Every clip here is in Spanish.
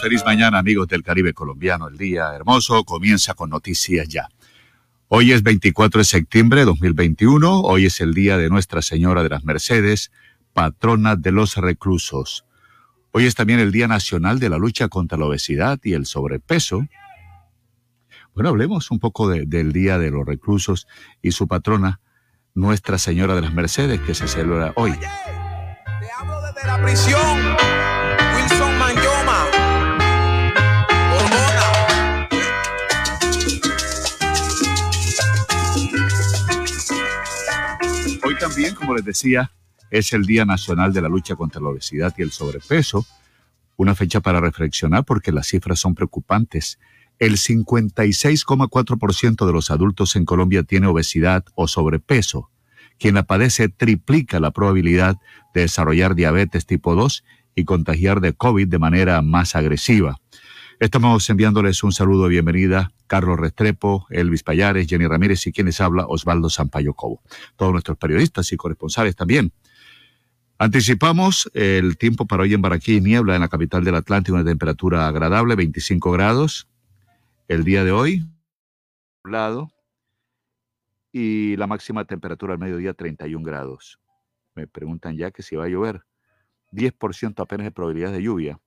feliz mañana amigos del Caribe colombiano. El día hermoso comienza con noticias ya. Hoy es 24 de septiembre de 2021, hoy es el día de Nuestra Señora de las Mercedes, patrona de los reclusos. Hoy es también el Día Nacional de la Lucha contra la Obesidad y el Sobrepeso. Bueno, hablemos un poco del Día de los Reclusos y su patrona, Nuestra Señora de las Mercedes, que se celebra hoy. te hablo desde la prisión. También, como les decía, es el Día Nacional de la Lucha contra la Obesidad y el Sobrepeso, una fecha para reflexionar porque las cifras son preocupantes. El 56,4% de los adultos en Colombia tiene obesidad o sobrepeso. Quien la padece triplica la probabilidad de desarrollar diabetes tipo 2 y contagiar de COVID de manera más agresiva. Estamos enviándoles un saludo de bienvenida, Carlos Restrepo, Elvis Payares, Jenny Ramírez y quienes habla Osvaldo Sampaio Cobo. Todos nuestros periodistas y corresponsales también. Anticipamos el tiempo para hoy en Barranquilla Niebla, en la capital del Atlántico, una temperatura agradable, 25 grados. El día de hoy, nublado, y la máxima temperatura al mediodía, 31 grados. Me preguntan ya que si va a llover. 10% apenas de probabilidad de lluvia.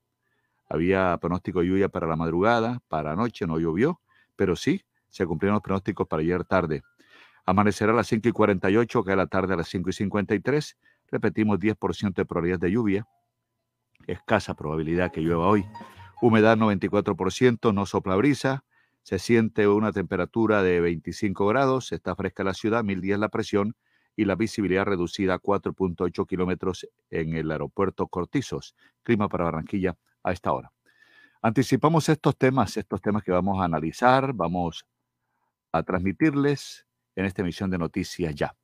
Había pronóstico de lluvia para la madrugada, para anoche no llovió, pero sí se cumplieron los pronósticos para ayer tarde. Amanecerá a las 5 y 48, cae la tarde a las 5 y 53. Repetimos 10% de probabilidad de lluvia. Escasa probabilidad que llueva hoy. Humedad 94%, no sopla brisa. Se siente una temperatura de 25 grados. Está fresca la ciudad, 1010 la presión y la visibilidad reducida a 4.8 kilómetros en el aeropuerto Cortizos. Clima para Barranquilla a esta hora. Anticipamos estos temas, estos temas que vamos a analizar, vamos a transmitirles en esta emisión de Noticias Ya.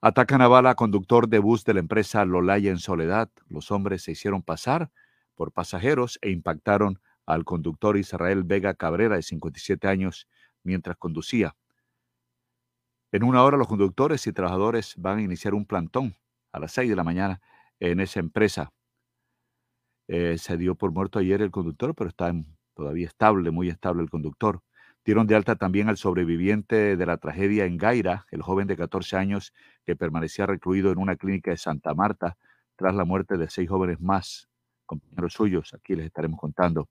Atacan a bala conductor de bus de la empresa Lolaya en Soledad. Los hombres se hicieron pasar por pasajeros e impactaron al conductor Israel Vega Cabrera, de 57 años, mientras conducía. En una hora los conductores y trabajadores van a iniciar un plantón a las 6 de la mañana en esa empresa. Eh, se dio por muerto ayer el conductor, pero está todavía estable, muy estable el conductor. Dieron de alta también al sobreviviente de la tragedia en Gaira, el joven de 14 años que permanecía recluido en una clínica de Santa Marta tras la muerte de seis jóvenes más, compañeros suyos. Aquí les estaremos contando.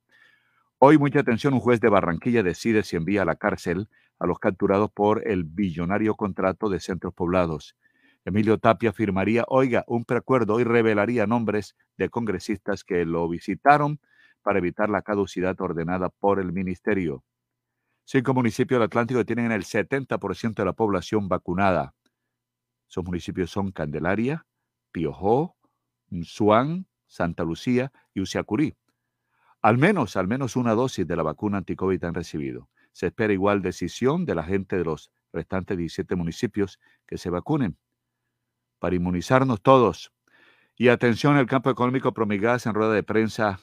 Hoy, mucha atención, un juez de Barranquilla decide si envía a la cárcel a los capturados por el billonario contrato de centros poblados. Emilio Tapia firmaría, oiga, un preacuerdo y revelaría nombres de congresistas que lo visitaron para evitar la caducidad ordenada por el ministerio. Cinco municipios del Atlántico tienen el 70% de la población vacunada. Esos municipios son Candelaria, Piojó, Suán, Santa Lucía y Usiacurí. Al menos, al menos una dosis de la vacuna anticovid han recibido. Se espera igual decisión de la gente de los restantes 17 municipios que se vacunen para inmunizarnos todos. Y atención, el campo económico Promigas en rueda de prensa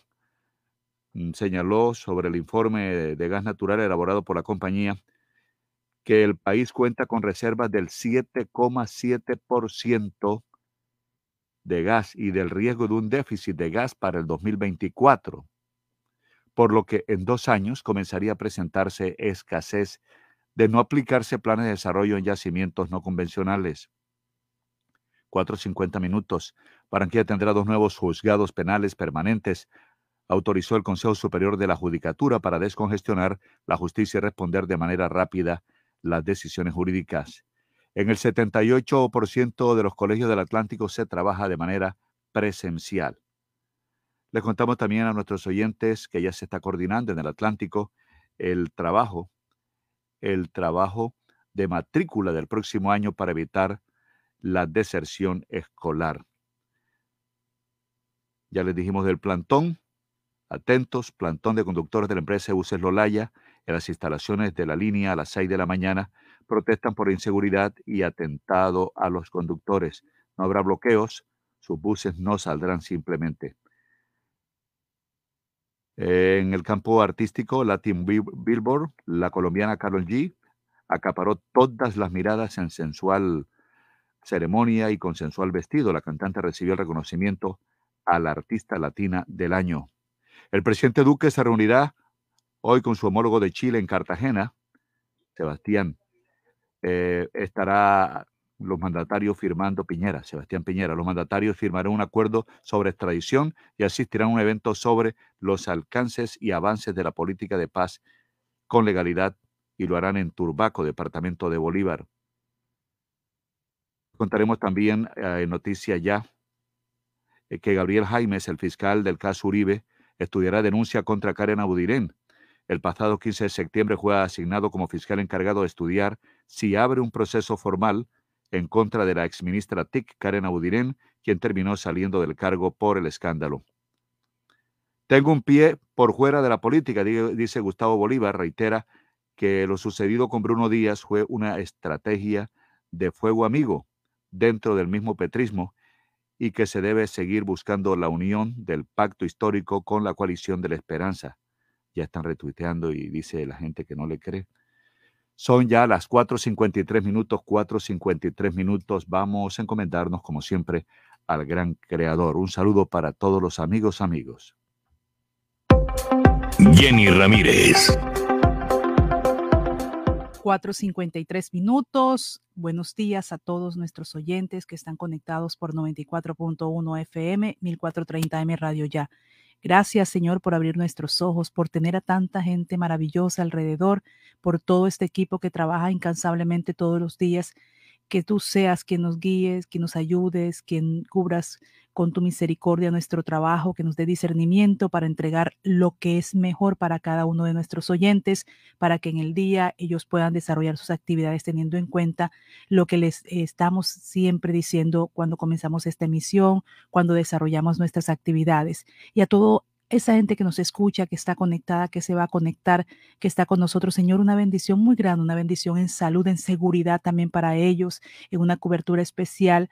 mm, señaló sobre el informe de, gas natural elaborado por la compañía que el país cuenta con reservas del 7,7% de gas y del riesgo de un déficit de gas para el 2024, por lo que en dos años comenzaría a presentarse escasez de no aplicarse planes de desarrollo en yacimientos no convencionales. 4.50 minutos. Barranquilla tendrá dos nuevos juzgados penales permanentes. Autorizó el Consejo Superior de la Judicatura para descongestionar la justicia y responder de manera rápida las decisiones jurídicas. En el 78% de los colegios del Atlántico se trabaja de manera presencial. Les contamos también a nuestros oyentes que ya se está coordinando en el Atlántico el trabajo, el trabajo de matrícula del próximo año para evitar la deserción escolar. Ya les dijimos del plantón. Atentos, plantón de conductores de la empresa Buses Lolaya en las instalaciones de la línea a las 6 de la mañana protestan por inseguridad y atentado a los conductores. No habrá bloqueos, sus buses no saldrán simplemente. En el campo artístico, Latin Bi- Billboard, la colombiana Carol G acaparó todas las miradas en sensual ceremonia y con sensual vestido. La cantante recibió el reconocimiento a la artista latina del año. El presidente Duque se reunirá hoy con su homólogo de Chile en Cartagena, Sebastián. Eh, estará los mandatarios firmando Piñera, Sebastián Piñera, los mandatarios firmarán un acuerdo sobre extradición y asistirán a un evento sobre los alcances y avances de la política de paz con legalidad y lo harán en Turbaco, departamento de Bolívar. Contaremos también eh, en noticia ya eh, que Gabriel Jaimes, el fiscal del caso Uribe, estudiará denuncia contra Karen Abudirén. El pasado 15 de septiembre fue asignado como fiscal encargado de estudiar si abre un proceso formal en contra de la exministra TIC, Karen Abudirén, quien terminó saliendo del cargo por el escándalo. Tengo un pie por fuera de la política, dice Gustavo Bolívar, reitera que lo sucedido con Bruno Díaz fue una estrategia de fuego amigo dentro del mismo petrismo y que se debe seguir buscando la unión del pacto histórico con la coalición de la esperanza. Ya están retuiteando y dice la gente que no le cree. Son ya las 4.53 minutos, 4.53 minutos. Vamos a encomendarnos, como siempre, al gran creador. Un saludo para todos los amigos, amigos. Jenny Ramírez. 4.53 minutos. Buenos días a todos nuestros oyentes que están conectados por 94.1 FM, 1430M Radio Ya. Gracias, Señor, por abrir nuestros ojos, por tener a tanta gente maravillosa alrededor, por todo este equipo que trabaja incansablemente todos los días. Que tú seas quien nos guíes, quien nos ayudes, quien cubras con tu misericordia nuestro trabajo, que nos dé discernimiento para entregar lo que es mejor para cada uno de nuestros oyentes, para que en el día ellos puedan desarrollar sus actividades teniendo en cuenta lo que les estamos siempre diciendo cuando comenzamos esta emisión, cuando desarrollamos nuestras actividades. Y a todo esa gente que nos escucha, que está conectada, que se va a conectar, que está con nosotros, Señor, una bendición muy grande, una bendición en salud, en seguridad también para ellos, en una cobertura especial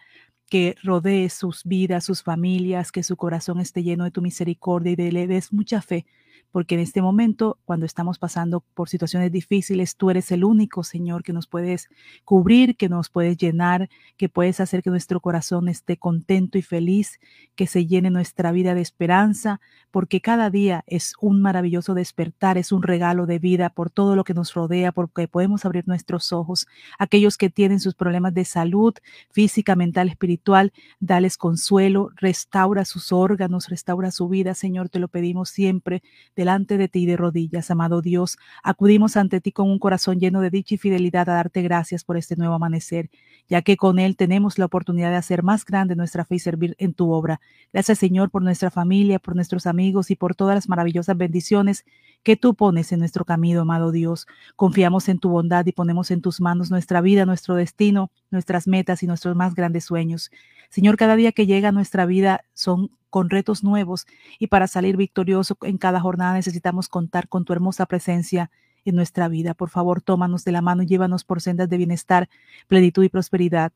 que rodee sus vidas, sus familias, que su corazón esté lleno de tu misericordia y de le des mucha fe porque en este momento, cuando estamos pasando por situaciones difíciles, tú eres el único, Señor, que nos puedes cubrir, que nos puedes llenar, que puedes hacer que nuestro corazón esté contento y feliz, que se llene nuestra vida de esperanza, porque cada día es un maravilloso despertar, es un regalo de vida por todo lo que nos rodea, porque podemos abrir nuestros ojos. Aquellos que tienen sus problemas de salud física, mental, espiritual, dales consuelo, restaura sus órganos, restaura su vida, Señor, te lo pedimos siempre delante de ti de rodillas, amado Dios. Acudimos ante ti con un corazón lleno de dicha y fidelidad a darte gracias por este nuevo amanecer, ya que con él tenemos la oportunidad de hacer más grande nuestra fe y servir en tu obra. Gracias, Señor, por nuestra familia, por nuestros amigos y por todas las maravillosas bendiciones que tú pones en nuestro camino, amado Dios. Confiamos en tu bondad y ponemos en tus manos nuestra vida, nuestro destino, nuestras metas y nuestros más grandes sueños. Señor, cada día que llega a nuestra vida son con retos nuevos y para salir victorioso en cada jornada necesitamos contar con tu hermosa presencia en nuestra vida. Por favor, tómanos de la mano y llévanos por sendas de bienestar, plenitud y prosperidad.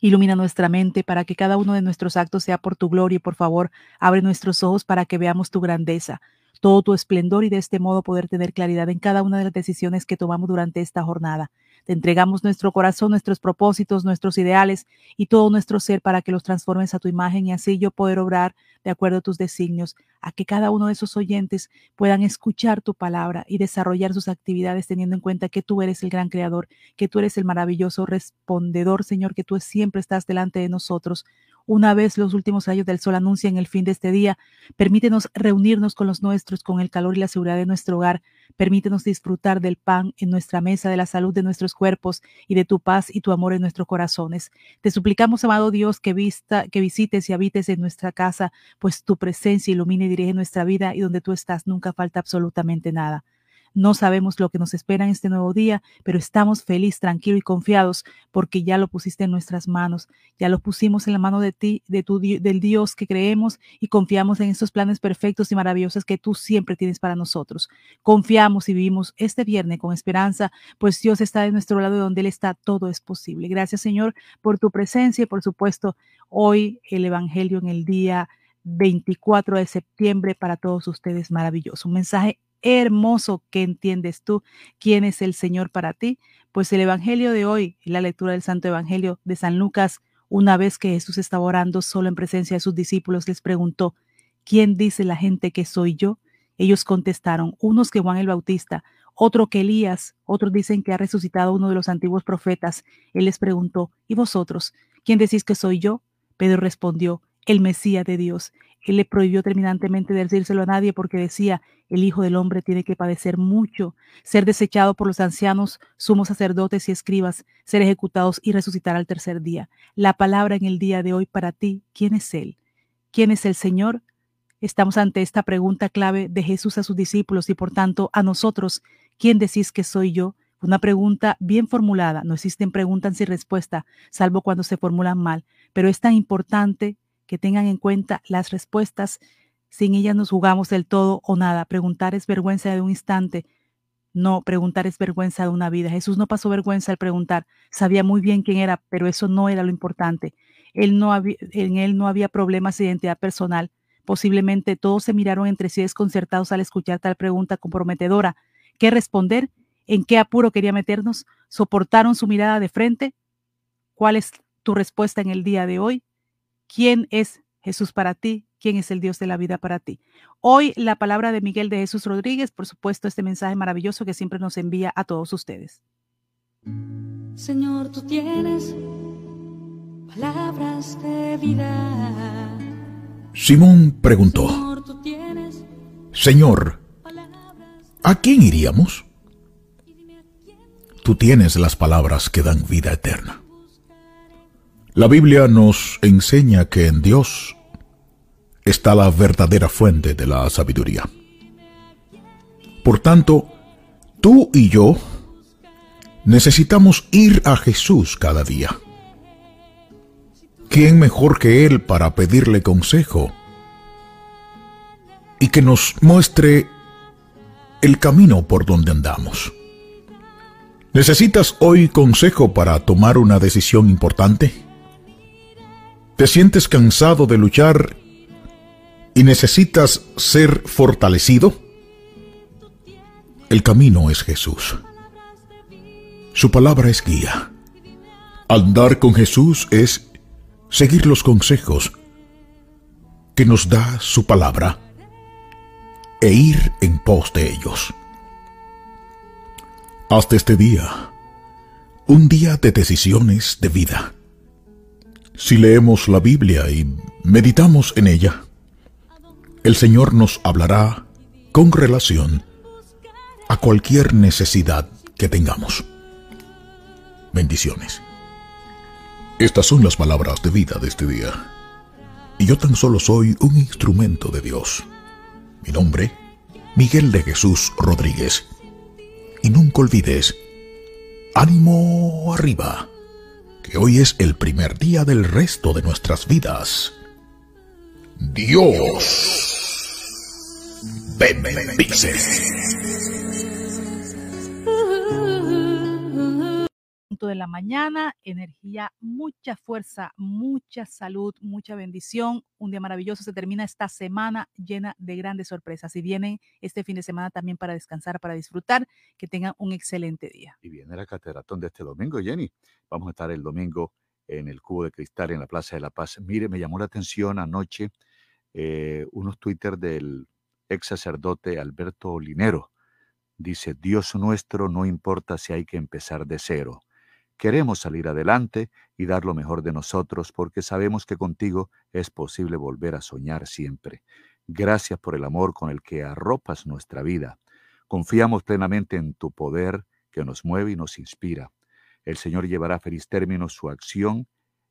Ilumina nuestra mente para que cada uno de nuestros actos sea por tu gloria y por favor, abre nuestros ojos para que veamos tu grandeza, todo tu esplendor y de este modo poder tener claridad en cada una de las decisiones que tomamos durante esta jornada. Te entregamos nuestro corazón, nuestros propósitos, nuestros ideales y todo nuestro ser para que los transformes a tu imagen y así yo poder obrar de acuerdo a tus designios, a que cada uno de esos oyentes puedan escuchar tu palabra y desarrollar sus actividades teniendo en cuenta que tú eres el gran creador, que tú eres el maravilloso respondedor, Señor, que tú siempre estás delante de nosotros. Una vez los últimos rayos del sol anuncian el fin de este día, permítenos reunirnos con los nuestros con el calor y la seguridad de nuestro hogar. Permítenos disfrutar del pan en nuestra mesa, de la salud de nuestros cuerpos y de tu paz y tu amor en nuestros corazones. Te suplicamos, amado Dios, que, vista, que visites y habites en nuestra casa, pues tu presencia ilumina y dirige nuestra vida y donde tú estás nunca falta absolutamente nada. No sabemos lo que nos espera en este nuevo día, pero estamos felices, tranquilos y confiados porque ya lo pusiste en nuestras manos, ya lo pusimos en la mano de ti, de tu, del Dios que creemos y confiamos en estos planes perfectos y maravillosos que tú siempre tienes para nosotros. Confiamos y vivimos este viernes con esperanza, pues Dios está de nuestro lado y donde Él está, todo es posible. Gracias Señor por tu presencia y por supuesto hoy el Evangelio en el día 24 de septiembre para todos ustedes maravilloso. Un mensaje hermoso que entiendes tú quién es el Señor para ti. Pues el Evangelio de hoy, la lectura del Santo Evangelio de San Lucas, una vez que Jesús estaba orando solo en presencia de sus discípulos, les preguntó, ¿quién dice la gente que soy yo? Ellos contestaron, unos que Juan el Bautista, otro que Elías, otros dicen que ha resucitado uno de los antiguos profetas. Él les preguntó, ¿y vosotros? ¿Quién decís que soy yo? Pedro respondió, el Mesías de Dios. Él le prohibió terminantemente decírselo a nadie porque decía, el Hijo del Hombre tiene que padecer mucho, ser desechado por los ancianos, sumos sacerdotes y escribas, ser ejecutados y resucitar al tercer día. La palabra en el día de hoy para ti, ¿quién es Él? ¿Quién es el Señor? Estamos ante esta pregunta clave de Jesús a sus discípulos y por tanto a nosotros, ¿quién decís que soy yo? Una pregunta bien formulada. No existen preguntas sin respuesta, salvo cuando se formulan mal, pero es tan importante que tengan en cuenta las respuestas. Sin ellas nos jugamos del todo o nada. Preguntar es vergüenza de un instante. No, preguntar es vergüenza de una vida. Jesús no pasó vergüenza al preguntar. Sabía muy bien quién era, pero eso no era lo importante. Él no en él no había problemas de identidad personal. Posiblemente todos se miraron entre sí desconcertados al escuchar tal pregunta comprometedora. ¿Qué responder? ¿En qué apuro quería meternos? ¿Soportaron su mirada de frente? ¿Cuál es tu respuesta en el día de hoy? ¿Quién es Jesús para ti? ¿Quién es el Dios de la vida para ti? Hoy la palabra de Miguel de Jesús Rodríguez, por supuesto, este mensaje maravilloso que siempre nos envía a todos ustedes. Señor, tú tienes palabras de vida. Simón preguntó, Señor, ¿a quién iríamos? Tú tienes las palabras que dan vida eterna. La Biblia nos enseña que en Dios está la verdadera fuente de la sabiduría. Por tanto, tú y yo necesitamos ir a Jesús cada día. ¿Quién mejor que Él para pedirle consejo y que nos muestre el camino por donde andamos? ¿Necesitas hoy consejo para tomar una decisión importante? ¿Te sientes cansado de luchar y necesitas ser fortalecido? El camino es Jesús. Su palabra es guía. Andar con Jesús es seguir los consejos que nos da su palabra e ir en pos de ellos. Hasta este día, un día de decisiones de vida si leemos la Biblia y meditamos en ella, el Señor nos hablará con relación a cualquier necesidad que tengamos. Bendiciones. Estas son las palabras de vida de este día. Y yo tan solo soy un instrumento de Dios. Mi nombre, Miguel de Jesús Rodríguez. Y nunca olvides, ánimo arriba que hoy es el primer día del resto de nuestras vidas. Dios bendice. De la mañana, energía, mucha fuerza, mucha salud, mucha bendición. Un día maravilloso. Se termina esta semana llena de grandes sorpresas. Y vienen este fin de semana también para descansar, para disfrutar. Que tengan un excelente día. Y viene la catedratón de este domingo, Jenny. Vamos a estar el domingo en el Cubo de Cristal en la Plaza de la Paz. Mire, me llamó la atención anoche eh, unos Twitter del ex sacerdote Alberto Linero. Dice, Dios nuestro, no importa si hay que empezar de cero. Queremos salir adelante y dar lo mejor de nosotros porque sabemos que contigo es posible volver a soñar siempre. Gracias por el amor con el que arropas nuestra vida. Confiamos plenamente en tu poder que nos mueve y nos inspira. El Señor llevará a feliz término su acción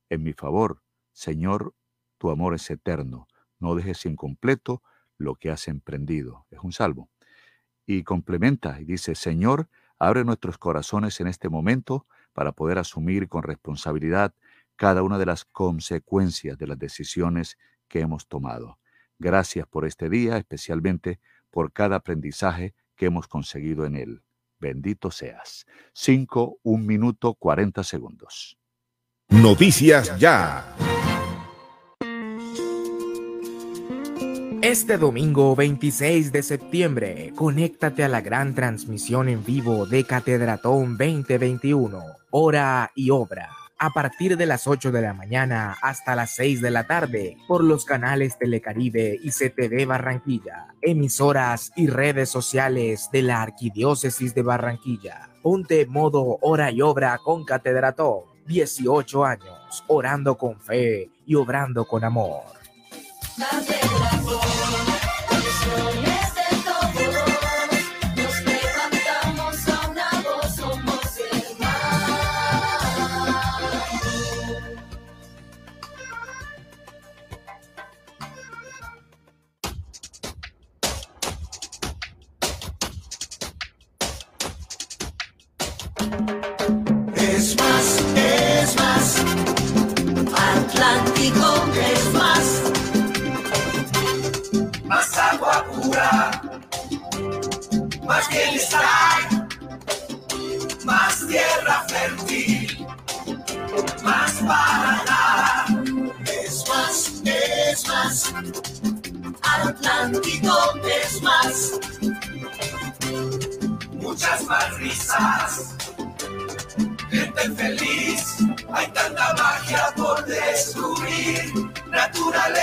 en mi favor. Señor, tu amor es eterno. No dejes incompleto lo que has emprendido. Es un salvo. Y complementa y dice, Señor, abre nuestros corazones en este momento para poder asumir con responsabilidad cada una de las consecuencias de las decisiones que hemos tomado. Gracias por este día, especialmente por cada aprendizaje que hemos conseguido en él. Bendito seas. 5, 1 minuto, 40 segundos. Noticias ya. Este domingo 26 de septiembre, conéctate a la gran transmisión en vivo de Catedratón 2021, hora y obra a partir de las 8 de la mañana hasta las 6 de la tarde por los canales Telecaribe y CTV Barranquilla, emisoras y redes sociales de la Arquidiócesis de Barranquilla. Ponte modo hora y obra con Catedratón. 18 años, orando con fe y obrando con amor. Risas gente feliz. Hay tanta magia por descubrir, naturaleza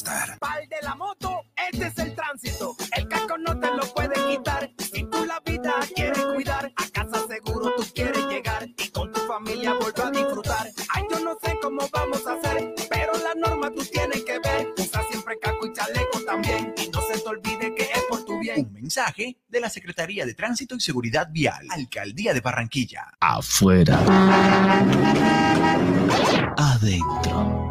Pal de la moto, este es el tránsito. El casco no te lo puede quitar. Si tú la vida quieres cuidar, a casa seguro tú quieres llegar y con tu familia volver a disfrutar. Ay, yo no sé cómo vamos a hacer, pero la norma tú tienes que ver. Usa siempre casco y chaleco también. Y no se te olvide que es por tu bien. Un mensaje de la Secretaría de Tránsito y Seguridad Vial, Alcaldía de Barranquilla. Afuera. Adentro.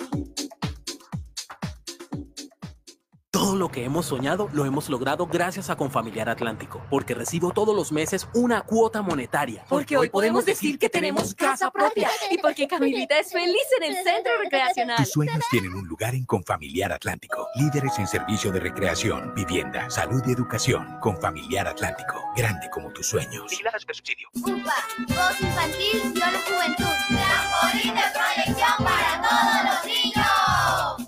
Todo lo que hemos soñado lo hemos logrado gracias a Confamiliar Atlántico, porque recibo todos los meses una cuota monetaria. Porque hoy podemos decir que tenemos casa propia y porque Camilita es feliz en el centro recreacional. Tus sueños tienen un lugar en Confamiliar Atlántico. Líderes en servicio de recreación, vivienda, salud y educación. Confamiliar Atlántico, grande como tus sueños. subsidio. UPA, voz infantil, yo la juventud. Trampolín de proyección para todos los niños.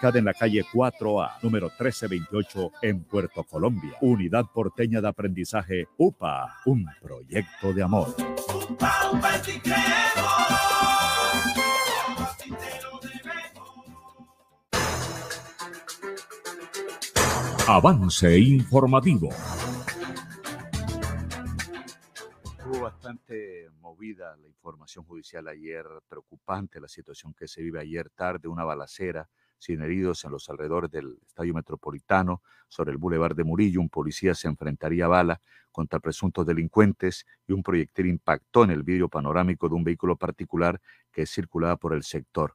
en la calle 4A, número 1328, en Puerto Colombia. Unidad Porteña de Aprendizaje UPA, un proyecto de amor. Avance informativo. Hubo bastante movida la información judicial ayer, preocupante la situación que se vive ayer tarde, una balacera sin heridos en los alrededores del Estadio Metropolitano, sobre el Boulevard de Murillo. Un policía se enfrentaría a bala contra presuntos delincuentes y un proyectil impactó en el vidrio panorámico de un vehículo particular que circulaba por el sector.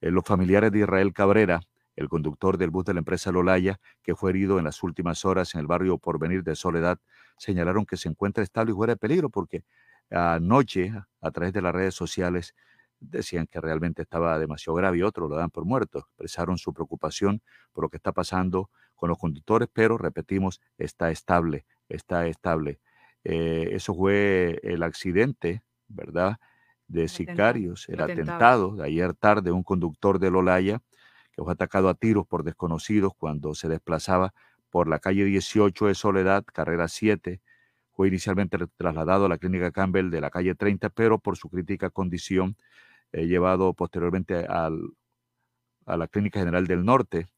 Eh, los familiares de Israel Cabrera, el conductor del bus de la empresa Lolaya, que fue herido en las últimas horas en el barrio Porvenir de Soledad, señalaron que se encuentra estable y fuera de peligro porque anoche, a través de las redes sociales, decían que realmente estaba demasiado grave y otros lo dan por muerto. Expresaron su preocupación por lo que está pasando con los conductores, pero repetimos, está estable, está estable. Eh, eso fue el accidente, ¿verdad? De sicarios, el, atentado. de ayer tarde, un conductor de Lolaya que fue atacado a tiros por desconocidos cuando se desplazaba por la calle 18 de Soledad, carrera 7. Fue inicialmente trasladado a la clínica Campbell de la calle 30, pero por su crítica condición Llevado posteriormente al, a la Clínica General del Norte.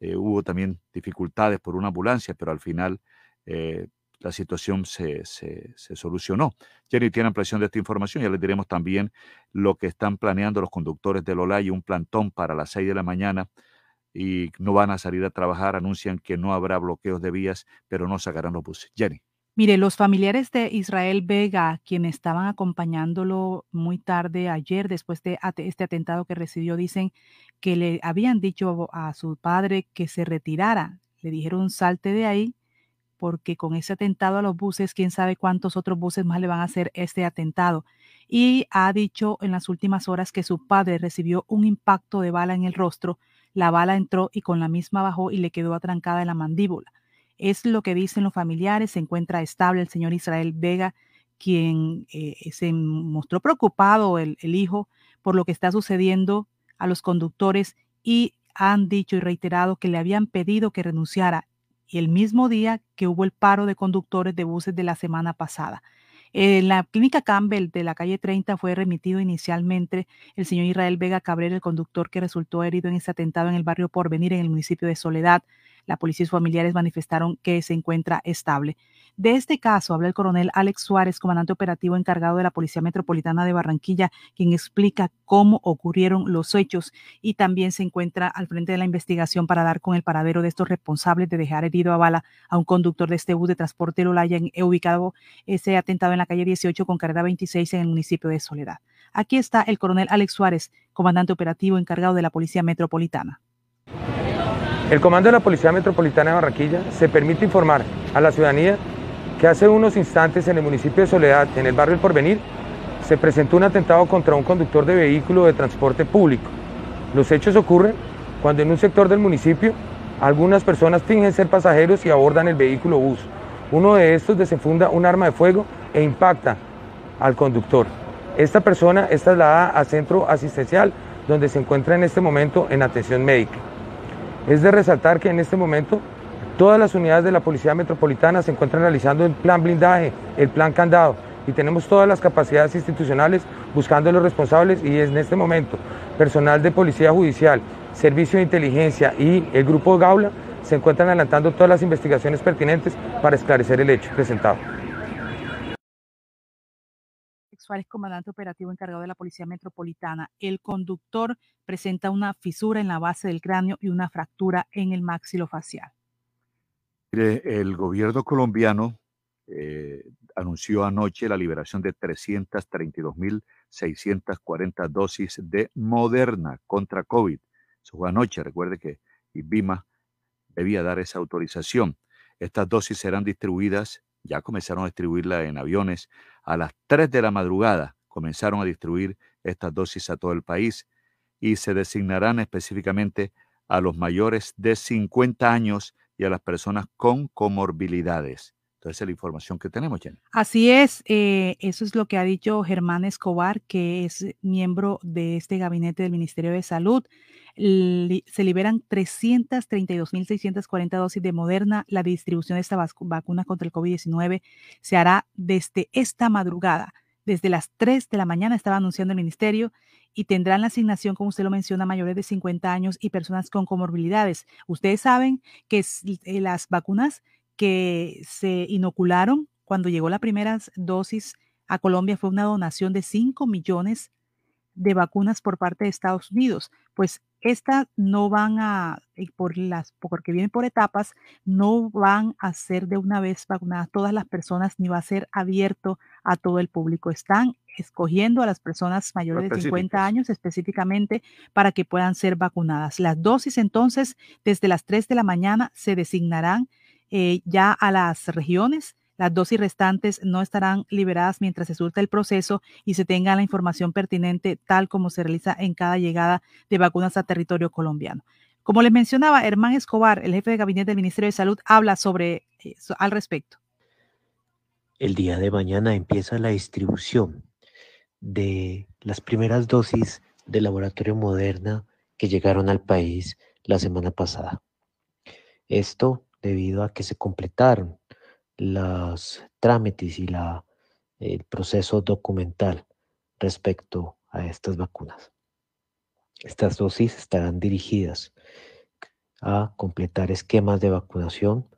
Eh, hubo también dificultades por una ambulancia, pero al final eh, la situación se, se, solucionó. Jenny tiene ampliación de esta información. Ya les diremos también lo que están planeando los conductores del y un plantón para las 6 de la mañana y no van a salir a trabajar. Anuncian que no habrá bloqueos de vías, pero no sacarán los buses. Jenny. Mire, los familiares de Israel Vega, quienes estaban acompañándolo muy tarde ayer después de este atentado que recibió, dicen que le habían dicho a su padre que se retirara. Le dijeron salte de ahí porque con ese atentado a los buses, quién sabe cuántos otros buses más le van a hacer este atentado. Y ha dicho en las últimas horas que su padre recibió un impacto de bala en el rostro. La bala entró y con la misma bajó y le quedó atrancada en la mandíbula. Es lo que dicen los familiares. Se encuentra estable el señor Israel Vega, quien eh, se mostró preocupado, el, el hijo, por lo que está sucediendo a los conductores y han dicho y reiterado que le habían pedido que renunciara el mismo día que hubo el paro de conductores de buses de la semana pasada. En la clínica Campbell de la calle 30 fue remitido inicialmente el señor Israel Vega Cabrera, el conductor que resultó herido en ese atentado en el barrio Porvenir, en el municipio de Soledad. La policía y sus familiares manifestaron que se encuentra estable. De este caso habla el coronel Alex Suárez, comandante operativo encargado de la Policía Metropolitana de Barranquilla, quien explica cómo ocurrieron los hechos y también se encuentra al frente de la investigación para dar con el paradero de estos responsables de dejar herido a bala a un conductor de este bus de transporte Lolaya he ubicado ese atentado en la calle 18 con carrera 26 en el municipio de Soledad. Aquí está el coronel Alex Suárez, comandante operativo encargado de la Policía Metropolitana. El Comando de la Policía Metropolitana de Barranquilla se permite informar a la ciudadanía que hace unos instantes en el municipio de Soledad, en el barrio El Porvenir, se presentó un atentado contra un conductor de vehículo de transporte público. Los hechos ocurren cuando en un sector del municipio algunas personas fingen ser pasajeros y abordan el vehículo bus. Uno de estos desenfunda un arma de fuego e impacta al conductor. Esta persona es trasladada al centro asistencial donde se encuentra en este momento en atención médica. Es de resaltar que en este momento todas las unidades de la Policía Metropolitana se encuentran realizando el plan blindaje, el plan candado y tenemos todas las capacidades institucionales buscando a los responsables y en este momento personal de Policía Judicial, Servicio de Inteligencia y el Grupo Gaula se encuentran adelantando todas las investigaciones pertinentes para esclarecer el hecho presentado. Suárez, comandante operativo encargado de la Policía Metropolitana. El conductor presenta una fisura en la base del cráneo y una fractura en el maxilofacial. El gobierno colombiano eh, anunció anoche la liberación de 332.640 dosis de Moderna contra COVID. Eso fue anoche, recuerde que IBIMA debía dar esa autorización. Estas dosis serán distribuidas, ya comenzaron a distribuirla en aviones, a las 3 de la madrugada comenzaron a distribuir estas dosis a todo el país y se designarán específicamente a los mayores de 50 años y a las personas con comorbilidades. Entonces, es la información que tenemos, Jenny. Así es, eh, eso es lo que ha dicho Germán Escobar, que es miembro de este gabinete del Ministerio de Salud. se liberan 332.640 dosis de Moderna. La distribución de esta vacuna contra el COVID-19 se hará desde esta madrugada. Desde las 3 de la mañana estaba anunciando el ministerio y tendrán la asignación, como usted lo menciona, mayores de 50 años y personas con comorbilidades. Ustedes saben que eh, las vacunas que se inocularon cuando llegó la primera dosis a Colombia fue una donación de 5 millones de vacunas por parte de Estados Unidos. Pues estas no van a, por las, porque vienen por etapas, no van a ser de una vez vacunadas todas las personas ni va a ser abierto a todo el público. Están escogiendo a las personas mayores de 50 años específicamente para que puedan ser vacunadas. Las dosis entonces desde las 3 de la mañana se designarán eh, ya a las regiones. Las dosis restantes no estarán liberadas mientras se surta el proceso y se tenga la información pertinente tal como se realiza en cada llegada de vacunas a territorio colombiano. Como les mencionaba, Hermán Escobar, el jefe de gabinete del Ministerio de Salud, habla sobre eso al respecto. El día de mañana empieza la distribución de las primeras dosis del laboratorio Moderna que llegaron al país la semana pasada. Esto debido a que se completaron los trámites y el proceso documental respecto a estas vacunas. Estas dosis estarán dirigidas a completar esquemas de vacunación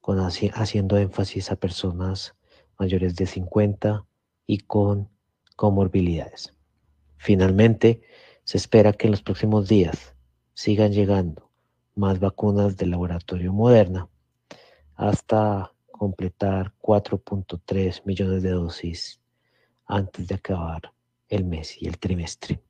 con, haciendo énfasis a personas mayores de 50 y con comorbilidades. Finalmente, se espera que en los próximos días sigan llegando más vacunas del laboratorio Moderna hasta completar 4.3 millones de dosis antes de acabar el mes y el trimestre.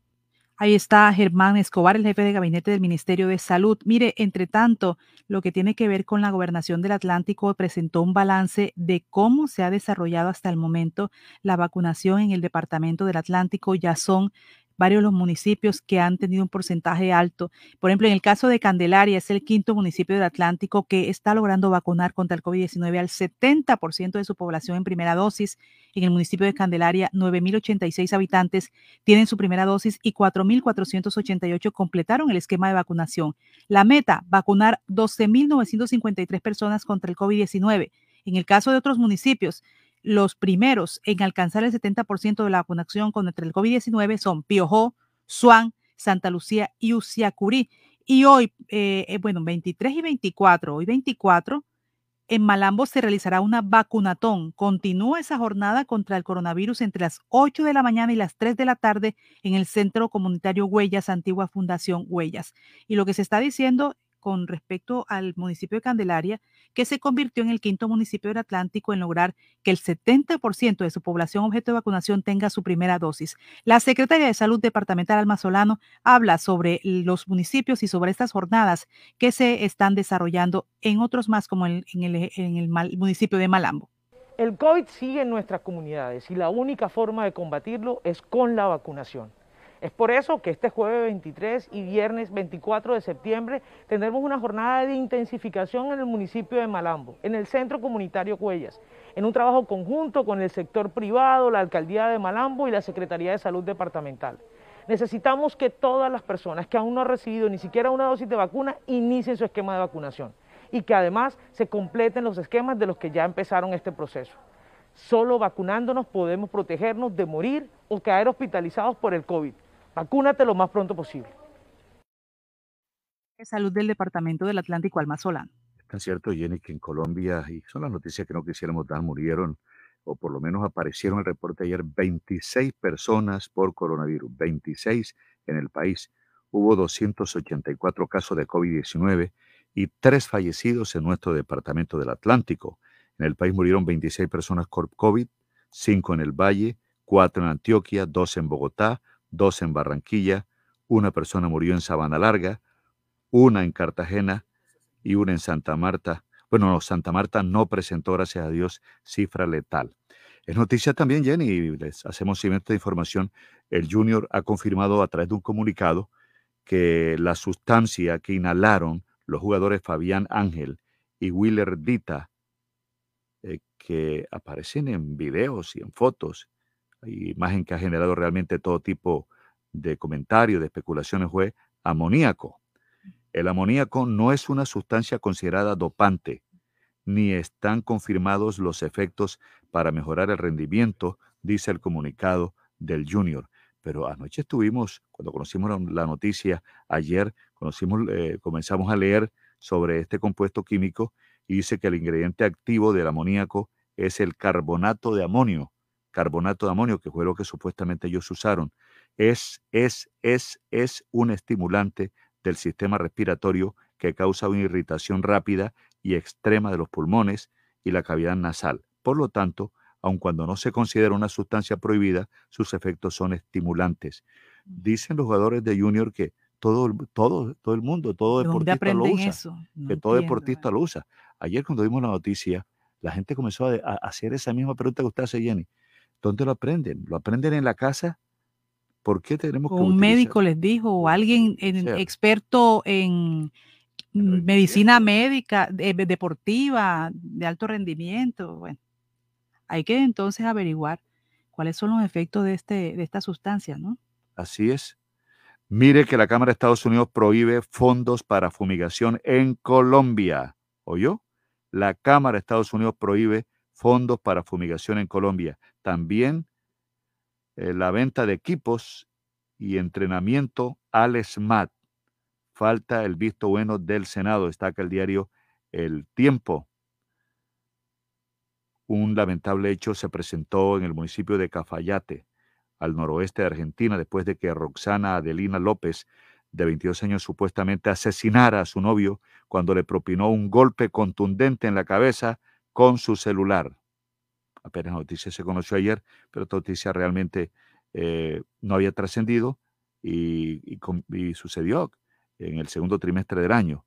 Ahí está Germán Escobar, el jefe de gabinete del Ministerio de Salud. Mire, entre tanto, lo que tiene que ver con la gobernación del Atlántico presentó un balance de cómo se ha desarrollado hasta el momento la vacunación en el Departamento del Atlántico. Ya son varios los municipios que han tenido un porcentaje alto. Por ejemplo, en el caso de Candelaria, es el quinto municipio del Atlántico que está logrando vacunar contra el COVID-19 al 70% de su población en primera dosis. En el municipio de Candelaria, 9.086 habitantes tienen su primera dosis y 4.488 completaron el esquema de vacunación. La meta, vacunar 12.953 personas contra el COVID-19. En el caso de otros municipios, los primeros en alcanzar el 70% de la vacunación contra el COVID-19 son Piojó, Suán, Santa Lucía y Uciacurí. Y hoy, eh, eh, bueno, 23 y 24, hoy 24, en Malambo se realizará una vacunatón. Continúa esa jornada contra el coronavirus entre las 8 de la mañana y las 3 de la tarde en el Centro Comunitario Huellas, antigua Fundación Huellas. Y lo que se está diciendo con respecto al municipio de Candelaria, que se convirtió en el quinto municipio del Atlántico en lograr que el 70% de su población objeto de vacunación tenga su primera dosis. La secretaria de Salud Departamental Alma Solano habla sobre los municipios y sobre estas jornadas que se están desarrollando en otros más, como en el municipio de Malambo. El COVID sigue en nuestras comunidades y la única forma de combatirlo es con la vacunación. Es por eso que este jueves 23 y viernes 24 de septiembre tendremos una jornada de intensificación en el municipio de Malambo, en el Centro Comunitario Cuellas, en un trabajo conjunto con el sector privado, la Alcaldía de Malambo y la Secretaría de Salud Departamental. Necesitamos que todas las personas que aún no han recibido ni siquiera una dosis de vacuna inicien su esquema de vacunación y que además se completen los esquemas de los que ya empezaron este proceso. Solo vacunándonos podemos protegernos de morir o caer hospitalizados por el COVID. Vacúnate lo más pronto posible. Salud del Departamento del Atlántico, Alma Solano. Es tan cierto, Jenny, que en Colombia, y son las noticias que no quisiéramos dar, murieron, o por lo menos aparecieron en el reporte ayer, 26 personas por coronavirus, 26 en el país. Hubo 284 casos de COVID-19 y tres fallecidos en nuestro departamento del Atlántico. En el país murieron 26 personas por COVID, 5 en el Valle, 4 en Antioquia, 2 en Bogotá, dos en Barranquilla, una persona murió en Sabana Larga, una en Cartagena y una en Santa Marta. Bueno, no, Santa Marta no presentó, gracias a Dios, cifra letal. Es noticia también, Jenny, y les hacemos seguimiento de información. El Junior ha confirmado a través de un comunicado que la sustancia que inhalaron los jugadores Fabián Ángel y Willer Dita, eh, que aparecen en videos y en fotos, imagen que ha generado realmente todo tipo de comentarios, de especulaciones, fue amoníaco. El amoníaco no es una sustancia considerada dopante, ni están confirmados los efectos para mejorar el rendimiento, dice el comunicado del Junior. Pero anoche estuvimos, cuando conocimos la noticia, ayer conocimos, eh, comenzamos a leer sobre este compuesto químico y dice que el ingrediente activo del amoníaco es el carbonato de amonio, carbonato de amonio, que fue lo que supuestamente ellos usaron. Es, es, es, es un estimulante del sistema respiratorio que causa una irritación rápida y extrema de los pulmones y la cavidad nasal. Por lo tanto, aun cuando no se considera una sustancia prohibida, sus efectos son estimulantes. Dicen los jugadores de Junior que todo, todo, todo el mundo, todo deportista lo usa. que todo deportista lo usa. Ayer cuando vimos la noticia, la gente comenzó a, hacer esa misma pregunta que usted hace, Jenny. ¿Dónde lo aprenden? ¿Lo aprenden en la casa? ¿Por qué tenemos que Un médico les dijo, o alguien experto en medicina médica, deportiva, de alto rendimiento. Bueno, hay que entonces averiguar cuáles son los efectos de, este, de esta sustancia, ¿no? Así es. Mire que la Cámara de Estados Unidos prohíbe fondos para fumigación en Colombia. ¿Oyó? La Cámara de Estados Unidos prohíbe fondos para fumigación en Colombia. También eh, la venta de equipos y entrenamiento al SMAT. Falta el visto bueno del Senado, destaca el diario El Tiempo. Un lamentable hecho se presentó en el municipio de Cafayate, al noroeste de Argentina, después de que Roxana Adelina López, de 22 años, supuestamente asesinara a su novio cuando le propinó un golpe contundente en la cabeza con su celular. Apenas noticia se conoció ayer, pero esta noticia realmente eh, no había trascendido y, y sucedió en el segundo trimestre del año.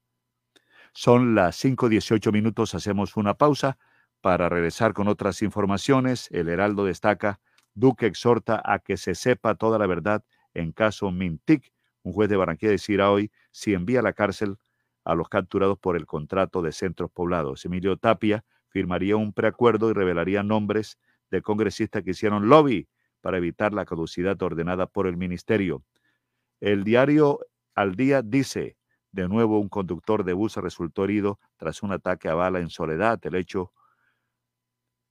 Son las 5.18 minutos, hacemos una pausa para regresar con otras informaciones, el Heraldo destaca, Duque exhorta a que se sepa toda la verdad en caso Mintic. Un juez de Barranquilla decidirá hoy si envía a la cárcel a los capturados por el contrato de centros poblados. Emilio Tapia firmaría un preacuerdo y revelaría nombres de congresistas que hicieron lobby para evitar la caducidad ordenada por el ministerio. El diario Al Día dice, de nuevo un conductor de bus resultó herido tras un ataque a bala en Soledad. El hecho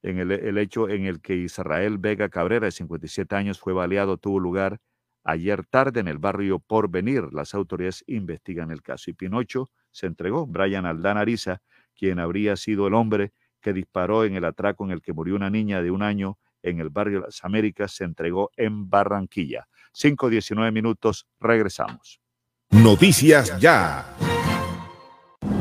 en el, hecho en el que Israel Vega Cabrera, de 57 años, fue baleado tuvo lugar ayer tarde en el barrio Porvenir. Las autoridades investigan el caso. Y Pinocho se entregó. Brian Aldana Ariza, quien habría sido el hombre que disparó en el atraco en el que murió una niña de un año en el barrio Las Américas, se entregó en Barranquilla. 5.19 minutos, regresamos. Noticias ya.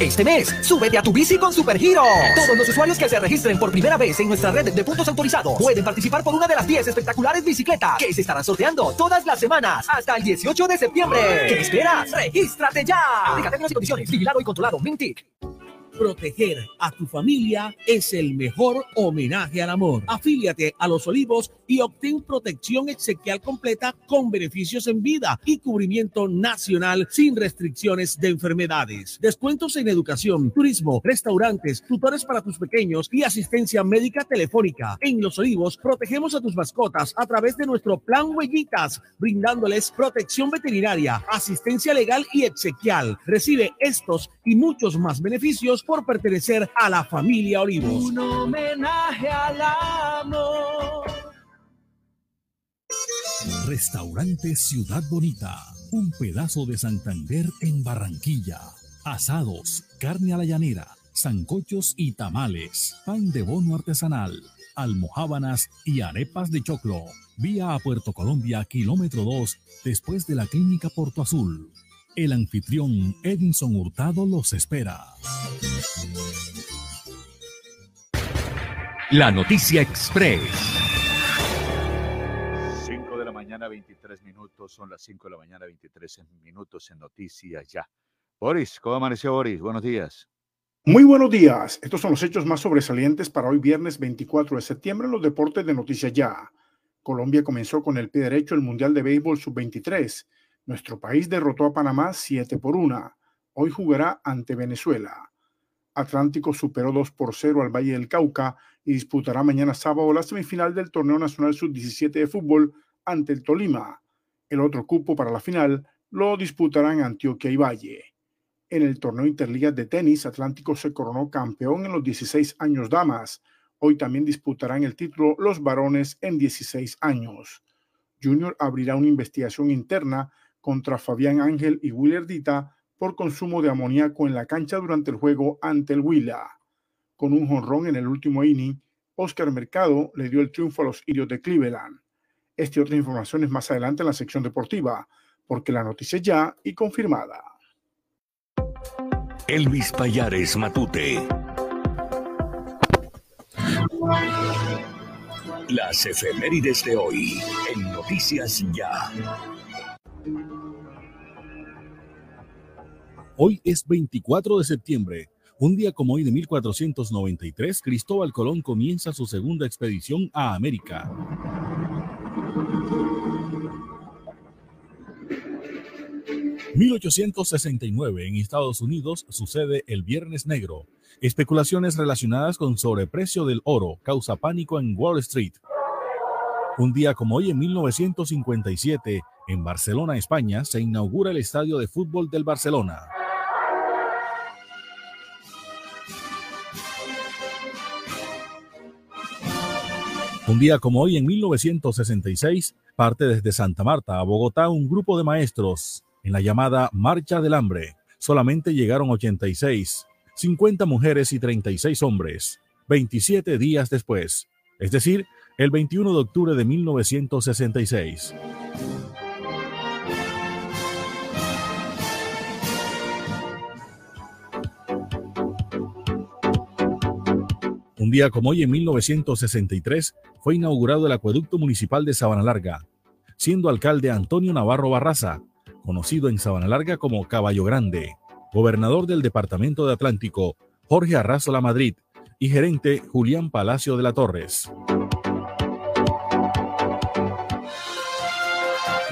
Este mes, súbete a tu bici con Supergiro. Todos los usuarios que se registren por primera vez en nuestra red de puntos autorizados pueden participar por una de las 10 espectaculares bicicletas que se estarán sorteando todas las semanas hasta el 18 de septiembre. ¿Qué esperas? ¡Regístrate ya! Aplica términos y condiciones. Vigilado y controlado. Mintic. Proteger a tu familia es el mejor homenaje al amor. Afíliate a Los Olivos y obtén protección exequial completa con beneficios en vida y cubrimiento nacional sin restricciones de enfermedades. Descuentos en educación, turismo, restaurantes, tutores para tus pequeños y asistencia médica telefónica. En Los Olivos protegemos a tus mascotas a través de nuestro plan Huellitas, brindándoles protección veterinaria, asistencia legal y exequial. Recibe estos y muchos más beneficios por pertenecer a la familia Olivos. Un homenaje al amor. Restaurante Ciudad Bonita. Un pedazo de Santander en Barranquilla. Asados, carne a la llanera, zancochos y tamales, pan de bono artesanal, almohábanas y arepas de choclo. Vía a Puerto Colombia, kilómetro 2, después de la clínica Porto Azul. El anfitrión Edinson Hurtado los espera. La noticia express. 5 de la mañana, 23 minutos. Son las 5 de la mañana, 23 minutos en Noticias Ya. Boris, ¿cómo amaneció Boris? Buenos días. Muy buenos días. Estos son los hechos más sobresalientes para hoy viernes 24 de septiembre en los deportes de Noticias Ya. Colombia comenzó con el pie derecho el Mundial de Béisbol Sub-23 nuestro país derrotó a Panamá 7 por 1. Hoy jugará ante Venezuela. Atlántico superó 2 por 0 al Valle del Cauca y disputará mañana sábado la semifinal del Torneo Nacional Sub-17 de fútbol ante el Tolima. El otro cupo para la final lo disputarán Antioquia y Valle. En el torneo Interligas de tenis, Atlántico se coronó campeón en los 16 años damas. Hoy también disputarán el título los varones en 16 años. Junior abrirá una investigación interna contra Fabián Ángel y Dita por consumo de amoníaco en la cancha durante el juego ante el Huila. Con un jonrón en el último inning, Oscar Mercado le dio el triunfo a los Indios de Cleveland. Este y otras informaciones más adelante en la sección deportiva, porque la noticia ya y confirmada. Elvis Payares Matute. Las efemérides de hoy en Noticias Ya. Hoy es 24 de septiembre. Un día como hoy de 1493, Cristóbal Colón comienza su segunda expedición a América. ...1869 en Estados Unidos sucede el Viernes Negro. Especulaciones relacionadas con sobreprecio del oro causa pánico en Wall Street. Un día como hoy en 1957, en Barcelona, España, se inaugura el estadio de fútbol del Barcelona. Un día como hoy, en 1966, parte desde Santa Marta a Bogotá un grupo de maestros en la llamada Marcha del Hambre. Solamente llegaron 86, 50 mujeres y 36 hombres, 27 días después, es decir, el 21 de octubre de 1966. Un día como hoy, en 1963, fue inaugurado el acueducto municipal de Sabana Larga, siendo alcalde Antonio Navarro Barraza, conocido en Sabana Larga como Caballo Grande, gobernador del Departamento de Atlántico, Jorge Arrazo La Madrid, y gerente Julián Palacio de la Torres.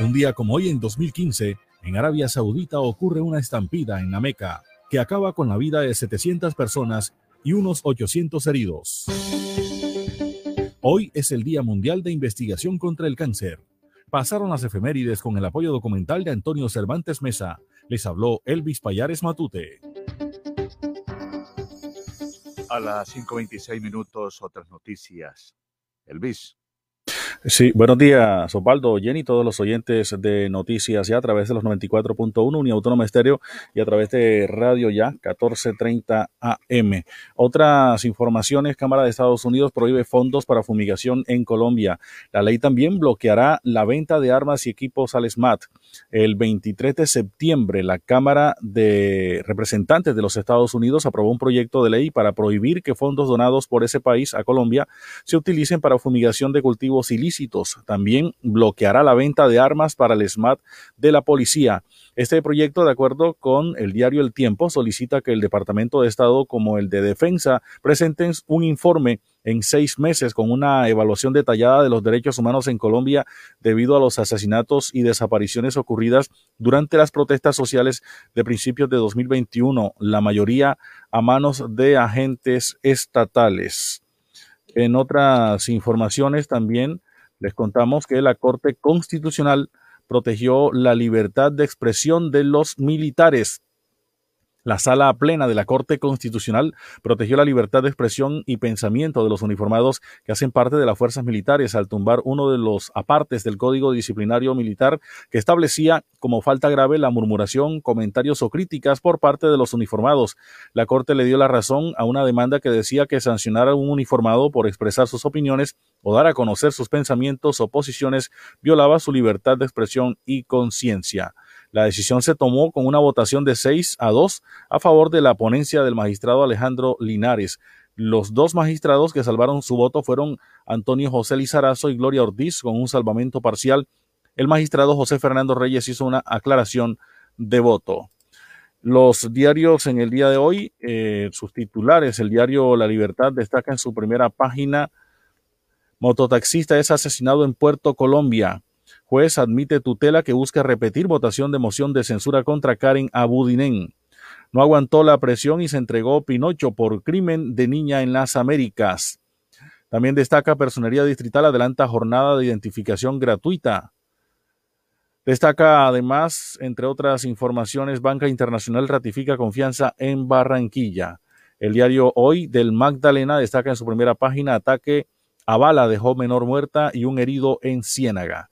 Un día como hoy, en 2015, en Arabia Saudita ocurre una estampida en la Meca que acaba con la vida de 700 personas y unos 800 heridos. Hoy es el Día Mundial de Investigación contra el Cáncer. Pasaron las efemérides con el apoyo documental de Antonio Cervantes Mesa. Les habló Elvis Payares Matute. A las 5.26 minutos, otras noticias. Elvis. Sí, buenos días, Osvaldo, Jenny, todos los oyentes de Noticias Ya a través de los 94.1 Uniautónoma Estéreo y a través de Radio Ya 1430 AM. Otras informaciones, Cámara de Estados Unidos prohíbe fondos para fumigación en Colombia. La ley también bloqueará la venta de armas y equipos al SMAT. El 23 de septiembre, la Cámara de Representantes de los Estados Unidos aprobó un proyecto de ley para prohibir que fondos donados por ese país a Colombia se utilicen para fumigación de cultivos ilícitos también bloqueará la venta de armas para el SMAT de la policía. Este proyecto, de acuerdo con el diario El Tiempo, solicita que el Departamento de Estado como el de Defensa presenten un informe en seis meses con una evaluación detallada de los derechos humanos en Colombia debido a los asesinatos y desapariciones ocurridas durante las protestas sociales de principios de 2021, la mayoría a manos de agentes estatales. En otras informaciones también les contamos que la Corte Constitucional protegió la libertad de expresión de los militares la sala plena de la Corte Constitucional protegió la libertad de expresión y pensamiento de los uniformados que hacen parte de las fuerzas militares al tumbar uno de los apartes del Código Disciplinario Militar que establecía como falta grave la murmuración, comentarios o críticas por parte de los uniformados. La Corte le dio la razón a una demanda que decía que sancionar a un uniformado por expresar sus opiniones o dar a conocer sus pensamientos o posiciones violaba su libertad de expresión y conciencia. La decisión se tomó con una votación de 6 a 2 a favor de la ponencia del magistrado Alejandro Linares. Los dos magistrados que salvaron su voto fueron Antonio José Lizarazo y Gloria Ortiz con un salvamento parcial. El magistrado José Fernando Reyes hizo una aclaración de voto. Los diarios en el día de hoy, eh, sus titulares, el diario La Libertad destaca en su primera página, mototaxista es asesinado en Puerto Colombia. Juez admite tutela que busca repetir votación de moción de censura contra Karen Abudinen. No aguantó la presión y se entregó Pinocho por crimen de niña en las Américas. También destaca Personería Distrital adelanta jornada de identificación gratuita. Destaca además, entre otras informaciones, Banca Internacional ratifica confianza en Barranquilla. El diario Hoy del Magdalena destaca en su primera página ataque a bala dejó menor muerta y un herido en Ciénaga.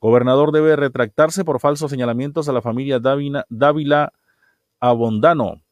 Gobernador debe retractarse por falsos señalamientos a la familia Dávila, Abondano.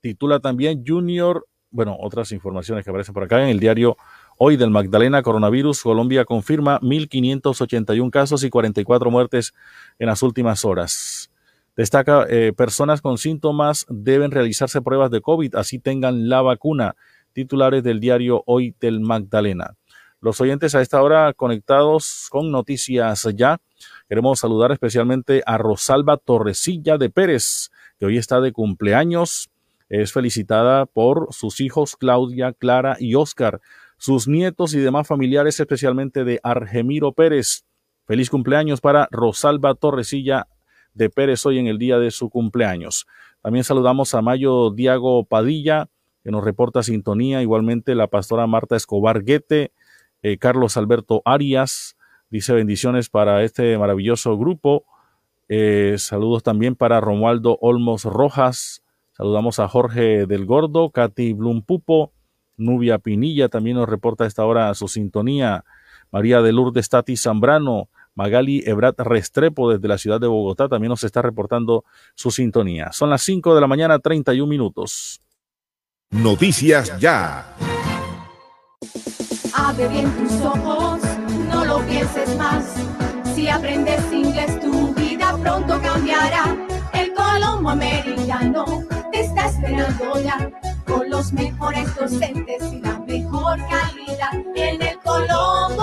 Titula también Junior, bueno, otras informaciones que aparecen por acá en el diario Hoy del Magdalena Coronavirus. Colombia confirma 1.581 casos y 44 muertes en las últimas horas. Destaca, eh, personas con síntomas deben realizarse pruebas de COVID, así tengan la vacuna. Titulares del diario Hoy del Magdalena los oyentes a esta hora conectados con Noticias Ya. Queremos saludar especialmente a Rosalba Torresilla de Pérez, que hoy está de cumpleaños. Es felicitada por sus hijos Claudia, Clara y Oscar, sus nietos y demás familiares, especialmente de Argemiro Pérez. Feliz cumpleaños para Rosalba Torresilla de Pérez hoy en el día de su cumpleaños. También saludamos a Mayo Diago Padilla, que nos reporta sintonía, igualmente la pastora Marta Escobar Guete, eh, Carlos Alberto Arias dice bendiciones para este maravilloso grupo. Eh, saludos también para Romualdo Olmos Rojas. Saludamos a Jorge del Gordo, Katy Blum Pupo, Nubia Pinilla también nos reporta a esta hora su sintonía. María de Lourdes Tati Zambrano, Magali Ebrat Restrepo desde la ciudad de Bogotá también nos está reportando su sintonía. Son las 5 de la mañana, 31 minutos. Noticias ya. Abre bien tus ojos, no lo pienses más. Si aprendes inglés, tu vida pronto cambiará. El Colombo Americano te está esperando ya. Con los mejores docentes y la mejor calidad. En el Colombo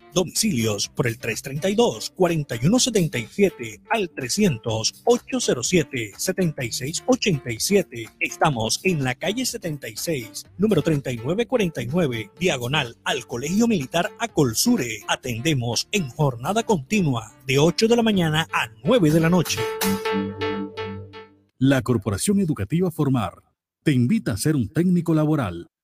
Domicilios por el 332-4177 al 300-807-7687. Estamos en la calle 76, número 3949, diagonal al Colegio Militar Acolsure. Atendemos en jornada continua de 8 de la mañana a 9 de la noche. La Corporación Educativa Formar te invita a ser un técnico laboral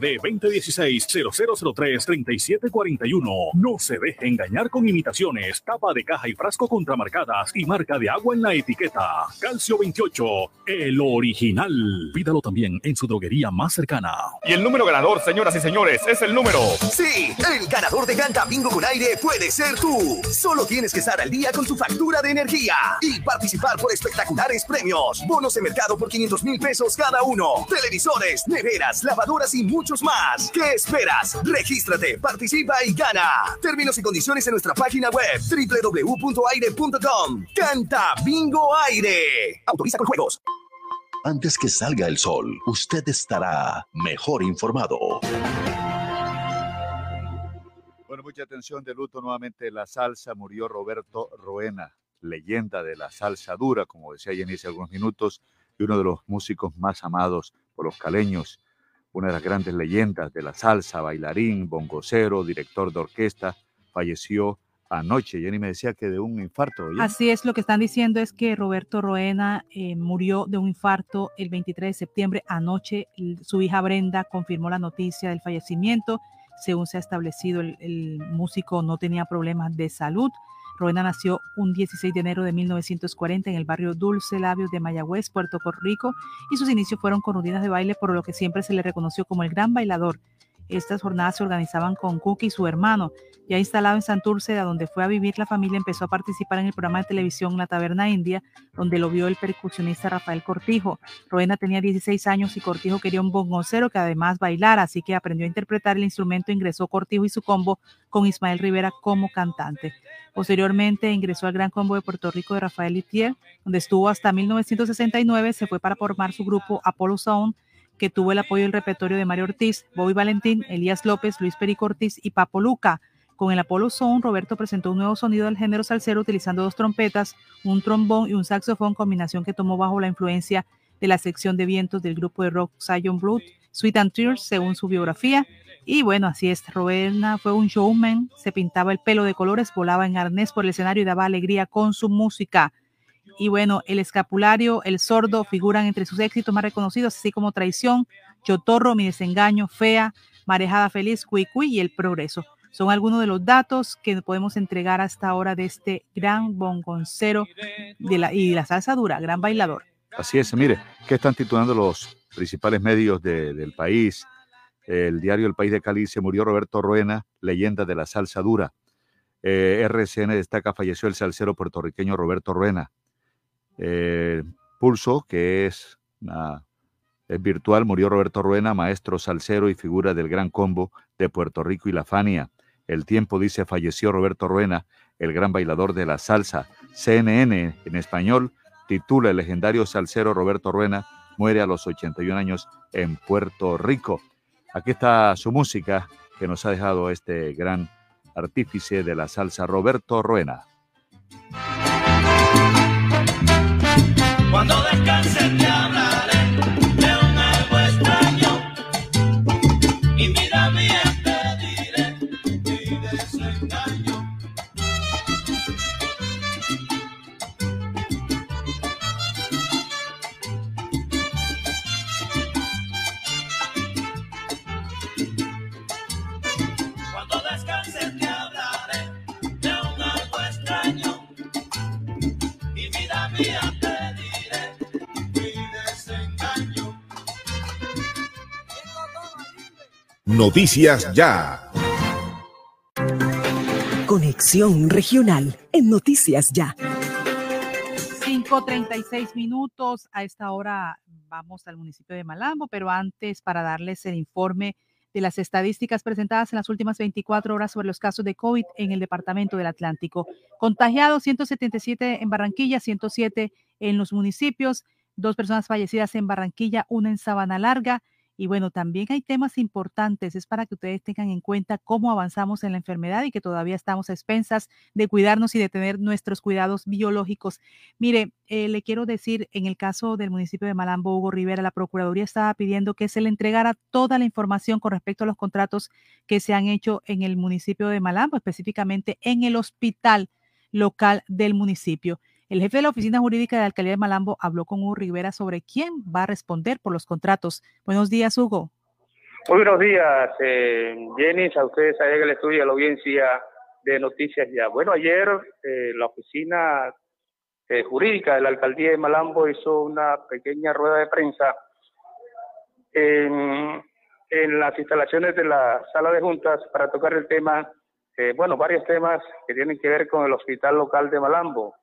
2016-0003-3741. No se deje engañar con imitaciones, tapa de caja y frasco contramarcadas y marca de agua en la etiqueta. Calcio 28, el original. Pídalo también en su droguería más cercana. Y el número ganador, señoras y señores, es el número. Sí, el ganador de Canta Bingo con aire puede ser tú. Solo tienes que estar al día con tu factura de energía y participar por espectaculares premios. Bonos de mercado por 500 mil pesos cada uno. Televisores, neveras, lavadoras y muchos más. ¿Qué esperas? Regístrate, participa y gana. Términos y condiciones en nuestra página web www.aire.com. Canta Bingo Aire. Autoriza con juegos. Antes que salga el sol, usted estará mejor informado. Bueno, mucha atención de luto nuevamente la salsa. Murió Roberto Roena, leyenda de la salsa dura, como decía Jenny hace algunos minutos, y uno de los músicos más amados por los caleños, una de las grandes leyendas de la salsa, bailarín, bongocero, director de orquesta, falleció anoche. Jenny me decía que de un infarto. Así es, lo que están diciendo es que Roberto Roena eh, murió de un infarto el 23 de septiembre. Anoche su hija Brenda confirmó la noticia del fallecimiento. Según se ha establecido, el músico no tenía problemas de salud. Roena nació un 16 de enero de 1940 en el barrio Dulce Labios de Mayagüez, Puerto Rico, y sus inicios fueron con rutinas de baile, por lo que siempre se le reconoció como el gran bailador. Estas jornadas se organizaban con Cookie y su hermano. Ya instalado en Santurce, a donde fue a vivir la familia, empezó a participar en el programa de televisión La Taberna India, donde lo vio el percusionista Rafael Cortijo. Roena tenía 16 años y Cortijo quería un bongocero que además bailara, así que aprendió a interpretar el instrumento. Ingresó Cortijo y su combo con Ismael Rivera como cantante. Posteriormente ingresó al Gran Combo de Puerto Rico de Rafael Litier, donde estuvo hasta 1969. Se fue para formar su grupo Apollo Sound, que tuvo el apoyo del repertorio de Mario Ortiz, Bobby Valentín, Elías López, Luis Perico Ortiz y Papo Luca. Con el Apollo Sound, Roberto presentó un nuevo sonido del género salsero utilizando dos trompetas, un trombón y un saxofón, combinación que tomó bajo la influencia de la sección de vientos del grupo de rock Zion Blood, Sweet and Tears, según su biografía. Y bueno, así es, Roberna fue un showman, se pintaba el pelo de colores, volaba en arnés por el escenario y daba alegría con su música. Y bueno, el escapulario, el sordo figuran entre sus éxitos más reconocidos, así como Traición, Chotorro, Mi Desengaño, Fea, Marejada Feliz, Cui Cui y El Progreso. Son algunos de los datos que podemos entregar hasta ahora de este gran bongoncero de la, y la salsa dura, gran bailador. Así es, mire, ¿qué están titulando los principales medios de- del país? El diario El País de Cali se murió Roberto Ruena, leyenda de la salsa dura. Eh, RCN destaca falleció el salsero puertorriqueño Roberto Ruena. Eh, Pulso, que es, es virtual, murió Roberto Ruena, maestro salsero y figura del gran combo de Puerto Rico y la Fania. El tiempo dice falleció Roberto Ruena, el gran bailador de la salsa. CNN en español titula el legendario salsero Roberto Ruena muere a los 81 años en Puerto Rico. Aquí está su música que nos ha dejado este gran artífice de la salsa Roberto Ruena. Cuando Noticias Ya. Conexión Regional en Noticias Ya. 5.36 minutos. A esta hora vamos al municipio de Malambo, pero antes para darles el informe de las estadísticas presentadas en las últimas 24 horas sobre los casos de COVID en el departamento del Atlántico. Contagiados 177 en Barranquilla, 107 en los municipios, dos personas fallecidas en Barranquilla, una en Sabana Larga, y bueno, también hay temas importantes, es para que ustedes tengan en cuenta cómo avanzamos en la enfermedad y que todavía estamos a expensas de cuidarnos y de tener nuestros cuidados biológicos. Mire, eh, le quiero decir, en el caso del municipio de Malambo, Hugo Rivera, la Procuraduría estaba pidiendo que se le entregara toda la información con respecto a los contratos que se han hecho en el municipio de Malambo, específicamente en el hospital local del municipio. El jefe de la Oficina Jurídica de la Alcaldía de Malambo habló con Hugo Rivera sobre quién va a responder por los contratos. Buenos días, Hugo. Muy buenos días, eh, Jenny, a ustedes en el estudio, a la audiencia de Noticias Ya. Bueno, ayer eh, la Oficina eh, Jurídica de la Alcaldía de Malambo hizo una pequeña rueda de prensa en, en las instalaciones de la sala de juntas para tocar el tema, eh, bueno, varios temas que tienen que ver con el hospital local de Malambo.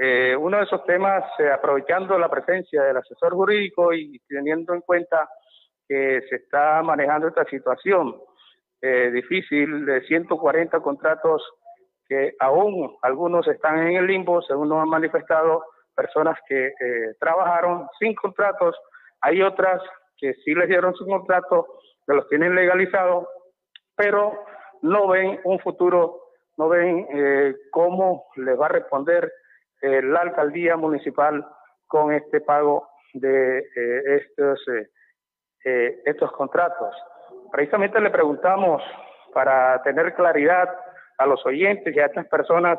Eh, uno de esos temas, eh, aprovechando la presencia del asesor jurídico y teniendo en cuenta que se está manejando esta situación eh, difícil de 140 contratos que aún algunos están en el limbo, según nos han manifestado personas que trabajaron sin contratos, hay otras que sí les dieron su contrato, que los tienen legalizados, pero no ven un futuro, no ven cómo les va a responder eh, la alcaldía municipal con este pago de eh, estos, eh, estos contratos. Precisamente le preguntamos para tener claridad a los oyentes y a estas personas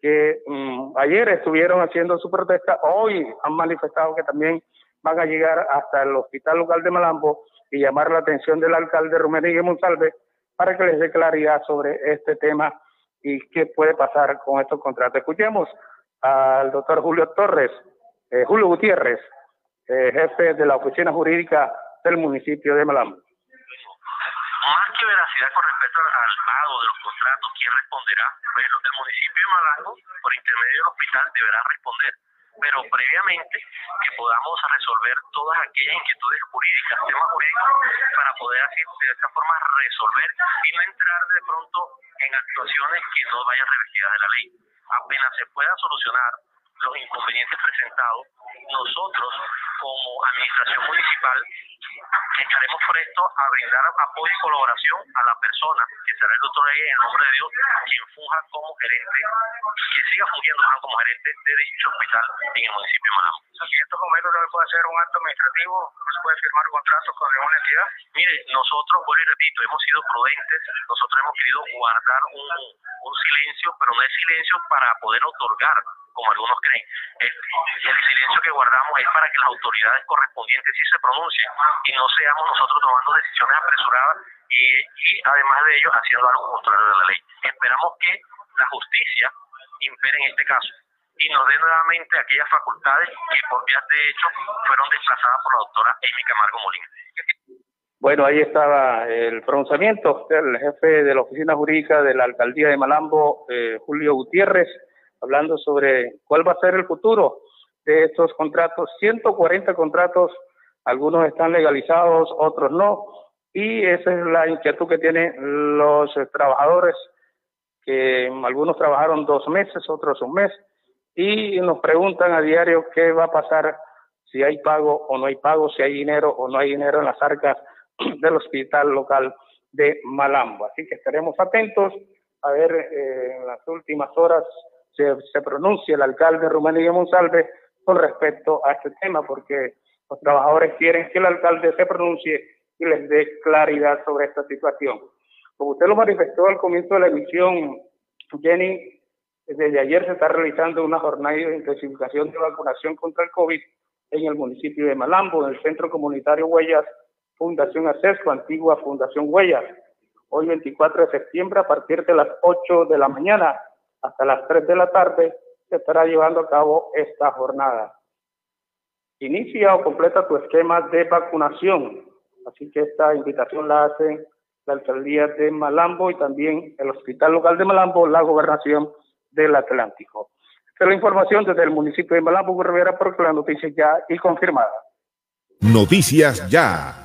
que mm, ayer estuvieron haciendo su protesta, hoy han manifestado que también van a llegar hasta el hospital local de Malambo y llamar la atención del alcalde Rumén Monsalve para que les dé claridad sobre este tema y qué puede pasar con estos contratos. Escuchemos al doctor Julio Torres, eh, Julio Gutiérrez, eh, jefe de la oficina jurídica del municipio de Malambo. Más que veracidad con respecto al pago de los contratos, ¿quién responderá? Pues del municipio de Malambo, por intermedio del hospital, deberá responder pero previamente que podamos resolver todas aquellas inquietudes jurídicas, temas jurídicos, para poder así de esta forma resolver y no entrar de pronto en actuaciones que no vayan revestidas de la ley apenas se pueda solucionar los inconvenientes presentados, nosotros como administración municipal estaremos prestos a brindar apoyo y colaboración a la persona que será el doctor en el nombre de Dios, quien funja como gerente, que siga fungiendo como gerente de dicho hospital en el municipio de Manamo. En estos momentos no se puede hacer un acto administrativo, no se puede firmar contratos con ninguna entidad. Mire, nosotros, vuelvo y repito, hemos sido prudentes, nosotros hemos querido guardar un, un silencio, pero no es silencio para poder otorgar como algunos creen. El, silencio que guardamos es para que las autoridades correspondientes sí se pronuncien y no seamos nosotros tomando decisiones apresuradas y, además de ello haciendo algo contrario de la ley. Esperamos que la justicia impere en este caso y nos dé nuevamente aquellas facultades que por vías de hecho fueron desplazadas por la doctora Amy Camargo Molina. Bueno, ahí estaba el pronunciamiento del jefe de la oficina jurídica de la alcaldía de Malambo, eh, Julio Gutiérrez hablando sobre cuál va a ser el futuro de estos contratos. 140 contratos, algunos están legalizados, otros no. Y esa es la inquietud que tienen los trabajadores, que algunos trabajaron dos meses, otros un mes, y nos preguntan a diario qué va a pasar si hay pago o no hay pago, si hay dinero o no hay dinero en las arcas del hospital local de Malambo. Así que estaremos atentos a ver eh, en las últimas horas se, se pronuncie el alcalde Rumán y Monsalve con respecto a este tema, porque los trabajadores quieren que el alcalde se pronuncie y les dé claridad sobre esta situación. Como usted lo manifestó al comienzo de la emisión, Jenny, desde ayer se está realizando una jornada de intensificación de vacunación contra el COVID en el municipio de Malambo, en el Centro Comunitario Huellas, Fundación Acesco, antigua Fundación Huellas. Hoy 24 de septiembre a partir de las 8 de la mañana hasta las 3 de la tarde se estará llevando a cabo esta jornada. Inicia o completa tu esquema de vacunación. Así que esta invitación la hace la alcaldía de Malambo y también el hospital local de Malambo, la gobernación del Atlántico. Esta es la información desde el municipio de Malambo, Rivera, porque la noticia ya y confirmada. Noticias ya.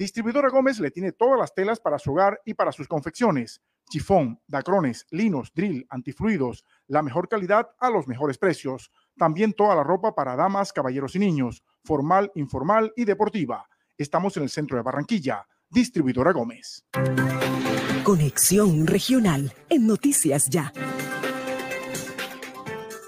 Distribuidora Gómez le tiene todas las telas para su hogar y para sus confecciones. Chifón, dacrones, linos, drill, antifluidos, la mejor calidad a los mejores precios. También toda la ropa para damas, caballeros y niños, formal, informal y deportiva. Estamos en el centro de Barranquilla. Distribuidora Gómez. Conexión Regional en Noticias Ya.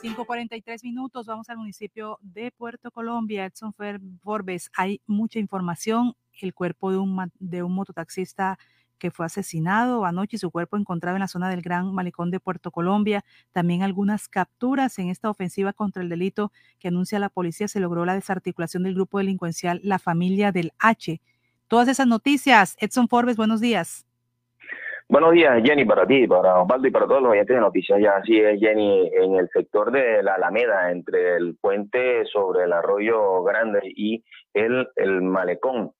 5.43 minutos, vamos al municipio de Puerto Colombia. Edson Forbes, hay mucha información. El cuerpo de un, de un mototaxista que fue asesinado anoche y su cuerpo encontrado en la zona del Gran Malecón de Puerto Colombia. También algunas capturas en esta ofensiva contra el delito que anuncia la policía. Se logró la desarticulación del grupo delincuencial La Familia del H. Todas esas noticias. Edson Forbes, buenos días. Buenos días, Jenny, para ti, para Osvaldo y para todos los oyentes de noticias. Ya así es, Jenny, en el sector de la Alameda, entre el puente sobre el arroyo Grande y el, el malecón,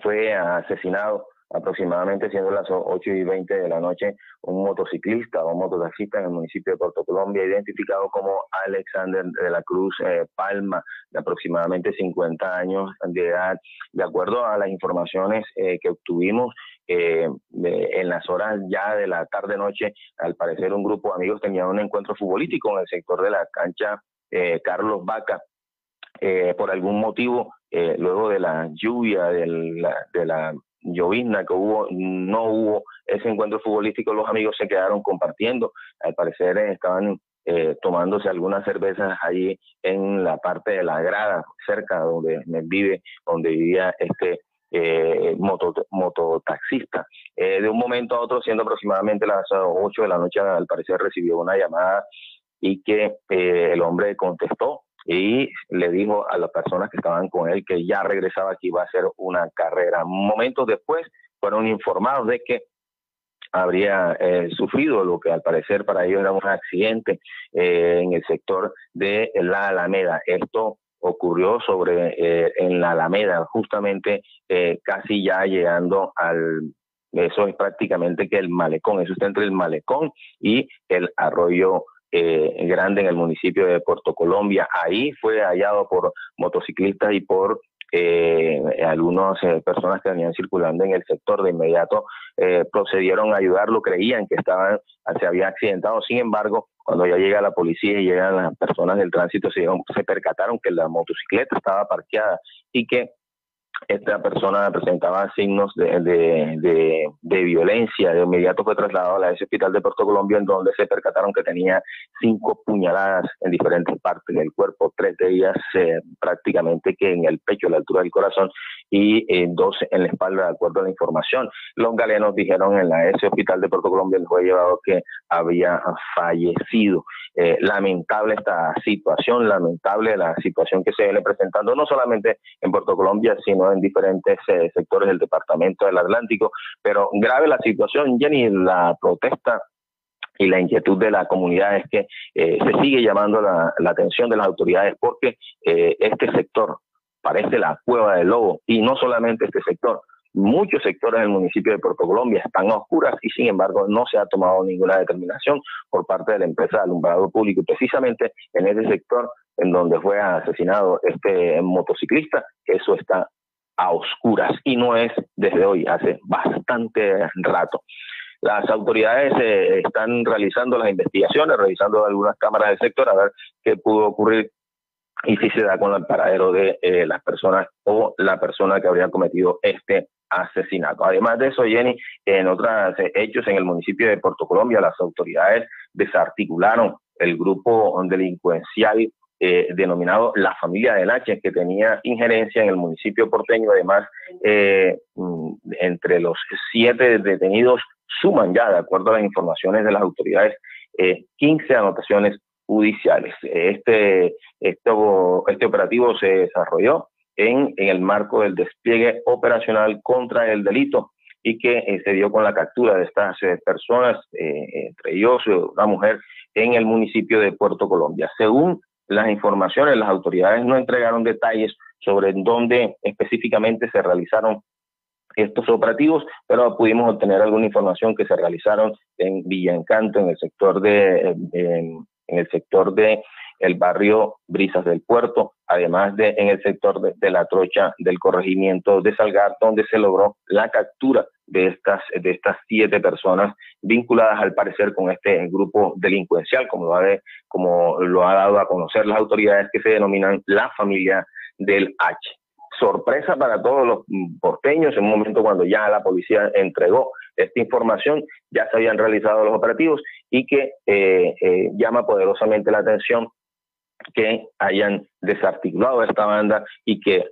fue asesinado aproximadamente siendo las 8 y 20 de la noche un motociclista o mototaxista en el municipio de Puerto Colombia, identificado como Alexander de la Cruz eh, Palma, de aproximadamente 50 años de edad. De acuerdo a las informaciones eh, que obtuvimos, eh, en las horas ya de la tarde-noche, al parecer un grupo de amigos tenía un encuentro futbolístico en el sector de la cancha eh, Carlos Vaca. Por algún motivo, luego de la lluvia, de la, de la llovizna que hubo, no hubo ese encuentro futbolístico, los amigos se quedaron compartiendo. Al parecer estaban tomándose algunas cervezas allí en la parte de la grada, cerca donde vive, donde vivía este eh, moto, mototaxista. Eh, de un momento a otro, siendo aproximadamente las 8 de la noche, al parecer recibió una llamada y que eh, el hombre contestó y le dijo a las personas que estaban con él que ya regresaba, que iba a hacer una carrera. Momentos después fueron informados de que habría eh, sufrido lo que al parecer para ellos era un accidente eh, en el sector de la Alameda. Esto ocurrió sobre eh, en la Alameda, justamente eh, casi ya llegando al eso es prácticamente que el malecón, eso está entre el malecón y el arroyo eh, grande en el municipio de Puerto Colombia. Ahí fue hallado por motociclistas y por eh, algunas personas que venían circulando en el sector de inmediato procedieron a ayudarlo, creían que estaban, se había accidentado, sin embargo, cuando ya llega la policía y llegan las personas del tránsito, se, se percataron que la motocicleta estaba parqueada y que esta persona presentaba signos de, de, de, violencia. De inmediato fue trasladado a la hospital de Puerto Colombia, en donde se percataron que tenía cinco puñaladas en diferentes partes del cuerpo, tres de ellas eh, prácticamente que en el pecho, a la altura del corazón, y eh, dos en la espalda, de acuerdo a la información. Los galenos dijeron en la ese hospital de Puerto Colombia, el fue llevado que había fallecido. Eh, lamentable esta situación, lamentable la situación que se viene presentando, no solamente en Puerto Colombia, sino en diferentes eh, sectores del departamento del Atlántico. Pero grave la situación, Jenny, la protesta y la inquietud de la comunidad es que eh, se sigue llamando la, atención de las autoridades porque este sector parece la cueva del lobo y no solamente este sector, Muchos sectores del municipio de Puerto Colombia están a oscuras y sin embargo no se ha tomado ninguna determinación por parte de la empresa de alumbrado público. Precisamente en ese sector en donde fue asesinado este motociclista, eso está a oscuras y no es desde hoy, hace bastante rato. Las autoridades eh, están realizando las investigaciones, revisando algunas cámaras del sector a ver qué pudo ocurrir y si se da con el paradero de eh, las personas o la persona que habría cometido este asesinato. Además de eso, Jenny, en otros eh, hechos en el municipio de Puerto Colombia, las autoridades desarticularon el grupo delincuencial eh, denominado La Familia de Naches, que tenía injerencia en el municipio porteño. Además, mm, entre los siete detenidos suman ya, de acuerdo a las informaciones de las autoridades, 15 anotaciones judiciales. Este, esto, este operativo se desarrolló en, en, el marco del despliegue operacional contra el delito y que eh, se dio con la captura de estas eh, personas, eh, entre ellos una mujer, en el municipio de Puerto Colombia. Según las informaciones, las autoridades no entregaron detalles sobre dónde específicamente se realizaron estos operativos, pero pudimos obtener alguna información que se realizaron en Villa Encanto, en el sector de, en el sector de el barrio Brisas del Puerto, además de en el sector de, la trocha del corregimiento de Salgar, donde se logró la captura de estas, de estas siete personas vinculadas al parecer con este grupo delincuencial, como lo, ha como lo ha dado a conocer las autoridades que se denominan la familia del H. Sorpresa para todos los porteños en un momento cuando ya la policía entregó esta información, ya se habían realizado los operativos y que eh, eh, llama poderosamente la atención que hayan desarticulado esta banda y que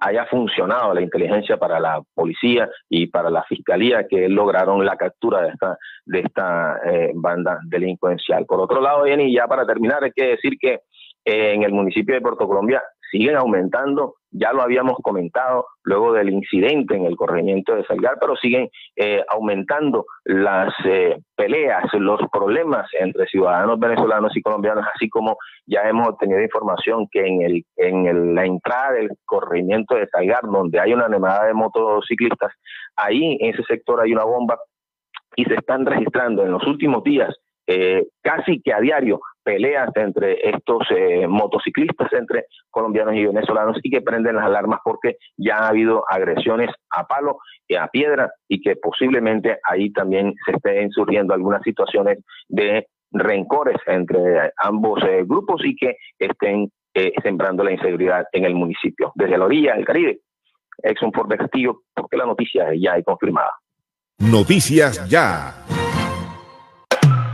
haya funcionado la inteligencia para la policía y para la fiscalía que lograron la captura de esta de esta eh, banda delincuencial. Por otro lado, y ya para terminar, hay que decir que en el municipio de Puerto Colombia siguen aumentando, ya lo habíamos comentado luego del incidente en el corregimiento de Salgar, pero siguen eh, aumentando las eh, peleas, los problemas entre ciudadanos venezolanos y colombianos, así como ya hemos obtenido información que en, el, en la entrada del corregimiento de Salgar, donde hay una nemada de motociclistas, ahí en ese sector hay una bomba y se están registrando en los últimos días eh, casi que a diario peleas entre estos eh, motociclistas, entre colombianos y venezolanos, y que prenden las alarmas porque ya ha habido agresiones a palo y a piedra, y que posiblemente ahí también se estén surgiendo algunas situaciones de rencores entre ambos eh, grupos y que estén eh, sembrando la inseguridad en el municipio. Desde la orilla del Caribe, Exxon por Castillo, porque la noticia ya hay confirmada. Noticias ya.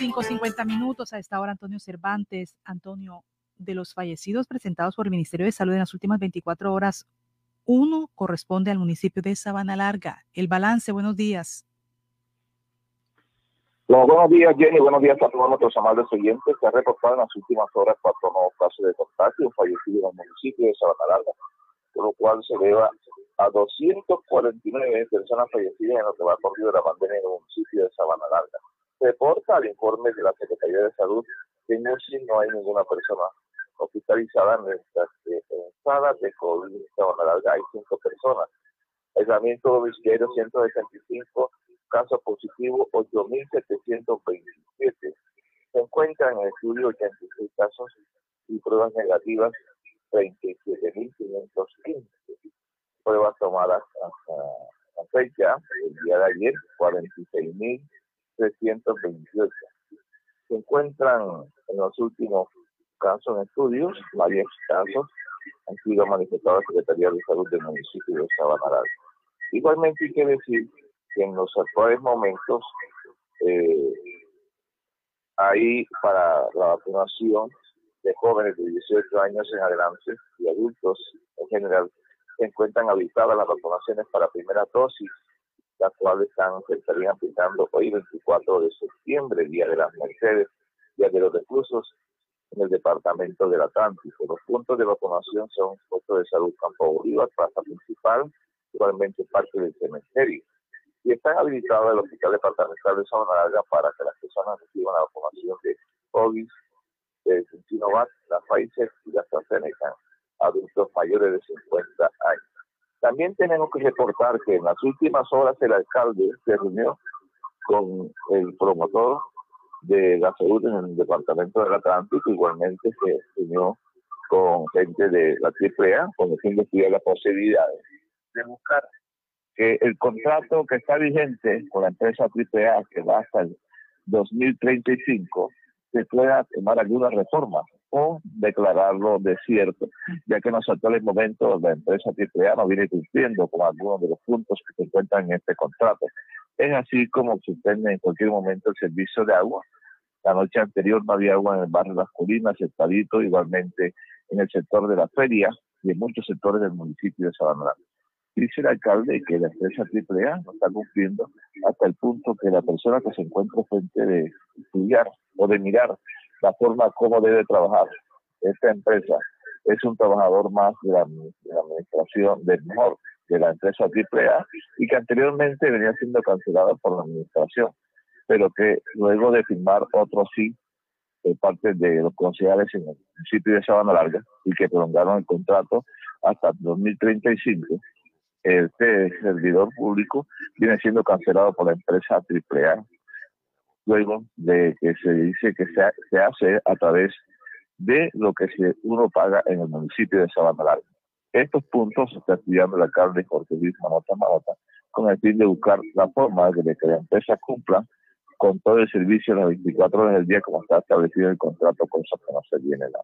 5.50 minutos a esta hora, Antonio Cervantes. Antonio, de los fallecidos presentados por el Ministerio de Salud en las últimas 24 horas, uno corresponde al municipio de Sabana Larga. El balance, buenos días. buenos días, Jenny. Buenos días a todos nuestros amables oyentes. Se ha reportado en las últimas horas cuatro nuevos casos de contagio fallecidos en el municipio de Sabana Larga, por lo cual se eleva a 249 personas fallecidas en lo que va corrido de la pandemia en el municipio de Sabana Larga reporta al informe de la Secretaría de Salud que en UCI no hay ninguna persona hospitalizada en esta sala de COVID en larga hay cinco personas. Aislamiento domiciliario 165, casos positivos 8.727. Se encuentran en estudio 86 casos y pruebas negativas 37.515. Pruebas tomadas hasta la fecha, el día de ayer, 46.000 328. Se encuentran en los últimos casos en estudios, varios casos han sido manifestados la Secretaría de Salud del municipio de Sabana Igualmente hay que decir que en los actuales momentos eh, hay para la vacunación de jóvenes de 18 años en adelante y adultos en general se encuentran habilitadas las vacunaciones para primera dosis, las cuales están, se estarían aplicando hoy 24 de septiembre, Día de las Mercedes, Día de los Reclusos, en el departamento del Atlántico. Los puntos de vacunación son puntos de salud Campo Bolívar, plaza principal, igualmente parte del cementerio. Y están habilitados el Hospital Departamental de Zona Larga para que las personas reciban la vacunación de COVID, de Sinovac, la Pfizer y la AstraZeneca, adultos mayores de 50 años. También tenemos que reportar que en las últimas horas el alcalde se reunió con el promotor de la salud en el departamento del Atlántico, igualmente se reunió con gente de la AAA con el fin de estudiar las posibilidades de buscar que el contrato que está vigente con la empresa AAA, que va hasta el 2035, se pueda tomar alguna reforma o declararlo desierto, ya que en los actuales momentos la empresa AAA no viene cumpliendo con algunos de los puntos que se encuentran en este contrato. Es así como suspende en cualquier momento el servicio de agua. La noche anterior no había agua en el barrio Las Colinas, el Padito, igualmente en el sector de la feria y en muchos sectores del municipio de Sabana Dice el alcalde que la empresa AAA no está cumpliendo hasta el punto que la persona que se encuentra frente de estudiar o de mirar la forma como debe trabajar esta empresa es un trabajador más de la, administración del mejor de la empresa AAA y que anteriormente venía siendo cancelada por la administración, pero que luego de firmar otro sí de parte de los concejales en el municipio de Sabana Larga y que prolongaron el contrato hasta 2035, este servidor público viene siendo cancelado por la empresa AAA luego de que se dice que se, se hace a través de lo que uno paga en el municipio de Sabana Larga. Estos puntos se está estudiando el alcalde Jorge Luis Manota Manota con el fin de buscar la forma de que la empresa cumpla con todo el servicio las 24 horas del día como está establecido en el contrato, con que no se la.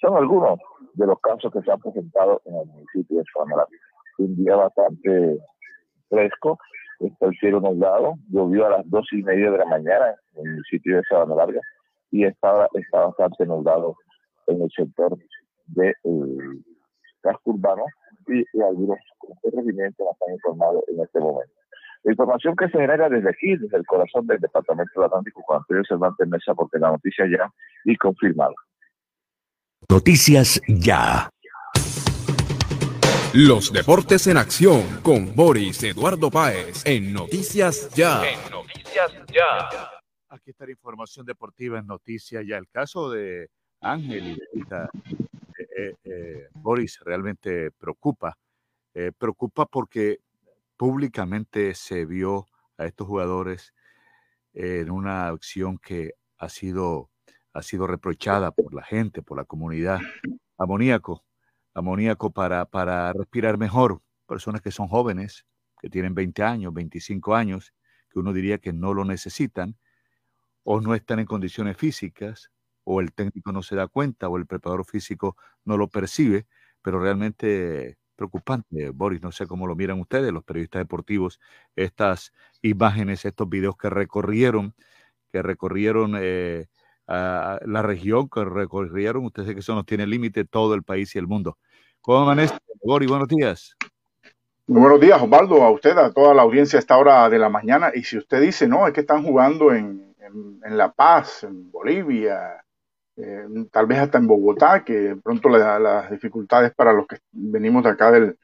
Son algunos de los casos que se han presentado en el municipio de Sabana Larga. Un día bastante fresco, está el cielo nublado, llovió a las dos y media de la mañana en el sitio de Sabana Larga y estaba, está bastante nublado en el sector de, casco urbano y, algunos regimientos están informados en este momento. La información que se genera desde aquí, desde el corazón del Departamento del Atlántico, con Antonio Cervantes Mesa, porque la noticia ya y confirmada. Noticias ya. Los deportes en acción con Boris Eduardo Páez en Noticias Ya. En Noticias Ya. Aquí está la información deportiva en Noticias Ya. El caso de Ángel y de eh, eh, eh, Boris realmente preocupa. preocupa porque públicamente se vio a estos jugadores en una acción que ha sido, ha sido reprochada por la gente, por la comunidad. Amoníaco, amoníaco para, para respirar mejor. Personas que son jóvenes, que tienen 20 años, 25 años, que uno diría que no lo necesitan, o no están en condiciones físicas, o el técnico no se da cuenta, o el preparador físico no lo percibe, pero realmente preocupante, Boris, no sé cómo lo miran ustedes, los periodistas deportivos, estas imágenes, estos videos que recorrieron, que recorrieron eh, la región que recorrieron. Ustedes que eso nos tiene límite todo el país y el mundo. ¿Cómo amanece, Gori? Buenos días. Muy buenos días, Osvaldo, a usted, a toda la audiencia a esta hora de la mañana. Y si usted dice, no, es que están jugando en, en, La Paz, en Bolivia, eh, tal vez hasta en Bogotá, que pronto las dificultades para los que venimos de acá del,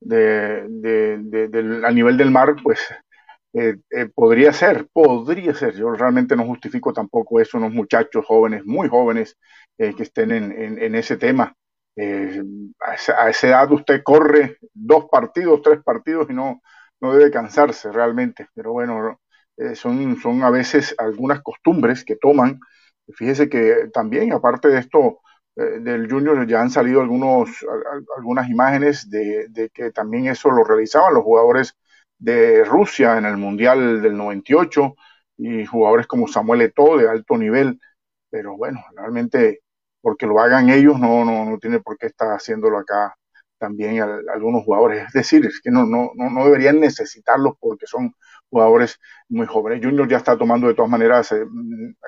de, de, del, a nivel del mar, pues eh, eh, podría ser, podría ser. Yo realmente no justifico tampoco eso, unos muchachos jóvenes, muy jóvenes, eh, que estén en, ese tema. A esa, a, esa, edad usted corre dos partidos, tres partidos y no, no debe cansarse realmente. Pero bueno, son, son a veces algunas costumbres que toman. Fíjese que también, aparte de esto, del Junior ya han salido algunos, algunas imágenes de, que también eso lo realizaban los jugadores de Rusia en el Mundial del 98 y jugadores como Samuel Eto'o de alto nivel, pero bueno, realmente porque lo hagan ellos no, no, no tiene por qué estar haciéndolo acá también algunos jugadores. Es decir, es que no, no, no, deberían necesitarlos porque son jugadores muy jóvenes. Junior ya está tomando de todas maneras eh,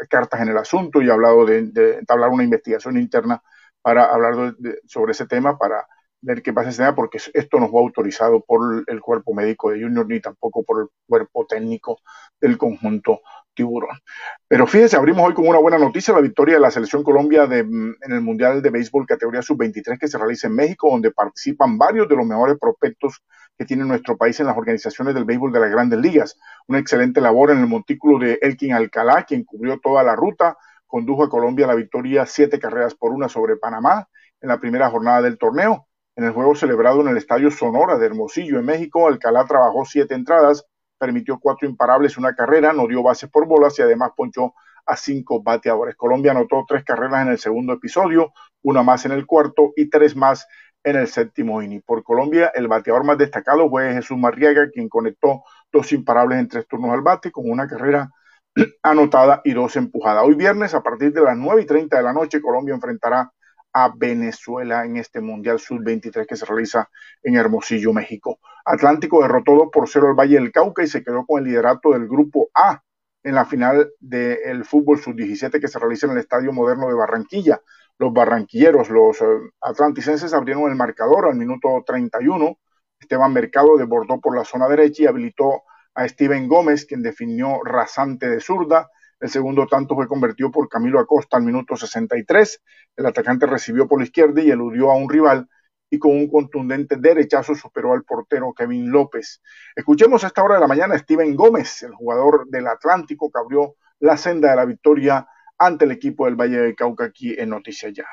cartas en el asunto y ha hablado de, de, hablar una investigación interna para hablar sobre ese tema, para ver qué pasa ese tema, porque esto no fue autorizado por el cuerpo médico de Junior ni tampoco por el cuerpo técnico del conjunto tiburón. Pero fíjense, abrimos hoy con una buena noticia, la victoria de la selección Colombia de, en el Mundial de Béisbol categoría sub-23 que se realiza en México, donde participan varios de los mejores prospectos que tiene nuestro país en las organizaciones del béisbol de las grandes ligas. Una excelente labor en el montículo de Elkin Alcalá, quien cubrió toda la ruta, condujo a Colombia a la victoria siete carreras por una sobre Panamá en la primera jornada del torneo. En el juego celebrado en el Estadio Sonora de Hermosillo, en México, Alcalá trabajó siete entradas, permitió cuatro imparables, una carrera, no dio bases por bolas y además ponchó a cinco bateadores. Colombia anotó tres carreras en el segundo episodio, una más en el cuarto y tres más en el séptimo inning. Por Colombia, el bateador más destacado fue Jesús Marriaga, quien conectó dos imparables en tres turnos al bate con una carrera anotada y dos empujadas. Hoy viernes, a partir de las nueve y treinta de la noche, Colombia enfrentará a Venezuela en este Mundial Sub-23 que se realiza en Hermosillo, México. Atlántico derrotó 2 por 0 al Valle del Cauca y se quedó con el liderato del grupo A en la final del fútbol sub-17 que se realiza en el Estadio Moderno de Barranquilla. Los barranquilleros, los eh, atlanticenses abrieron el marcador al minuto 31. Esteban Mercado desbordó por la zona derecha y habilitó a Steven Gómez, quien definió rasante de zurda. El segundo tanto fue convertido por Camilo Acosta al minuto 63. El atacante recibió por la izquierda y eludió a un rival y con un contundente derechazo superó al portero Kevin López. Escuchemos a esta hora de la mañana a Steven Gómez, el jugador del Atlántico que abrió la senda de la victoria ante el equipo del Valle de Cauca aquí en Noticias Ya.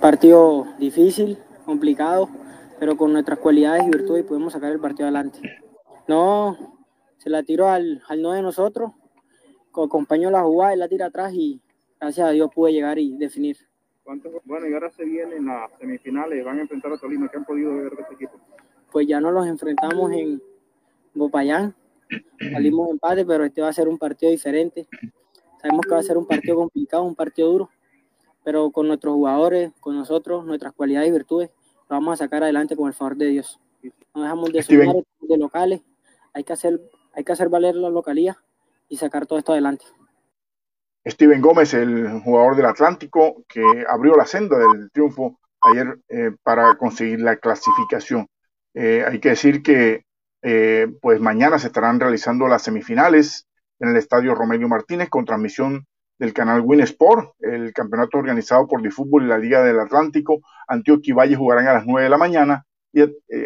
Partido difícil, complicado, pero con nuestras cualidades y virtudes podemos sacar el partido adelante. No, se la tiró al, al no de nosotros, acompañó la jugada, y la tira atrás y gracias a Dios pude llegar y definir. Bueno, y ahora se vienen las semifinales, van a enfrentar a Tolima. ¿Qué han podido ver de este equipo? Pues ya nos los enfrentamos en Bopayán, salimos empate, pero este va a ser un partido diferente. Sabemos que va a ser un partido complicado, un partido duro, pero con nuestros jugadores, con nosotros, nuestras cualidades y virtudes, lo vamos a sacar adelante con el favor de Dios. No dejamos de sumar de locales, hay que hacer, hay que hacer valer la localía y sacar todo esto adelante. Steven Gómez, el jugador del Atlántico, que abrió la senda del triunfo ayer eh, para conseguir la clasificación. Eh, hay que decir que eh, pues mañana se estarán realizando las semifinales en el estadio Romelio Martínez con transmisión del canal Win Sport, el campeonato organizado por Difútbol y la Liga del Atlántico. Antioquia y Valle jugarán a las 9 de la mañana, y,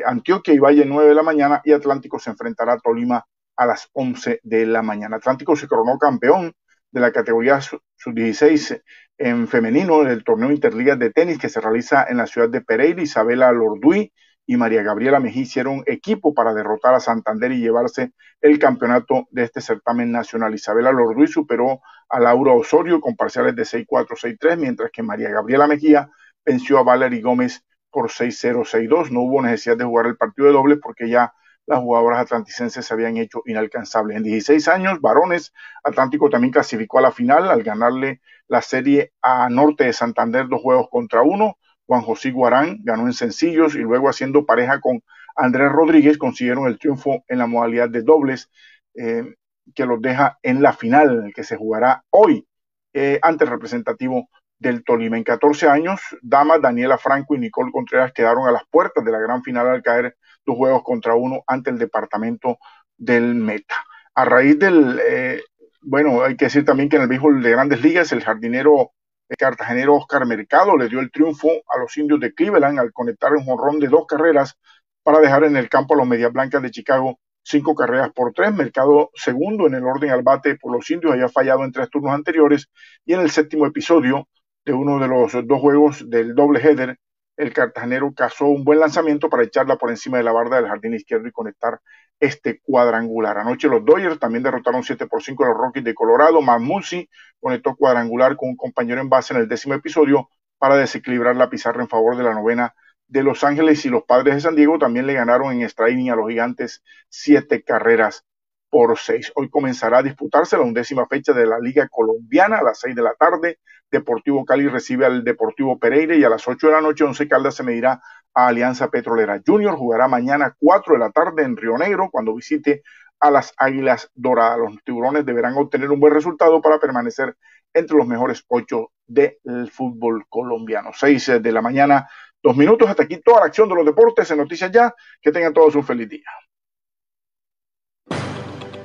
Antioquia y Valle 9 de la mañana y Atlántico se enfrentará a Tolima a las 11 de la mañana. Atlántico se coronó campeón de la categoría sub-16 en femenino del torneo Interligas de tenis que se realiza en la ciudad de Pereira. Isabela Lorduy y María Gabriela Mejía hicieron equipo para derrotar a Santander y llevarse el campeonato de este certamen nacional. Isabela Lorduy superó a Laura Osorio con parciales de 6-4, 6-3, mientras que María Gabriela Mejía venció a Valery Gómez por 6-0, 6-2. No hubo necesidad de jugar el partido de doble porque ya las jugadoras atlanticenses se habían hecho inalcanzables. En 16 años, varones, Atlántico también clasificó a la final al ganarle la serie a Norte de Santander dos juegos contra uno. Juan José Guarán ganó en sencillos y luego haciendo pareja con Andrés Rodríguez consiguieron el triunfo en la modalidad de dobles eh, que los deja en la final que se jugará hoy eh, ante el representativo del Tolima. En 14 años, Dama, Daniela Franco y Nicole Contreras quedaron a las puertas de la gran final al caer dos juegos contra uno ante el departamento del Meta. A raíz del, eh, bueno, hay que decir también que en el béisbol de grandes ligas, el jardinero cartagenero Oscar Mercado le dio el triunfo a los indios de Cleveland al conectar un jonrón de dos carreras para dejar en el campo a los Medias Blancas de Chicago cinco carreras por tres. Mercado segundo en el orden al bate por los indios, había fallado en tres turnos anteriores y en el séptimo episodio de uno de los dos juegos del doble header el cartagenero cazó un buen lanzamiento para echarla por encima de la barda del jardín izquierdo y conectar este cuadrangular. Anoche los Dodgers también derrotaron 7 por 5 a los Rockies de Colorado. Mamusi conectó cuadrangular con un compañero en base en el décimo episodio para desequilibrar la pizarra en favor de la novena de Los Ángeles y los padres de San Diego también le ganaron en extra a los gigantes siete carreras por 6. Hoy comenzará a disputarse la undécima fecha de la Liga Colombiana a las 6 de la tarde. Deportivo Cali recibe al Deportivo Pereira y a las 8 de la noche Once Caldas se medirá a Alianza Petrolera. Junior jugará mañana 4 de la tarde en Río Negro cuando visite a las Águilas Doradas. Los tiburones deberán obtener un buen resultado para permanecer entre los mejores ocho del fútbol colombiano. 6 de la mañana, dos minutos. Hasta aquí toda la acción de los deportes en Noticias Ya. Que tengan todos un feliz día.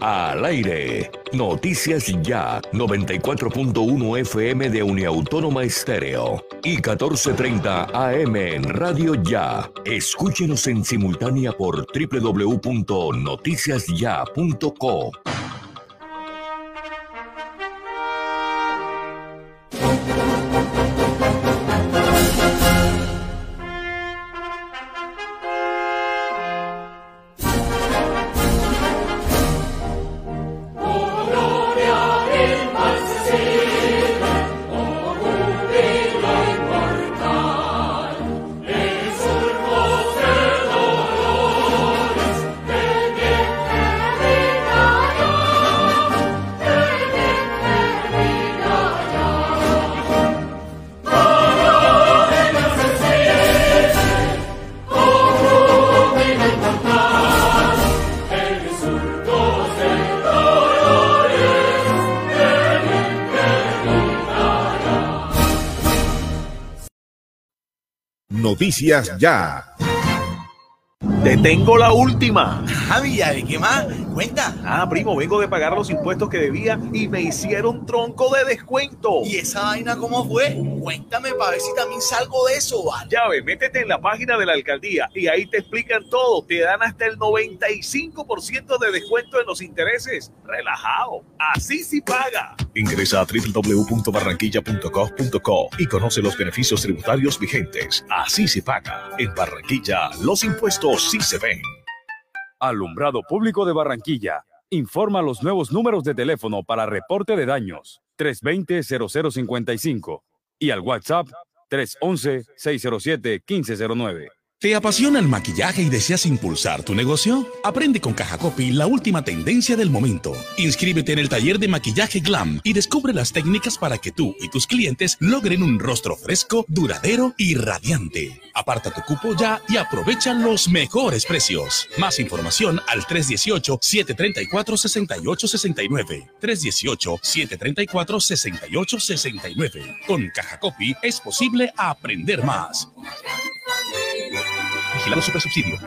Al aire. Noticias Ya. 94.1 FM de Uniautónoma Estéreo. Y 14.30 AM en Radio Ya. Escúchenos en simultánea por www.noticiasya.co. Noticias Ya. Te tengo la última. Javi, ¿de qué más? Cuenta. Ah, primo, vengo de pagar los impuestos que debía y me hicieron tronco de descuento. ¿Y esa vaina cómo fue? Para ver si también salgo de eso, ¿vale? Ya ves, métete en la página de la alcaldía y ahí te explican todo. Te dan hasta el 95% de descuento en los intereses. Relajado. Así sí paga. Ingresa a www.barranquilla.gov.co y conoce los beneficios tributarios vigentes. Así se paga. En Barranquilla, los impuestos sí se ven. Alumbrado Público de Barranquilla. Informa los nuevos números de teléfono para reporte de daños 320-0055 y al WhatsApp 311-607-1509. ¿Te apasiona el maquillaje y deseas impulsar tu negocio? Aprende con Caja Copy la última tendencia del momento. Inscríbete en el taller de maquillaje Glam y descubre las técnicas para que tú y tus clientes logren un rostro fresco, duradero y radiante. Aparta tu cupo ya y aprovecha los mejores precios. Más información al 318-734-6869. 318-734-6869. Con Caja Copy es posible aprender más. Vigilado Super Subsidio.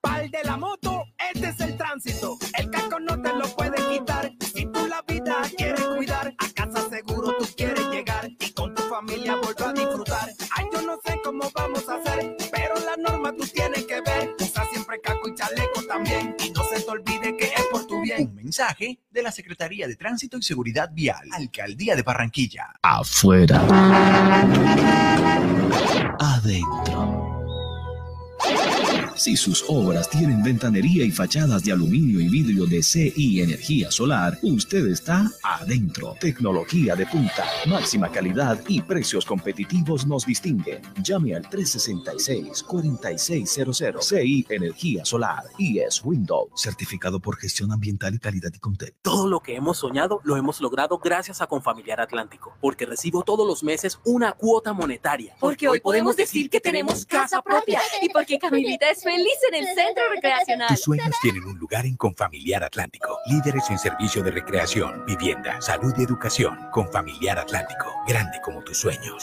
Pal de la moto, este es el tránsito. El casco no te lo puede quitar. Si tú la vida quieres cuidar, a casa seguro tú quieres llegar y con tu familia volver a disfrutar. Ay, yo no sé cómo vamos Un mensaje de la Secretaría de Tránsito y Seguridad Vial, Alcaldía de Barranquilla. Afuera. Adentro. Si sus obras tienen ventanería y fachadas de aluminio y vidrio de CI Energía Solar, usted está adentro. Tecnología de punta, máxima calidad y precios competitivos nos distinguen. Llame al 366-4600 CI Energía Solar y es Windows, certificado por gestión ambiental y calidad y contexto. Todo lo que hemos soñado lo hemos logrado gracias a Confamiliar Atlántico, porque recibo todos los meses una cuota monetaria. Porque hoy podemos decir que tenemos casa propia y porque Camilita es feliz en el centro recreacional. Tus sueños tienen un lugar en Confamiliar Atlántico. Líderes en servicio de recreación, vivienda, salud y educación. Confamiliar Atlántico. Grande como tus sueños.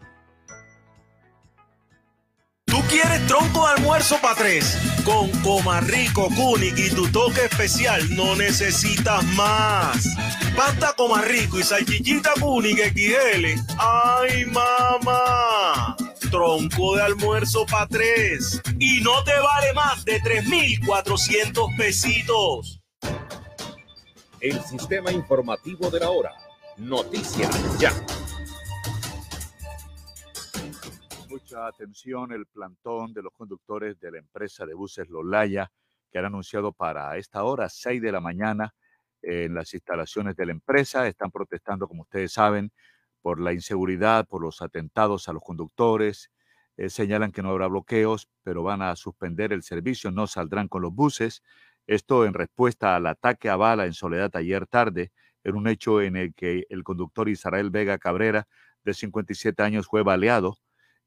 ¿Tú quieres tronco de almuerzo para tres? Con Comarrico, Kunik y tu toque especial no necesitas más. Pasta Comarrico y salchichita Kunik XL. ¡Ay, mamá! Tronco de almuerzo para tres. Y no te vale más de 3,400 pesitos. El sistema informativo de la hora. Noticias Ya. Atención el plantón de los conductores de la empresa de buses Lolaya, que han anunciado para esta hora, 6 de la mañana, en las instalaciones de la empresa. Están protestando, como ustedes saben, por la inseguridad, por los atentados a los conductores. Eh, señalan que no habrá bloqueos, pero van a suspender el servicio, no saldrán con los buses. Esto en respuesta al ataque a bala en Soledad ayer tarde, en un hecho en el que el conductor Israel Vega Cabrera, de 57 años, fue baleado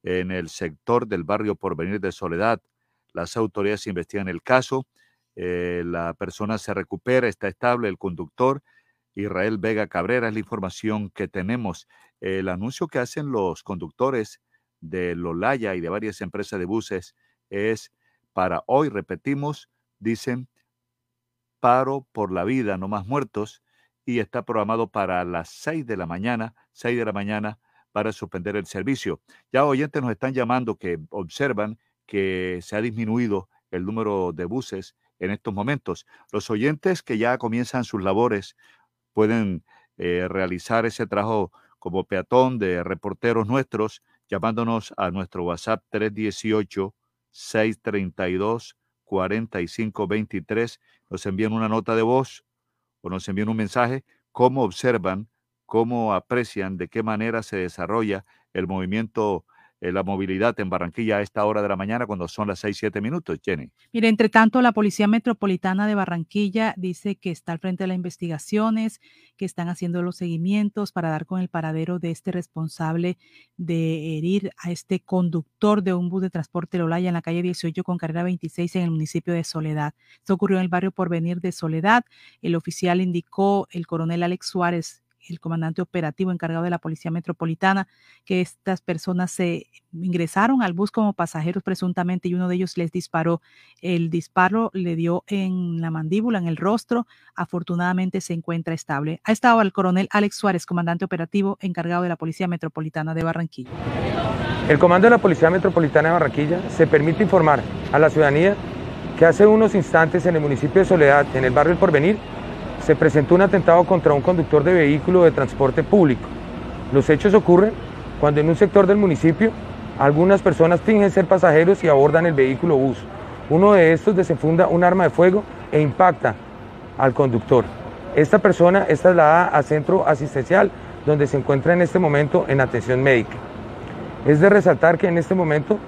en el sector del barrio Porvenir de Soledad. Las autoridades investigan el caso. Eh, la persona se recupera, está estable, el conductor Israel Vega Cabrera es la información que tenemos. El anuncio que hacen los conductores de Lolaya y de varias empresas de buses es para hoy, repetimos, dicen paro por la vida, no más muertos, y está programado para las 6 de la mañana, 6 de la mañana para suspender el servicio. Ya oyentes nos están llamando que observan que se ha disminuido el número de buses en estos momentos. Los oyentes que ya comienzan sus labores pueden eh, realizar ese trabajo como peatón de reporteros nuestros llamándonos a nuestro WhatsApp 318 632 4523. Nos envían una nota de voz o nos envían un mensaje, cómo observan, cómo aprecian, de qué manera se desarrolla el movimiento eh, la movilidad en Barranquilla a esta hora de la mañana cuando son las 6, 7 minutos, Jenny. Mire, entre tanto, la Policía Metropolitana de Barranquilla dice que está al frente de las investigaciones, que están haciendo los seguimientos para dar con el paradero de este responsable de herir a este conductor de un bus de transporte Lolaya en la calle 18 con carrera 26 en el municipio de Soledad. Esto ocurrió en el barrio Porvenir de Soledad. El oficial indicó, el coronel Alex Suárez, el comandante operativo encargado de la Policía Metropolitana, que estas personas se ingresaron al bus como pasajeros presuntamente y uno de ellos les disparó. El disparo le dio en la mandíbula, en el rostro. Afortunadamente se encuentra estable. Ha estado el coronel Alex Suárez, comandante operativo encargado de la Policía Metropolitana de Barranquilla. El comando de la Policía Metropolitana de Barranquilla se permite informar a la ciudadanía que hace unos instantes en el municipio de Soledad, en el barrio El Porvenir, se presentó un atentado contra un conductor de vehículo de transporte público. Los hechos ocurren cuando en un sector del municipio algunas personas fingen ser pasajeros y abordan el vehículo bus. Uno de estos desenfunda un arma de fuego e impacta al conductor. Esta persona es trasladada al centro asistencial donde se encuentra en este momento en atención médica. Es de resaltar que en este momento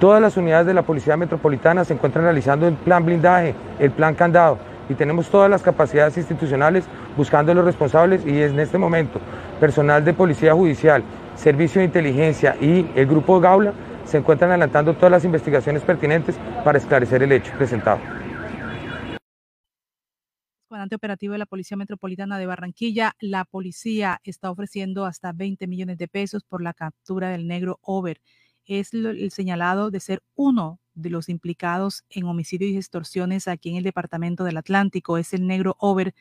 todas las unidades de la Policía Metropolitana se encuentran realizando el plan blindaje, el plan candado, y tenemos todas las capacidades institucionales buscando a los responsables y en este momento personal de Policía Judicial, Servicio de Inteligencia y el Grupo Gaula se encuentran adelantando todas las investigaciones pertinentes para esclarecer el hecho presentado. Comandante operativo de la Policía Metropolitana de Barranquilla, la policía está ofreciendo hasta 20 millones de pesos por la captura del negro Over. Es el señalado de ser uno de los implicados en homicidios y extorsiones aquí en el departamento del Atlántico. Es el negro Over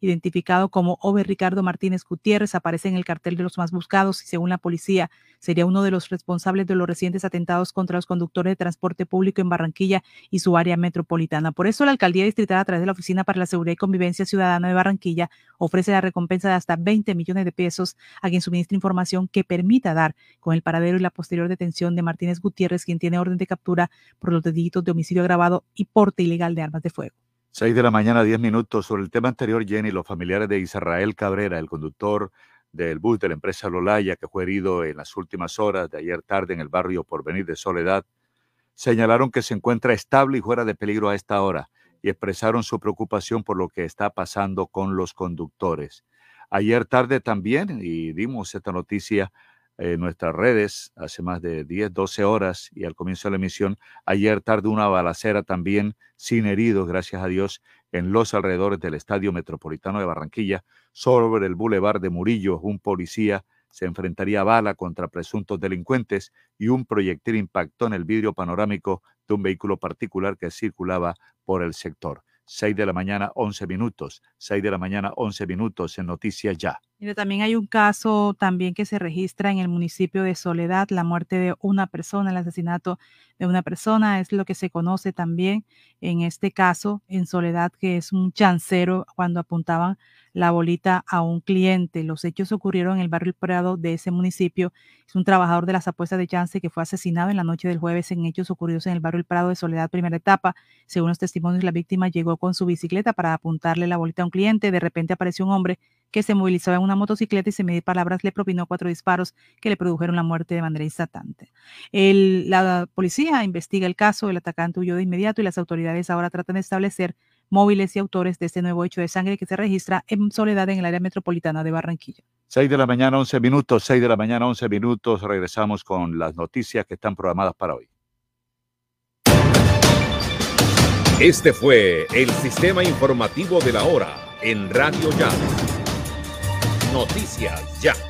identificado como Over Ricardo Martínez Gutiérrez, aparece en el cartel de los más buscados y según la policía sería uno de los responsables de los recientes atentados contra los conductores de transporte público en Barranquilla y su área metropolitana. Por eso la alcaldía distrital a través de la Oficina para la Seguridad y Convivencia Ciudadana de Barranquilla ofrece la recompensa de hasta 20 millones de pesos a quien suministre información que permita dar con el paradero y la posterior detención de Martínez Gutiérrez, quien tiene orden de captura por los delitos de homicidio agravado y porte ilegal de armas de fuego. 6 de la mañana, 10 minutos. Sobre el tema anterior, Jenny, los familiares de Israel Cabrera, el conductor del bus de la empresa Lolaya, que fue herido en las últimas horas de ayer tarde en el barrio Porvenir de Soledad, señalaron que se encuentra estable y fuera de peligro a esta hora y expresaron su preocupación por lo que está pasando con los conductores. Ayer tarde también, y dimos esta noticia en nuestras redes hace más de 10, 12 horas y al comienzo de la emisión, ayer tarde una balacera también sin heridos, gracias a Dios, en los alrededores del Estadio Metropolitano de Barranquilla, sobre el Boulevard de Murillo, un policía se enfrentaría a bala contra presuntos delincuentes y un proyectil impactó en el vidrio panorámico de un vehículo particular que circulaba por el sector. 6 de la mañana, 11 minutos. 6 de la mañana, 11 minutos en Noticias Ya. También hay un caso también que se registra en el municipio de Soledad, la muerte de una persona, el asesinato de una persona, es lo que se conoce también en este caso en Soledad, que es un chancero cuando apuntaban la bolita a un cliente. Los hechos ocurrieron en el barrio El Prado de ese municipio. Es un trabajador de las apuestas de Chance que fue asesinado en la noche del jueves en hechos ocurridos en el barrio El Prado de Soledad, primera etapa. Según los testimonios, la víctima llegó con su bicicleta para apuntarle la bolita a un cliente. De repente apareció un hombre que se movilizaba en una motocicleta y sin medir palabras le propinó cuatro disparos que le produjeron la muerte de manera instantánea. la policía investiga el caso, el atacante huyó de inmediato y las autoridades ahora tratan de establecer móviles y autores de este nuevo hecho de sangre que se registra en Soledad en el área metropolitana de Barranquilla. 6 de la mañana, 11 minutos, 6 de la mañana, 11 minutos. Regresamos con las noticias que están programadas para hoy. Este fue el sistema informativo de la hora en Radio Ya. Noticias Ya.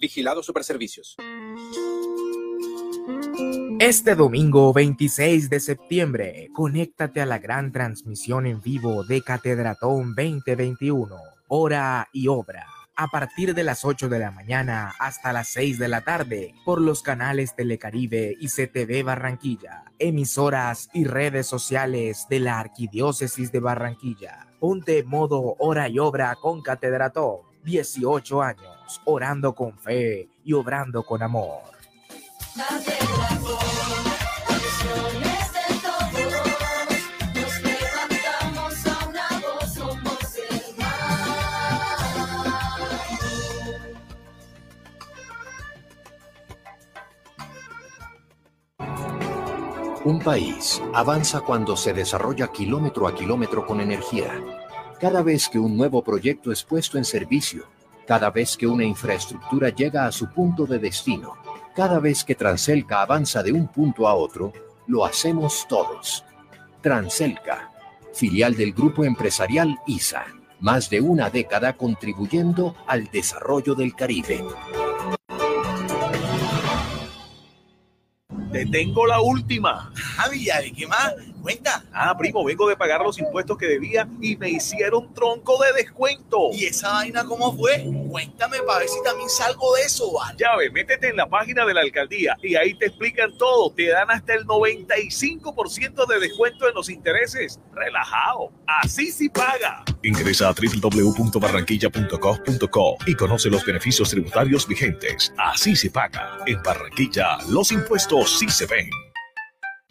Vigilado Superservicios. Este domingo 26 de septiembre, conéctate a la gran transmisión en vivo de Catedratón 2021, hora y obra, a partir de las 8 de la mañana hasta las 6 de la tarde, por los canales Telecaribe y CTV Barranquilla, emisoras y redes sociales de la Arquidiócesis de Barranquilla. Ponte modo hora y obra con Catedratón, 18 años, orando con fe y obrando con amor. Un país avanza cuando se desarrolla kilómetro a kilómetro con energía. Cada vez que un nuevo proyecto es puesto en servicio, cada vez que una infraestructura llega a su punto de destino, cada vez que Transelca avanza de un punto a otro, lo hacemos todos. Transelca, filial del grupo empresarial ISA, más de una década contribuyendo al desarrollo del Caribe. Te tengo la última. Javi, ¿qué más? Cuenta. Ah, primo, vengo de pagar los impuestos que debía y me hicieron tronco de descuento. ¿Y esa vaina cómo fue? Cuéntame para ver si también salgo de eso, ¿vale? Ya ves, métete en la página de la alcaldía y ahí te explican todo. Te dan hasta el 95% de descuento en los intereses. Relajado. Así sí paga. Ingresa a www.barranquilla.gov.co y conoce los beneficios tributarios vigentes. Así se paga. En Barranquilla, los impuestos sí se ven.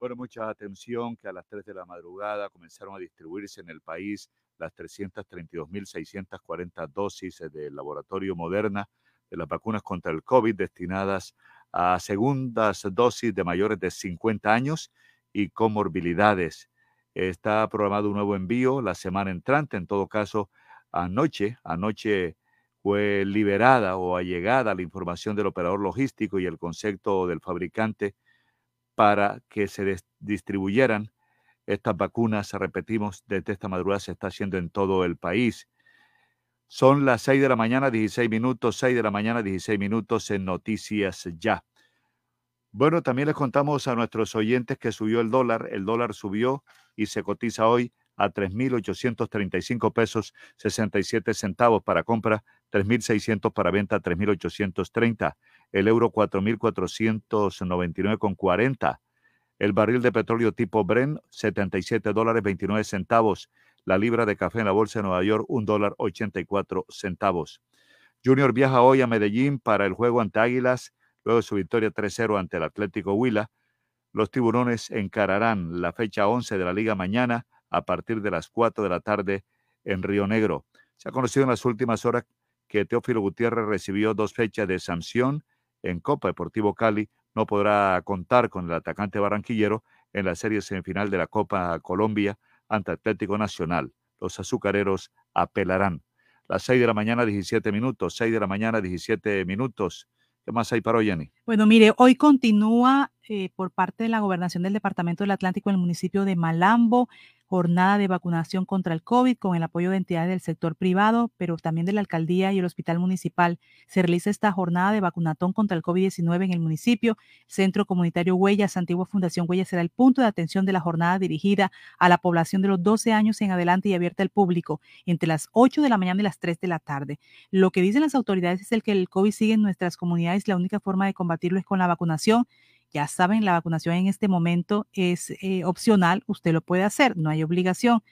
Bueno, mucha atención que a las 3 de la madrugada comenzaron a distribuirse en el país las 332.640 dosis del laboratorio Moderna de las vacunas contra el COVID destinadas a segundas dosis de mayores de 50 años y comorbilidades. Está programado un nuevo envío la semana entrante. En todo caso, anoche, anoche fue liberada o allegada la información del operador logístico y el concepto del fabricante para que se distribuyeran estas vacunas, repetimos, desde esta madrugada se está haciendo en todo el país. Son las 6 de la mañana, 16 minutos, 6 de la mañana, 16 minutos en Noticias Ya. Bueno, también les contamos a nuestros oyentes que subió el dólar. El dólar subió y se cotiza hoy a 3.835 pesos 67 centavos para compra, 3.600 para venta, 3.830. El euro 4.499,40. El barril de petróleo tipo Bren, 77 dólares 29 centavos. La libra de café en la bolsa de Nueva York, 1 dólar 84 centavos. Junior viaja hoy a Medellín para el juego ante Águilas, luego de su victoria 3-0 ante el Atlético Huila. Los tiburones encararán la fecha 11 de la liga mañana a partir de las 4 de la tarde en Río Negro. Se ha conocido en las últimas horas que Teófilo Gutiérrez recibió dos fechas de sanción en Copa Deportivo Cali. No podrá contar con el atacante barranquillero en la serie semifinal de la Copa Colombia ante Atlético Nacional. Los azucareros apelarán. Las 6 de la mañana, 17 minutos. 6 de la mañana, 17 minutos. ¿Qué más hay para hoy, Jenny? Bueno, mire, hoy continúa eh, por parte de la gobernación del Departamento del Atlántico en el municipio de Malambo jornada de vacunación contra el COVID con el apoyo de entidades del sector privado, pero también de la alcaldía y el hospital municipal. Se realiza esta jornada de vacunatón contra el COVID-19 en el municipio. Centro Comunitario Huellas, antigua Fundación Huellas, será el punto de atención de la jornada dirigida a la población de los 12 años en adelante y abierta al público entre las 8 de la mañana y las 3 de la tarde. Lo que dicen las autoridades es el que el COVID sigue en nuestras comunidades. La única forma de combatirlo es con la vacunación ya saben, la vacunación en este momento es eh, opcional, usted lo puede hacer, no hay obligación.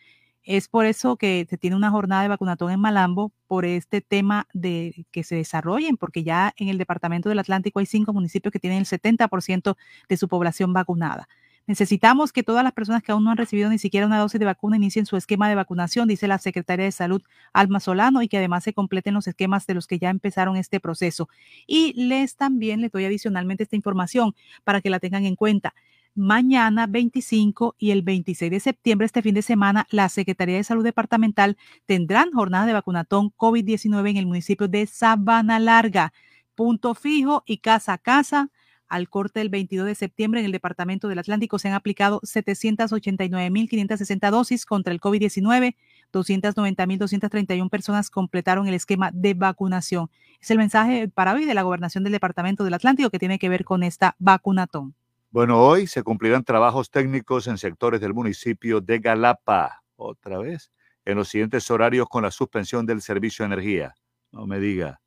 Es por eso que se tiene una jornada de vacunatón en Malambo por este tema de que se desarrollen, porque ya en el departamento del Atlántico hay cinco municipios que tienen el 70% de su población vacunada. Necesitamos que todas las personas que aún no han recibido ni siquiera una dosis de vacuna inicien su esquema de vacunación, dice la secretaria de Salud Alma Solano, y que además se completen los esquemas de los que ya empezaron este proceso. Y les también les doy adicionalmente esta información para que la tengan en cuenta mañana 25 y el 26 de septiembre, este fin de semana, la Secretaría de Salud Departamental tendrán jornada de vacunatón COVID-19 en el municipio de Sabana Larga. Punto fijo y casa a casa al corte del 22 de septiembre en el Departamento del Atlántico se han aplicado 789.560 dosis contra el COVID-19. 290.231 personas completaron el esquema de vacunación. Es el mensaje para hoy de la Gobernación del Departamento del Atlántico que tiene que ver con esta vacunatón. Bueno, hoy se cumplirán trabajos técnicos en sectores del municipio de Galapa, otra vez, en los siguientes horarios con la suspensión del servicio de energía. No me diga,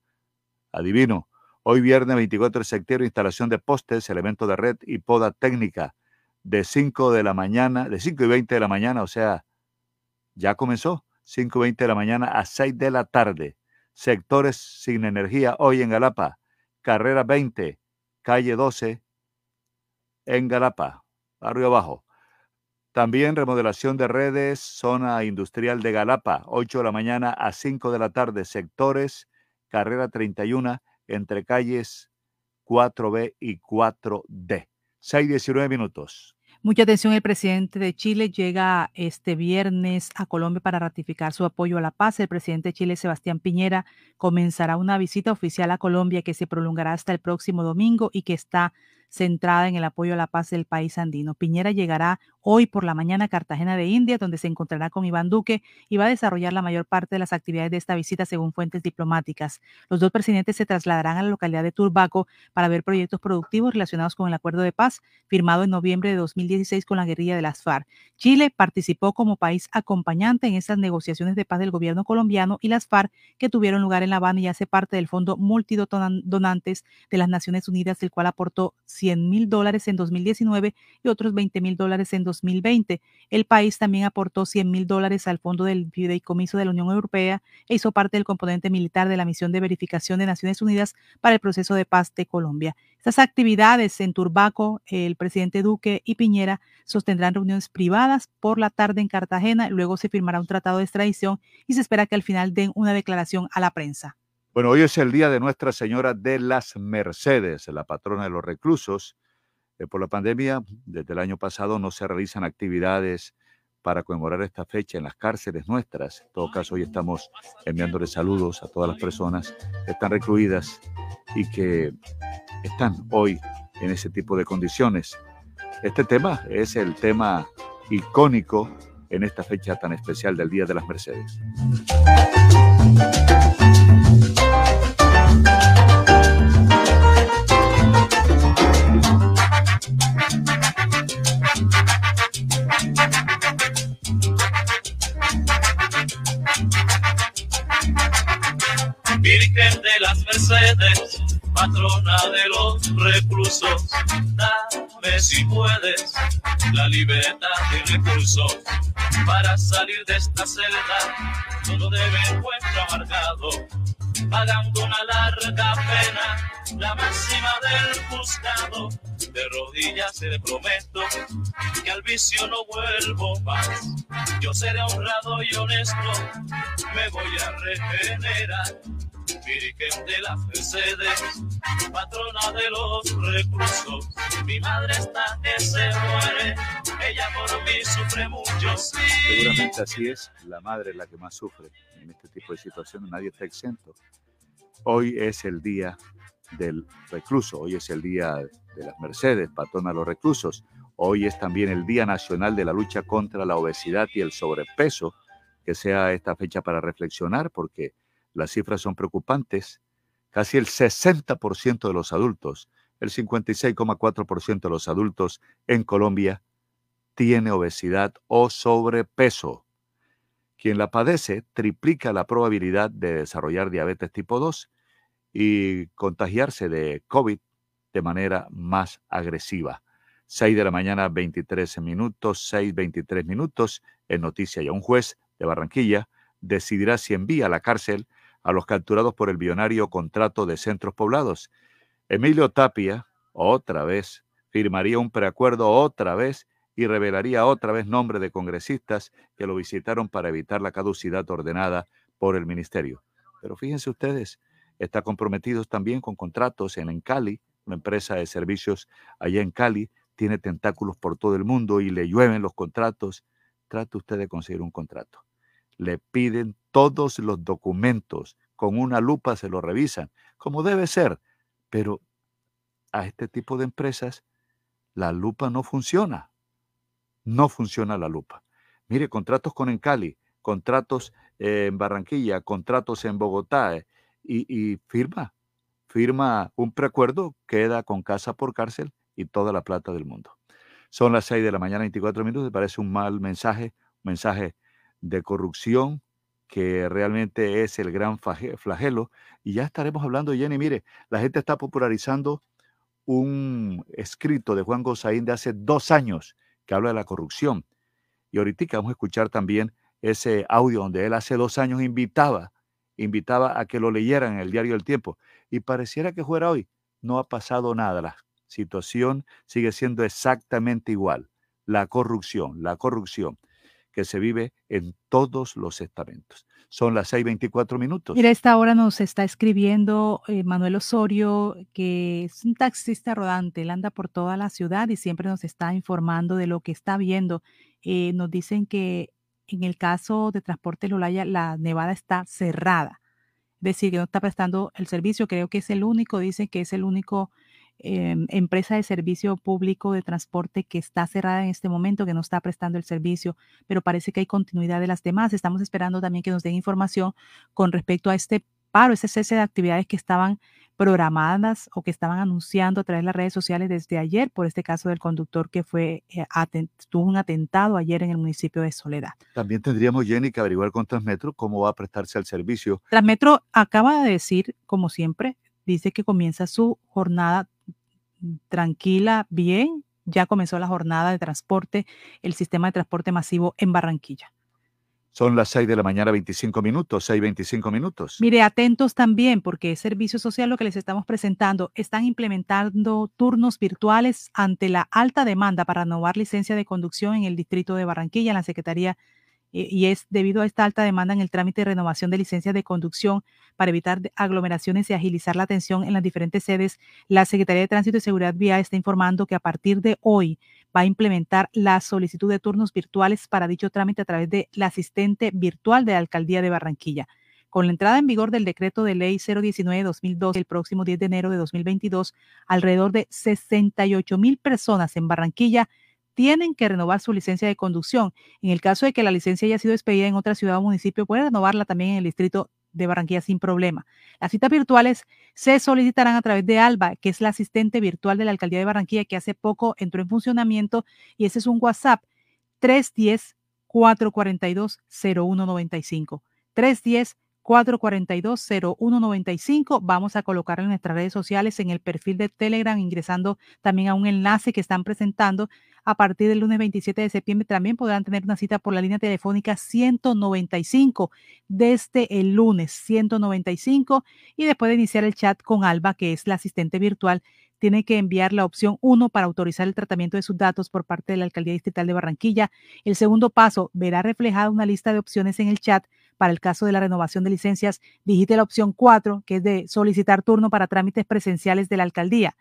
adivino, Hoy viernes 24 de septiembre, instalación de postes, elemento de red y poda técnica de 5 de la mañana, de 5 y 20 de la mañana, o sea, ya comenzó, 5 y 20 de la mañana a 6 de la tarde. Sectores sin energía hoy en Galapa, carrera 20, calle 12, en Galapa, barrio abajo. También remodelación de redes, zona industrial de Galapa, 8 de la mañana a 5 de la tarde, sectores, carrera 31 entre calles 4B y 4D. 6-19 minutos. Mucha atención, el presidente de Chile llega este viernes a Colombia para ratificar su apoyo a la paz. El presidente de Chile, Sebastián Piñera, comenzará una visita oficial a Colombia que se prolongará hasta el próximo domingo y que está centrada en el apoyo a la paz del país andino. Piñera llegará hoy por la mañana Cartagena de India, donde se encontrará con Iván Duque y va a desarrollar la mayor parte de las actividades de esta visita según fuentes diplomáticas. Los dos presidentes se trasladarán a la localidad de Turbaco para ver proyectos productivos relacionados con el acuerdo de paz firmado en noviembre de 2016 con la guerrilla de las FARC. Chile participó como país acompañante en esas negociaciones de paz del gobierno colombiano y las FARC que tuvieron lugar en La Habana y hace parte del Fondo Multidonantes de las Naciones Unidas, el cual aportó 100 mil dólares en 2019 y otros 20 mil dólares en 2020. El país también aportó 100 mil dólares al Fondo del Fideicomiso de la Unión Europea e hizo parte del componente militar de la misión de verificación de Naciones Unidas para el proceso de paz de Colombia. Estas actividades en Turbaco, el presidente Duque y Piñera sostendrán reuniones privadas por la tarde en Cartagena, luego se firmará un tratado de extradición y se espera que al final den una declaración a la prensa. Bueno, hoy es el día de Nuestra Señora de las Mercedes, la patrona de los reclusos. Eh, por la pandemia, desde el año pasado no se realizan actividades para conmemorar esta fecha en las cárceles nuestras. En todo caso, hoy estamos enviándoles saludos a todas las personas que están recluidas y que están hoy en ese tipo de condiciones. Este tema es el tema icónico en esta fecha tan especial del Día de las Mercedes. De patrona de los reclusos, dame si puedes la libertad y recursos para salir de esta celda, todo debe encuentro amargado, pagando una larga pena, la máxima del juzgado. De rodillas te prometo que al vicio no vuelvo más. Yo seré honrado y honesto, me voy a regenerar. Virgen de las Mercedes, patrona de los reclusos. Mi madre está que se muere, ella por mí sufre mucho. Sí. Seguramente así es, la madre es la que más sufre en este tipo de situaciones, nadie está exento. Hoy es el día del recluso, hoy es el día de las Mercedes, patrona de los reclusos. Hoy es también el Día Nacional de la Lucha contra la Obesidad y el Sobrepeso, que sea esta fecha para reflexionar, porque las cifras son preocupantes. Casi el 60% de los adultos, el 56,4% de los adultos en Colombia tiene obesidad o sobrepeso. Quien la padece triplica la probabilidad de desarrollar diabetes tipo 2 y contagiarse de COVID de manera más agresiva. 6 de la mañana, 23 minutos, 6, 23 minutos en noticia ya un juez de Barranquilla decidirá si envía a la cárcel a los capturados por el billonario contrato de centros poblados. Emilio Tapia, otra vez, firmaría un preacuerdo otra vez y revelaría otra vez nombre de congresistas que lo visitaron para evitar la caducidad ordenada por el ministerio. Pero fíjense ustedes, está comprometido también con contratos en, en Cali, una empresa de servicios allá en Cali, tiene tentáculos por todo el mundo y le llueven los contratos. Trate usted de conseguir un contrato le piden todos los documentos, con una lupa se lo revisan, como debe ser, pero a este tipo de empresas la lupa no funciona. No funciona la lupa. Mire, contratos con Encali, contratos en Barranquilla, contratos en Bogotá, eh, y, y firma, firma un preacuerdo, queda con casa por cárcel y toda la plata del mundo. Son las 6 de la mañana, 24 minutos, me parece un mal mensaje, un mensaje de corrupción que realmente es el gran flagelo. Y ya estaremos hablando, Jenny, mire, la gente está popularizando un escrito de Juan Gozaín de hace dos años que habla de la corrupción. Y ahorita vamos a escuchar también ese audio donde él hace dos años invitaba, invitaba a que lo leyeran en el diario El Tiempo. Y pareciera que fuera hoy. No ha pasado nada. La situación sigue siendo exactamente igual. La corrupción, la corrupción que se vive en todos los estamentos. Son las 6:24 minutos. Mira, esta hora nos está escribiendo eh, Manuel Osorio, que es un taxista rodante. Él anda por toda la ciudad y siempre nos está informando de lo que está viendo. Eh, nos dicen que en el caso de Transporte Lolaya, la nevada está cerrada. Es decir, que no está prestando el servicio. Creo que es el único, dice que es el único Em, empresa de servicio público de transporte que está cerrada en este momento, que no está prestando el servicio, pero parece que hay continuidad de las demás. Estamos esperando también que nos den información con respecto a este paro, ese cese de actividades que estaban programadas o que estaban anunciando a través de las redes sociales desde ayer por este caso del conductor que fue eh, tuvo un atentado ayer en el municipio de Soledad. También tendríamos, Jenny, que averiguar con Transmetro cómo va a prestarse al servicio. Transmetro acaba de decir, como siempre, dice que comienza su jornada tranquila, bien. Ya comenzó la jornada de transporte, el sistema de transporte masivo en Barranquilla. Son las 6 de la mañana, 25 minutos, 6, 25 minutos. Mire, atentos también, porque es servicio social lo que les estamos presentando. Están implementando turnos virtuales ante la alta demanda para renovar licencia de conducción en el distrito de Barranquilla, en la Secretaría y es debido a esta alta demanda en el trámite de renovación de licencias de conducción para evitar aglomeraciones y agilizar la atención en las diferentes sedes, la Secretaría de Tránsito y Seguridad Vial está informando que a partir de hoy va a implementar la solicitud de turnos virtuales para dicho trámite a través de la asistente virtual de la Alcaldía de Barranquilla. Con la entrada en vigor del decreto de ley 019-2002 el próximo 10 de enero de 2022, alrededor de 68 mil personas en Barranquilla tienen que renovar su licencia de conducción. En el caso de que la licencia haya sido expedida en otra ciudad o municipio, puede renovarla también en el distrito de Barranquilla sin problema. Las citas virtuales se solicitarán a través de ALBA, que es la asistente virtual de la Alcaldía de Barranquilla, que hace poco entró en funcionamiento y ese es un WhatsApp 310-442-0195. 310 442-0195. Vamos a colocarlo en nuestras redes sociales, en el perfil de Telegram, ingresando también a un enlace que están presentando. A partir del lunes 27 de septiembre también podrán tener una cita por la línea telefónica 195 desde el lunes 195 y después de iniciar el chat con Alba, que es la asistente virtual, tiene que enviar la opción 1 para autorizar el tratamiento de sus datos por parte de la Alcaldía Distrital de Barranquilla. El segundo paso verá reflejada una lista de opciones en el chat para el caso de la renovación de licencias, digite la opción 4, que es de solicitar turno para trámites presenciales de la alcaldía.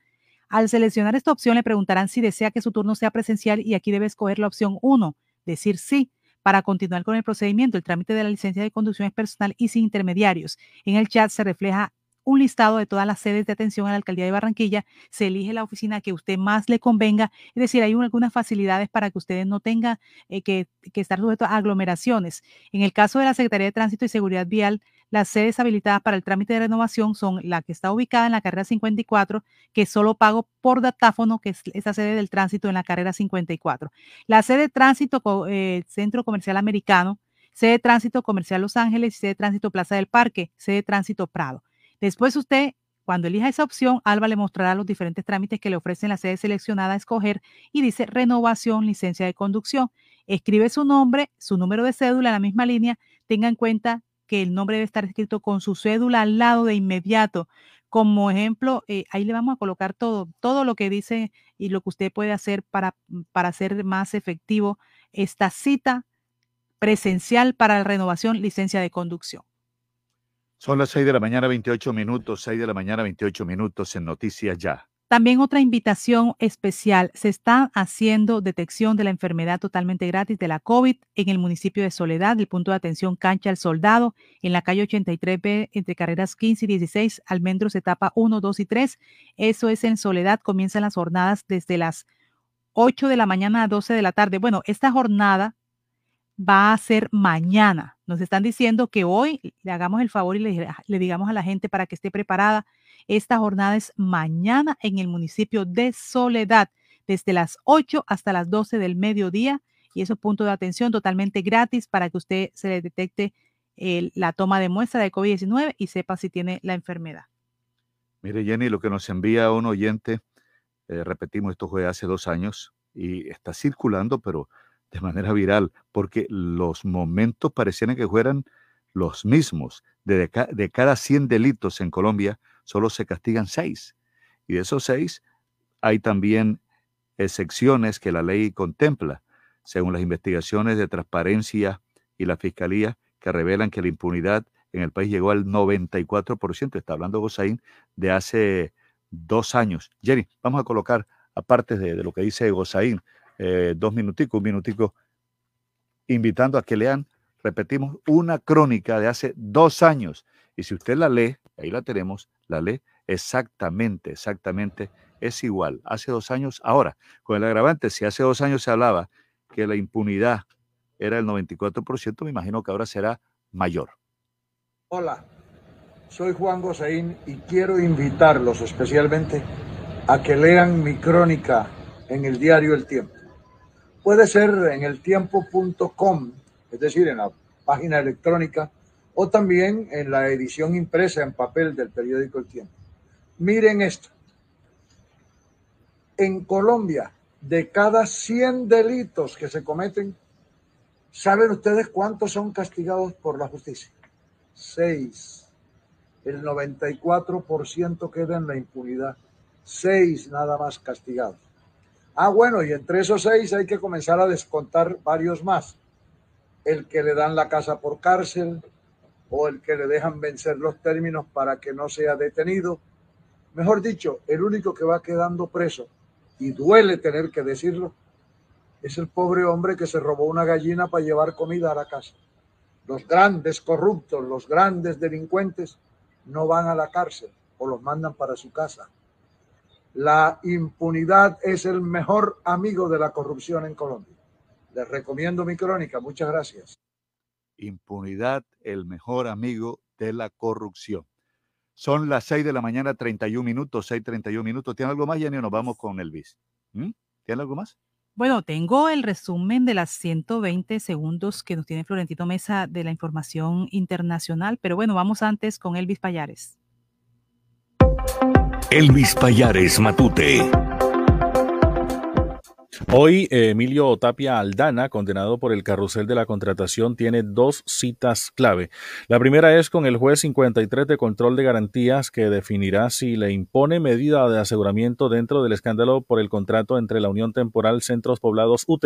Al seleccionar esta opción le preguntarán si desea que su turno sea presencial y aquí debe escoger la opción 1, decir sí, para continuar con el procedimiento. El trámite de la licencia de conducción es personal y sin intermediarios. En el chat se refleja un listado de todas las sedes de atención a la alcaldía de Barranquilla, se elige la oficina que usted más le convenga, es decir, hay algunas facilidades para que ustedes no tengan eh, que, estar sujetos a aglomeraciones. En el caso de la Secretaría de Tránsito y Seguridad Vial, las sedes habilitadas para el trámite de renovación son la que está ubicada en la carrera 54, que solo pago por datáfono, que es esa sede del tránsito en la carrera 54. La sede de tránsito, eh, Centro Comercial Americano, sede de tránsito comercial Los Ángeles sede de tránsito Plaza del Parque, sede de tránsito Prado. Después usted, cuando elija esa opción, Alba le mostrará los diferentes trámites que le ofrecen la sede seleccionada a escoger y dice renovación, licencia de conducción. Escribe su nombre, su número de cédula en la misma línea. Tenga en cuenta que el nombre debe estar escrito con su cédula al lado de inmediato. Como ejemplo, eh, ahí le vamos a colocar todo, todo lo que dice y lo que usted puede hacer para, para hacer más efectivo esta cita presencial para la renovación licencia de conducción. Son las 6 de la mañana, 28 minutos, 6 de la mañana, 28 minutos en Noticias Ya. También otra invitación especial. Se está haciendo detección de la enfermedad totalmente gratis de la COVID en el municipio de Soledad, el punto de atención Cancha al Soldado, en la calle 83B, entre carreras 15 y 16, Almendros, etapa 1, 2 y 3. Eso es en Soledad. Comienzan las jornadas desde las 8 de la mañana a 12 de la tarde. Bueno, esta jornada va a ser mañana. Nos están diciendo que hoy le hagamos el favor y le, digamos a la gente para que esté preparada. Esta jornada es mañana en el municipio de Soledad, desde las 8 hasta las 12 del mediodía. Y esos puntos de atención totalmente gratis para que usted se le detecte la toma de muestra de COVID-19 y sepa si tiene la enfermedad. Mire, Jenny, lo que nos envía un oyente, eh, repetimos, esto fue hace dos años y está circulando, pero de manera viral, porque los momentos parecían que fueran los mismos. De, de cada 100 delitos en Colombia, solo se castigan 6. Y de esos 6, hay también excepciones que la ley contempla, según las investigaciones de transparencia y la fiscalía, que revelan que la impunidad en el país llegó al 94%. Está hablando Gozaín de hace dos años. Jenny, vamos a colocar, aparte de, de lo que dice Gozaín, eh, dos minuticos, un minutico, invitando a que lean, repetimos, una crónica de hace dos años. Y si usted la lee, ahí la tenemos, la lee exactamente, exactamente, es igual. Hace dos años, ahora, con el agravante, si hace dos años se hablaba que la impunidad era el 94%, me imagino que ahora será mayor. Hola, soy Juan Gosaín y quiero invitarlos especialmente a que lean mi crónica en el diario El Tiempo. Puede ser en el tiempo.com, es decir, en la página electrónica, o también en la edición impresa en papel del periódico El Tiempo. Miren esto. En Colombia, de cada 100 delitos que se cometen, ¿saben ustedes cuántos son castigados por la justicia? Seis. El 94% queda en la impunidad. Seis nada más castigados. Ah, bueno, y entre esos seis hay que comenzar a descontar varios más. El que le dan la casa por cárcel o el que le dejan vencer los términos para que no sea detenido. Mejor dicho, el único que va quedando preso, y duele tener que decirlo, es el pobre hombre que se robó una gallina para llevar comida a la casa. Los grandes corruptos, los grandes delincuentes no van a la cárcel o los mandan para su casa. La impunidad es el mejor amigo de la corrupción en Colombia. Les recomiendo mi crónica. Muchas gracias. Impunidad, el mejor amigo de la corrupción. Son las 6 de la mañana, 31 minutos, 6:31 minutos. ¿Tiene algo más, Jenny, o nos vamos con Elvis? ¿Mm? ¿Tiene algo más? Bueno, tengo el resumen de las 120 segundos que nos tiene Florentino Mesa de la información internacional, pero bueno, vamos antes con Elvis Payares. Elvis Payares Matute. Hoy, Emilio Tapia Aldana, condenado por el carrusel de la contratación, tiene dos citas clave. La primera es con el juez 53 de control de garantías que definirá si le impone medida de aseguramiento dentro del escándalo por el contrato entre la Unión Temporal Centros Poblados UT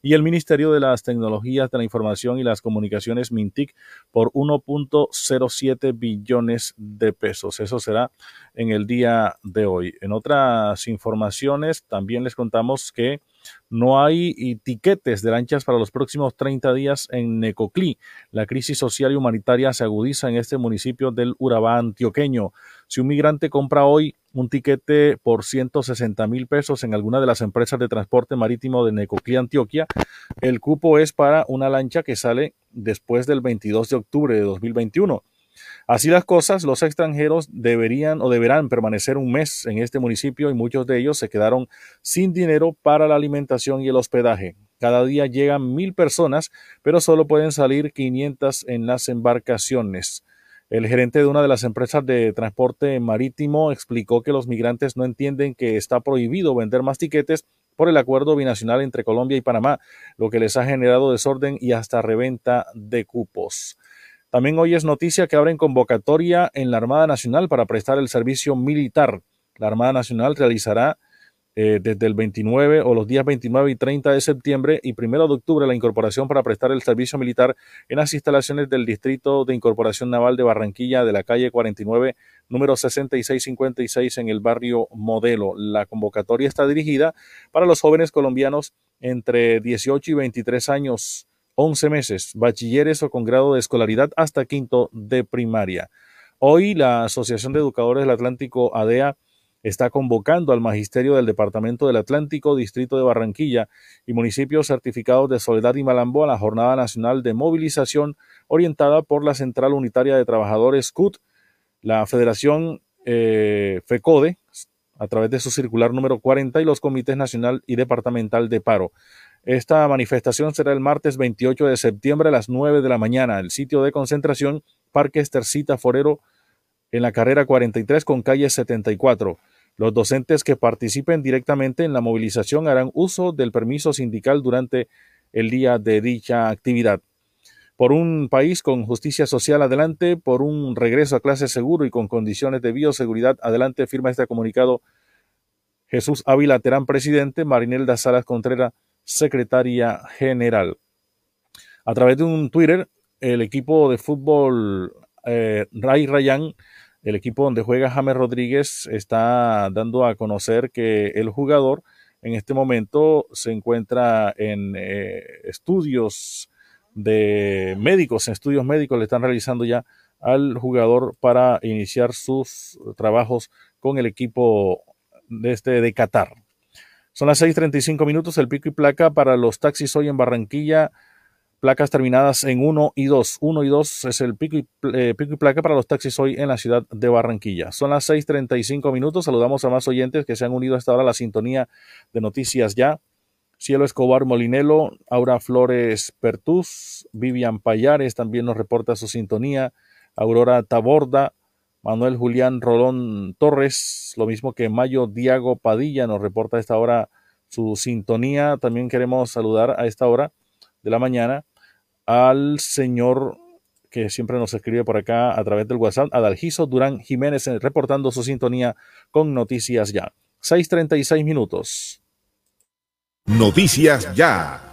y el Ministerio de las Tecnologías de la Información y las Comunicaciones MINTIC por 1.07 billones de pesos. Eso será en el día de hoy. En otras informaciones, también les contamos que no hay tiquetes de lanchas para los próximos 30 días en Necoclí. La crisis social y humanitaria se agudiza en este municipio del Urabá antioqueño. Si un migrante compra hoy un tiquete por 160 mil pesos en alguna de las empresas de transporte marítimo de Necoclí, Antioquia, el cupo es para una lancha que sale después del 22 de octubre de 2021. Así las cosas, los extranjeros deberían o deberán permanecer un mes en este municipio y muchos de ellos se quedaron sin dinero para la alimentación y el hospedaje. Cada día llegan mil personas, pero solo pueden salir 500 en las embarcaciones. El gerente de una de las empresas de transporte marítimo explicó que los migrantes no entienden que está prohibido vender más tiquetes por el acuerdo binacional entre Colombia y Panamá, lo que les ha generado desorden y hasta reventa de cupos. También hoy es noticia que abren convocatoria en la Armada Nacional para prestar el servicio militar. La Armada Nacional realizará eh, desde el 29 o los días 29 y 30 de septiembre y 1 de octubre la incorporación para prestar el servicio militar en las instalaciones del Distrito de Incorporación Naval de Barranquilla de la calle 49, número 6656 en el barrio Modelo. La convocatoria está dirigida para los jóvenes colombianos entre 18 y 23 años 11 meses, bachilleres o con grado de escolaridad hasta quinto de primaria. Hoy la Asociación de Educadores del Atlántico, ADEA, está convocando al Magisterio del Departamento del Atlántico, Distrito de Barranquilla y municipios certificados de Soledad y Malambo a la Jornada Nacional de Movilización orientada por la Central Unitaria de Trabajadores CUT, la Federación eh, FECODE, a través de su circular número 40 y los comités nacional y departamental de paro. Esta manifestación será el martes 28 de septiembre a las 9 de la mañana. El sitio de concentración, Parque Estercita Forero, en la carrera 43 con calle 74. Los docentes que participen directamente en la movilización harán uso del permiso sindical durante el día de dicha actividad. Por un país con justicia social adelante, por un regreso a clase seguro y con condiciones de bioseguridad adelante, firma este comunicado Jesús Ávila Terán, presidente, Marinelda Salas Contreras, secretaria general. A través de un Twitter, el equipo de fútbol eh, Ray Rayán, el equipo donde juega James Rodríguez, está dando a conocer que el jugador en este momento se encuentra en eh, estudios de médicos, en estudios médicos le están realizando ya al jugador para iniciar sus trabajos con el equipo de este de Qatar. Son las 6:35 minutos, el pico y placa para los taxis hoy en Barranquilla. Placas terminadas en 1 y 2. 1 y 2 es el pico y, eh, pico y placa para los taxis hoy en la ciudad de Barranquilla. Son las 6:35 minutos. Saludamos a más oyentes que se han unido hasta ahora a la sintonía de Noticias Ya. Cielo Escobar Molinelo, Aura Flores Pertús, Vivian Payares también nos reporta su sintonía, Aurora Taborda, Manuel Julián Rolón Torres, lo mismo que Mayo Diago Padilla nos reporta a esta hora su sintonía. También queremos saludar a esta hora de la mañana al señor que siempre nos escribe por acá a través del WhatsApp, Adalgiso Durán Jiménez, eh, reportando su sintonía con Noticias Ya. 6.36 minutos. Noticias Ya.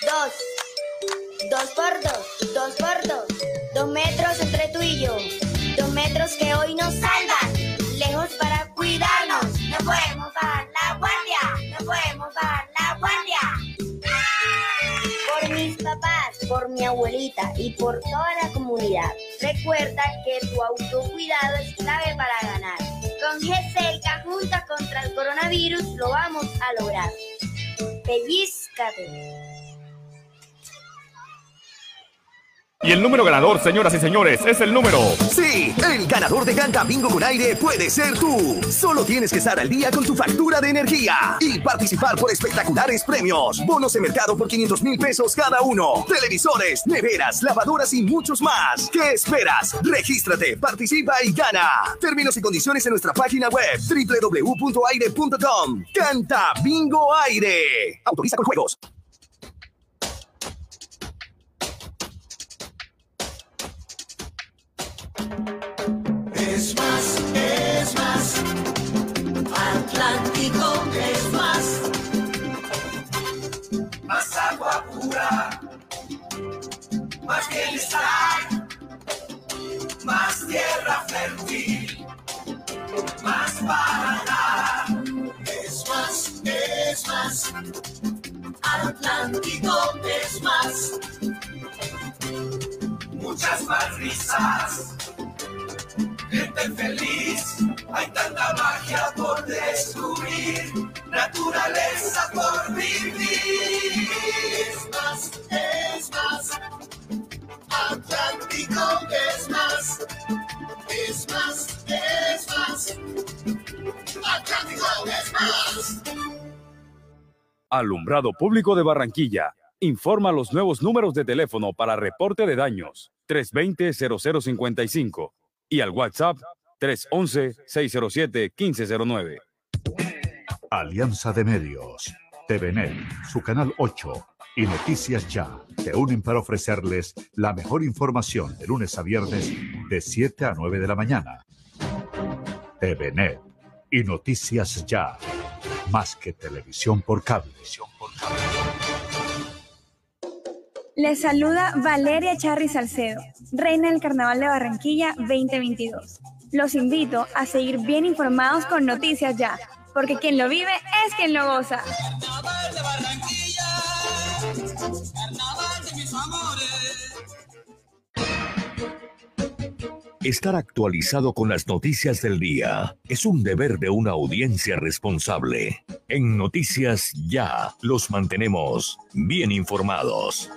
Dos. Dos por dos. Dos por dos. Dos metros entre tú y yo. Dos metros que hoy nos salvan. Lejos para cuidarnos. No podemos bajar la guardia. No podemos bajar la guardia. Por mis papás, por mi abuelita y por toda la comunidad. Recuerda que tu autocuidado es clave para ganar. Con GCELCA junta contra el coronavirus lo vamos a lograr. Pellizcate. Y el número ganador, señoras y señores, es el número. Sí, el ganador de Canta Bingo con aire puede ser tú. Solo tienes que estar al día con tu factura de energía y participar por espectaculares premios. Bonos de mercado por 500 mil pesos cada uno. Televisores, neveras, lavadoras y muchos más. ¿Qué esperas? Regístrate, participa y gana. Términos y condiciones en nuestra página web www.aire.com. Canta Bingo Aire. Autoriza con juegos. Atlántico es más. Más agua pura. Más bienestar. Más tierra fértil. Más para dar. Es más, es más. Atlántico es más. Muchas más risas gente feliz. Hay tanta magia por descubrir, naturaleza por vivir. Es más, es más. Atlántico es más. Es más, es más. Atlántico es más. Alumbrado Público de Barranquilla. Informa los nuevos números de teléfono para reporte de daños 320-0055 y al WhatsApp 311-607-1509. Alianza de Medios, TVNet, su canal 8 y Noticias Ya te unen para ofrecerles la mejor información de lunes a viernes de 7 a 9 de la mañana. TVNet y Noticias Ya, más que televisión por cable. Les saluda Valeria Charri Salcedo, reina del Carnaval de Barranquilla 2022. Los invito a seguir bien informados con Noticias Ya, porque quien lo vive es quien lo goza. Estar actualizado con las noticias del día es un deber de una audiencia responsable. En Noticias Ya los mantenemos bien informados.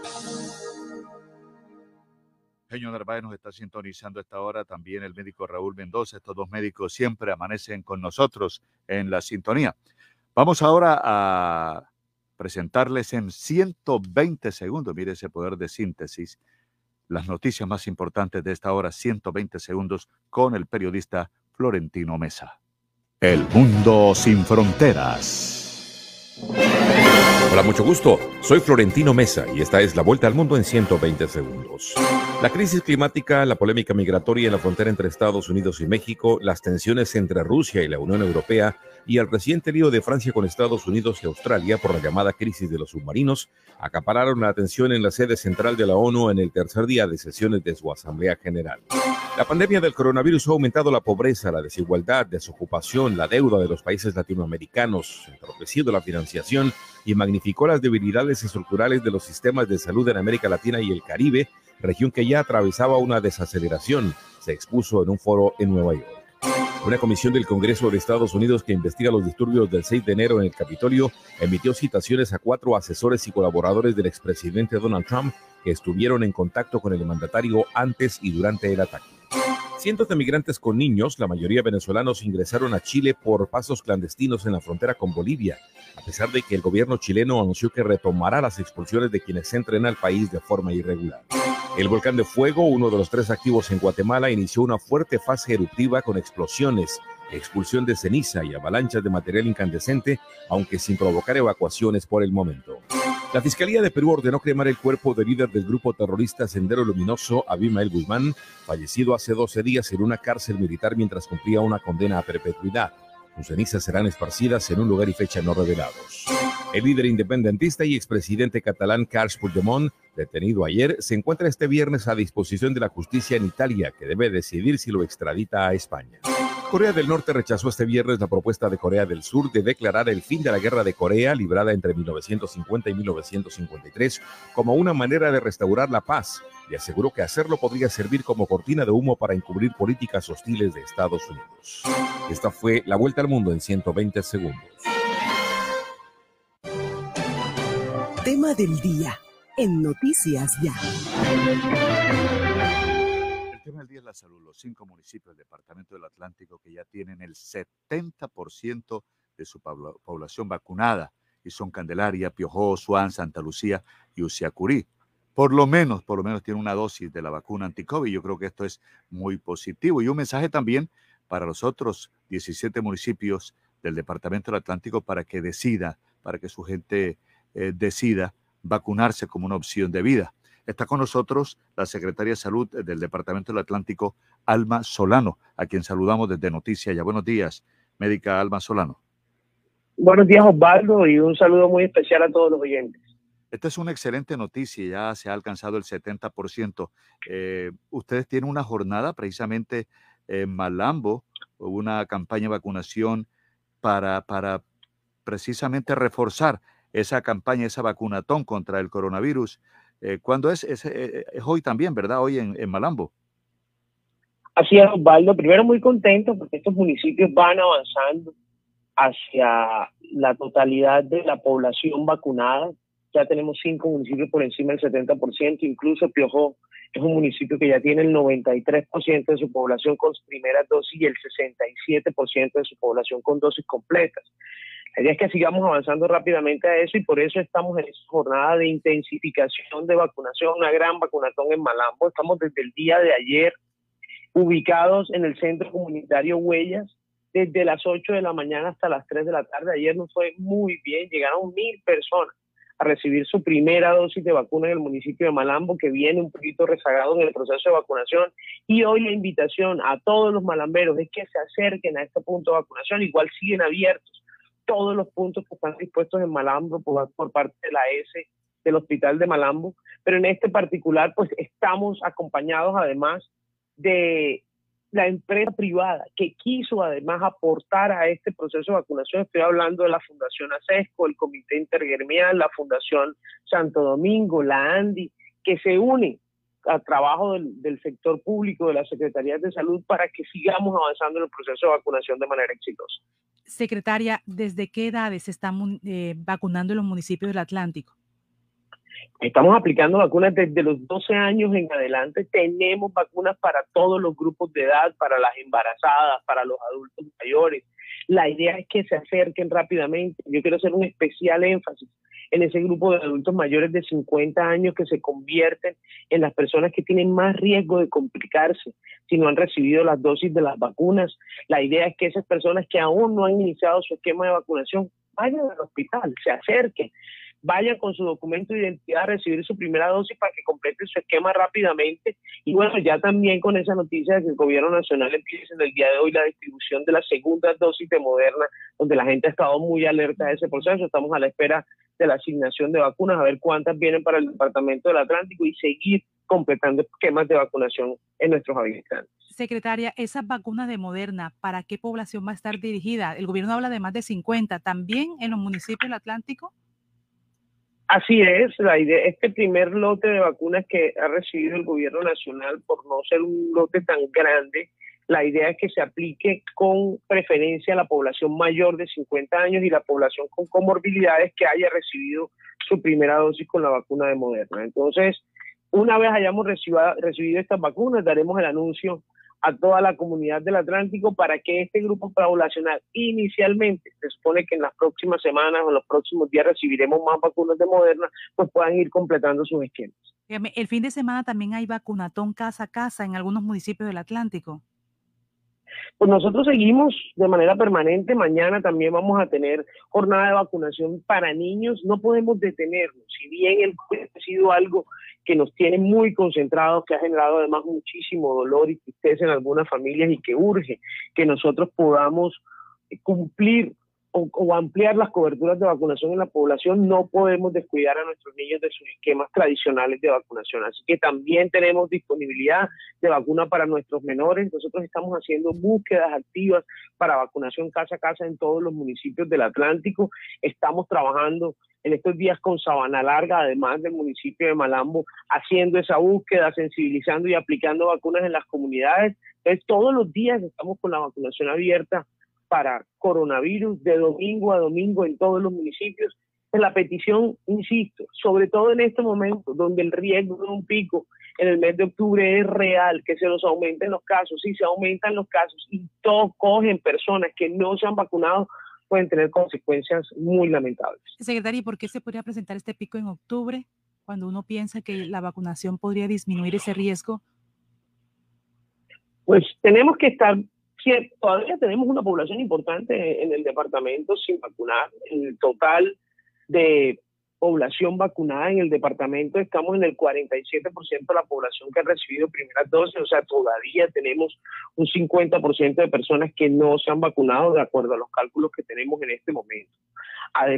Señor Narváez nos está sintonizando a esta hora también el médico Raúl Mendoza. Estos dos médicos siempre amanecen con nosotros en la sintonía. Vamos ahora a presentarles en 120 segundos, mire ese poder de síntesis, las noticias más importantes de esta hora, 120 segundos, con el periodista Florentino Mesa. El mundo sin fronteras. Hola, mucho gusto. Soy Florentino Mesa y esta es la vuelta al mundo en 120 segundos. La crisis climática, la polémica migratoria en la frontera entre Estados Unidos y México, las tensiones entre Rusia y la Unión Europea y el reciente lío de Francia con Estados Unidos y Australia por la llamada crisis de los submarinos acapararon la atención en la sede central de la ONU en el tercer día de sesiones de su Asamblea General. La pandemia del coronavirus ha aumentado la pobreza, la desigualdad, desocupación, la deuda de los países latinoamericanos, entorpecido la financiación y magnificó las debilidades estructurales de los sistemas de salud en América Latina y el Caribe, región que ya atravesaba una desaceleración, se expuso en un foro en Nueva York. Una comisión del Congreso de Estados Unidos que investiga los disturbios del 6 de enero en el Capitolio emitió citaciones a cuatro asesores y colaboradores del expresidente Donald Trump que estuvieron en contacto con el mandatario antes y durante el ataque. Cientos de migrantes con niños, la mayoría venezolanos, ingresaron a Chile por pasos clandestinos en la frontera con Bolivia, a pesar de que el gobierno chileno anunció que retomará las expulsiones de quienes entren al país de forma irregular. El volcán de fuego, uno de los tres activos en Guatemala, inició una fuerte fase eruptiva con explosiones, expulsión de ceniza y avalanchas de material incandescente, aunque sin provocar evacuaciones por el momento. La Fiscalía de Perú ordenó cremar el cuerpo de líder del grupo terrorista Sendero Luminoso, Abimael Guzmán, fallecido hace 12 días en una cárcel militar mientras cumplía una condena a perpetuidad. Sus cenizas serán esparcidas en un lugar y fecha no revelados. El líder independentista y expresidente catalán Carles Puigdemont, detenido ayer, se encuentra este viernes a disposición de la justicia en Italia, que debe decidir si lo extradita a España. Corea del Norte rechazó este viernes la propuesta de Corea del Sur de declarar el fin de la guerra de Corea librada entre 1950 y 1953 como una manera de restaurar la paz y aseguró que hacerlo podría servir como cortina de humo para encubrir políticas hostiles de Estados Unidos. Esta fue la vuelta al mundo en 120 segundos. Tema del día en Noticias Ya. Tema del día es la salud. Los cinco municipios del Departamento del Atlántico que ya tienen el 70% de su población vacunada y son Candelaria, Piojó, Suán, Santa Lucía y Uciacurí. Por lo menos, por lo menos tiene una dosis de la vacuna anti-COVID. Yo creo que esto es muy positivo. Y un mensaje también para los otros 17 municipios del Departamento del Atlántico para que decida, para que su gente eh, decida vacunarse como una opción de vida. Está con nosotros la secretaria de Salud del Departamento del Atlántico, Alma Solano, a quien saludamos desde Noticias. Ya buenos días, médica Alma Solano. Buenos días, Osvaldo, y un saludo muy especial a todos los oyentes. Esta es una excelente noticia, ya se ha alcanzado el 70%. Eh, ustedes tienen una jornada precisamente en Malambo, una campaña de vacunación para, para precisamente reforzar esa campaña, esa vacunatón contra el coronavirus. Eh, ¿Cuándo es? Es, eh, es, hoy también, ¿verdad? Hoy en, en Malambo. Así es, Osvaldo. Primero muy contento porque estos municipios van avanzando hacia la totalidad de la población vacunada. Ya tenemos cinco municipios por encima del 70%, incluso Piojó es un municipio que ya tiene el 93% de su población con primera dosis y el 67% de su población con dosis completas. La idea es que sigamos avanzando rápidamente a eso y por eso estamos en esa jornada de intensificación de vacunación, una gran vacunatón en Malambo. Estamos desde el día de ayer ubicados en el centro comunitario Huellas, desde las 8 de la mañana hasta las 3 de la tarde. Ayer nos fue muy bien, llegaron mil personas a recibir su primera dosis de vacuna en el municipio de Malambo, que viene un poquito rezagado en el proceso de vacunación. Y hoy la invitación a todos los malamberos es que se acerquen a este punto de vacunación, igual siguen abiertos todos los puntos que están dispuestos en Malambo por, por parte de la S del Hospital de Malambo, pero en este particular pues estamos acompañados además de la empresa privada que quiso además aportar a este proceso de vacunación. Estoy hablando de la Fundación ACESCO, el Comité Intergremial, la Fundación Santo Domingo, la ANDI, que se unen al trabajo del, del sector público, de las Secretarías de Salud, para que sigamos avanzando en el proceso de vacunación de manera exitosa. Secretaria, ¿desde qué edades se están eh, vacunando los municipios del Atlántico? Estamos aplicando vacunas desde los 12 años en adelante. Tenemos vacunas para todos los grupos de edad, para las embarazadas, para los adultos mayores. La idea es que se acerquen rápidamente. Yo quiero hacer un especial énfasis en ese grupo de adultos mayores de 50 años que se convierten en las personas que tienen más riesgo de complicarse si no han recibido las dosis de las vacunas. La idea es que esas personas que aún no han iniciado su esquema de vacunación vayan al hospital, se acerquen, vayan con su documento de identidad a recibir su primera dosis para que completen su esquema rápidamente. Y bueno, ya también con esa noticia de que el gobierno nacional empieza en el día de hoy la distribución de la segunda dosis de Moderna, donde la gente ha estado muy alerta de ese proceso. Estamos a la espera de la asignación de vacunas, a ver cuántas vienen para el Departamento del Atlántico y seguir completando esquemas de vacunación en nuestros habitantes. Secretaria, esas vacunas de Moderna, ¿para qué población va a estar dirigida? El gobierno habla de más de 50, ¿también en los municipios del Atlántico? Así es, la idea, este primer lote de vacunas que ha recibido el gobierno nacional, por no ser un lote tan grande, la idea es que se aplique con preferencia a la población mayor de 50 años y la población con comorbilidades que haya recibido su primera dosis con la vacuna de Moderna. Entonces, una vez hayamos recibido, estas vacunas, daremos el anuncio a toda la comunidad del Atlántico para que este grupo poblacional inicialmente, se supone que en las próximas semanas o en los próximos días recibiremos más vacunas de Moderna, pues puedan ir completando sus esquemas. El fin de semana también hay vacunatón casa a casa en algunos municipios del Atlántico. Pues nosotros seguimos de manera permanente. Mañana también vamos a tener jornada de vacunación para niños. No podemos detenernos. Si bien el COVID ha sido algo que nos tiene muy concentrados, que ha generado además muchísimo dolor y tristeza en algunas familias y que urge que nosotros podamos cumplir o, ampliar las coberturas de vacunación en la población, no podemos descuidar a nuestros niños de sus esquemas tradicionales de vacunación. Así que también tenemos disponibilidad de vacuna para nuestros menores. Nosotros estamos haciendo búsquedas activas para vacunación casa a casa en todos los municipios del Atlántico. Estamos trabajando en estos días con Sabana Larga, además del municipio de Malambo, haciendo esa búsqueda, sensibilizando y aplicando vacunas en las comunidades. Entonces, todos los días estamos con la vacunación abierta para coronavirus de domingo a domingo en todos los municipios. La petición, insisto, sobre todo en este momento donde el riesgo de un pico en el mes de octubre es real, que se nos aumenten los casos, si se aumentan los casos y todos cogen personas que no se han vacunado, pueden tener consecuencias muy lamentables. Secretario, ¿por qué se podría presentar este pico en octubre cuando uno piensa que la vacunación podría disminuir ese riesgo? Pues tenemos que estar todavía tenemos una población importante en el departamento sin vacunar. El total de población vacunada en el departamento estamos en el 47% de la población que ha recibido primeras dosis, o sea, todavía tenemos un 50% de personas que no se han vacunado de acuerdo a los cálculos que tenemos en este momento.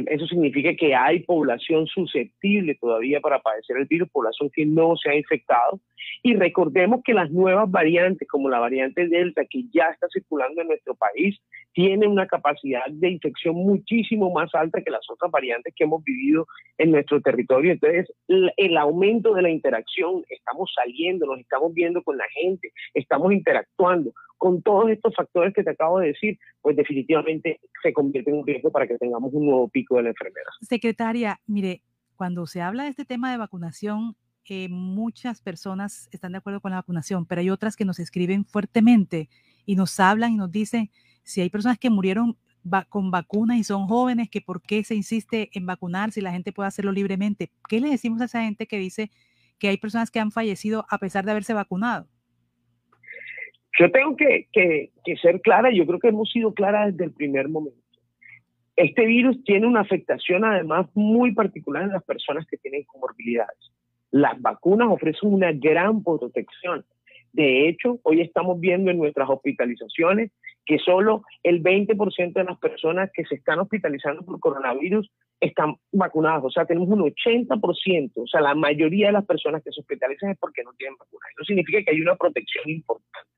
Eso significa que hay población susceptible todavía para padecer el virus, población que no se ha infectado. Y recordemos que las nuevas variantes, como la variante Delta, que ya está circulando en nuestro país, tiene una capacidad de infección muchísimo más alta que las otras variantes que hemos vivido en nuestro territorio. Entonces, el aumento de la interacción, estamos saliendo, nos estamos viendo con la gente, estamos interactuando con todos estos factores que te acabo de decir, pues definitivamente se convierte en un riesgo para que tengamos un nuevo pico de la enfermedad. Secretaria, mire, cuando se habla de este tema de vacunación, eh, muchas personas están de acuerdo con la vacunación, pero hay otras que nos escriben fuertemente y nos hablan y nos dicen si hay personas que murieron con vacunas y son jóvenes, que por qué se insiste en vacunar si la gente puede hacerlo libremente. ¿Qué le decimos a esa gente que dice que hay personas que han fallecido a pesar de haberse vacunado? Yo tengo que, ser clara, yo creo que hemos sido claras desde el primer momento. Este virus tiene una afectación además muy particular en las personas que tienen comorbilidades. Las vacunas ofrecen una gran protección. De hecho, hoy estamos viendo en nuestras hospitalizaciones que solo el 20% de las personas que se están hospitalizando por coronavirus están vacunadas. O sea, tenemos un 80%. O sea, la mayoría de las personas que se hospitalizan es porque no tienen vacunas. Eso significa que hay una protección importante.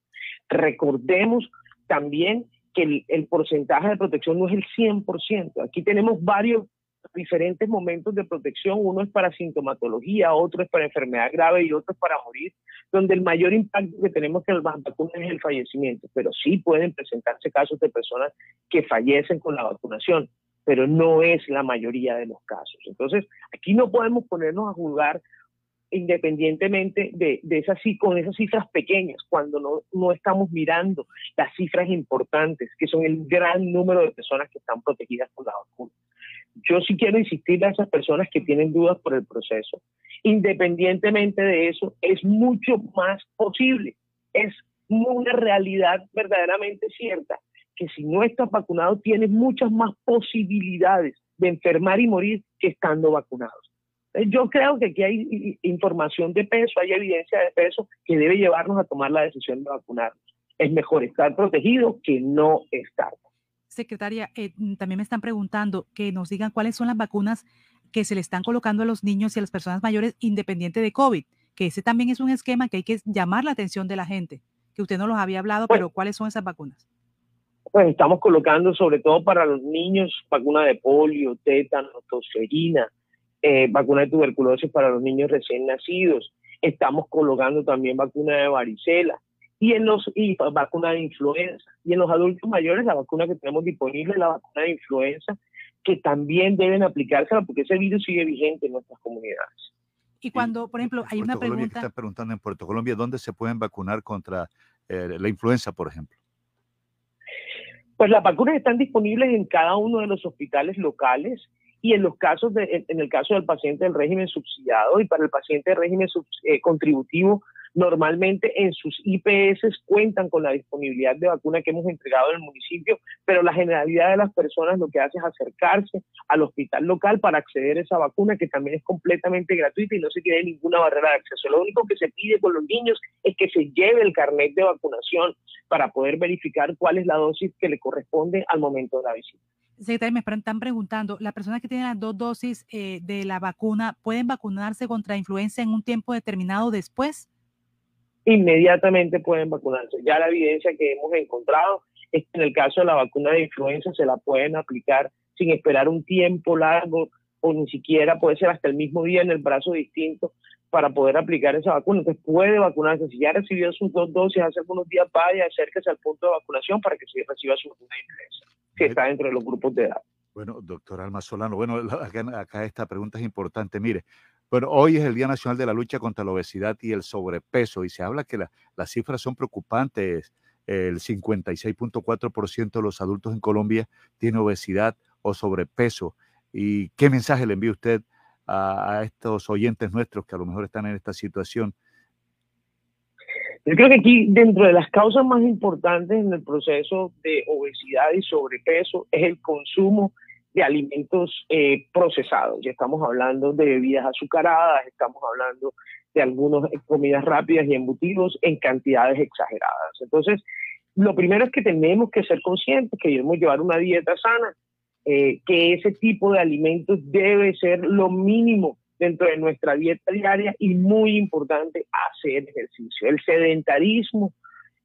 Recordemos también que el, porcentaje de protección no es el 100%. Aquí tenemos varios diferentes momentos de protección. Uno es para sintomatología, otro es para enfermedad grave y otro es para morir, donde el mayor impacto que tenemos que las vacunas es el fallecimiento. Pero sí pueden presentarse casos de personas que fallecen con la vacunación, pero no es la mayoría de los casos. Entonces, aquí no podemos ponernos a juzgar independientemente de, de esas, con esas cifras pequeñas, cuando no, no estamos mirando las cifras importantes, que son el gran número de personas que están protegidas por la vacuna. Yo sí quiero insistir a esas personas que tienen dudas por el proceso. Independientemente de eso, es mucho más posible, es una realidad verdaderamente cierta, que si no estás vacunado tienes muchas más posibilidades de enfermar y morir que estando vacunados. Yo creo que aquí hay información de peso, hay evidencia de peso que debe llevarnos a tomar la decisión de vacunarnos. Es mejor estar protegido que no estar. Secretaria, eh, también me están preguntando que nos digan cuáles son las vacunas que se le están colocando a los niños y a las personas mayores independiente de COVID, que ese también es un esquema que hay que llamar la atención de la gente, que usted no los había hablado, pero ¿cuáles son esas vacunas? Pues estamos colocando sobre todo para los niños vacuna de polio, tétano, tosferina, eh, vacuna de tuberculosis para los niños recién nacidos. Estamos colocando también vacuna de varicela y en los y vacuna de influenza y en los adultos mayores la vacuna que tenemos disponible es la vacuna de influenza que también deben aplicársela porque ese virus sigue vigente en nuestras comunidades. Y cuando, por ejemplo, hay una Colombia, pregunta... Está preguntando en Puerto Colombia, ¿dónde se pueden vacunar contra eh, la influenza, por ejemplo? Pues las vacunas están disponibles en cada uno de los hospitales locales y en los casos de, en el caso del paciente del régimen subsidiado y para el paciente del régimen eh, contributivo Normalmente en sus IPS cuentan con la disponibilidad de vacuna que hemos entregado en el municipio, pero la generalidad de las personas lo que hace es acercarse al hospital local para acceder a esa vacuna que también es completamente gratuita y no se tiene ninguna barrera de acceso. Lo único que se pide con los niños es que se lleve el carnet de vacunación para poder verificar cuál es la dosis que le corresponde al momento de la visita. Secretario, me están preguntando, ¿las personas que tienen las dos dosis eh, de la vacuna pueden vacunarse contra influenza en un tiempo determinado después? inmediatamente pueden vacunarse. Ya la evidencia que hemos encontrado es que en el caso de la vacuna de influenza se la pueden aplicar sin esperar un tiempo largo o ni siquiera puede ser hasta el mismo día en el brazo distinto para poder aplicar esa vacuna. Entonces puede vacunarse. Si ya recibió sus dos dosis hace algunos días, vaya, acérquese al punto de vacunación para que se reciba su vacuna de influenza, que está dentro de los grupos de edad. Bueno, doctor Alma Solano, bueno, acá, acá esta pregunta es importante. Mire, bueno, hoy es el Día Nacional de la Lucha contra la Obesidad y el Sobrepeso y se habla que las cifras son preocupantes. El 56.4% de los adultos en Colombia tiene obesidad o sobrepeso. ¿Y qué mensaje le envía usted a, a estos oyentes nuestros que a lo mejor están en esta situación? Yo creo que aquí, dentro de las causas más importantes en el proceso de obesidad y sobrepeso, es el consumo de alimentos eh, procesados. Ya estamos hablando de bebidas azucaradas, estamos hablando de algunas comidas rápidas y embutidos en cantidades exageradas. Entonces, lo primero es que tenemos que ser conscientes que debemos llevar una dieta sana, eh, que ese tipo de alimentos debe ser lo mínimo dentro de nuestra dieta diaria y muy importante hacer ejercicio. El sedentarismo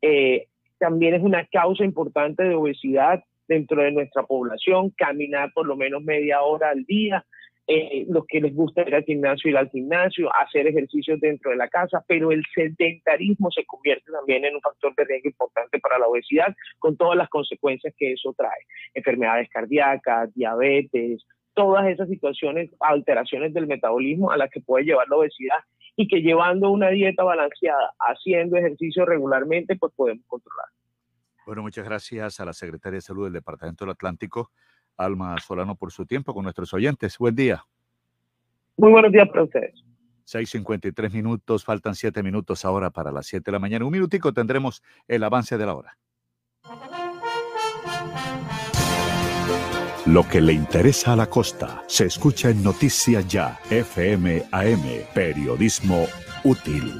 eh, también es una causa importante de obesidad dentro de nuestra población, caminar por lo menos media hora al día, eh, los que les gusta ir al gimnasio, ir al gimnasio, hacer ejercicios dentro de la casa, pero el sedentarismo se convierte también en un factor de riesgo importante para la obesidad, con todas las consecuencias que eso trae, enfermedades cardíacas, diabetes, todas esas situaciones, alteraciones del metabolismo a las que puede llevar la obesidad y que llevando una dieta balanceada, haciendo ejercicio regularmente, pues podemos controlar. Bueno, muchas gracias a la Secretaria de Salud del Departamento del Atlántico, Alma Solano, por su tiempo con nuestros oyentes. Buen día. Muy buenos días para ustedes. 6.53 minutos, faltan 7 minutos ahora para las 7 de la mañana. Un minutico tendremos el avance de la hora. Lo que le interesa a la costa se escucha en Noticias Ya, FM AM, periodismo útil.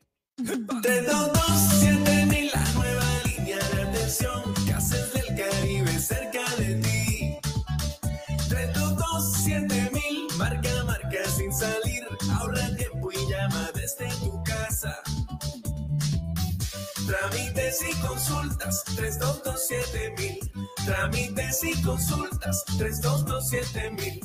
322-7000, la nueva línea de atención. Gases del Caribe cerca de ti. 322-7000, marca, marca sin salir. Ahorra tiempo y llama desde tu casa. Trámites y consultas, 3227000. Trámites y consultas, 3227000.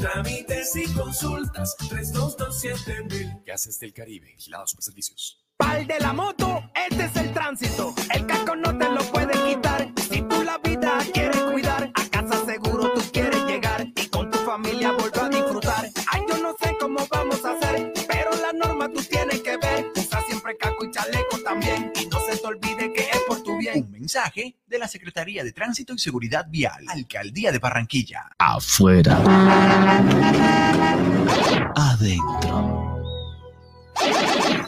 Trámites y consultas, 3227000. Gases del Caribe, vigilados por servicios. Pal de la moto, este es el tránsito. El casco no te lo puede quitar. Si tú la vida quieres cuidar, a casa seguro tú quieres llegar y con tu familia volver a disfrutar. Ay, yo no sé cómo vamos a hacer, pero la norma tú tienes que ver. Usa siempre casco y chaleco también y no se te olvide que es por tu bien. Un mensaje de la Secretaría de Tránsito y Seguridad Vial, Alcaldía de Barranquilla. Afuera. Adentro.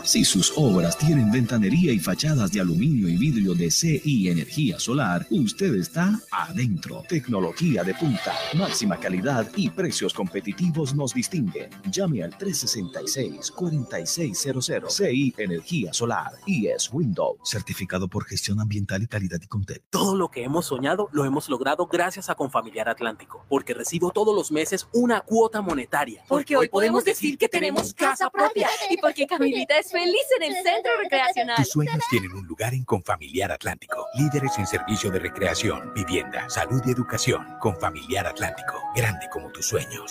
Si sus obras tienen ventanería y fachadas de aluminio y vidrio de CI Energía Solar, usted está adentro. Tecnología de punta, máxima calidad y precios competitivos nos distinguen. Llame al 366-4600 CI Energía Solar y es Windows. Certificado por gestión ambiental y calidad y Contec. Todo lo que hemos soñado lo hemos logrado gracias a Confamiliar Atlántico, porque recibo todos los meses una cuota monetaria. Porque hoy podemos decir que tenemos casa propia y porque Camilita es feliz en el centro recreacional. Tus sueños tienen un lugar en Confamiliar Atlántico. Líderes en servicio de recreación, vivienda, salud y educación. Confamiliar Atlántico. Grande como tus sueños.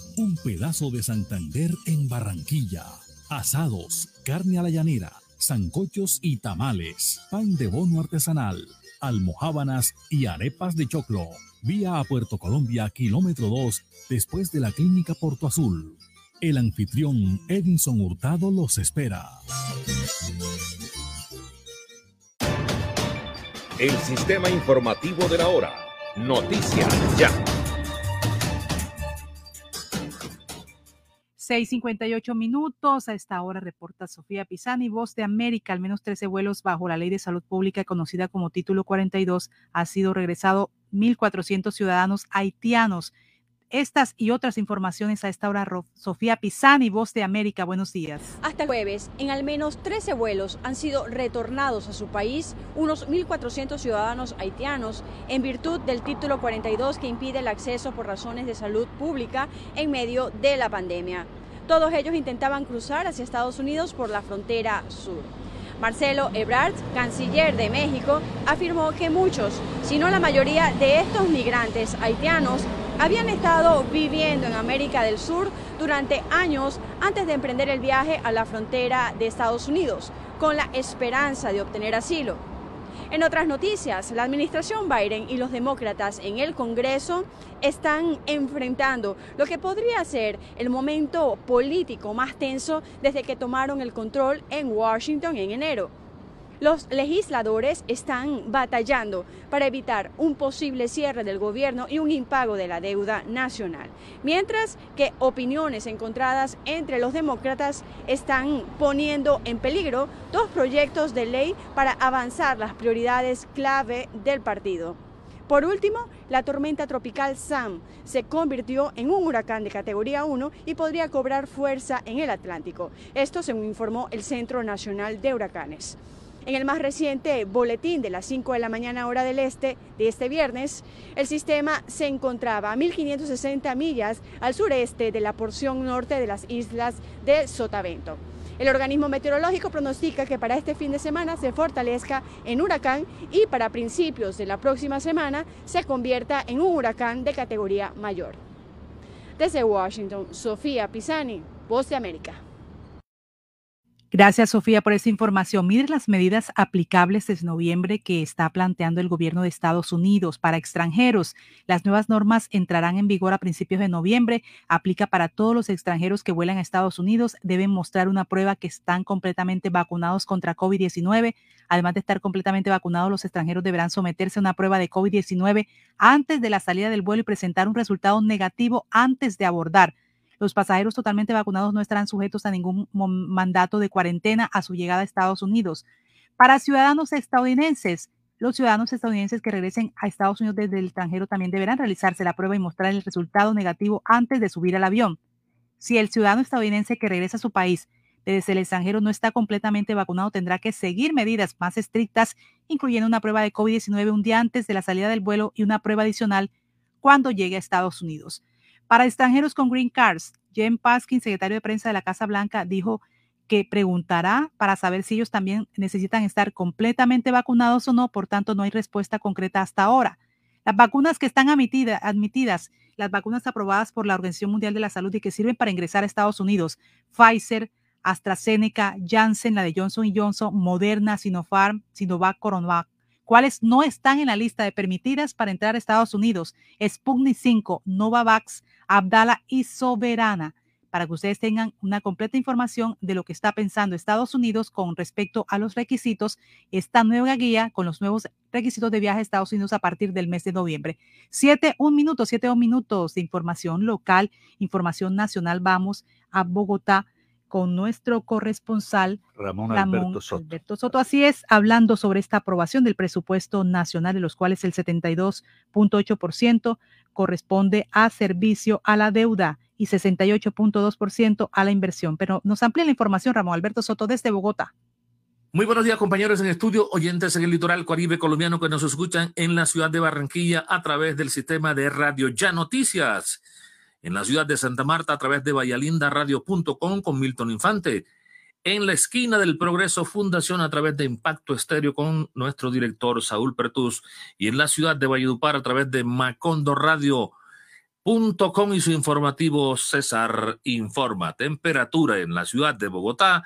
Un pedazo de Santander en Barranquilla. Asados, carne a la llanera, zancochos y tamales, pan de bono artesanal, almohábanas y arepas de choclo. Vía a Puerto Colombia, kilómetro 2, después de la clínica Porto Azul. El anfitrión Edinson Hurtado los espera. El sistema informativo de la hora. Noticias ya. 6:58 minutos. A esta hora reporta Sofía Pisani, Voz de América. Al menos 13 vuelos bajo la ley de salud pública conocida como Título 42 ha sido regresado 1.400 ciudadanos haitianos. Estas y otras informaciones a esta hora, Sofía Pisani, Voz de América. Buenos días. Hasta el jueves, en al menos 13 vuelos han sido retornados a su país unos 1.400 ciudadanos haitianos en virtud del título 42 que impide el acceso por razones de salud pública en medio de la pandemia. Todos ellos intentaban cruzar hacia Estados Unidos por la frontera sur. Marcelo Ebrard, canciller de México, afirmó que muchos, si no la mayoría de estos migrantes haitianos habían estado viviendo en América del Sur durante años antes de emprender el viaje a la frontera de Estados Unidos, con la esperanza de obtener asilo. En otras noticias, la administración Biden y los demócratas en el Congreso están enfrentando lo que podría ser el momento político más tenso desde que tomaron el control en Washington en enero. Los legisladores están batallando para evitar un posible cierre del gobierno y un impago de la deuda nacional, mientras que opiniones encontradas entre los demócratas están poniendo en peligro dos proyectos de ley para avanzar las prioridades clave del partido. Por último, la tormenta tropical Sam se convirtió en un huracán de categoría 1 y podría cobrar fuerza en el Atlántico. Esto según informó el Centro Nacional de Huracanes. En el más reciente boletín de las 5 de la mañana hora del este de este viernes, el sistema se encontraba a 1560 millas al sureste de la porción norte de las islas de Sotavento. El organismo meteorológico pronostica que para este fin de semana se fortalezca en huracán y para principios de la próxima semana se convierta en un huracán de categoría mayor. Desde Washington, Sofía Pisani, Voz de América. Gracias, Sofía, por esa información. Mire las medidas aplicables desde noviembre que está planteando el gobierno de Estados Unidos para extranjeros. Las nuevas normas entrarán en vigor a principios de noviembre. Aplica para todos los extranjeros que vuelan a Estados Unidos. Deben mostrar una prueba que están completamente vacunados contra COVID-19. Además de estar completamente vacunados, los extranjeros deberán someterse a una prueba de COVID-19 antes de la salida del vuelo y presentar un resultado negativo antes de abordar. Los pasajeros totalmente vacunados no estarán sujetos a ningún mandato de cuarentena a su llegada a Estados Unidos. Para ciudadanos estadounidenses, los ciudadanos estadounidenses que regresen a Estados Unidos desde el extranjero también deberán realizarse la prueba y mostrar el resultado negativo antes de subir al avión. Si el ciudadano estadounidense que regresa a su país desde el extranjero no está completamente vacunado, tendrá que seguir medidas más estrictas, incluyendo una prueba de COVID-19 un día antes de la salida del vuelo y una prueba adicional cuando llegue a Estados Unidos. Para extranjeros con green cards, Jen Paskin, secretario de prensa de la Casa Blanca, dijo que preguntará para saber si ellos también necesitan estar completamente vacunados o no, por tanto no hay respuesta concreta hasta ahora. Las vacunas que están admitidas, las vacunas aprobadas por la Organización Mundial de la Salud y que sirven para ingresar a Estados Unidos, Pfizer, AstraZeneca, Janssen, la de Johnson Johnson, Moderna, Sinopharm, Sinovac, Coronavac, cuáles no están en la lista de permitidas para entrar a Estados Unidos, Sputnik 5, Novavax, Abdala y Soberana, para que ustedes tengan una completa información de lo que está pensando Estados Unidos con respecto a los requisitos, esta nueva guía con los nuevos requisitos de viaje a Estados Unidos a partir del mes de noviembre. Siete, un minuto, siete, un minutos de información local, información nacional. Vamos a Bogotá con nuestro corresponsal Ramón, Alberto, Soto. Alberto Soto. Así es, hablando sobre esta aprobación del presupuesto nacional, de los cuales el 72.8% corresponde a servicio a la deuda y 68.2% a la inversión. Pero nos amplía la información Ramón Alberto Soto desde Bogotá. Muy buenos días, compañeros en estudio, oyentes en el litoral caribe colombiano que nos escuchan en la ciudad de Barranquilla a través del sistema de Radio Ya Noticias en la ciudad de Santa Marta a través de vallaldaradio.com con Milton Infante, en la esquina del Progreso Fundación a través de Impacto Estéreo con nuestro director Saúl Pertus y en la ciudad de Valledupar a través de Macondo Radio.com y su informativo César Informa. Temperatura en la ciudad de Bogotá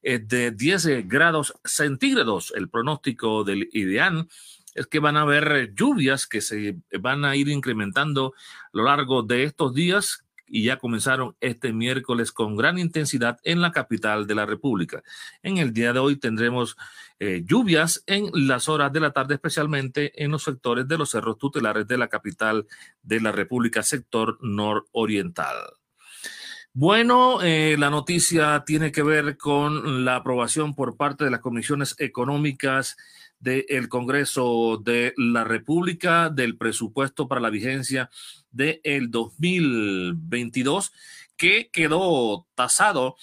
es de 10 grados centígrados. El pronóstico del IDEAN es que van a haber lluvias que se van a ir incrementando a lo largo de estos días y ya comenzaron este miércoles con gran intensidad en la capital de la República. En el día de hoy tendremos eh, lluvias en las horas de la tarde, especialmente en los sectores de los cerros tutelares de la capital de la República, sector nororiental. Bueno, eh, la noticia tiene que ver con la aprobación por parte de las comisiones económicas del Congreso de la República del presupuesto para la vigencia del el 2022, que quedó tasado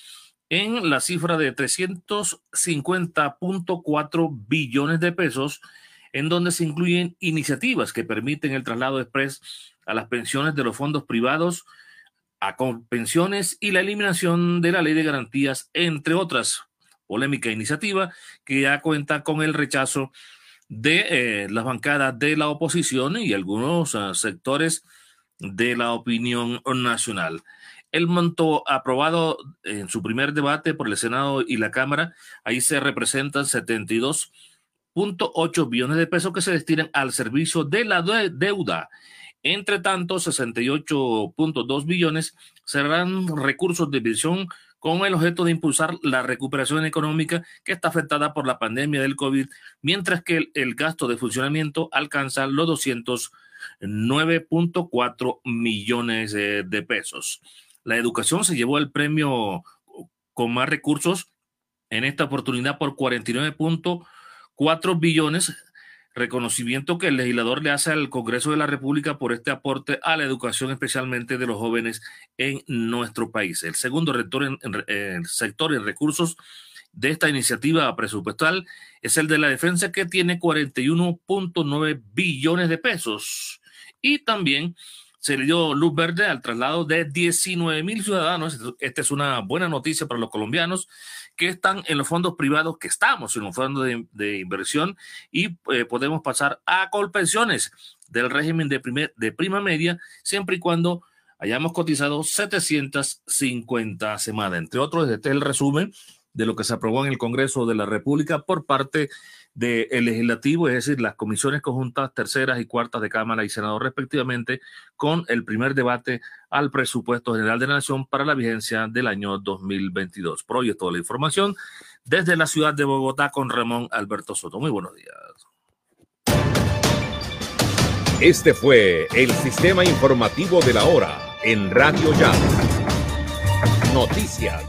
en la cifra de 350.4 billones de pesos, en donde se incluyen iniciativas que permiten el traslado express a las pensiones de los fondos privados, a pensiones y la eliminación de la ley de garantías, entre otras polémica iniciativa que ya cuenta con el rechazo de eh, las bancadas de la oposición y algunos uh, sectores de la opinión nacional. El monto aprobado en su primer debate por el Senado y la Cámara, ahí se representan 72.8 billones de pesos que se destinan al servicio de la deuda. Entre tanto, 68.2 billones serán recursos de visión con el objeto de impulsar la recuperación económica que está afectada por la pandemia del COVID, mientras que el, gasto de funcionamiento alcanza los 209.4 millones de pesos. La educación se llevó el premio con más recursos en esta oportunidad por 49.4 billones reconocimiento que el legislador le hace al Congreso de la República por este aporte a la educación, especialmente de los jóvenes en nuestro país. El segundo rector en, sector y recursos de esta iniciativa presupuestal es el de la defensa que tiene 41.9 billones de pesos. Y también se le dio luz verde al traslado de 19 mil ciudadanos. Esta es una buena noticia para los colombianos que están en los fondos privados, que estamos en los fondos de, inversión y eh, podemos pasar a colpensiones del régimen de, primer, de prima media, siempre y cuando hayamos cotizado 750 semanas. Entre otros, este es el resumen de lo que se aprobó en el Congreso de la República por parte del legislativo, es decir, las comisiones conjuntas terceras y cuartas de Cámara y Senado respectivamente, con el primer debate al presupuesto general de la Nación para la vigencia del año 2022. Proyecto la información desde la ciudad de Bogotá con Ramón Alberto Soto. Muy buenos días. Este fue el sistema informativo de la hora en Radio Ya. Noticias.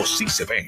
sí se ven.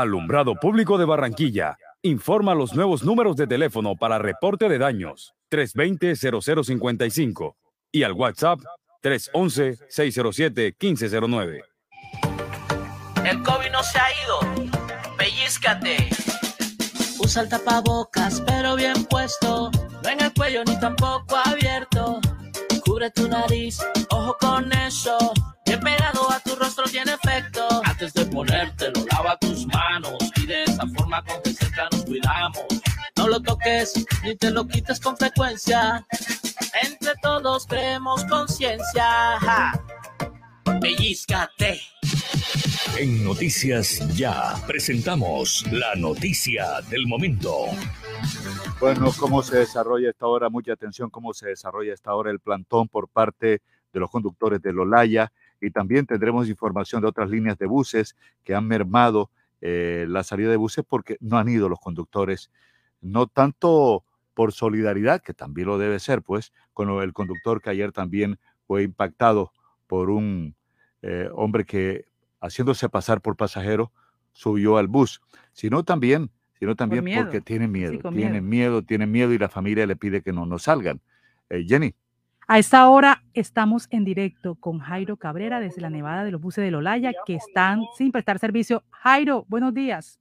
Alumbrado Público de Barranquilla. Informa los nuevos números de teléfono para reporte de daños 320-0055 y al WhatsApp 311-607-1509. El COVID no se ha ido. Pellizcate. Usa el tapabocas, pero bien puesto. No en el cuello ni tampoco abierto. Cubre tu nariz, ojo con eso. Pegado a tu rostro tiene efecto. Antes de ponértelo, lava tus manos. Y de esa forma con que cerca nos cuidamos. No lo toques ni te lo quites con frecuencia. Entre todos creemos conciencia. Ja. Pellizcate. En Noticias Ya presentamos la noticia del momento. Bueno, ¿cómo se desarrolla esta hora? Mucha atención, ¿cómo se desarrolla esta hora el plantón por parte de los conductores de Lolaya? Y también tendremos información de otras líneas de buses que han mermado eh, la salida de buses porque no han ido los conductores, no tanto por solidaridad, que también lo debe ser, pues, con el conductor que ayer también fue impactado por un eh, hombre que, haciéndose pasar por pasajero, subió al bus, sino también, sino también porque tienen miedo, Sí, tienen miedo. tienen miedo y la familia le pide que no, no salgan. Eh, Jenny. A esta hora estamos en directo con Jairo Cabrera desde la Nevada de los buses de Lolaya que están sin prestar servicio. Jairo, buenos días.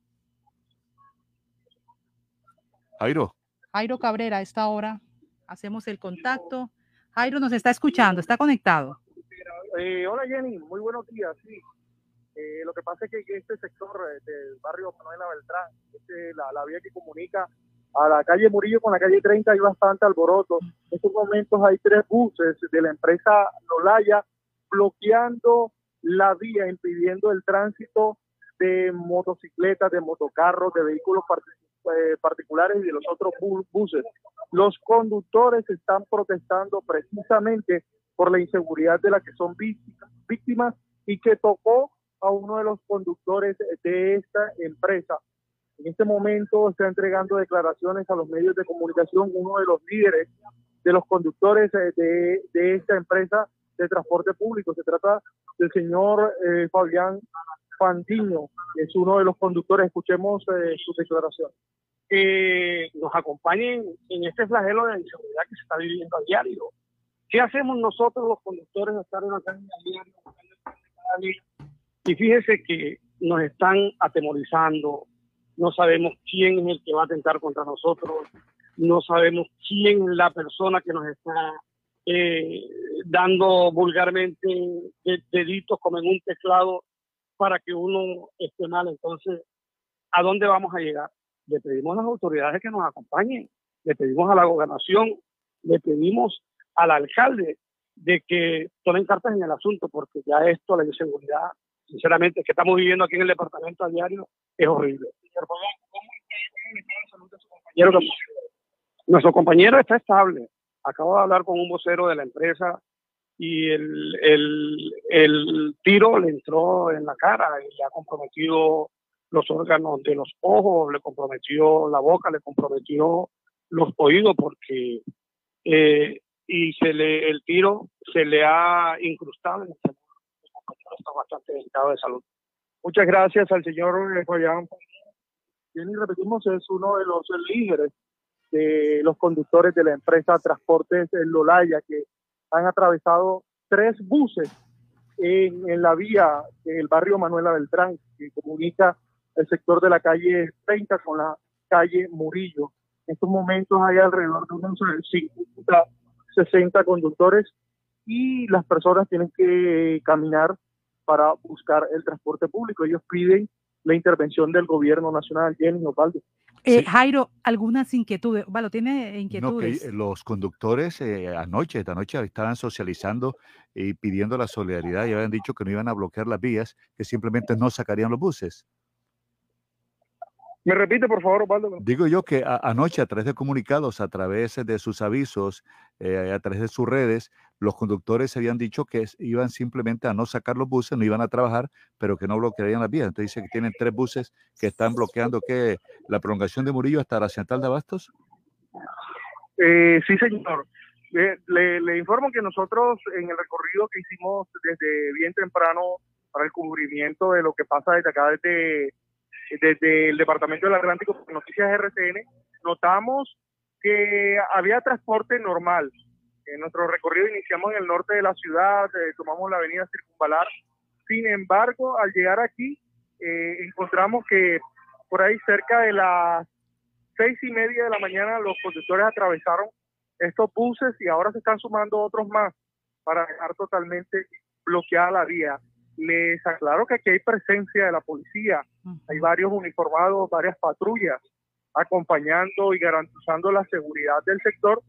Jairo. Jairo Cabrera, a esta hora hacemos el contacto. Jairo nos está escuchando, está conectado. Eh, hola Jenny, muy buenos días. Sí, Eh, lo que pasa es que este sector eh, del barrio Manuela Beltrán, este, la, la vía que comunica a la calle Murillo con la calle 30 hay bastante alboroto. En estos momentos hay tres buses de la empresa Lolaya bloqueando la vía, impidiendo el tránsito de motocicletas, de motocarros, de vehículos eh, particulares y de los otros bu- buses. Los conductores están protestando precisamente por la inseguridad de la que son víctimas y que tocó a uno de los conductores de esta empresa. En este momento está entregando declaraciones a los medios de comunicación uno de los líderes de los conductores eh, de, de esta empresa de transporte público. Se trata del señor eh, Fabián Fandiño, que es uno de los conductores. Escuchemos eh, su declaración. que nos acompañen en este flagelo de inseguridad que se está viviendo a diario. ¿Qué hacemos nosotros los conductores de estar en la calle a diario? Y fíjese que nos están atemorizando, no sabemos quién es el que va a atentar contra nosotros, no sabemos quién es la persona que nos está eh, dando vulgarmente de- deditos como en un teclado para que uno esté mal. Entonces, ¿a dónde vamos a llegar? Le pedimos a las autoridades que nos acompañen, le pedimos a la gobernación, le pedimos al alcalde de que tomen cartas en el asunto, porque ya esto, la inseguridad, sinceramente, que estamos viviendo aquí en el departamento a diario, es horrible. Señor Pagán, ¿cómo está el compañero? Nuestro compañero está estable. Acabo de hablar con un vocero de la empresa y el, el, el tiro le entró en la cara y le ha comprometido los órganos de los ojos, le comprometió la boca, le comprometió los oídos porque eh, y se le el tiro se le ha incrustado en este está bastante delicado de salud. Muchas gracias al señor Fabián. Y repetimos, es uno de los líderes de los conductores de la empresa Transportes Lolaya que han atravesado tres buses en, en la vía del barrio Manuela Beltrán que comunica el sector de la calle 30 con la calle Murillo. En estos momentos hay alrededor de unos 50, 60 conductores y las personas tienen que caminar para buscar el transporte público. Ellos piden la intervención del gobierno nacional, Jenny Osvaldo. Eh, Jairo, algunas inquietudes. Bueno, tiene inquietudes. los conductores eh, anoche, esta noche estaban socializando y pidiendo la solidaridad y habían dicho que no iban a bloquear las vías, que simplemente no sacarían los buses. ¿Me repite, por favor, Osvaldo? Digo yo que anoche, a través de comunicados, a través de sus avisos, eh, a través de sus redes, los conductores habían dicho que iban simplemente a no sacar los buses, no iban a trabajar, pero que no bloquearían las vías. Entonces dice que tienen tres buses que están bloqueando que la prolongación de Murillo hasta la central de Abastos. Eh, sí, señor. Le, le, informo que nosotros en el recorrido que hicimos desde bien temprano para el cubrimiento de lo que pasa desde acá, desde desde el Departamento del Atlántico, Noticias RCN, notamos que había transporte normal. En nuestro recorrido iniciamos en el norte de la ciudad, eh, tomamos la avenida Circunvalar. Sin embargo, al llegar aquí, eh, encontramos que por ahí cerca de las seis y media de la mañana los conductores atravesaron estos buses y ahora se están sumando otros más para dejar totalmente bloqueada la vía. Les aclaro que aquí hay presencia de la policía, hay varios uniformados, varias patrullas acompañando y garantizando la seguridad del sector,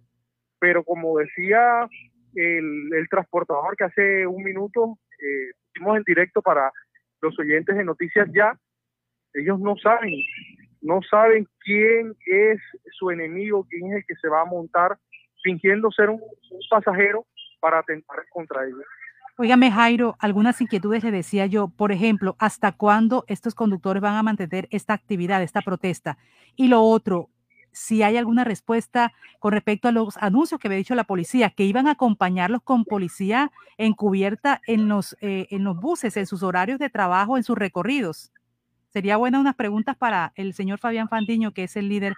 pero como decía el, transportador que hace un minuto eh, en directo para los oyentes de Noticias Ya, ellos no saben, no saben quién es su enemigo, quién es el que se va a montar fingiendo ser un pasajero para atentar contra ellos. Óigame, Jairo, algunas inquietudes le decía yo, por ejemplo, ¿hasta cuándo estos conductores van a mantener esta actividad, esta protesta? Y lo otro, si hay alguna respuesta con respecto a los anuncios que había dicho la policía, que iban a acompañarlos con policía encubierta en los, eh, en los buses, en sus horarios de trabajo, en sus recorridos. Sería buena unas preguntas para el señor Fabián Fandiño, que es el líder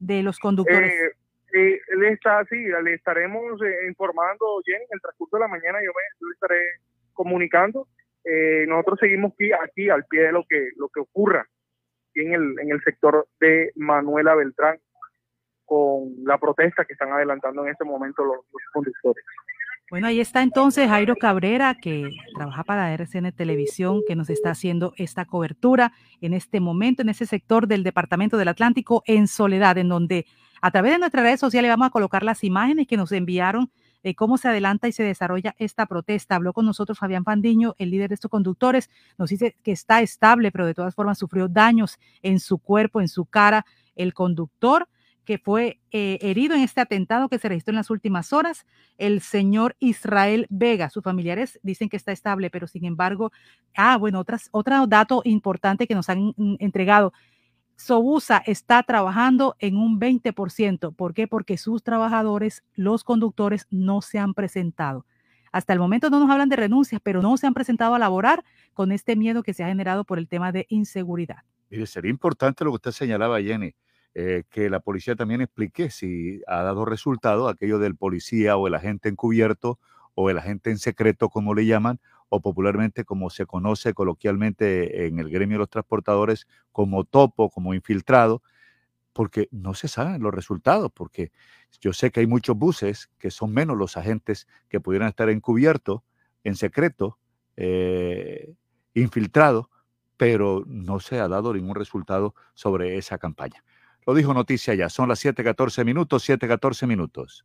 de los conductores. Eh, eh, le está así, le estaremos eh, informando, Jenny, en el transcurso de la mañana yo me le estaré comunicando. Eh, nosotros seguimos aquí, aquí al pie de lo que lo que ocurra en el, en el sector de Manuela Beltrán con la protesta que están adelantando en este momento los, conductores. Bueno, ahí está entonces Jairo Cabrera, que trabaja para RCN Televisión, que nos está haciendo esta cobertura en este momento, en ese sector del Departamento del Atlántico, en Soledad, en donde a través de nuestras redes sociales vamos a colocar las imágenes que nos enviaron de cómo se adelanta y se desarrolla esta protesta. Habló con nosotros Fabián Fandiño, el líder de estos conductores. Nos dice que está estable, pero de todas formas sufrió daños en su cuerpo, en su cara. El conductor que fue eh, herido en este atentado que se registró en las últimas horas, el señor Israel Vega. Sus familiares dicen que está estable, pero sin embargo, ah, bueno, otras, otro dato importante que nos han mm, entregado. Sobusa está trabajando en un 20%. ¿Por qué? Porque sus trabajadores, los conductores, no se han presentado. Hasta el momento no nos hablan de renuncias, pero no se han presentado a laborar con este miedo que se ha generado por el tema de inseguridad. Mire, sería importante lo que usted señalaba, Jenny, eh, que la policía también explique si ha dado resultado aquello del policía o el agente encubierto o el agente en secreto, como le llaman, o popularmente como se conoce coloquialmente en el gremio de los transportadores como topo, como infiltrado, porque no se saben los resultados, porque yo sé que hay muchos buses que son menos los agentes que pudieran estar encubiertos, en secreto, eh, infiltrados, pero no se ha dado ningún resultado sobre esa campaña. Lo dijo Noticia ya, son las 7:14 minutos, 7:14 minutos.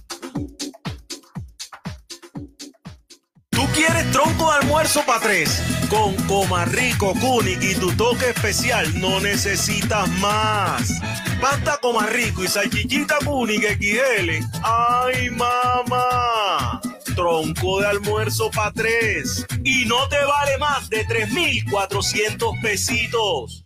¿Tú quieres tronco de almuerzo para tres? Con Comarrico, Kunik y tu toque especial no necesitas más. Pasta Comarrico y salchichita Kunik XL. ¡Ay, mamá! Tronco de almuerzo para tres. Y no te vale más de 3,400 pesitos.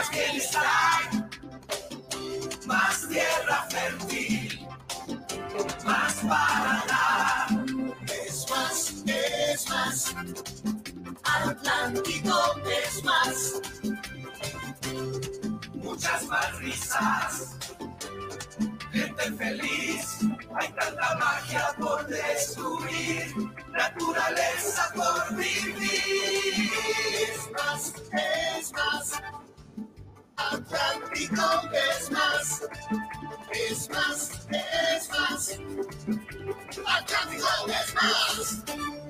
Más bienestar. Más tierra fértil. Más para dar. Es más, es más. Atlántico es más. Muchas más risas gente feliz. Hay tanta magia por descubrir, naturaleza por vivir. Es más, es más. Atlántico es más. Es más, es más. Atlántico es más.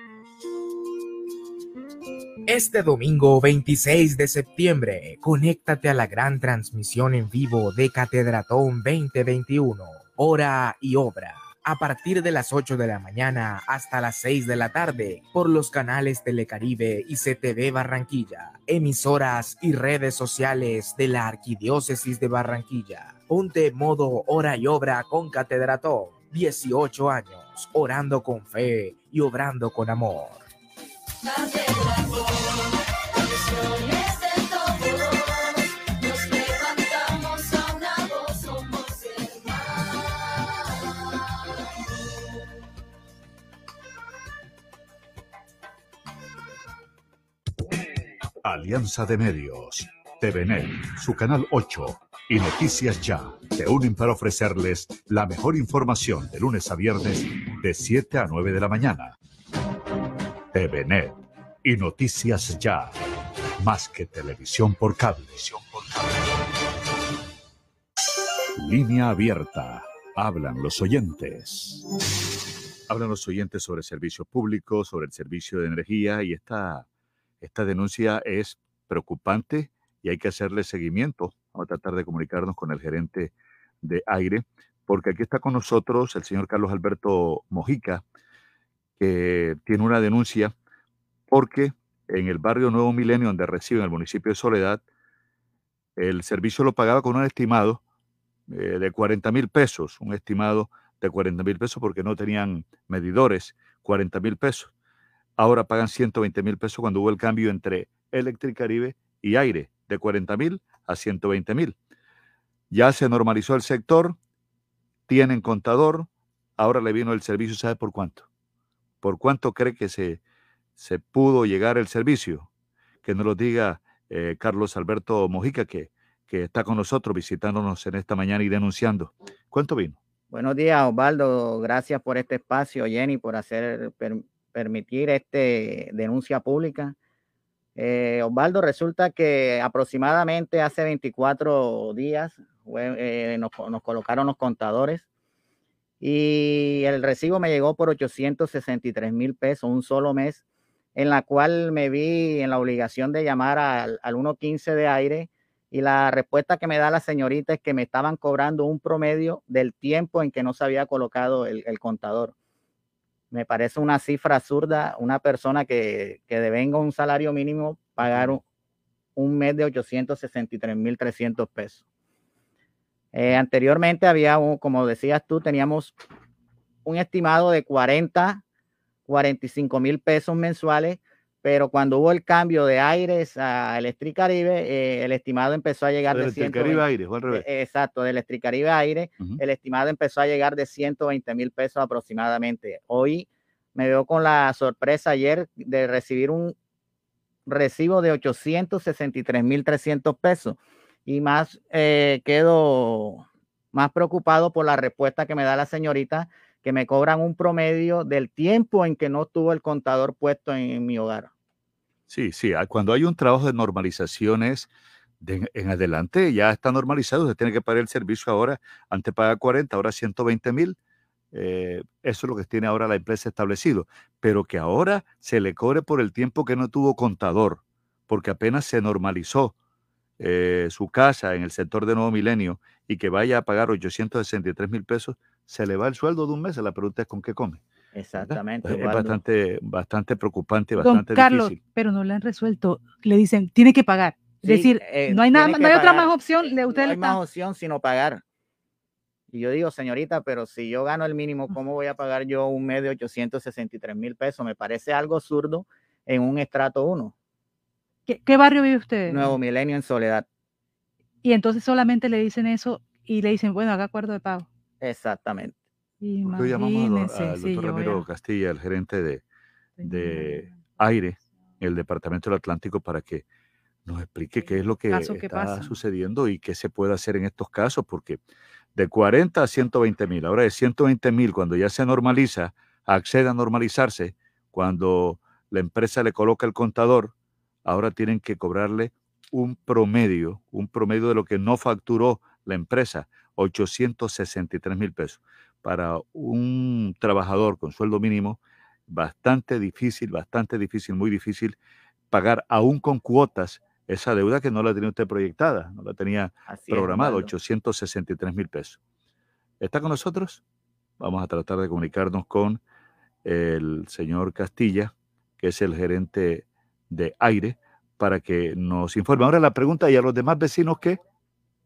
Este domingo 26 de septiembre, conéctate a la gran transmisión en vivo de Catedratón 2021, hora y obra, a partir de las 8 de la mañana hasta las 6 de la tarde, por los canales Telecaribe y CTV Barranquilla, emisoras y redes sociales de la Arquidiócesis de Barranquilla. Ponte modo hora y obra con Catedratón, 18 años, orando con fe y obrando con amor. Alianza de Medios, TVNet, su canal 8 y Noticias Ya te unen para ofrecerles la mejor información de lunes a viernes de 7 a 9 de la mañana. TVNet y Noticias Ya, más que televisión por cable. Línea abierta. Hablan los oyentes. Hablan los oyentes sobre servicio público, sobre el servicio de energía y esta esta denuncia es preocupante y hay que hacerle seguimiento. Vamos a tratar de comunicarnos con el gerente de aire, porque aquí está con nosotros el señor Carlos Alberto Mojica, tiene una denuncia porque en el barrio Nuevo Milenio, donde recibe en el municipio de Soledad, el servicio lo pagaba con un estimado eh, de 40 mil pesos, un estimado de 40 mil pesos porque no tenían medidores, 40 mil pesos ahora pagan 120 mil pesos cuando hubo el cambio entre Electric Caribe y aire, de 40 mil a 120 mil. Ya se normalizó el sector, tienen contador, ahora le vino el servicio, ¿sabe por cuánto? ¿Por cuánto cree que se, se pudo llegar el servicio? Que nos lo diga eh, Carlos Alberto Mojica, que, que está con nosotros visitándonos en esta mañana y denunciando. ¿Cuánto vino? Buenos días, Osvaldo. Gracias por este espacio, Jenny, por hacer, permitir este denuncia pública. Eh, Osvaldo, resulta que aproximadamente hace 24 días eh, nos, colocaron los contadores y el recibo me llegó por 863 mil pesos, un solo mes, en la cual me vi en la obligación de llamar al, al 115 de aire y la respuesta que me da la señorita es que me estaban cobrando un promedio del tiempo en que no se había colocado el, el contador. Me parece una cifra absurda, una persona que, que devenga un salario mínimo pagar un, un mes de 863.300 pesos. Eh, anteriormente había, un, como decías tú, teníamos un estimado de 40, 45 mil pesos mensuales, pero cuando hubo el cambio de aires a Electricaribe, eh, el estimado empezó a llegar de, de Electricaribe Aire, o al revés. eh, exacto, Aire, Ujú. el estimado empezó a llegar de 120 mil pesos aproximadamente. Hoy me veo con la sorpresa ayer de recibir un recibo de 863 mil 300 pesos y más eh, quedo más preocupado por la respuesta que me da la señorita que me cobran un promedio del tiempo en que no tuvo el contador puesto en, mi hogar. Sí, sí, ah, cuando hay un trabajo de normalizaciones en, adelante, ya está normalizado, usted tiene que pagar el servicio ahora, antes paga 40, ahora 120 mil, eh, eso es lo que tiene ahora la empresa establecido, pero que ahora se le cobre por el tiempo que no tuvo contador, porque apenas se normalizó eh, su casa en el sector de Nuevo Milenio y que vaya a pagar 863 mil pesos, se le va el sueldo de un mes, la pregunta es con qué come. Exactamente. Es bastante, bastante preocupante Don bastante Carlos, difícil. pero no le han resuelto. Le dicen, tiene que pagar. Es Sí, decir, eh, no hay nada, no hay otra más opción. Le, usted no le hay más opción sino pagar. Y yo digo, señorita, pero si yo gano el mínimo, ¿cómo voy a pagar yo un mes de 863 mil pesos? Me parece algo absurdo en un estrato 1, ¿Qué, qué barrio vive usted? Nuevo Milenio en Soledad. Y entonces solamente le dicen eso y le dicen, bueno, haga acuerdo de pago. Exactamente. Hoy llamamos al, doctor Ramiro a- Castilla, el gerente de, de aire el Departamento del Atlántico, para que nos explique qué es lo que caso está pasa. sucediendo y qué se puede hacer en estos casos, porque de 40 a 120 mil, ahora de 120 mil, cuando ya se normaliza, accede a normalizarse, cuando la empresa le coloca el contador, ahora tienen que cobrarle un promedio, un promedio de lo que no facturó la empresa, 863 mil pesos. Para un trabajador con sueldo mínimo, bastante difícil, bastante difícil, muy difícil pagar aún con cuotas esa deuda que no la tenía usted proyectada, no la tenía Así programada, Osvaldo. 863 mil pesos. ¿Está con nosotros? Vamos a tratar de comunicarnos con el señor Castilla, que es el gerente de aire, para que nos informe. Ahora la pregunta, ¿y a los demás vecinos qué?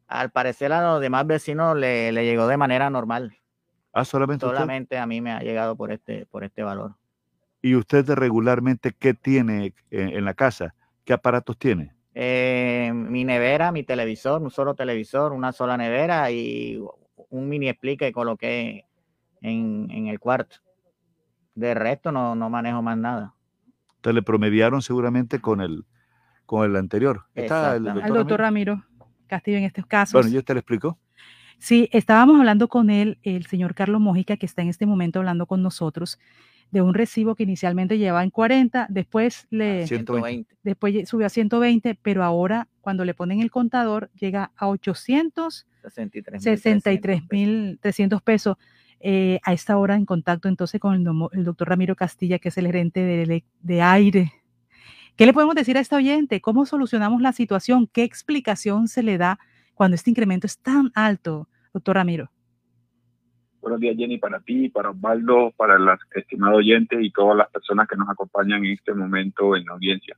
Al parecer a los demás vecinos le, le llegó de manera normal. Ah, solamente usted. Solamente a mí me ha llegado por este, por este valor. ¿Y usted regularmente qué tiene en, en la casa? ¿Qué aparatos tiene? Eh, mi nevera, mi televisor, un solo televisor, una sola nevera y un mini split que coloqué en, en el cuarto. De resto no, no manejo más nada. Entonces le promediaron seguramente con el, con el anterior. ¿Está el Exactamente. Al doctor doctor? Ramiro Castillo en estos casos. Bueno, ¿y usted le explicó? Sí, estábamos hablando con él, el señor Carlos Mojica, que está en este momento hablando con nosotros, de un recibo que inicialmente llevaba en 40, después le 120. después subió a 120, pero ahora cuando le ponen el contador llega a 863 mil 300 pesos. Eh, a esta hora en contacto entonces con el, el doctor Ramiro Castilla, que es el gerente de, ele- de aire. ¿Qué le podemos decir a esta oyente? ¿Cómo solucionamos la situación? ¿Qué explicación se le da cuando este incremento es tan alto, doctor Ramiro? Buenos días, Jenny, para ti, para Osvaldo, para las estimados oyentes y todas las personas que nos acompañan en este momento en la audiencia.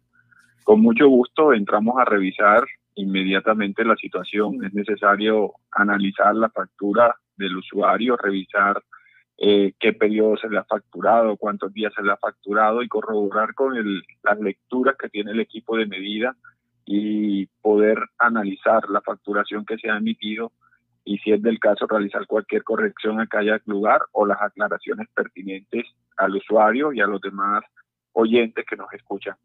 Con mucho gusto entramos a revisar inmediatamente la situación. Es necesario analizar la factura del usuario, revisar eh, qué periodo se le ha facturado, cuántos días se le ha facturado y corroborar con el- las lecturas que tiene el equipo de medida y poder analizar la facturación que se ha emitido y si es del caso realizar cualquier corrección a cada lugar o las aclaraciones pertinentes al usuario y a los demás oyentes que nos escuchan.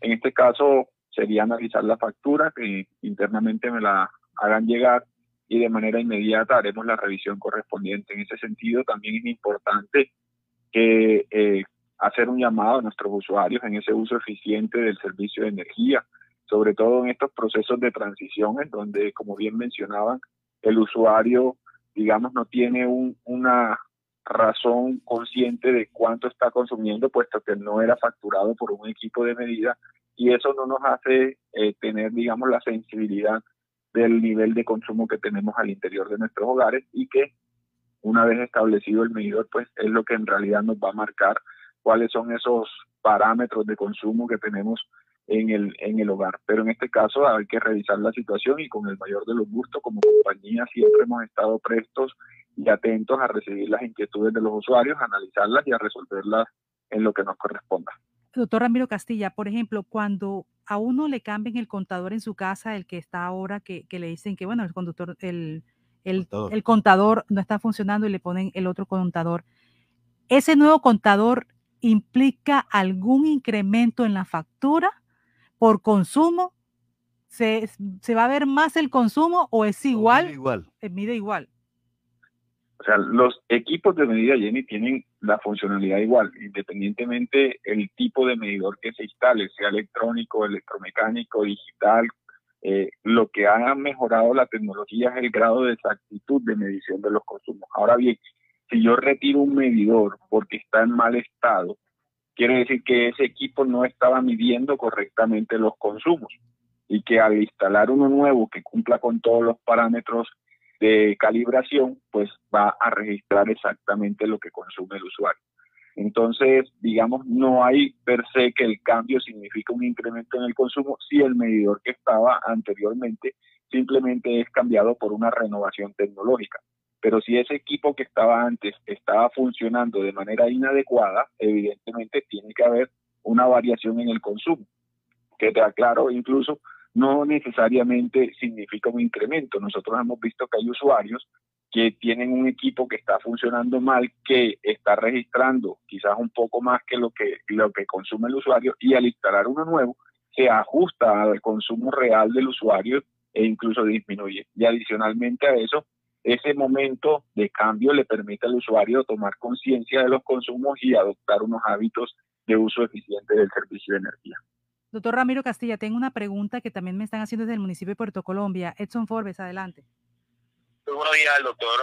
En este caso sería analizar la factura, que internamente me la hagan llegar y de manera inmediata haremos la revisión correspondiente. En ese sentido también es importante que eh, hacer un llamado a nuestros usuarios en ese uso eficiente del servicio de energía, sobre todo en estos procesos de transición en donde, como bien mencionaban, el usuario, digamos, no tiene un, una razón consciente de cuánto está consumiendo, puesto que no era facturado por un equipo de medida y eso no nos hace eh, tener, digamos, la sensibilidad del nivel de consumo que tenemos al interior de nuestros hogares y que una vez establecido el medidor, pues es lo que en realidad nos va a marcar cuáles son esos parámetros de consumo que tenemos en el, en el hogar. Pero en este caso hay que revisar la situación y con el mayor de los gustos, como compañía siempre hemos estado prestos y atentos a recibir las inquietudes de los usuarios, a analizarlas y a resolverlas en lo que nos corresponda. Doctor Ramiro Castilla, por ejemplo, cuando a uno le cambien el contador en su casa, el que está ahora, que, que le dicen que, bueno, el conductor, el, el, contador. el contador no está funcionando y le ponen el otro contador, ¿ese nuevo contador implica algún incremento en la factura por consumo? ¿Se, se va a ver más el consumo o es igual? Mide igual. Eh, mide igual. O sea, los equipos de medida, Jenny, tienen la funcionalidad igual, independientemente el tipo de medidor que se instale, sea electrónico, electromecánico, digital. Eh, lo que ha mejorado la tecnología es el grado de exactitud de medición de los consumos. Ahora bien, si yo retiro un medidor porque está en mal estado, quiere decir que ese equipo no estaba midiendo correctamente los consumos y que al instalar uno nuevo que cumpla con todos los parámetros de calibración, pues va a registrar exactamente lo que consume el usuario. Entonces, digamos, no hay per se que el cambio significa un incremento en el consumo si el medidor que estaba anteriormente simplemente es cambiado por una renovación tecnológica. Pero si ese equipo que estaba antes estaba funcionando de manera inadecuada, evidentemente tiene que haber una variación en el consumo. Que te aclaro, incluso no necesariamente significa un incremento. Nosotros hemos visto que hay usuarios que tienen un equipo que está funcionando mal, que está registrando quizás un poco más que lo que, lo que consume el usuario y al instalar uno nuevo se ajusta al consumo real del usuario e incluso disminuye. Y adicionalmente a eso, ese momento de cambio le permite al usuario tomar conciencia de los consumos y adoptar unos hábitos de uso eficiente del servicio de energía. Doctor Ramiro Castilla, tengo una pregunta que también me están haciendo desde el municipio de Puerto Colombia. Edson Forbes, adelante. Muy buenos días al doctor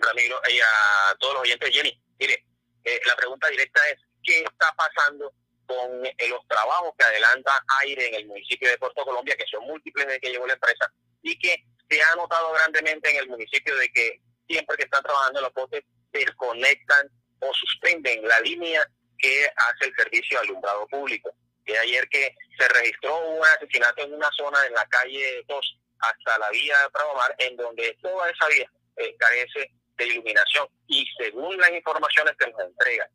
Ramiro y a todos los oyentes. Jenny, mire, eh, la pregunta directa es, ¿qué está pasando con eh, los trabajos que adelanta aire en el municipio de Puerto Colombia, que son múltiples desde que llegó la empresa, y que se ha notado grandemente en el municipio de que siempre que están trabajando en los postes, desconectan o suspenden la línea que hace el servicio alumbrado público de ayer que se registró un asesinato en una zona en la calle 2 hasta la vía de Pravomar, en donde toda esa vía eh, carece de iluminación. Y según las informaciones que nos entrega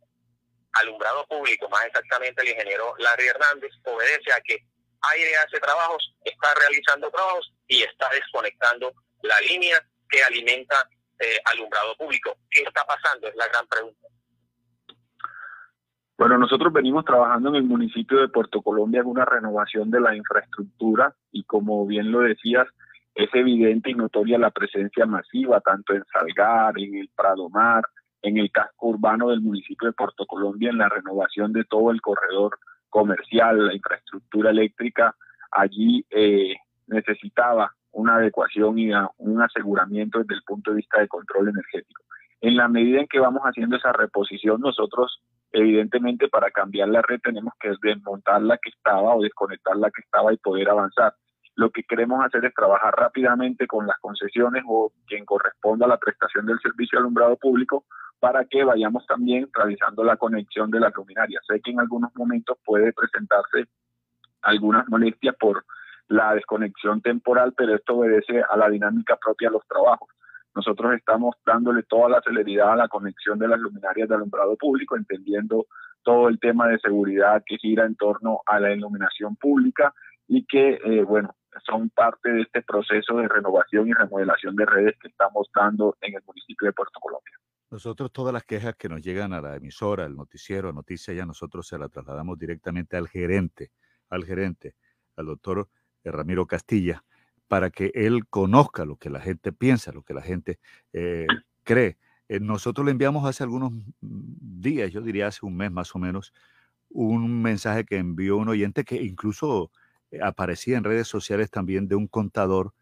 alumbrado público, más exactamente el ingeniero Larry Hernández, obedece a que aire hace trabajos, está realizando trabajos y está desconectando la línea que alimenta eh, alumbrado público. ¿Qué está pasando? Es la gran pregunta. Bueno, nosotros venimos trabajando en el municipio de Puerto Colombia en una renovación de la infraestructura y como bien lo decías, es evidente y notoria la presencia masiva tanto en Salgar, en el Prado Mar, en el casco urbano del municipio de Puerto Colombia, en la renovación de todo el corredor comercial, la infraestructura eléctrica, allí eh, necesitaba una adecuación y un aseguramiento desde el punto de vista de control energético. En la medida en que vamos haciendo esa reposición, nosotros Evidentemente, para cambiar la red tenemos que desmontar la que estaba o desconectar la que estaba y poder avanzar. Lo que queremos hacer es trabajar rápidamente con las concesiones o quien corresponda a la prestación del servicio alumbrado público para que vayamos también realizando la conexión de las luminarias. Sé que en algunos momentos puede presentarse algunas molestias por la desconexión temporal, pero esto obedece a la dinámica propia de los trabajos. Nosotros estamos dándole toda la celeridad a la conexión de las luminarias de alumbrado público, entendiendo todo el tema de seguridad que gira en torno a la iluminación pública y que, eh, bueno, son parte de este proceso de renovación y remodelación de redes que estamos dando en el municipio de Puerto Colombia. Nosotros todas las quejas que nos llegan a la emisora, al noticiero, a Noticias Ya, nosotros se las trasladamos directamente al gerente, al gerente, al doctor Ramiro Castilla, para que él conozca lo que la gente piensa, lo que la gente eh, cree. Eh, nosotros le enviamos hace algunos días, yo diría hace un mes más o menos, un mensaje que envió un oyente que incluso eh, aparecía en redes sociales también de un contador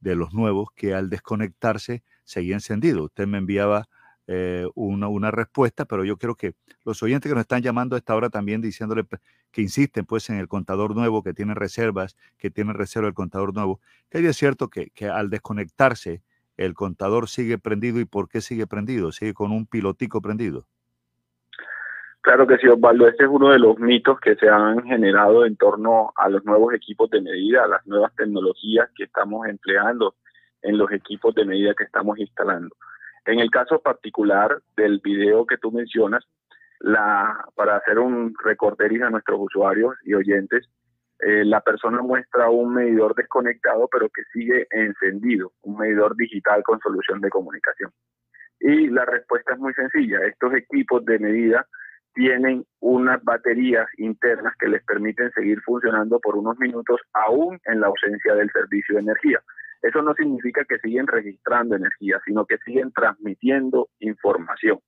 de los nuevos que al desconectarse seguía encendido. Usted me enviaba eh, una, una, respuesta, pero yo creo que los oyentes que nos están llamando a esta hora también diciéndole que insisten pues en el contador nuevo, que tienen reservas, que tienen reserva el contador nuevo, que es cierto que, que al desconectarse el contador sigue prendido y por qué sigue prendido, sigue con un pilotico prendido. Claro que sí, Osvaldo. Este es uno de los mitos que se han generado en torno a los nuevos equipos de medida, a las nuevas tecnologías que estamos empleando en los equipos de medida que estamos instalando. En el caso particular del video que tú mencionas, para hacer un recorderis a nuestros usuarios y oyentes, eh, la persona muestra un medidor desconectado pero que sigue encendido, un medidor digital con solución de comunicación. Y la respuesta es muy sencilla. Estos equipos de medida tienen unas baterías internas que les permiten seguir funcionando por unos minutos aún en la ausencia del servicio de energía. Eso no significa que siguen registrando energía, sino que siguen transmitiendo información.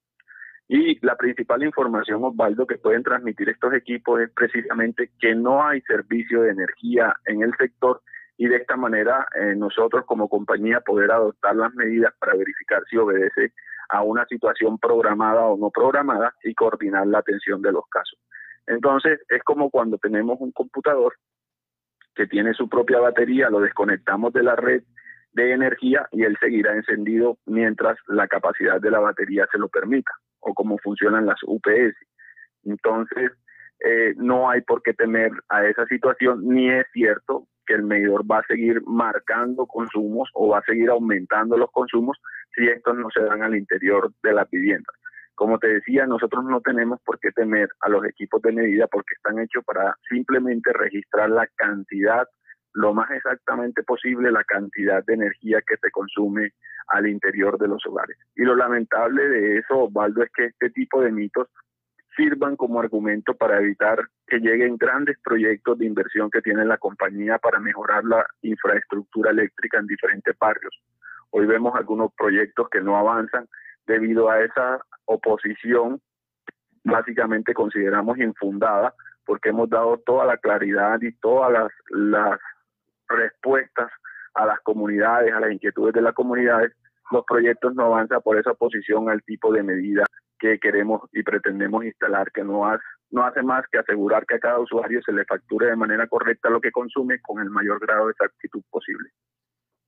Y la principal información, Osvaldo, que pueden transmitir estos equipos es precisamente que no hay servicio de energía en el sector y de esta manera eh, nosotros como compañía poder adoptar las medidas para verificar si obedece a una situación programada o no programada y coordinar la atención de los casos. Entonces, es como cuando tenemos un computador que tiene su propia batería, lo desconectamos de la red de energía y él seguirá encendido mientras la capacidad de la batería se lo permita, o como funcionan las UPS. Entonces, eh, no hay por qué temer a esa situación, ni es cierto que el medidor va a seguir marcando consumos o va a seguir aumentando los consumos si estos no se dan al interior de la vivienda. Como te decía, nosotros no tenemos por qué temer a los equipos de medida porque están hechos para simplemente registrar la cantidad, lo más exactamente posible, la cantidad de energía que se consume al interior de los hogares. Y lo lamentable de eso, Osvaldo, es que este tipo de mitos sirvan como argumento para evitar que lleguen grandes proyectos de inversión que tiene la compañía para mejorar la infraestructura eléctrica en diferentes barrios. Hoy vemos algunos proyectos que no avanzan debido a esa oposición, básicamente consideramos infundada, porque hemos dado toda la claridad y todas las, respuestas a las comunidades, a las inquietudes de las comunidades, los proyectos no avanzan por esa oposición al tipo de medida que queremos y pretendemos instalar, que no, no hace más que asegurar que a cada usuario se le facture de manera correcta lo que consume con el mayor grado de exactitud posible.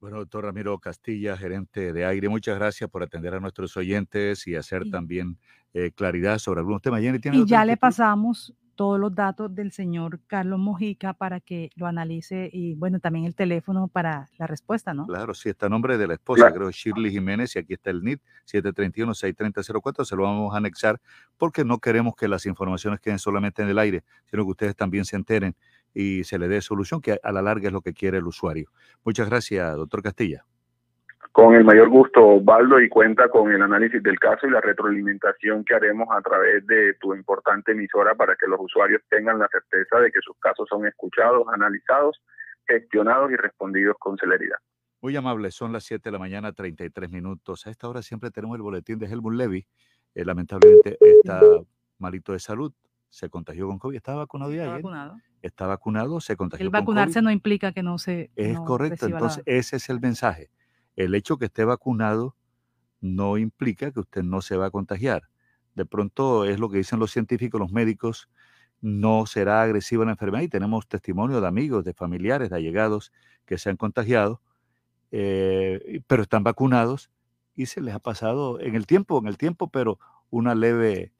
Bueno, doctor Ramiro Castilla, gerente de Aire, muchas gracias por atender a nuestros oyentes y hacer también eh, claridad sobre algunos temas. y ya le pasamos todos los datos del señor Carlos Mojica para que lo analice y bueno, también el teléfono para la respuesta, ¿no? Claro, sí, está el nombre de la esposa, creo, Shirley Jiménez, y aquí está el NIT, 731-630-04, se lo vamos a anexar porque no queremos que las informaciones queden solamente en el aire, sino que ustedes también se enteren y se le dé solución, que a la larga es lo que quiere el usuario. Muchas gracias, doctor Castilla. Con el mayor gusto, Osvaldo, y cuenta con el análisis del caso y la retroalimentación que haremos a través de tu importante emisora para que los usuarios tengan la certeza de que sus casos son escuchados, analizados, gestionados y respondidos con celeridad. Muy amable, son las 7 de la mañana, 33 minutos. A esta hora siempre tenemos el boletín de Helmut Levy. Eh, lamentablemente está malito de salud, se contagió con COVID. ¿Estaba vacunado ya? Está vacunado. Está vacunado, se contagió el vacunarse no implica que no se. Es correcto, entonces ese es el mensaje el hecho que esté vacunado no implica que usted no se va a contagiar. De pronto es lo que dicen los científicos, los médicos, no será agresiva la enfermedad y tenemos testimonio de amigos, de familiares, de allegados que se han contagiado, eh, pero están vacunados y se les ha pasado en el tiempo, en el tiempo, pero una leve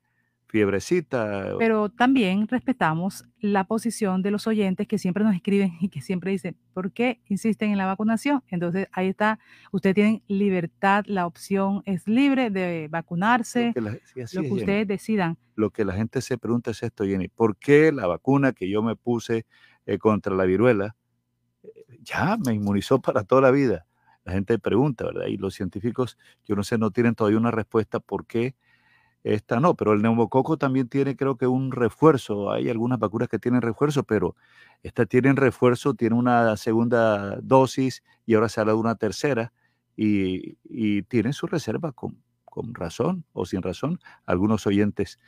fiebrecita. Pero también respetamos la posición de los oyentes que siempre nos escriben y que siempre dicen, ¿por qué insisten en la vacunación? Entonces ahí está, ustedes tienen libertad, la opción es libre de vacunarse, lo que, ustedes decidan. Lo que la gente se pregunta es esto, Jenny, ¿por qué la vacuna que yo me puse eh, contra la viruela eh, ya me inmunizó para toda la vida? La gente pregunta, ¿verdad? Y los científicos, yo no sé, no tienen todavía una respuesta por qué esta no, pero el neumococo también tiene creo que un refuerzo. Hay algunas vacunas que tienen refuerzo, pero esta tiene refuerzo, tiene una segunda dosis y ahora se habla de una tercera y, y tienen su reserva con, con, razón o sin razón algunos oyentes.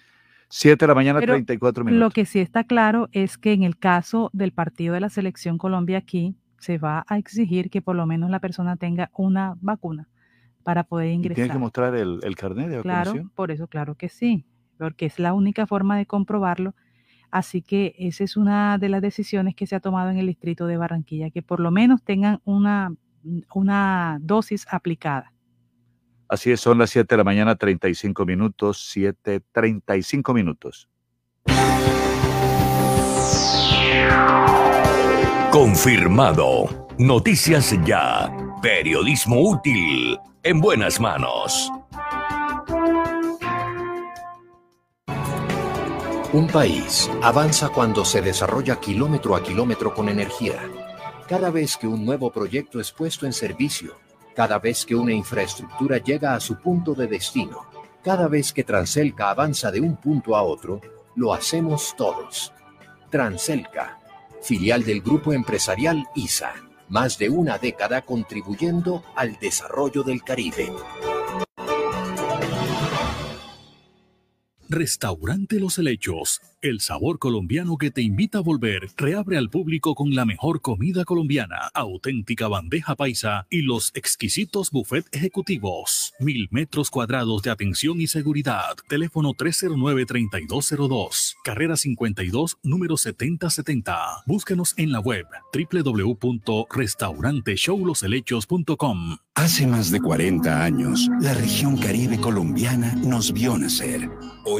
Siete de la mañana, treinta 34 minutos. Lo que sí está claro es que en el caso del partido de la Selección Colombia aquí, se va a exigir que por lo menos la persona tenga una vacuna para poder ingresar. ¿Tiene que mostrar el, el carnet de vacunación? Claro, por eso, claro que sí, porque es la única forma de comprobarlo. Así que esa es una de las decisiones que se ha tomado en el distrito de Barranquilla, que por lo menos tengan una, una dosis aplicada. Así es, son las 7 de la mañana, 35 minutos, 7, 35 minutos. Confirmado. Noticias ya. Periodismo útil. En buenas manos. Un país avanza cuando se desarrolla kilómetro a kilómetro con energía. Cada vez que un nuevo proyecto es puesto en servicio, cada vez que una infraestructura llega a su punto de destino, cada vez que Transelca avanza de un punto a otro, lo hacemos todos. Transelca, filial del grupo empresarial ISA, más de una década contribuyendo al desarrollo del Caribe. Restaurante Los Helechos, el sabor colombiano que te invita a volver, reabre al público con la mejor comida colombiana, auténtica bandeja paisa y los exquisitos buffet ejecutivos. Mil metros cuadrados de atención y seguridad. Teléfono 309-3202, carrera 52, número 7070. Búscanos en la web www.restauranteshowloshelechos.com. Hace más de 40 años, la región caribe colombiana nos vio nacer. Hoy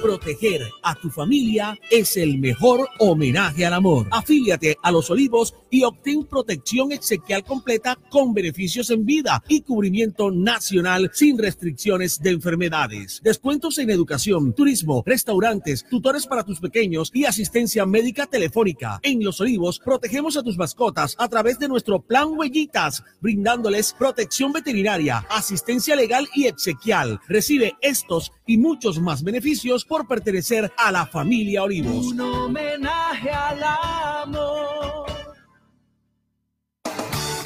Proteger a tu familia es el mejor homenaje al amor. Afíliate a Los Olivos y obtén protección exequial completa con beneficios en vida y cubrimiento nacional sin restricciones de enfermedades. Descuentos en educación, turismo, restaurantes, tutores para tus pequeños y asistencia médica telefónica. En Los Olivos protegemos a tus mascotas a través de nuestro plan Huellitas, brindándoles protección veterinaria, asistencia legal y exequial. Recibe estos y muchos más beneficios por pertenecer a la familia Olivos. Un homenaje al amor.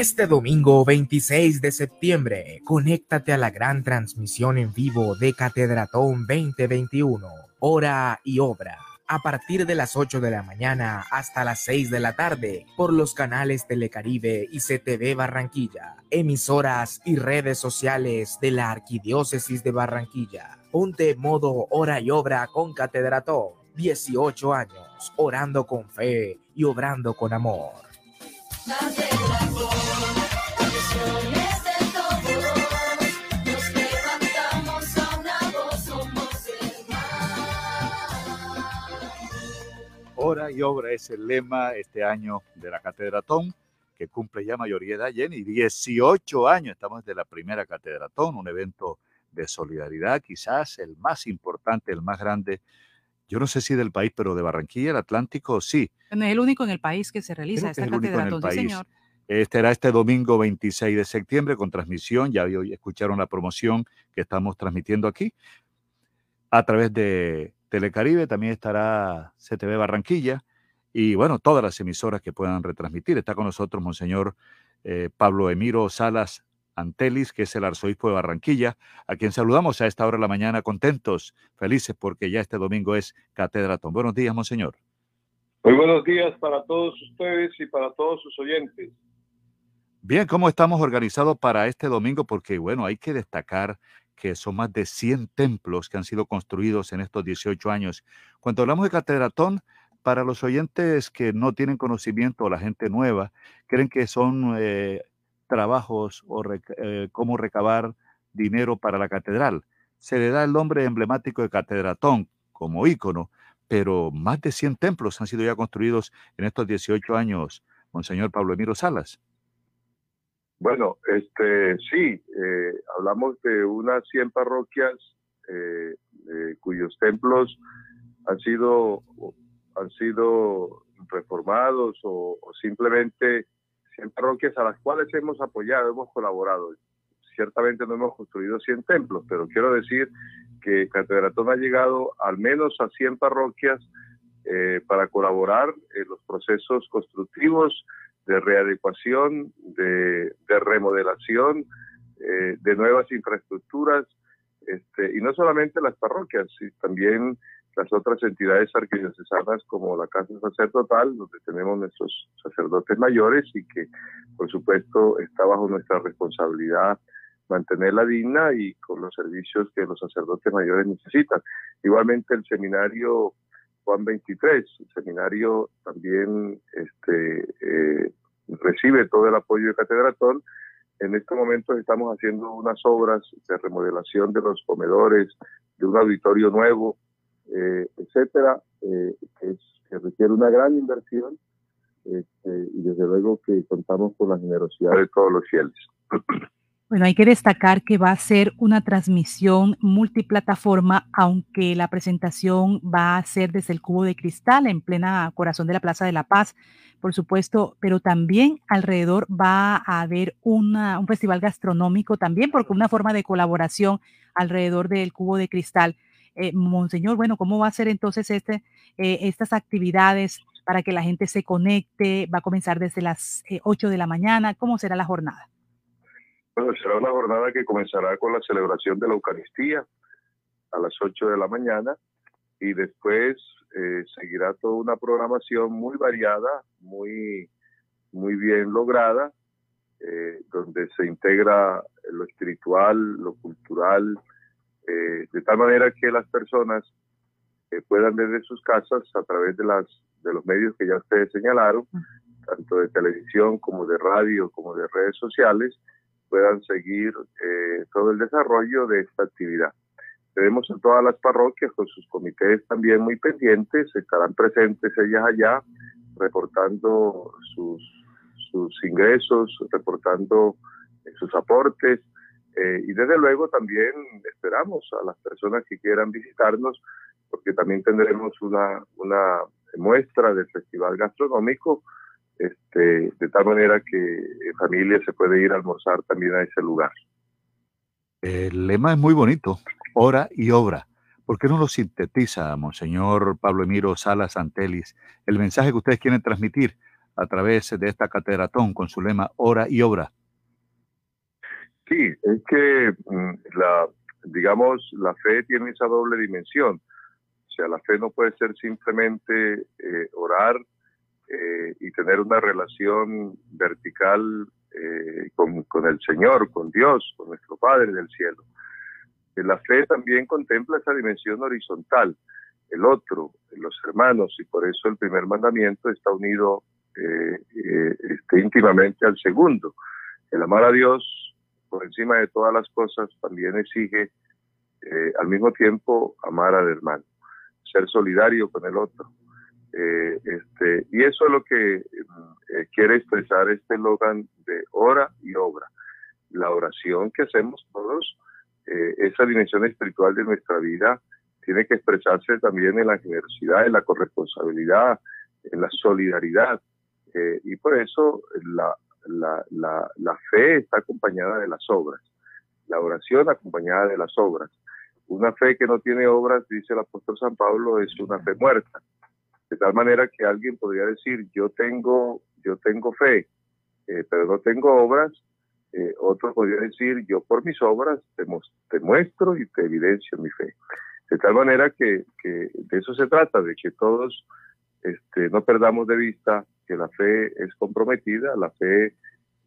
Este domingo 26 de septiembre, conéctate a la gran transmisión en vivo de Catedratón 2021, hora y obra, a partir de las 8 de la mañana hasta las 6 de la tarde, por los canales Telecaribe y CTV Barranquilla, emisoras y redes sociales de la Arquidiócesis de Barranquilla. Ponte modo hora y obra con Catedratón, 18 años, orando con fe y obrando con amor. Hora y obra es el lema este año de la Catedratón, que cumple ya mayoría de edad, Jenny. 18 años estamos de la primera Catedratón, un evento de solidaridad, quizás el más importante, el más grande yo no sé si del país, pero de Barranquilla, el Atlántico, sí. No es el único en el país que se realiza esta catedral, señor. Este este domingo 26 de septiembre con transmisión. Ya hoy escucharon la promoción que estamos transmitiendo aquí a través de Telecaribe. También estará CTV Barranquilla y bueno, todas las emisoras que puedan retransmitir. Está con nosotros Monseñor eh, Pablo Emiro Salas Antelis, que es el arzobispo de Barranquilla, a quien saludamos a esta hora de la mañana contentos, felices porque ya este domingo es Catedratón. Buenos días, Monseñor. Muy buenos días para todos ustedes y para todos sus oyentes. Bien, ¿cómo estamos organizados para este domingo? Porque, bueno, hay que destacar que son más de 100 templos que han sido construidos en estos 18 años. Cuando hablamos de catedratón, para los oyentes que no tienen conocimiento o la gente nueva, creen que son eh, trabajos o eh, cómo recabar dinero para la catedral. Se le da el nombre emblemático de catedratón como ícono, pero más de 100 templos han sido ya construidos en estos 18 años, Monseñor Pablo Emiro Salas. Bueno, este sí, eh, hablamos de unas 100 parroquias eh, cuyos templos han sido han sido reformados o, simplemente 100 parroquias a las cuales hemos apoyado, hemos colaborado. Ciertamente no hemos construido 100 templos, pero quiero decir que Catedratón ha llegado al menos a 100 parroquias eh, para colaborar en los procesos constructivos de readecuación, de, remodelación, eh, de nuevas infraestructuras, este, y no solamente las parroquias, sino también las otras entidades arquidiocesanas como la Casa Sacerdotal, donde tenemos nuestros sacerdotes mayores y que, por supuesto, está bajo nuestra responsabilidad mantenerla digna y con los servicios que los sacerdotes mayores necesitan. Igualmente el seminario Juan 23, el seminario también este, eh, recibe todo el apoyo de Catedratón. En estos momentos estamos haciendo unas obras de remodelación de los comedores, de un auditorio nuevo, eh, etcétera, eh, que, requiere una gran inversión este, y desde luego que contamos con la generosidad de todos los fieles. Bueno, hay que destacar que va a ser una transmisión multiplataforma, aunque la presentación va a ser desde el cubo de cristal en plena corazón de la Plaza de la Paz, por supuesto, pero también alrededor va a haber una, un festival gastronómico también, porque una forma de colaboración alrededor del cubo de cristal. Eh, Monseñor, bueno, ¿cómo va a ser entonces este, eh, estas actividades para que la gente se conecte? ¿Va a comenzar desde las 8 eh, de la mañana? ¿Cómo será la jornada? Bueno, será una jornada que comenzará con la celebración de la Eucaristía a las 8 de la mañana y después eh, seguirá toda una programación muy variada, muy, muy bien lograda, eh, donde se integra lo espiritual, lo cultural, eh, de tal manera que las personas puedan desde sus casas, a través de, las, de los medios que ya ustedes señalaron, tanto de televisión como de radio, como de redes sociales, puedan seguir eh, todo el desarrollo de esta actividad. Tenemos en todas las parroquias con sus comités también muy pendientes, estarán presentes ellas allá reportando sus, sus ingresos, reportando eh, sus aportes eh, y desde luego también esperamos a las personas que quieran visitarnos porque también tendremos una, muestra del festival gastronómico este, de tal manera que familia se puede ir a almorzar también a ese lugar. El lema es muy bonito, hora y obra. ¿Por qué no lo sintetiza, Monseñor Pablo Emiro Salas Antelis, el mensaje que ustedes quieren transmitir a través de esta catedratón con su lema hora y obra? Sí, es que mm, la, digamos, la fe tiene esa doble dimensión. O sea, la fe no puede ser simplemente eh, orar, eh, y tener una relación vertical eh, con, con, el Señor, con Dios, con nuestro Padre del cielo. Eh, la fe también contempla esa dimensión horizontal, el otro, los hermanos, y por eso el primer mandamiento está unido este, íntimamente al segundo. El amar a Dios por encima de todas las cosas también exige al mismo tiempo amar al hermano, ser solidario con el otro, eh, este, y eso es lo que eh, quiere expresar este eslogan de hora y obra. La oración que hacemos todos, eh, esa dimensión espiritual de nuestra vida, tiene que expresarse también en la generosidad, en la corresponsabilidad, en la solidaridad. y por eso la la, la, fe está acompañada de las obras, la oración acompañada de las obras. Una fe que no tiene obras, dice el apóstol San Pablo, es una fe muerta. De tal manera que alguien podría decir, yo tengo, yo tengo fe, eh, pero no tengo obras. Eh, otro podría decir, yo por mis obras te, te, muestro y te evidencio mi fe. De tal manera que, que de eso se trata, de que todos este, no perdamos de vista que la fe es comprometida, la fe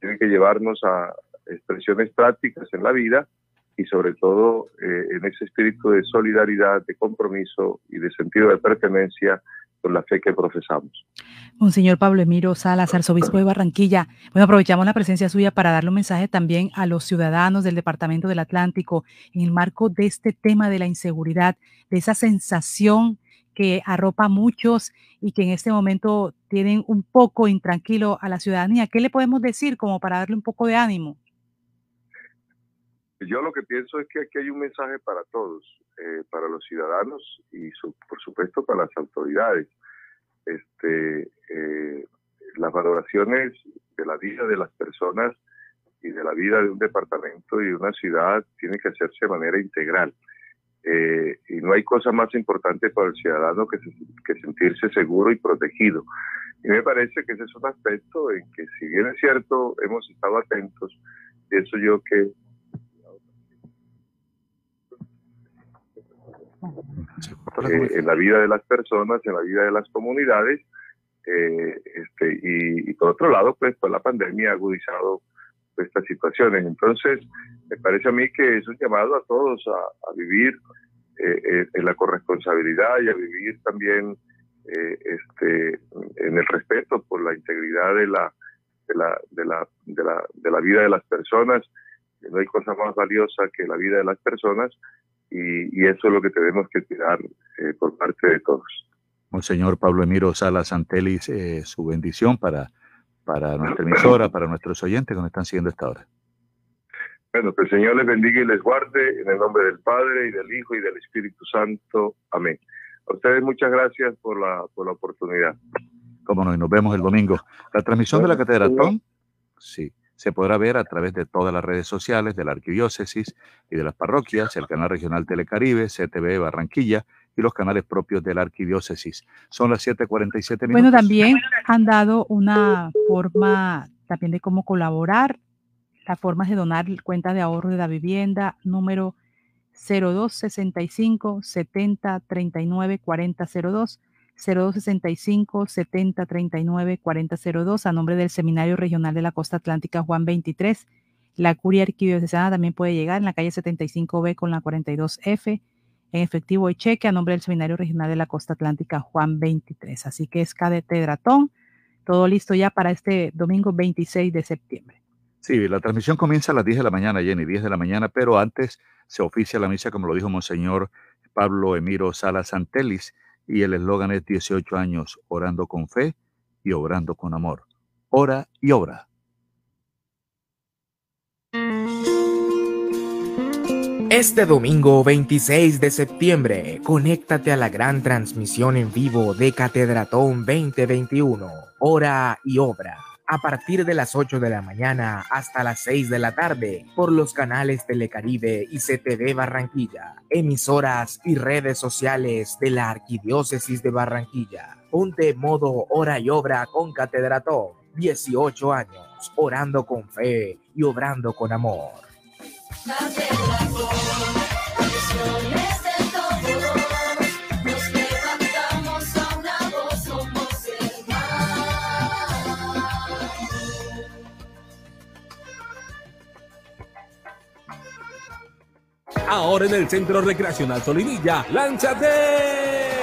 tiene que llevarnos a expresiones prácticas en la vida y sobre todo eh, en ese espíritu de solidaridad, de compromiso y de sentido de pertenencia con la fe que profesamos. Monseñor Pablo Emiro Salas, arzobispo de Barranquilla. Bueno, aprovechamos la presencia suya para darle un mensaje también a los ciudadanos del Departamento del Atlántico en el marco de este tema de la inseguridad, de esa sensación que arropa a muchos y que en este momento tienen un poco intranquilo a la ciudadanía. ¿Qué le podemos decir como para darle un poco de ánimo? Yo lo que pienso es que aquí hay un mensaje para todos, eh, para los ciudadanos y por supuesto para las autoridades. Este, eh, las valoraciones de la vida de las personas y de la vida de un departamento y una ciudad tienen que hacerse de manera integral. Eh, y no hay cosa más importante para el ciudadano que, que sentirse seguro y protegido. Y me parece que ese es un aspecto en que, si bien es cierto, hemos estado atentos, pienso yo que Eh, en la vida de las personas, en la vida de las comunidades. Eh, este, y, por otro lado, pues, pues la pandemia ha agudizado estas situaciones. Entonces, me parece a mí que es un llamado a todos a, vivir eh, en la corresponsabilidad y a vivir también este, en el respeto por la integridad de la, de la, de la, de la, de la vida de las personas. No hay cosa más valiosa que la vida de las personas y, eso es lo que tenemos que tirar eh, por parte de todos. Monseñor Pablo Emiro Sala Santelis, eh, su bendición para, para nuestra emisora, para nuestros oyentes que nos están siguiendo esta hora. Bueno, que el Señor les bendiga y les guarde en el nombre del Padre y del Hijo y del Espíritu Santo. Amén. A ustedes muchas gracias por la, por la oportunidad. Cómo no, y nos vemos el domingo. La transmisión de la Catedratón, sí, se podrá ver a través de todas las redes sociales de la Arquidiócesis y de las parroquias, el canal regional Telecaribe, CTV Barranquilla y los canales propios de la Arquidiócesis. Son las 7:47 minutos. Bueno, también han dado una forma también de cómo colaborar, la forma de donar cuenta de ahorro de la vivienda, número 0265 70 39 4002 0265 70 39 4002 a nombre del Seminario Regional de la Costa Atlántica Juan 23. La curia arquidiocesana también puede llegar en la calle 75B con la 42F en efectivo y cheque a nombre del Seminario Regional de la Costa Atlántica Juan 23. Así que es Cadetedratón. Todo listo ya para este domingo 26 de septiembre. Sí, la transmisión comienza a las 10 de la mañana, Jenny, 10 de la mañana, pero antes se oficia la misa, como lo dijo Monseñor Pablo Emiro Sala Santelis, y el eslogan es 18 años orando con fe y obrando con amor. Ora y obra. Este domingo 26 de septiembre, conéctate a la gran transmisión en vivo de Catedratón 2021, Hora y Obra a partir de las 8 de la mañana hasta las 6 de la tarde por los canales Telecaribe y CTV Barranquilla, emisoras y redes sociales de la Arquidiócesis de Barranquilla. Ponte modo hora y obra con Catedratón. 18 años, orando con fe y obrando con amor. Ahora en el Centro Recreacional Solinilla, lánzate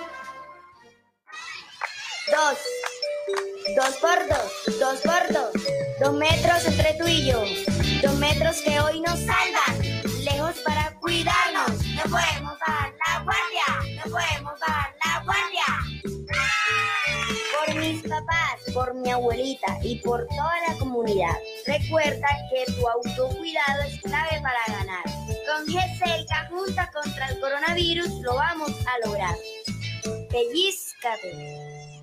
Dos. Dos por dos. Dos por dos. Dos metros entre tú y yo. Dos metros que hoy nos salvan. Lejos para cuidarnos. No podemos bajar la guardia. No podemos bajar la guardia. Por mis papás, por mi abuelita y por toda la comunidad. Recuerda que tu autocuidado es clave para ganar. Con GCLK junta contra el coronavirus lo vamos a lograr. Pellizcate.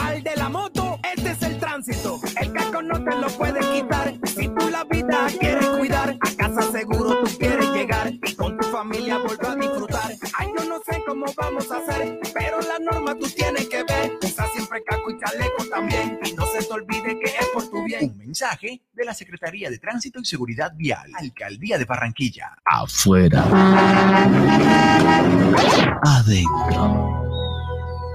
Pal de la moto, este es el tránsito. El casco no te lo puedes quitar. Si tú la vida quieres cuidar, a casa seguro tú quieres llegar y con tu familia volver a disfrutar. Ay, yo no sé cómo vamos a hacer, pero la norma tú tienes que ver. Usa siempre casco y chaleco también. Y no se te olvide que es por tu bien. Un mensaje de la Secretaría de Tránsito y Seguridad Vial, Alcaldía de Barranquilla. Afuera. Adentro.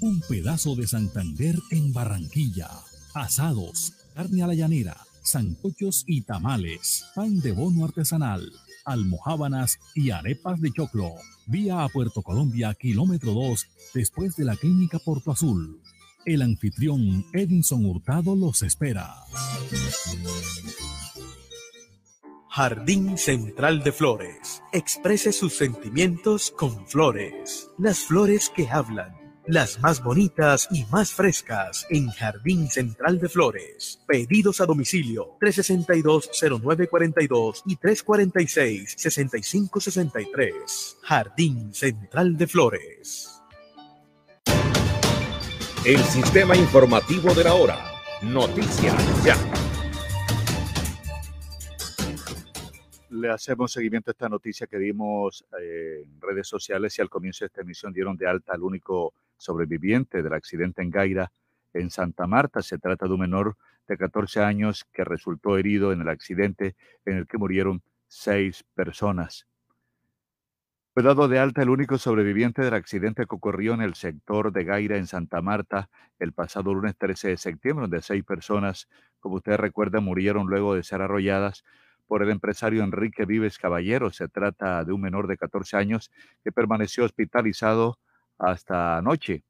Un pedazo de Santander en Barranquilla. Asados, carne a la llanera, sancochos y tamales, pan de bono artesanal, almohábanas y arepas de choclo. Vía a Puerto Colombia, kilómetro 2, después de la clínica Porto Azul. El anfitrión Edinson Hurtado los espera. Jardín Central de Flores. Exprese sus sentimientos con flores. Las flores que hablan. Las más bonitas y más frescas en Jardín Central de Flores. Pedidos a domicilio 362-0942 y 346-6563. Jardín Central de Flores. El sistema informativo de la hora. Noticias ya. Le hacemos seguimiento a esta noticia que dimos eh, en redes sociales y al comienzo de esta emisión dieron de alta al único sobreviviente del accidente en Gaira, en Santa Marta. Se trata de un menor de 14 años que resultó herido en el accidente en el que murieron seis personas. Fue dado de alta el único sobreviviente del accidente que ocurrió en el sector de Gaira en Santa Marta el pasado lunes 13 de septiembre, donde seis personas, como ustedes recuerdan, murieron luego de ser arrolladas por el empresario Enrique Vives Caballero. Se trata de un menor de 14 años que permaneció hospitalizado hasta anoche.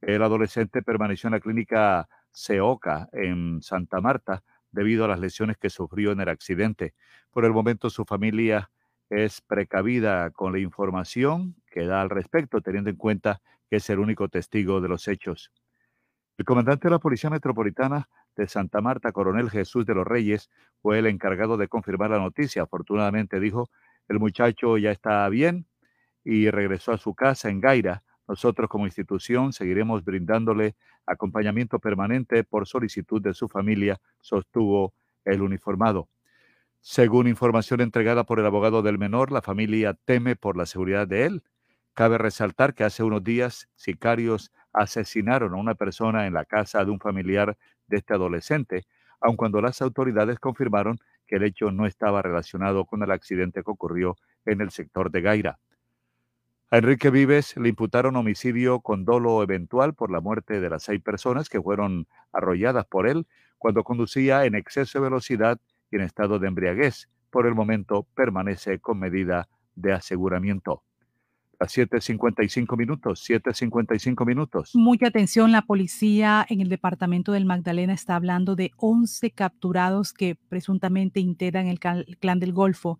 El adolescente permaneció en la clínica Seoca en Santa Marta debido a las lesiones que sufrió en el accidente. Por el momento su familia es precavida con la información que da al respecto, teniendo en cuenta que es el único testigo de los hechos. El comandante de la Policía Metropolitana de Santa Marta, coronel Jesús de los Reyes, fue el encargado de confirmar la noticia. Afortunadamente dijo, el muchacho ya está bien y regresó a su casa en Gaira. Nosotros como institución seguiremos brindándole acompañamiento permanente por solicitud de su familia, sostuvo el uniformado. Según información entregada por el abogado del menor, la familia teme por la seguridad de él, Cabe resaltar que hace unos días sicarios asesinaron a una persona en la casa de un familiar de este adolescente, aun cuando las autoridades confirmaron que el hecho no estaba relacionado con el accidente que ocurrió en el sector de Gaira. A Enrique Vives le imputaron homicidio con dolo eventual por la muerte de las seis personas que fueron arrolladas por él cuando conducía en exceso de velocidad y en estado de embriaguez. Por el momento permanece con medida de aseguramiento. A 7.55 minutos, 7.55 minutos. Mucha atención, la policía en el departamento del Magdalena está hablando de 11 capturados que presuntamente integran el clan del Golfo.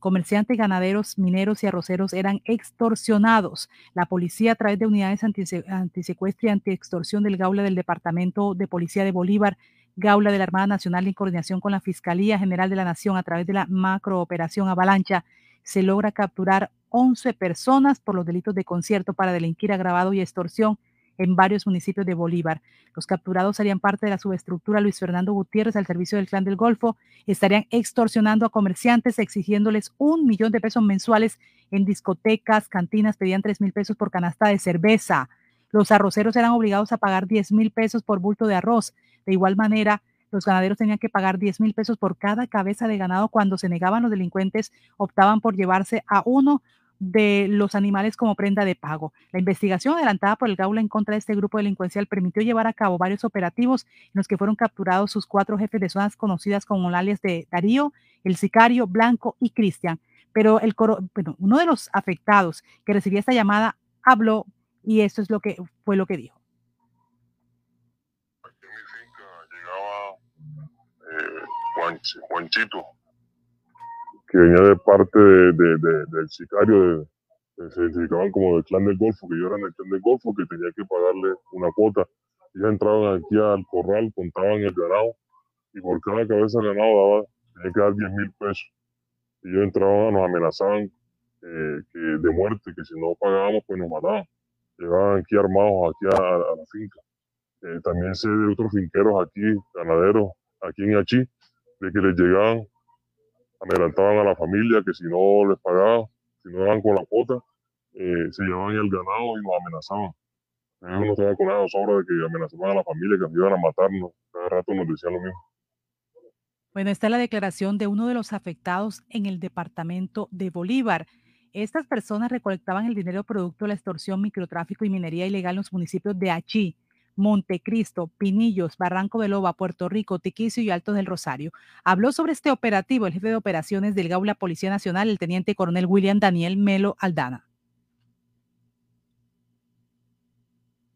Comerciantes, ganaderos, mineros y arroceros eran extorsionados. La policía, a través de unidades antisecuestro y antiextorsión del Gaula del Departamento de Policía de Bolívar, Gaula de la Armada Nacional en coordinación con la Fiscalía General de la Nación a través de la macrooperación Avalancha, se logra capturar 11 personas por los delitos de concierto para delinquir agravado y extorsión en varios municipios de Bolívar. Los capturados serían parte de la subestructura Luis Fernando Gutiérrez al servicio del Clan del Golfo. Estarían extorsionando a comerciantes, exigiéndoles un millón de pesos mensuales en discotecas, cantinas, pedían tres mil pesos por canasta de cerveza. Los arroceros eran obligados a pagar 10 mil pesos por bulto de arroz. De igual manera, los ganaderos tenían que pagar 10 mil pesos por cada cabeza de ganado. Cuando se negaban los delincuentes, optaban por llevarse a uno de los animales como prenda de pago. La investigación adelantada por el Gaula en contra de este grupo delincuencial permitió llevar a cabo varios operativos en los que fueron capturados sus cuatro jefes de zonas conocidas como alias de Darío, el sicario, Blanco y Cristian. Pero el bueno, uno de los afectados que recibía esta llamada habló y esto es lo que fue lo que dijo. Aquí en mi finca llegaba eh, Juanchito, que venía de parte de, del sicario, se identificaban como del clan del Golfo, que yo era del clan del Golfo, que tenía que pagarle una cuota. Ellos entraban aquí al corral, contaban el ganado, y por cada cabeza de ganado daba, tenía que dar 10 mil pesos. Ellos entraban, nos amenazaban eh, de muerte, que si no pagábamos, pues nos mataban. Llegaban aquí armados aquí a, la finca. Eh, también sé de otros finqueros aquí, ganaderos, aquí en Achí, de que les llegaban adelantaban a la familia que si no les pagaban, si no daban con la cuota, eh, se llevaban el ganado y nos amenazaban. Ellos no estaba con nada sobra de que amenazaban a la familia, que iban a matarnos. Cada rato nos decían lo mismo. Bueno, esta es la declaración de uno de los afectados en el departamento de Bolívar. Estas personas recolectaban el dinero producto de la extorsión, microtráfico y minería ilegal en los municipios de Achí, Montecristo, Pinillos, Barranco de Loba, Puerto Rico, Tiquicio y Alto del Rosario. Habló sobre este operativo el jefe de operaciones del Gaula Policía Nacional, el teniente coronel William Daniel Melo Aldana.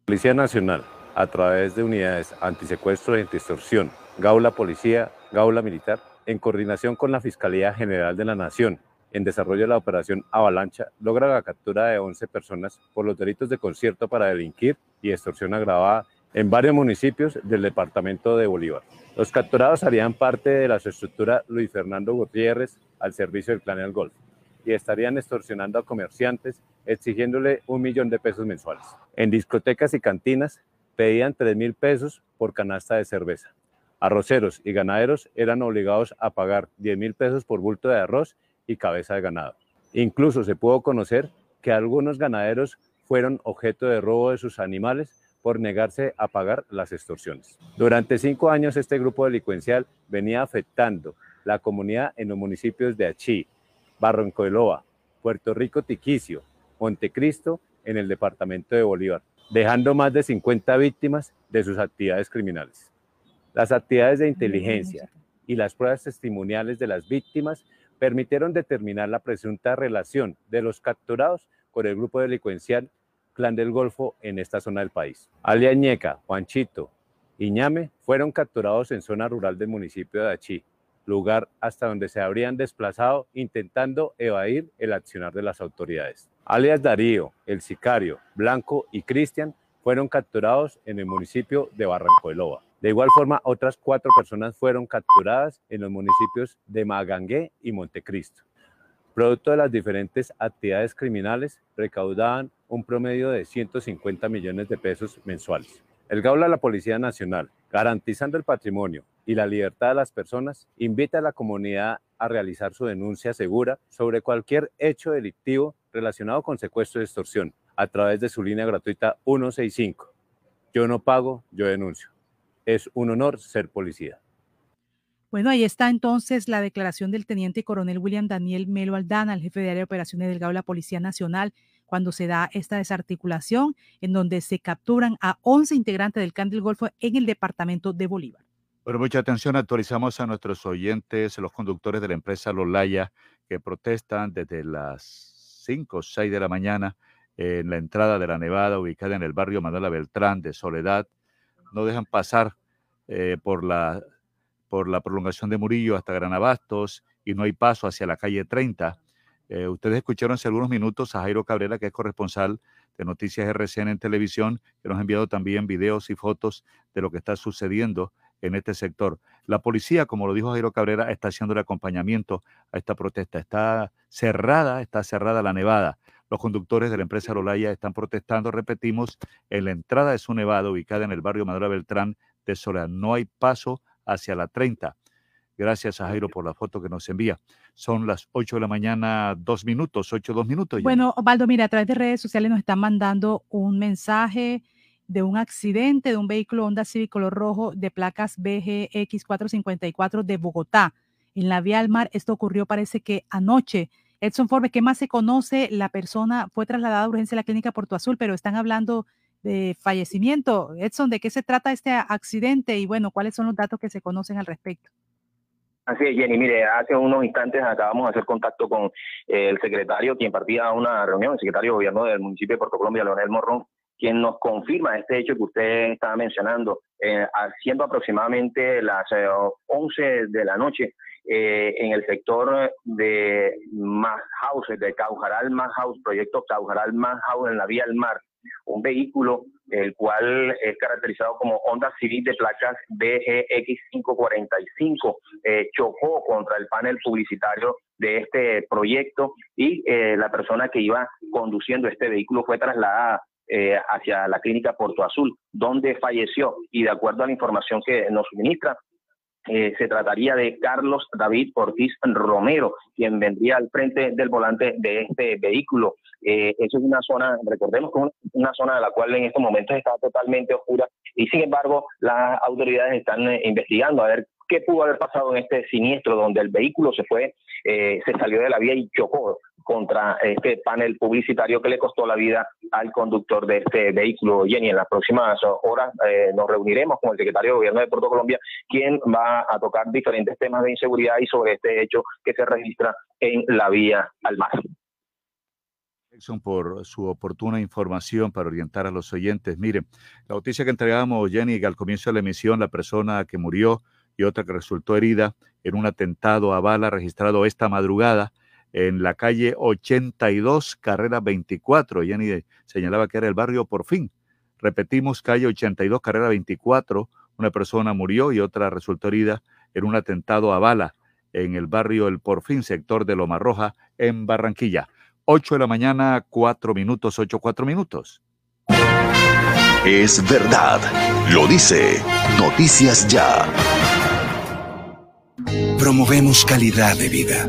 Policía Nacional, a través de unidades antisecuestro y antiextorsión, Gaula Policía, Gaula Militar, en coordinación con la Fiscalía General de la Nación, en desarrollo de la operación Avalancha, logra la captura de 11 personas por los delitos de concierto para delinquir y extorsión agravada en varios municipios del departamento de Bolívar. Los capturados harían parte de la estructura Luis Fernando Gutiérrez al servicio del Clan del Golfo y estarían extorsionando a comerciantes exigiéndole un millón de pesos mensuales. En discotecas y cantinas pedían 3 mil pesos por canasta de cerveza. Arroceros y ganaderos eran obligados a pagar 10 mil pesos por bulto de arroz y cabeza de ganado. Incluso se pudo conocer que algunos ganaderos fueron objeto de robo de sus animales por negarse a pagar las extorsiones. Durante cinco años este grupo delincuencial venía afectando la comunidad en los municipios de Achí, Barranco de Loa, Puerto Rico Tiquicio, Montecristo en el departamento de Bolívar, dejando más de 50 víctimas de sus actividades criminales. Las actividades de inteligencia y las pruebas testimoniales de las víctimas permitieron determinar la presunta relación de los capturados con el grupo delincuencial Clan del Golfo en esta zona del país. Alia Ñeca, Juanchito y Ñame fueron capturados en zona rural del municipio de Achí, lugar hasta donde se habrían desplazado intentando evadir el accionar de las autoridades. Alias Darío, el sicario, Blanco y Cristian fueron capturados en el municipio de Barranco de igual forma, otras cuatro personas fueron capturadas en los municipios de Magangué y Montecristo. Producto de las diferentes actividades criminales, recaudaban un promedio de 150 millones de pesos mensuales. El Gaula de la Policía Nacional, garantizando el patrimonio y la libertad de las personas, invita a la comunidad a realizar su denuncia segura sobre cualquier hecho delictivo relacionado con secuestro y extorsión a través de su línea gratuita 165. Yo no pago, yo denuncio. Es un honor ser policía. Bueno, ahí está entonces la declaración del teniente coronel William Daniel Melo Aldana, el jefe de área de operaciones del GAO de la Policía Nacional, cuando se da esta desarticulación en donde se capturan a 11 integrantes del CAN del Golfo en el departamento de Bolívar. Bueno, mucha atención, actualizamos a nuestros oyentes, los conductores de la empresa Lolaya, que protestan desde las 5 o 6 de la mañana en la entrada de la Nevada, ubicada en el barrio Manuela Beltrán de Soledad. No dejan pasar eh, por la por la prolongación de Murillo hasta Gran Abastos y no hay paso hacia la calle 30. Eh, ustedes escucharon hace algunos minutos a Jairo Cabrera, que es corresponsal de Noticias RCN en televisión, que nos ha enviado también videos y fotos de lo que está sucediendo en este sector. La policía, como lo dijo Jairo Cabrera, está haciendo el acompañamiento a esta protesta. Está cerrada, está cerrada la nevada. Los conductores de la empresa Lolaya están protestando, repetimos, en la entrada de su nevada ubicada en el barrio Madura Beltrán de Soledad. No hay paso hacia la 30. Gracias a Jairo por la foto que nos envía. Son las 8 de la mañana, dos minutos, 8, dos minutos. Bueno, Osvaldo, mira, a través de redes sociales nos están mandando un mensaje de un accidente de un vehículo Honda Civic color rojo de placas BGX 454 de Bogotá, en la vía al mar. Esto ocurrió, parece que anoche. Edson Forbes, ¿qué más se conoce? La persona fue trasladada a urgencia a la clínica Puerto Azul, pero están hablando de fallecimiento. Edson, ¿de qué se trata este accidente y bueno, cuáles son los datos que se conocen al respecto? Así es, Jenny. Mire, hace unos instantes acabamos de hacer contacto con el secretario, quien partía a una reunión, el secretario de gobierno del municipio de Puerto Colombia, Leonel Morrón, quien nos confirma este hecho que usted estaba mencionando, eh, haciendo aproximadamente las 11 eh, de la noche eh, en el sector de Más House, de Caujaral Más House, proyecto Caujaral Más House en la vía al mar, un vehículo el cual es caracterizado como Honda Civic de placas BGX545, eh, chocó contra el panel publicitario de este proyecto y eh, la persona que iba conduciendo este vehículo fue trasladada eh, hacia la clínica Porto Azul, donde falleció. Y de acuerdo a la información que nos suministra, eh, se trataría de Carlos David Ortiz Romero, quien vendría al frente del volante de este vehículo. Eh, eso es una zona, recordemos que una zona de la cual en estos momentos está totalmente oscura y sin embargo las autoridades están eh, investigando a ver qué pudo haber pasado en este siniestro donde el vehículo se fue, se salió de la vía y chocó contra este panel publicitario que le costó la vida al conductor de este vehículo. Jenny, en las próximas horas eh, nos reuniremos con el secretario de Gobierno de Puerto Colombia, quien va a tocar diferentes temas de inseguridad y sobre este hecho que se registra en la vía al mar. por su oportuna información para orientar a los oyentes. Miren, la noticia que entregamos, Jenny, al comienzo de la emisión, la persona que murió y otra que resultó herida en un atentado a bala registrado esta madrugada en la calle 82, carrera 24. Jenny señalaba que era el barrio Por fin. Repetimos, calle 82, carrera 24. Una persona murió y otra resultó herida en un atentado a bala en el barrio El Porfín, sector de Loma Roja, en Barranquilla. 8 de la mañana, 4 minutos, 8, 4 minutos. Es verdad, lo dice Noticias Ya. Promovemos calidad de vida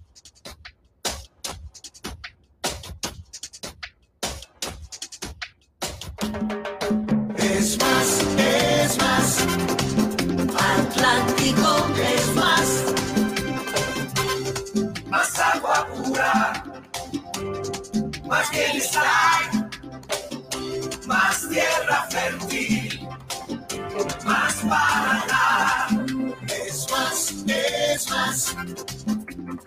es más.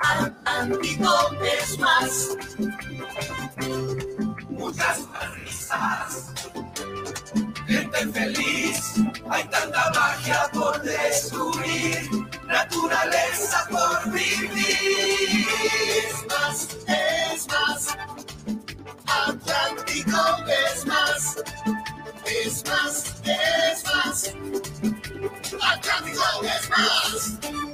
Al es más. Muchas risas. Gente feliz. Hay tanta magia por descubrir. Naturaleza por vivir. Es más, es más. Atlántico es más, es más, es más. Atlántico es más.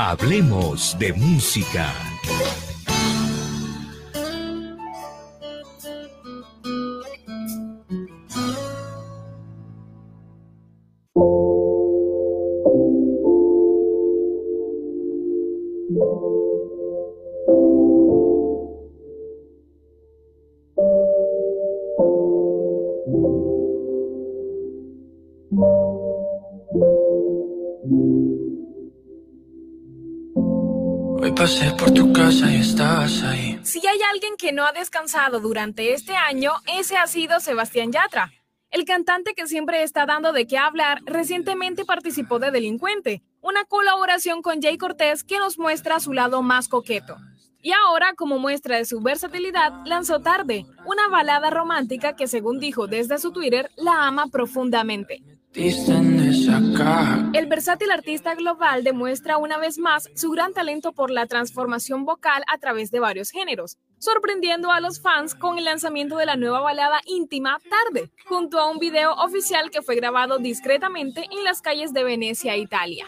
Hablemos de música. Pasé por tu casa y estabas ahí. Si hay alguien que no ha descansado durante este año, ese ha sido Sebastián Yatra. El cantante que siempre está dando de qué hablar recientemente participó de Delincuente, una colaboración con Jay Cortés que nos muestra su lado más coqueto. Y ahora, como muestra de su versatilidad, lanzó Tarde, una balada romántica que según dijo desde su Twitter, la ama profundamente. El versátil artista global demuestra una vez más su gran talento por la transformación vocal a través de varios géneros, sorprendiendo a los fans con el lanzamiento de la nueva balada íntima Tarde, junto a un video oficial que fue grabado discretamente en las calles de Venecia, Italia.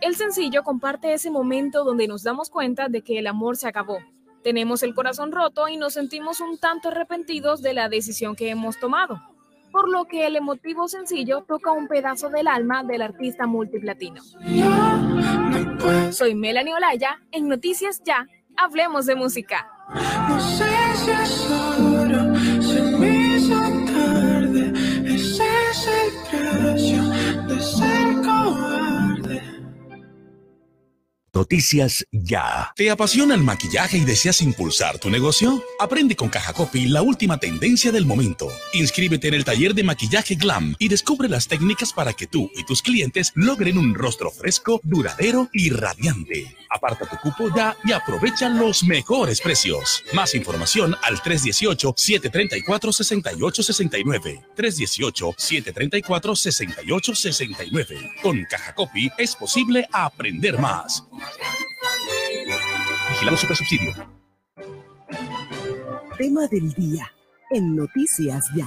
El sencillo comparte ese momento donde nos damos cuenta de que el amor se acabó. Tenemos el corazón roto y nos sentimos un tanto arrepentidos de la decisión que hemos tomado por lo que el emotivo sencillo toca un pedazo del alma del artista multiplatino. Soy Melanie Olaya, en Noticias Ya, hablemos de música. No sé si Noticias ya. ¿Te apasiona el maquillaje y deseas impulsar tu negocio? Aprende con Caja Copy la última tendencia del momento. Inscríbete en el taller de maquillaje Glam y descubre las técnicas para que tú y tus clientes logren un rostro fresco, duradero y radiante. Aparta tu cupo ya y aprovecha los mejores precios. Más información al 318-734-6869. 318-734-6869. Con Caja Copy es posible aprender más. Vigilado Super Subsidio. Tema del día en Noticias Ya.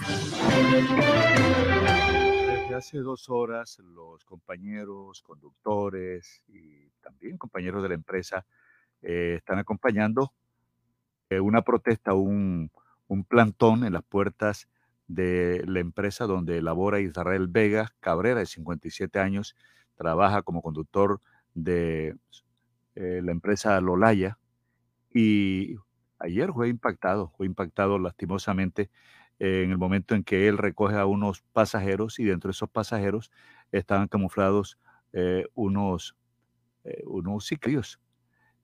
Desde hace dos horas, los compañeros, conductores y también compañeros de la empresa eh, están acompañando eh, una protesta, un, un plantón en las puertas de la empresa donde labora Israel Vega Cabrera, de 57 años, trabaja como conductor de eh, la empresa Lolaya y ayer fue impactado, fue impactado lastimosamente en el momento en que él recoge a unos pasajeros y dentro de esos pasajeros estaban camuflados eh, unos, eh, unos sicarios.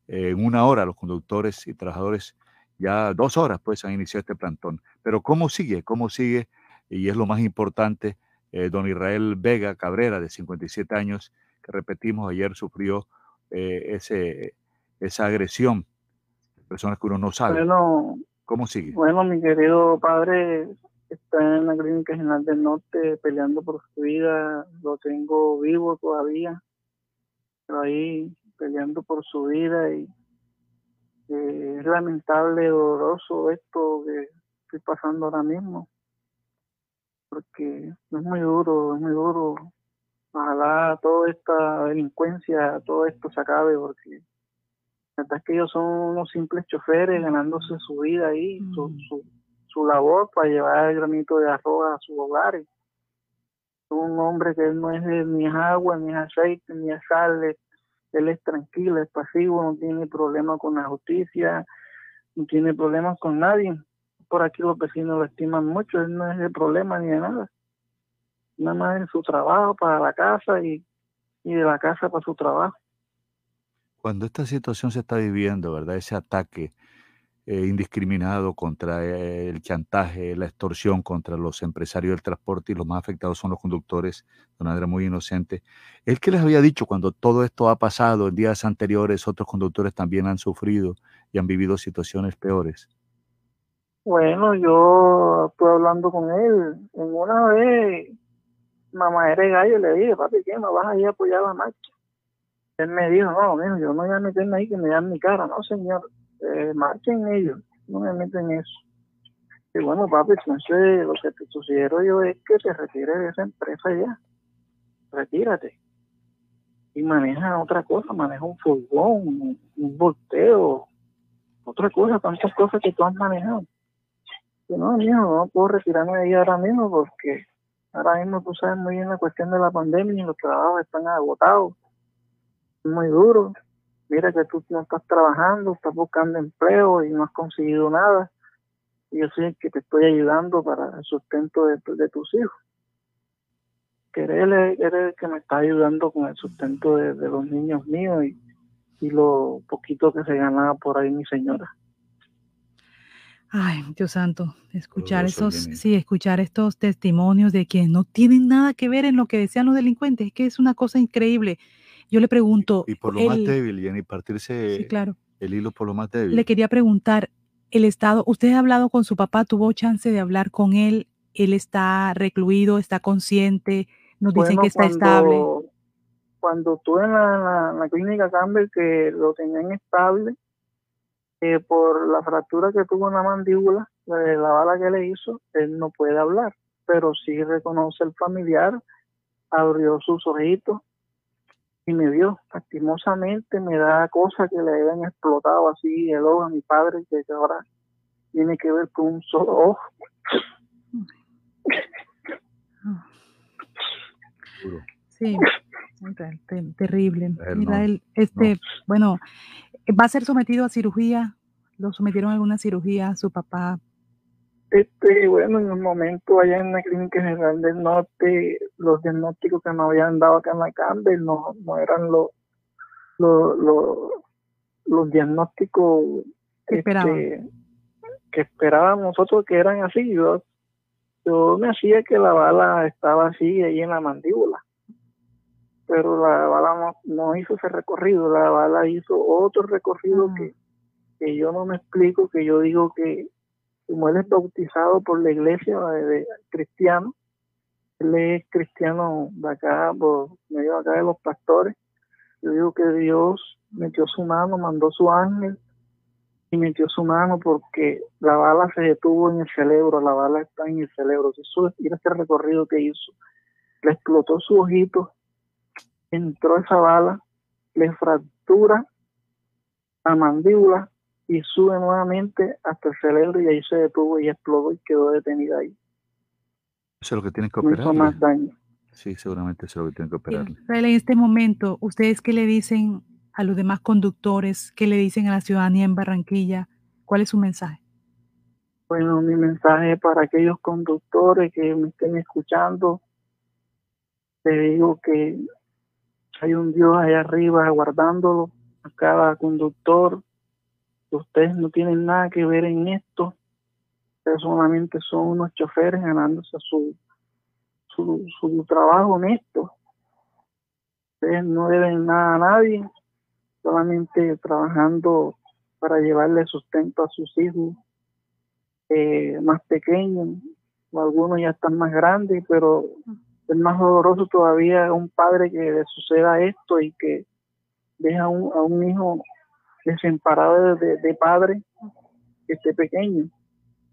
en una hora los conductores y trabajadores, ya dos horas pues han iniciado este plantón. Pero ¿cómo sigue? ¿Cómo sigue? Y es lo más importante, don Israel Vega Cabrera, de 57 años, que repetimos, ayer sufrió ese, esa agresión personas que uno no sabe. Bueno, ¿Cómo sigue? bueno, mi querido padre está en la Clínica General del Norte peleando por su vida. Lo tengo vivo todavía, pero ahí peleando por su vida y eh, es lamentable, doloroso esto que estoy pasando ahora mismo. porque es muy duro, es muy duro. Ojalá toda esta delincuencia, todo esto se acabe, porque la verdad es que ellos son unos simples choferes ganándose su vida ahí, su, su, su labor para llevar el granito de arroz a sus hogares. Un hombre que no es ni es agua, ni es aceite, ni es sal, él es tranquilo, es pasivo, no tiene problema con la justicia, no tiene problemas con nadie. Por aquí los vecinos lo estiman mucho, él no es de problema ni de nada. Nada más en su trabajo para la casa y, y de la casa para su trabajo. Cuando esta situación se está viviendo, ¿verdad? Ese ataque eh, indiscriminado contra eh, el chantaje, la extorsión contra los empresarios del transporte y los más afectados son los conductores de una manera muy inocente. ¿El que les había dicho cuando todo esto ha pasado en días anteriores, otros conductores también han sufrido y han vivido situaciones peores? Bueno, yo estuve hablando con él. En una vez, mamá eres gallo, le dije, papi, ¿qué? ¿No vas a ir a apoyar la marcha? Él me dijo, no, mijo, yo no voy a meterme ahí que me dan mi cara. No, señor, eh, marchen ellos, no me meten en eso. Y bueno, papi, entonces lo que te sugiero yo es que te retires de esa empresa ya. Retírate. Y maneja otra cosa, maneja un furgón, un, volteo, otra cosa, tantas cosas que tú has manejado. Que no, mijo, no puedo retirarme de ahí ahora mismo porque ahora mismo tú sabes muy bien la cuestión de la pandemia y los trabajos están agotados, muy duro. Mira que tú no estás trabajando, estás buscando empleo y no has conseguido nada. Y yo soy el que te estoy ayudando para el sustento de, tu- de tus hijos. Que eres, eres el que me está ayudando con el sustento de, de los niños míos y, y lo poquito que se ganaba por ahí mi señora. Ay, Dios santo, escuchar esos, sí, escuchar estos testimonios de que no tienen nada que ver en lo que decían los delincuentes, es que es una cosa increíble. Yo le pregunto, Y por lo más el- débil, Jenny, partirse Sí, claro. el hilo por lo más débil. le quería preguntar, el Estado, usted ha hablado con su papá, tuvo chance de hablar con él, él está recluido, está consciente, nos dicen que está estable. cuando, cuando estuve en la, la clínica Campbell, que lo tenían estable, eh, por la fractura que tuvo en la mandíbula, de la bala que le hizo, él no puede hablar, pero sí reconoce el familiar, abrió sus ojitos y me vio. Lastimosamente me da cosas que le habían explotado así el ojo a mi padre, que ahora tiene que ver con un solo ojo. Sí, ter- ter- terrible. Mira, él, este, bueno, va a ser sometido a cirugía, lo sometieron a alguna cirugía, su papá. Este, bueno, en el momento allá en la Clínica General del Norte, los diagnósticos que me habían dado acá en la Campbell no, no eran los los los- los diagnósticos Que este, que esperábamos nosotros que eran así. Yo, yo me hacía que la bala estaba así ahí en la mandíbula, pero la bala no, no hizo ese recorrido, la bala hizo otro recorrido que, que yo no me explico, que yo digo que como él es bautizado por la iglesia de, de cristiano, él es cristiano de acá, por medio de acá de los pastores, yo digo que Dios metió su mano, mandó su ángel y metió su mano porque la bala se detuvo en el cerebro, la bala está en el cerebro. Eso mira este recorrido que hizo. Le explotó su ojito, entró esa bala, le fractura la mandíbula y sube nuevamente hasta el cerebro y ahí se detuvo y explotó y quedó detenida ahí. Eso es lo que tienen que No hizo operarle. más daño. Sí, seguramente eso es lo que tienen que operarle. Israel, en este momento, ¿ustedes qué le dicen a los demás conductores? ¿Qué le dicen a la ciudadanía en Barranquilla? ¿Cuál es su mensaje? Bueno, mi mensaje es para aquellos conductores que me estén escuchando, te digo que hay un Dios allá arriba guardándolo a cada conductor. Ustedes no tienen nada que ver en esto. Ustedes solamente son unos choferes ganándose su, su, su trabajo honesto. Ustedes no deben nada a nadie, solamente trabajando para llevarle sustento a sus hijos eh, más pequeños, algunos ya están más grandes, pero es más doloroso todavía un padre que le suceda esto y que deja un, a un hijo desemparado de, de- padre que esté pequeño.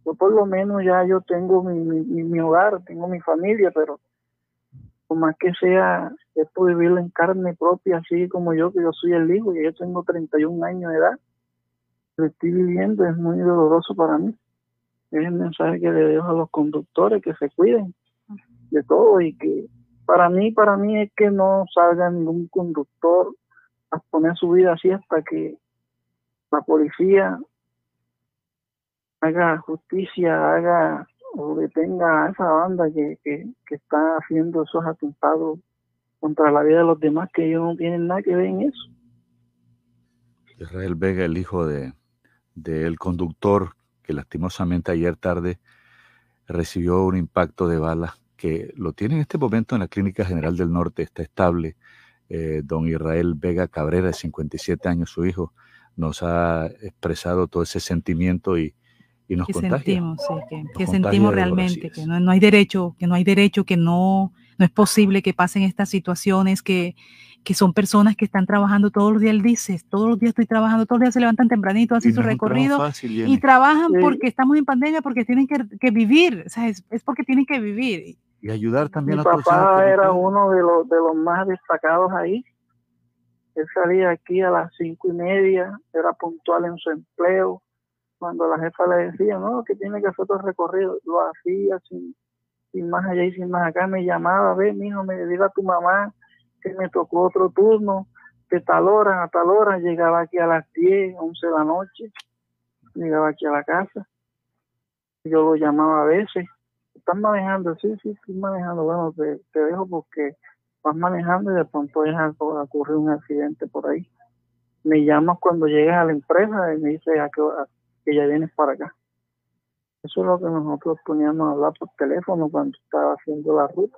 yo por lo menos ya yo tengo mi, mi, mi hogar, tengo mi familia, pero por más que sea, esto de vivirlo en carne propia, así como yo, que yo soy el hijo y yo tengo 31 años de edad, lo estoy viviendo, es muy doloroso para mí. Es el mensaje que le dejo a los conductores, que se cuiden de todo y que para mí, para mí es que no salga ningún conductor a poner su vida así hasta que la policía haga justicia, haga o detenga a esa banda que, que, que está haciendo esos atentados contra la vida de los demás que ellos no tienen nada que ver en eso. Israel Vega, el hijo de del conductor que lastimosamente ayer tarde recibió un impacto de bala que lo tiene en este momento en la Clínica General del Norte, está estable. Eh, don Israel Vega Cabrera, de 57 años, su hijo, nos ha expresado todo ese sentimiento y, y nos que contagia. sentimos, sí, que, Nos que contagia sentimos realmente, que no, no hay derecho, que no hay derecho, que no, no es posible que pasen estas situaciones, que, que son personas que están trabajando todos los días, él dice, todos los días estoy trabajando, todos los días se levantan tempranito, hacen Y su recorrido fácil, y trabajan Sí. porque estamos en pandemia, porque tienen que, que vivir, o sea, es, es porque tienen que vivir. Y ayudar también Mi a papá era uno de los, de los más destacados ahí. Él salía aquí a las cinco y media, era puntual en su empleo. Cuando la jefa le decía, no, que tiene que hacer otro recorrido, lo hacía sin, sin más allá y sin más acá. Me llamaba, ve, mijo, me dile a tu mamá que me tocó otro turno, de tal hora a tal hora. Llegaba aquí a las 10, 11 de la noche, llegaba aquí a la casa. Yo lo llamaba a veces estás manejando, sí, sí, estoy manejando, bueno, te, te dejo porque vas manejando y de pronto deja ocurrir un accidente por ahí. Me llamas cuando llegues a la empresa y me dices a qué hora- que ya vienes para acá. Eso es lo que nosotros poníamos a hablar por teléfono cuando estaba haciendo la ruta.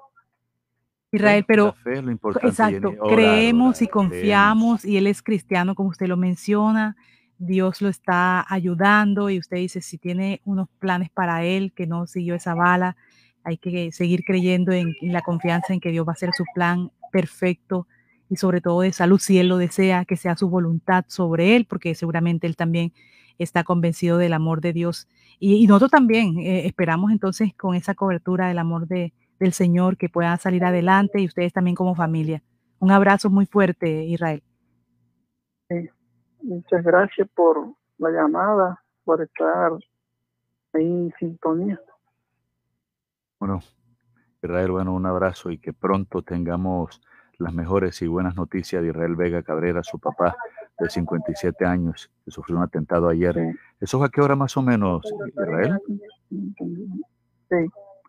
Israel, pero La fe es lo importante, Exacto, Jenny. Orar, creemos y confiamos y él es cristiano como usted lo menciona, Dios lo está ayudando y usted dice si tiene unos planes para él que no siguió esa bala, hay que seguir creyendo en, la confianza en que Dios va a hacer su plan perfecto y sobre todo de salud si él lo desea, que sea su voluntad sobre él, porque seguramente él también está convencido del amor de Dios. Y, y nosotros también eh, esperamos entonces con esa cobertura del amor de, del Señor que pueda salir adelante y ustedes también como familia. Un abrazo muy fuerte, Israel. Sí. Muchas gracias por la llamada, por estar ahí en sintonía. Bueno, Israel, bueno, un abrazo y que pronto tengamos las mejores y buenas noticias de Israel Vega Cabrera, su papá de 57 años, que sufrió un atentado ayer. ¿Eso fue a qué hora más o menos, Israel? Sí.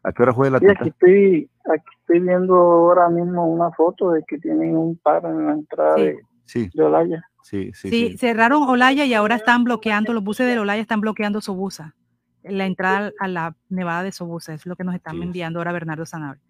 ¿A qué hora fue el Sí, aquí atentado? estoy, aquí estoy viendo ahora mismo una foto de que tienen un paro en la entrada Sí. de, Sí, de Olaya. Sí, sí. Sí, sí. cerraron Olaya y ahora están bloqueando, los buses de Olaya están bloqueando Sobusa. La entrada a la nevada de Sobusa, es lo que nos están enviando ahora Bernardo Sanabria.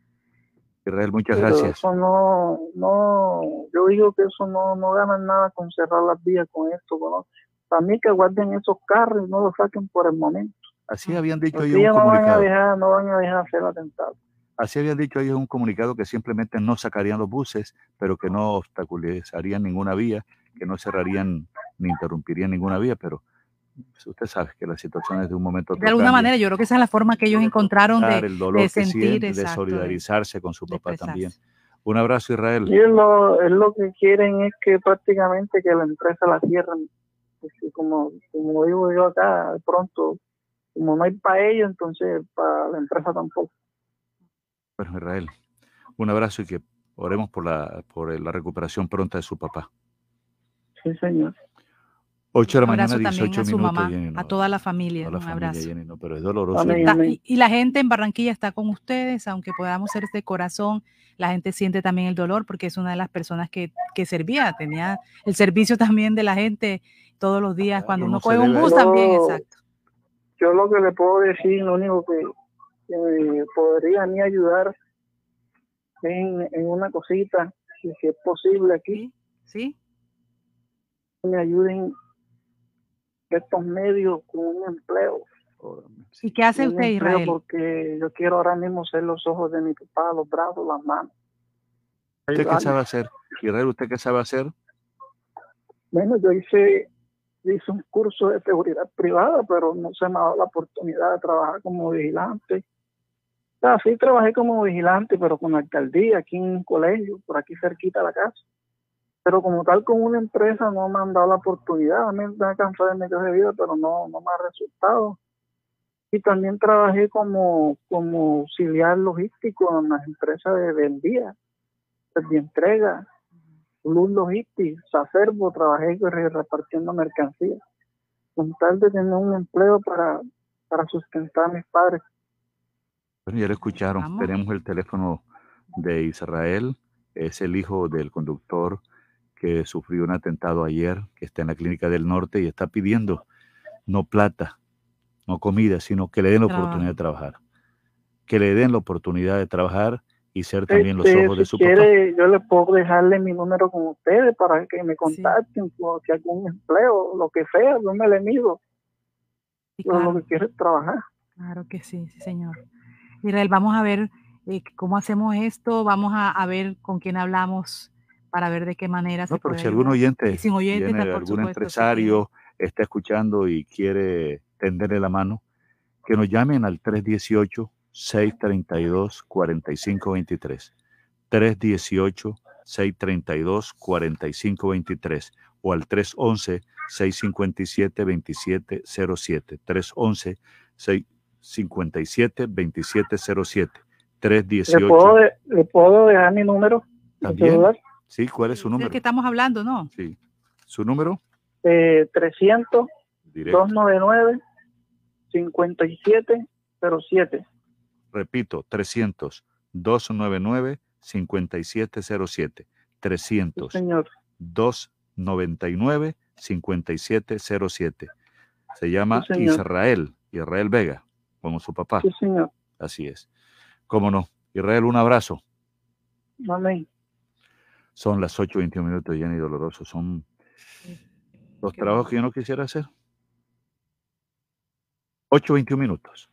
Israel, muchas Pero gracias. Eso no, no, yo digo que eso no, no ganan nada con cerrar las vías con esto. ¿no? Para mí que guarden esos carros y no los saquen por el momento. Así habían dicho ellos en ellos un no van a comunicado. dejar, no van a dejar hacer atentados. Así habían dicho ellos en un comunicado que simplemente no sacarían los buses, pero que no obstaculizarían ninguna vía, que no cerrarían ni interrumpirían ninguna vía, pero pues, usted sabe que las situaciones de un momento a otro De alguna cambian. manera, yo creo que esa es la forma que ellos encontraron de, el dolor de que sentir, siente, de exacto, de- solidarizarse con su papá también. Un abrazo, Israel. Y es lo, es lo que quieren es que prácticamente que la empresa la cierren. Como, como digo yo acá, pronto, como no hay para ellos, entonces para la empresa tampoco. Bueno, Israel, un abrazo y que oremos por la, por la recuperación pronta de su papá. Sí, señor. 8 de la Un mañana, abrazo también 18 a su minutos, mamá, Jenny, no, a toda la familia, a la un familia, abrazo. Jenny, no, pero es doloroso. Amén, Jenny. amén. Y, y la gente en Barranquilla está con ustedes, aunque podamos ser de corazón, la gente siente también el dolor porque es una de las personas que, que servía, tenía el servicio también de la gente todos los días, cuando uno coge un bus también, exacto. Yo lo que le puedo decir, lo único que, que me podría a mí ayudar en, en una cosita, si, si es posible aquí, ¿Sí? Me ayuden estos medios con un empleo. ¿Y qué hace un usted, Israel? Porque yo quiero ahora mismo ser los ojos de mi papá, los brazos, las manos. ¿Usted qué sabe hacer? Israel, ¿usted qué sabe hacer? Bueno, yo hice, hice un curso de seguridad privada, pero no se me ha dado la oportunidad de trabajar como vigilante. O sea, sí trabajé como vigilante, pero con la alcaldía, aquí en un colegio, por aquí cerquita de la casa. Pero como tal, con una empresa no me han dado la oportunidad. A mí me ha cansado de medio de vida, pero no, no me ha resultado. Y también trabajé como, como auxiliar logístico en las empresas de, de envía, de entrega, Luz Logistics, Sacerbo, trabajé repartiendo mercancías, con tal de tener un empleo para, para sustentar a mis padres. Bueno, ya lo escucharon. Tenemos el teléfono de Israel. Es el hijo del conductor que sufrió un atentado ayer, que está en la clínica del norte y está pidiendo no plata, no comida, sino que le den la oportunidad de trabajar. Que le den la oportunidad de trabajar y ser también los Este, ojos de si su quiere, yo le puedo dejarle mi número con ustedes para que me contacten, o si algún empleo, lo que sea, no me le mido. Yo claro. lo que quiero es trabajar. Claro que sí, sí, señor. Israel, vamos a ver eh, cómo hacemos esto, vamos a, a ver con quién hablamos para ver de qué manera se No, pero puede si algún oyente, Y sin oyentes, tiene por algún supuesto, sí, empresario está escuchando y quiere tenderle la mano, que nos llamen al 318-632-4523. 318-632-4523 o al 311-657-2707. 311-657-2707. ¿Le 318. puedo, de- ¿Le puedo dejar mi número También. celular? Sí, ¿cuál es su Es número? el que estamos hablando, ¿no? Sí. ¿Su número? Eh, 300 Directo. 299 5707. Repito, 300 299 5707. 300 señor. 299 5707. Se llama Sí. Israel, Israel Vega, como su papá. Sí, señor. Así es. ¿Cómo no? Israel, un abrazo. Amén. Son las 8.21 minutos, Jenny Doloroso. Son los trabajos que yo no quisiera hacer. 8.21 minutos.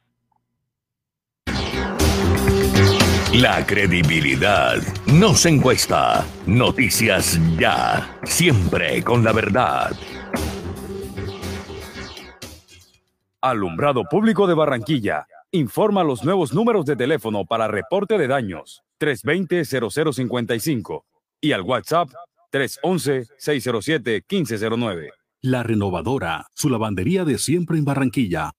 La credibilidad no se encuesta. Noticias ya. Siempre con la verdad. Alumbrado Público de Barranquilla. Informa los nuevos números de teléfono para reporte de daños 320-0055 y al WhatsApp 311-607-1509. La Renovadora, su lavandería de siempre en Barranquilla,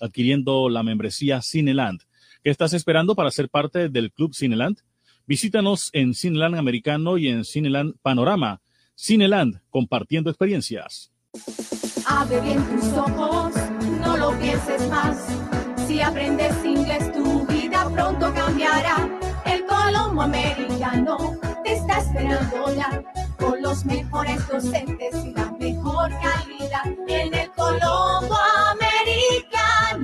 adquiriendo la membresía Cineland. ¿Qué estás esperando para ser parte del Club Cineland? Visítanos en Cineland Americano y en Cineland Panorama. Cineland, compartiendo experiencias. Abre bien tus ojos, no lo pienses más. Si aprendes inglés, tu vida pronto cambiará. El Colombo Americano te está esperando ya. Con los mejores docentes y la mejor calidad. En el Colombo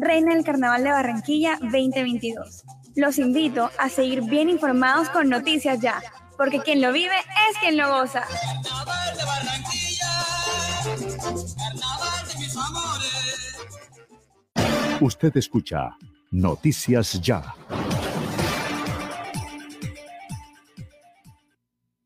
Reina del Carnaval de Barranquilla 2022. Los invito a seguir bien informados con Noticias Ya, porque quien lo vive es quien lo goza. Carnaval de Barranquilla, Carnaval de mis amores. Usted escucha Noticias Ya.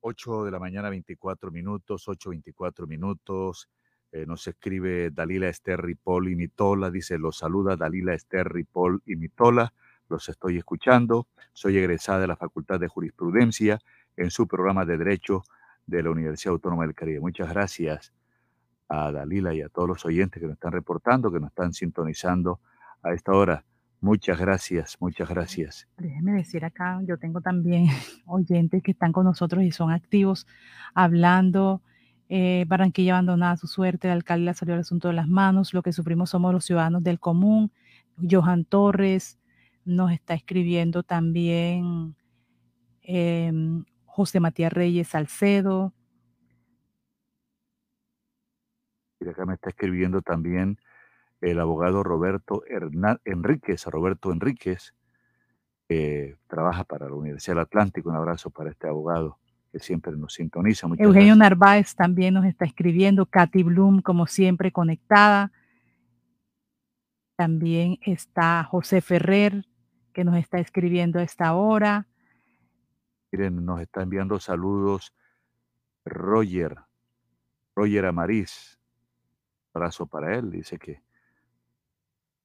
8 de la mañana, 24 minutos, 8.24 minutos. Eh, nos escribe Dalila Esther Ripoll y Mitola, dice, los saluda Dalila Esther Ripoll y Mitola, los estoy escuchando, soy egresada de la Facultad de Jurisprudencia en su programa de Derecho de la Universidad Autónoma del Caribe. Muchas gracias a Dalila y a todos los oyentes que nos están reportando, que nos están sintonizando a esta hora. Muchas gracias, muchas gracias. Déjeme decir acá, yo tengo también oyentes que están con nosotros y son activos hablando eh, Barranquilla abandonada su suerte, el alcalde le salió el asunto de las manos, lo que sufrimos somos los ciudadanos del común. Johan Torres nos está escribiendo también em, José Matías Reyes Salcedo. Y acá me está escribiendo también el abogado Roberto Hernán, Enríquez, Roberto Enríquez, que trabaja para la Universidad del Atlántico. Un abrazo para este abogado que siempre nos sintoniza. Eugenio Narváez también nos está escribiendo, Katy Bloom, como siempre, conectada. También está José Ferrer, que nos está escribiendo a esta hora. Miren, nos está enviando saludos Roger, Roger Amariz. Abrazo para él, dice que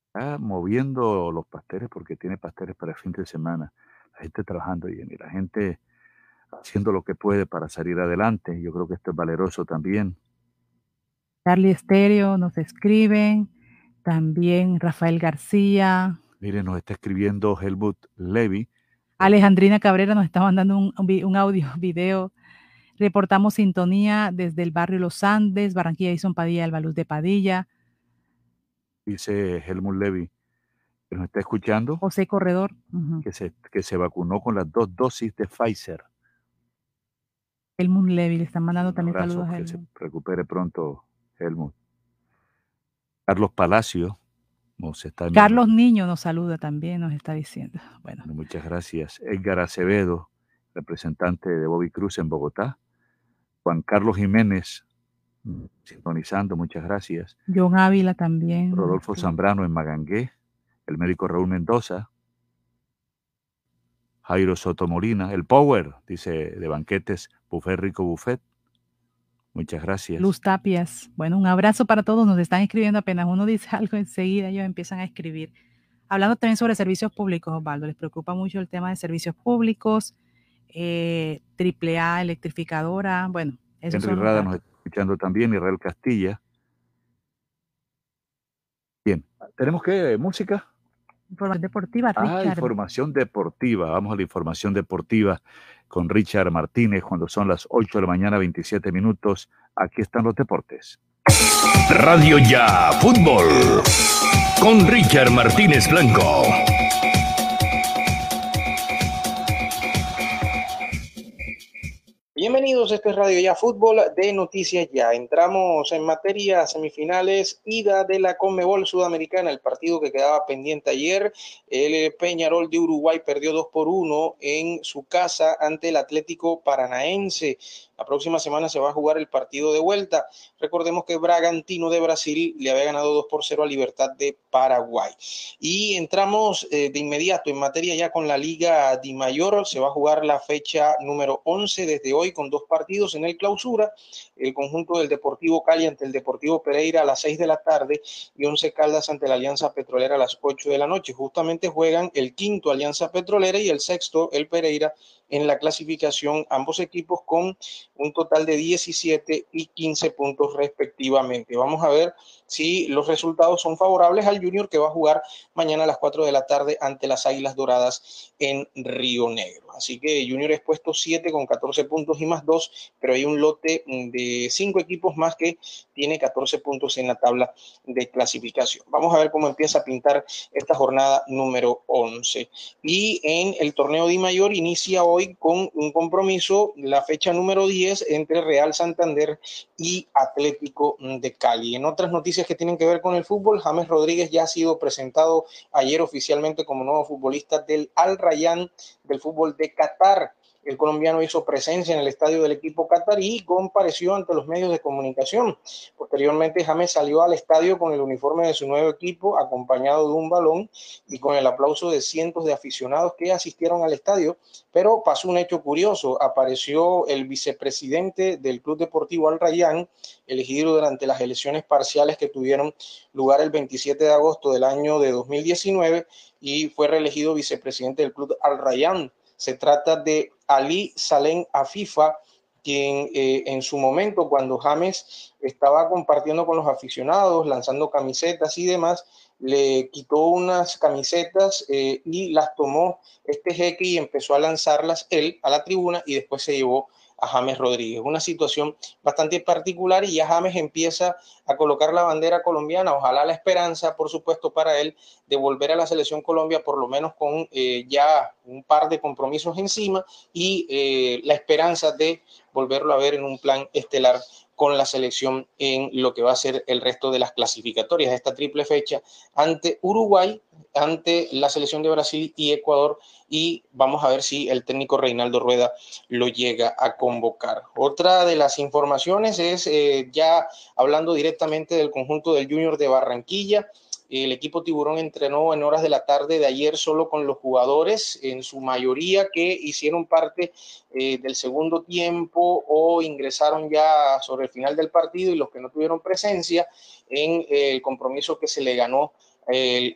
está moviendo los pasteles porque tiene pasteles para el fin de semana. La gente trabajando y la gente haciendo lo que puede para salir adelante. Yo creo que esto es valeroso también. Charlie Estéreo nos escriben, también Rafael García. Mire, nos está escribiendo Helmut Levy. Alejandrina Cabrera nos está mandando un, un audio, video. Reportamos sintonía desde el barrio Los Andes, Barranquilla y Padilla, el Baluz de Padilla. Dice Helmut Levy, que nos está escuchando. José Corredor. que, se, que se vacunó con las dos dosis de Pfizer. Helmut Levy, le están mandando también saludos a Que se recupere pronto, Helmut. Carlos Palacio nos está Carlos Niño nos saluda también, nos está diciendo. Bueno. Muchas gracias. Edgar Acevedo, representante de Bobby Cruz en Bogotá. Juan Carlos Jiménez, sintonizando, muchas gracias. John Ávila también. Rodolfo Zambrano en Magangué. El médico Raúl Mendoza. Jairo Soto Molina, el Power, dice de banquetes, Buffet Rico Buffet. Muchas gracias. Luz Tapias. Bueno, un abrazo para todos. Nos están escribiendo apenas uno dice algo enseguida, ellos empiezan a escribir. Hablando también sobre servicios públicos, Osvaldo, les preocupa mucho el tema de servicios públicos, eh, AAA, electrificadora, bueno. Eso Henry Rada nos está escuchando también, Israel Castilla. Bien, ¿tenemos que música? Información deportiva, ah, Richard. Ah, información deportiva. Vamos a la información deportiva con Richard Martínez cuando son las 8 de la mañana, 27 minutos. Aquí están los deportes. Radio Ya Fútbol con Richard Martínez Blanco. Bienvenidos, este es Radio Ya Fútbol de Noticias Ya. Entramos en materia semifinales, ida de la Conmebol Sudamericana, el partido que quedaba pendiente ayer. El Peñarol de Uruguay perdió 2 por 1 en su casa ante el Atlético Paranaense. La próxima semana se va a jugar el partido de vuelta. Recordemos que Bragantino de Brasil le había ganado 2 por 0 a Libertad de Paraguay. Y entramos eh, de inmediato en materia ya con la Liga Di Mayor. Se va a jugar la fecha número 11 desde hoy con dos partidos en el clausura. El conjunto del Deportivo Cali ante el Deportivo Pereira a las 6 de la tarde y 11 Caldas ante la Alianza Petrolera a las 8 de la noche. Justamente juegan el quinto Alianza Petrolera y el sexto el Pereira en la clasificación, ambos equipos con un total de 17 y 15 puntos respectivamente. Vamos a ver si los resultados son favorables al Junior que va a jugar mañana a las 4 de la tarde ante las Águilas Doradas en Río Negro. Así que Junior es puesto 7 con 14 puntos y más 2, pero hay un lote de 5 equipos más que tiene 14 puntos en la tabla de clasificación. Vamos a ver cómo empieza a pintar esta jornada número 11. Y en el torneo de Mayor inicia hoy con un compromiso, la fecha número 10 entre Real Santander y Atlético de Cali. En otras noticias que tienen que ver con el fútbol, James Rodríguez ya ha sido presentado ayer oficialmente como nuevo futbolista del Al Rayyan del fútbol de Qatar. El colombiano hizo presencia en el estadio del equipo catarí y compareció ante los medios de comunicación. Posteriormente, James salió al estadio con el uniforme de su nuevo equipo, acompañado de un balón y con el aplauso de cientos de aficionados que asistieron al estadio. Pero pasó un hecho curioso. Apareció el vicepresidente del Club Deportivo Al Rayán, elegido durante las elecciones parciales que tuvieron lugar el 27 de agosto del año de 2019 y fue reelegido vicepresidente del Club Al Rayyan. Se trata de Ali Salem Afifa, quien eh, en su momento, cuando James estaba compartiendo con los aficionados, lanzando camisetas y demás, le quitó unas camisetas eh, y las tomó este jeque y empezó a lanzarlas él a la tribuna y después se llevó a James Rodríguez. Una situación bastante particular y ya James empieza a colocar la bandera colombiana. Ojalá la esperanza, por supuesto, para él de volver a la selección Colombia, por lo menos con eh, ya un par de compromisos encima y eh, la esperanza de volverlo a ver en un plan estelar con la selección en lo que va a ser el resto de las clasificatorias esta triple fecha ante Uruguay, ante la selección de Brasil y Ecuador y vamos a ver si el técnico Reinaldo Rueda lo llega a convocar. Otra de las informaciones es eh, ya hablando directamente del conjunto del Junior de Barranquilla. El equipo Tiburón entrenó en horas de la tarde de ayer solo con los jugadores, en su mayoría que hicieron parte eh, del segundo tiempo o ingresaron ya sobre el final del partido y los que no tuvieron presencia en el compromiso que se le ganó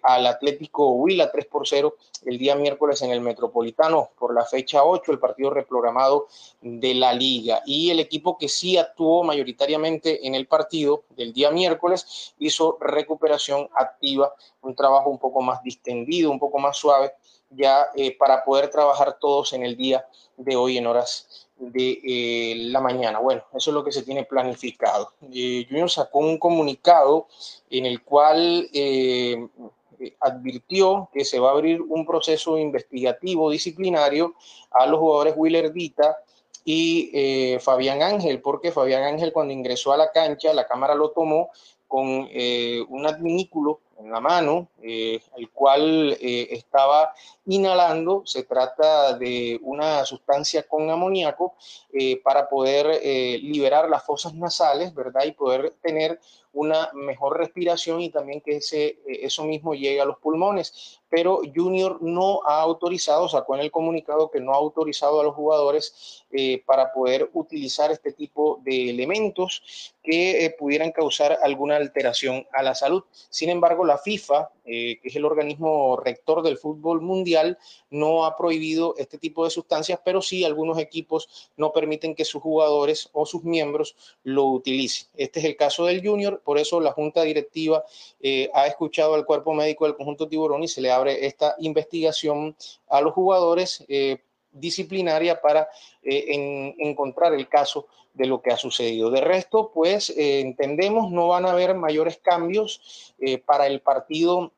al Atlético Huila 3 por 0 el día miércoles en el Metropolitano por la fecha 8, el partido reprogramado de la liga. Y el equipo que sí actuó mayoritariamente en el partido del día miércoles hizo recuperación activa, un trabajo un poco más distendido, un poco más suave, ya eh, para poder trabajar todos en el día de hoy en horas de eh, la mañana. Bueno, eso es lo que se tiene planificado. Eh, Junior sacó un comunicado en el cual eh, advirtió que se va a abrir un proceso investigativo disciplinario a los jugadores Willer Dita y Fabián Ángel, porque Fabián Ángel cuando ingresó a la cancha, la cámara lo tomó con un adminículo en la mano, el cual estaba inhalando. Se trata de una sustancia con amoníaco eh, para poder eh, liberar las fosas nasales, ¿verdad? Y poder tener una mejor respiración y también que ese, eh, eso mismo llegue a los pulmones. Pero Junior no ha autorizado, sacó en el comunicado que no ha autorizado a los jugadores para poder utilizar este tipo de elementos que pudieran causar alguna alteración a la salud. Sin embargo, la FIFA, que es el organismo rector del fútbol mundial, no ha prohibido este tipo de sustancias, pero sí algunos equipos no permiten que sus jugadores o sus miembros lo utilicen. Este es el caso del Junior, por eso la Junta Directiva eh, ha escuchado al cuerpo médico del conjunto tiburón y se le abre esta investigación a los jugadores eh, disciplinaria para eh, encontrar el caso de lo que ha sucedido. De resto, pues entendemos no van a haber mayores cambios para el partido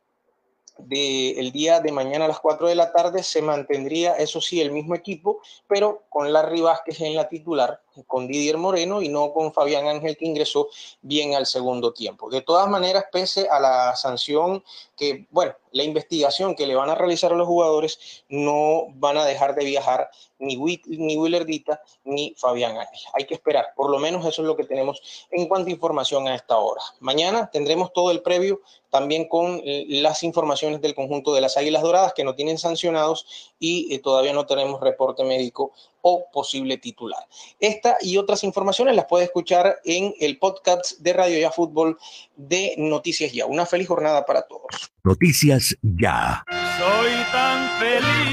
del día de mañana a las 4 de la tarde se mantendría, eso sí, el mismo equipo, pero con Larry Vázquez en la titular, con Didier Moreno y no con Fabián Ángel que ingresó bien al segundo tiempo. De todas maneras, pese a la sanción que, bueno, la investigación que le van a realizar a los jugadores, no van a dejar de viajar ni, ni Willardita ni Fabián Ángel. Hay que esperar, por lo menos eso es lo que tenemos en cuanto a información a esta hora. Mañana tendremos todo el previo también con las informaciones del conjunto de las Águilas Doradas que no tienen sancionados y eh, todavía no tenemos reporte médico o posible titular. Esta y otras informaciones las puede escuchar en el podcast de Radio Ya Fútbol de Noticias Ya. Una feliz jornada para todos. Noticias Ya. Soy tan feliz.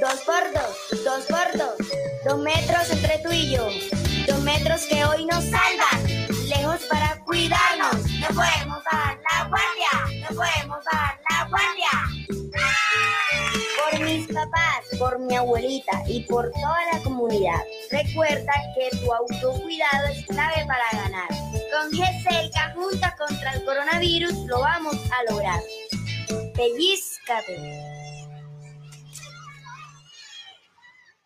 Dos por dos. Dos por dos. Dos metros entre tú y yo. Dos metros que hoy nos salvan. Lejos para cuidarnos. No podemos bajar la guardia. No podemos bajar la guardia. Por mis papás, por mi abuelita y por toda la comunidad. Recuerda que tu autocuidado es clave para ganar. Con GCELCA junta contra el coronavirus lo vamos a lograr. Pellizcate.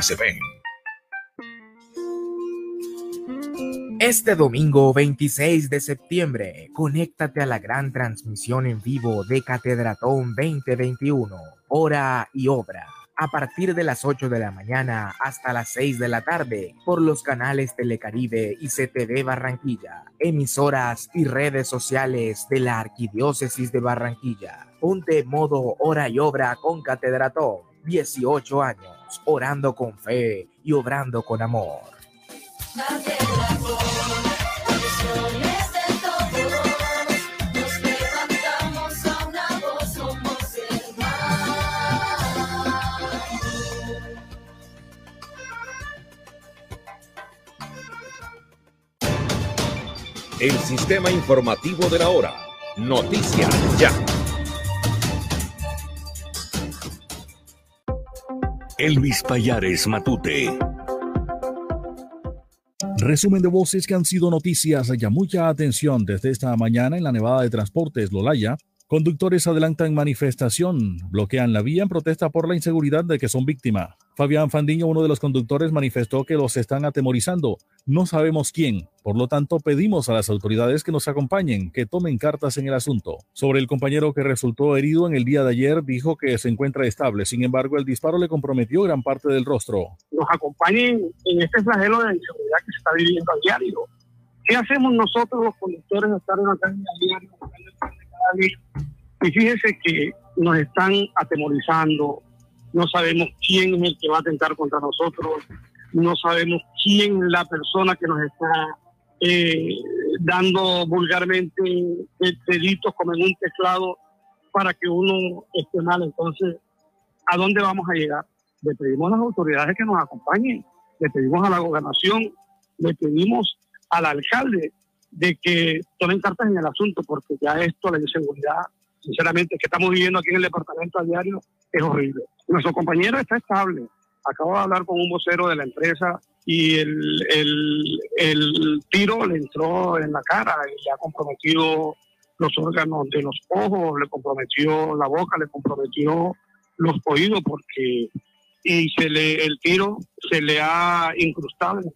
se ven. Este domingo 26 de septiembre, conéctate a la gran transmisión en vivo de Catedratón 2021, hora y obra, a partir de las 8 de la mañana hasta las 6 de la tarde, por los canales Telecaribe y CTV Barranquilla, emisoras y redes sociales de la Arquidiócesis de Barranquilla. Ponte modo hora y obra con Catedratón, 18 años, orando con fe y obrando con amor. El sistema informativo de la hora. Noticias ya. Elvis Payares Matute. Resumen de voces que han sido noticias. Ya mucha atención desde esta mañana en la Nevada de Transportes Lolaya. Conductores adelantan manifestación, bloquean la vía en protesta por la inseguridad de que son víctima. Fabián Fandiño, uno de los conductores, manifestó que los están atemorizando. No sabemos quién. Por lo tanto, pedimos a las autoridades que nos acompañen, que tomen cartas en el asunto. Sobre el compañero que resultó herido en el día de ayer, dijo que se encuentra estable. Sin embargo, el disparo le comprometió gran parte del rostro. Nos acompañen en este flagelo de inseguridad que se está viviendo a diario. ¿Qué hacemos nosotros los conductores de estar en la calle a diario? Y fíjese que nos están atemorizando, no sabemos quién es el que va a atentar contra nosotros, no sabemos quién es la persona que nos está eh, dando vulgarmente delitos como en un teclado para que uno esté mal. Entonces, ¿a dónde vamos a llegar? Le pedimos a las autoridades que nos acompañen, le pedimos a la gobernación, le pedimos al alcalde de que tomen cartas en el asunto, porque ya esto, la inseguridad, sinceramente, que estamos viviendo aquí en el departamento a diario, es horrible. Nuestro compañero está estable. Acabo de hablar con un vocero de la empresa y el, tiro le entró en la cara y le ha comprometido los órganos de los ojos, le comprometió la boca, le comprometió los oídos porque y se le el tiro se le ha incrustado en el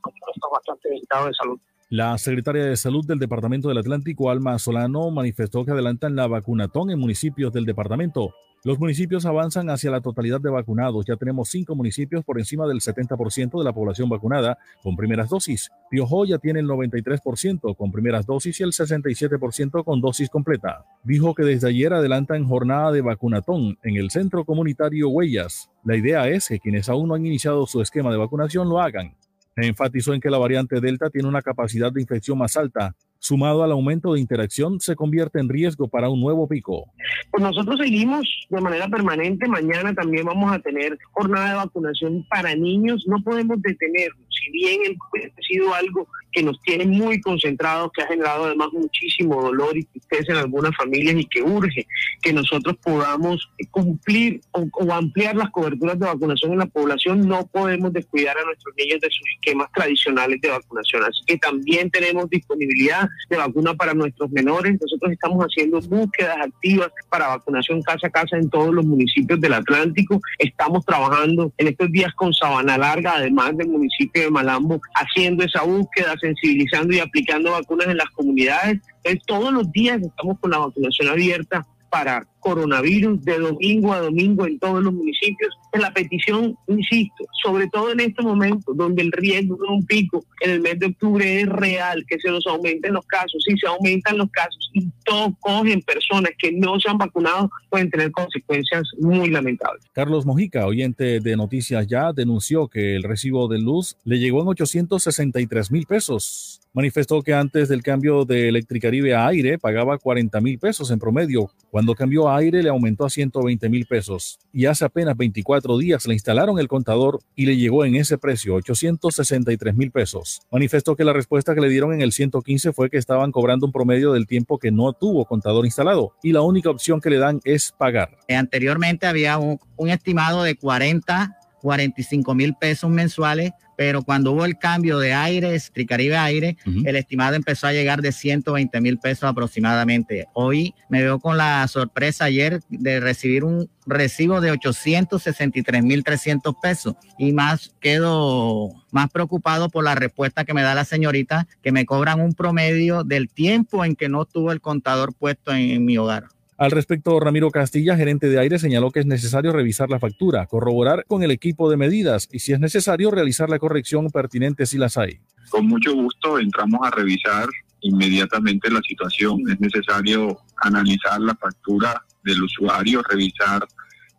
compañero está bastante delicado de salud. La secretaria de Salud del Departamento del Atlántico, Alma Solano, manifestó que adelantan la vacunatón en municipios del departamento. Los municipios avanzan hacia la totalidad de vacunados. Ya tenemos cinco municipios por encima del 70% de la población vacunada con primeras dosis. Piojó ya tiene el 93% con primeras dosis y el 67% con dosis completa. Dijo que desde ayer adelantan jornada de vacunatón en el centro comunitario Huellas. La idea es que quienes aún no han iniciado su esquema de vacunación lo hagan. Enfatizó en que la variante Delta tiene una capacidad de infección más alta. Sumado al aumento de interacción, se convierte en riesgo para un nuevo pico. Pues nosotros seguimos de manera permanente. Mañana también vamos a tener jornada de vacunación para niños. No podemos detenernos. Si bien ha sido algo que nos tiene muy concentrados, que ha generado además muchísimo dolor y tristeza en algunas familias y que urge que nosotros podamos cumplir o, ampliar las coberturas de vacunación en la población, no podemos descuidar a nuestros niños de sus esquemas tradicionales de vacunación. Así que también tenemos disponibilidad de vacuna para nuestros menores. Nosotros estamos haciendo búsquedas activas para vacunación casa a casa en todos los municipios del Atlántico. Estamos trabajando en estos días con Sabana Larga, además del municipio de Malambo, haciendo esa búsqueda, sensibilizando y aplicando vacunas en las comunidades. Todos los días estamos con la vacunación abierta para coronavirus de domingo a domingo en todos los municipios. La petición, insisto, sobre todo en este momento donde el riesgo de un pico en el mes de octubre es real, que se nos aumenten los casos. Si se aumentan los casos y todos cogen personas que no se han vacunado, pueden tener consecuencias muy lamentables. Carlos Mojica, oyente de Noticias Ya, denunció que el recibo de luz le llegó en 863 mil pesos manifestó que antes del cambio de Electricaribe a aire pagaba 40 mil pesos en promedio. Cuando cambió a aire le aumentó a 120 mil pesos. Y hace apenas 24 días le instalaron el contador y le llegó en ese precio 863 mil pesos. Manifestó que la respuesta que le dieron en el 115 fue que estaban cobrando un promedio del tiempo que no tuvo contador instalado y la única opción que le dan es pagar. Anteriormente había un, un estimado de 40 45 mil pesos mensuales, pero cuando hubo el cambio de aire, Tricaribe Aire, uh -huh. el estimado empezó a llegar de 120 mil pesos aproximadamente. Hoy me veo con la sorpresa ayer de recibir un recibo de 863 mil 300 pesos y más quedo más preocupado por la respuesta que me da la señorita, que me cobran un promedio del tiempo en que no tuvo el contador puesto en, en mi hogar. Al respecto, Ramiro Castilla, gerente de aire, señaló que es necesario revisar la factura, corroborar con el equipo de medidas y, si es necesario, realizar la corrección pertinente si las hay. Con mucho gusto entramos a revisar inmediatamente la situación. Es necesario analizar la factura del usuario, revisar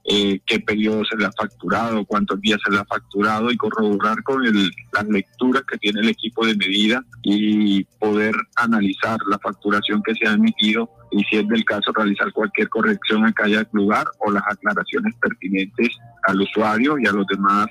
eh, qué periodo se le ha facturado, cuántos días se le ha facturado y corroborar con el, las lecturas que tiene el equipo de medida y poder analizar la facturación que se ha emitido y si es del caso realizar cualquier corrección a cada lugar o las aclaraciones pertinentes al usuario y a los demás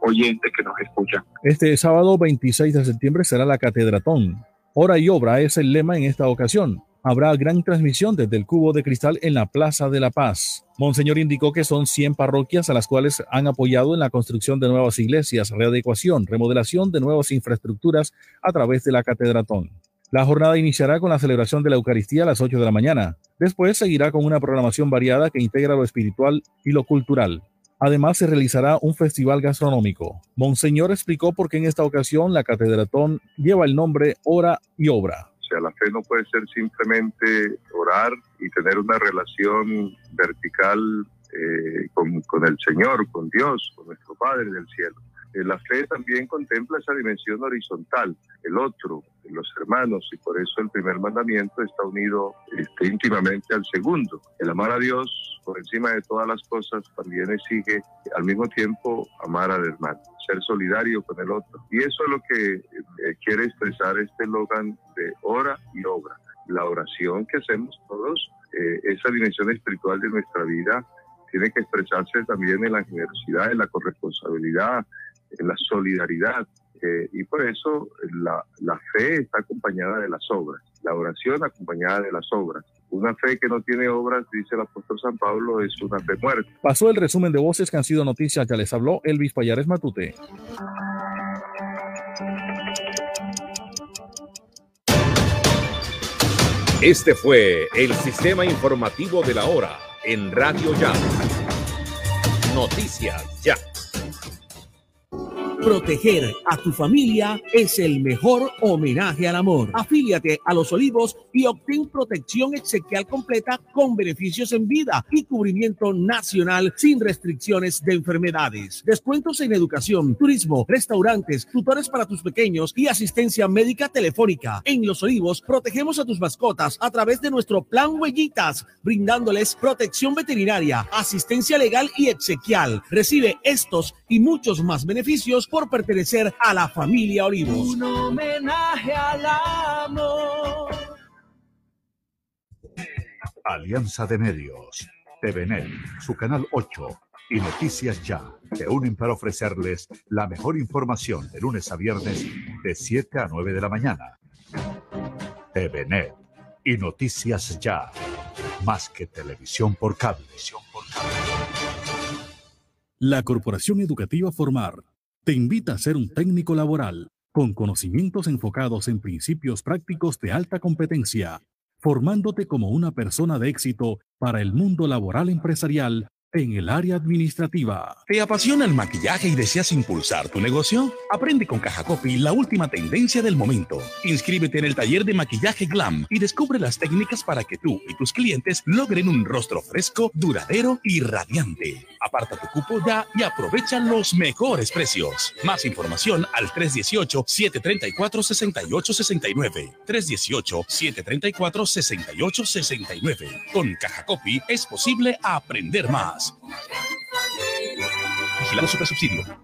oyentes que nos escuchan. Este sábado 26 de septiembre será la Catedratón. Hora y obra es el lema en esta ocasión habrá gran transmisión desde el Cubo de Cristal en la Plaza de la Paz. Monseñor indicó que son 100 parroquias a las cuales han apoyado en la construcción de nuevas iglesias, readecuación, remodelación de nuevas infraestructuras a través de la Catedratón. La jornada iniciará con la celebración de la Eucaristía a las 8 de la mañana. Después seguirá con una programación variada que integra lo espiritual y lo cultural. Además, se realizará un festival gastronómico. Monseñor explicó por qué en esta ocasión la Catedratón lleva el nombre Hora y Obra. O sea, la fe no puede ser simplemente orar y tener una relación vertical eh, con, con, el Señor, con Dios, con nuestro Padre del cielo. Eh, la fe también contempla esa dimensión horizontal, el otro, los hermanos, y por eso el primer mandamiento está unido este, íntimamente al segundo. El amar a Dios por encima de todas las cosas también exige al mismo tiempo amar al hermano, ser solidario con el otro. Y eso es lo que eh, quiere expresar este eslogan de hora y obra. La oración que hacemos todos, eh, esa dimensión espiritual de nuestra vida, tiene que expresarse también en la generosidad, en la corresponsabilidad, la solidaridad. Eh, y por eso la, la, fe está acompañada de las obras, la oración acompañada de las obras. Una fe que no tiene obras, dice el apóstol San Pablo, es una fe muerta. Pasó el resumen de voces que han sido noticias, ya les habló Elvis Payares Matute. Este fue el sistema informativo de la hora en Radio Ya. Noticias Ya. Proteger a tu familia es el mejor homenaje al amor. Afíliate a Los Olivos y obtén protección exequial completa con beneficios en vida y cubrimiento nacional sin restricciones de enfermedades. Descuentos en educación, turismo, restaurantes, tutores para tus pequeños y asistencia médica telefónica. En Los Olivos protegemos a tus mascotas a través de nuestro plan Huellitas, brindándoles protección veterinaria, asistencia legal y exequial. Recibe estos y muchos más beneficios por pertenecer a la familia Olivos. Un homenaje al amor. Alianza de Medios, TVNet, su canal 8, y Noticias Ya se unen para ofrecerles la mejor información de lunes a viernes de 7 a 9 de la mañana. TVNet y Noticias Ya, más que televisión por cable. La Corporación Educativa Formar te invita a ser un técnico laboral con conocimientos enfocados en principios prácticos de alta competencia, formándote como una persona de éxito para el mundo laboral empresarial en el área administrativa. ¿Te apasiona el maquillaje y deseas impulsar tu negocio? Aprende con Caja Copy la última tendencia del momento. Inscríbete en el taller de maquillaje Glam y descubre las técnicas para que tú y tus clientes logren un rostro fresco, duradero y radiante. Aparta tu cupo ya y aprovecha los mejores precios. Más información al 318-734-6869. 318-734-6869. Con Caja Copy es posible aprender más. Vigilado Super Subsidio.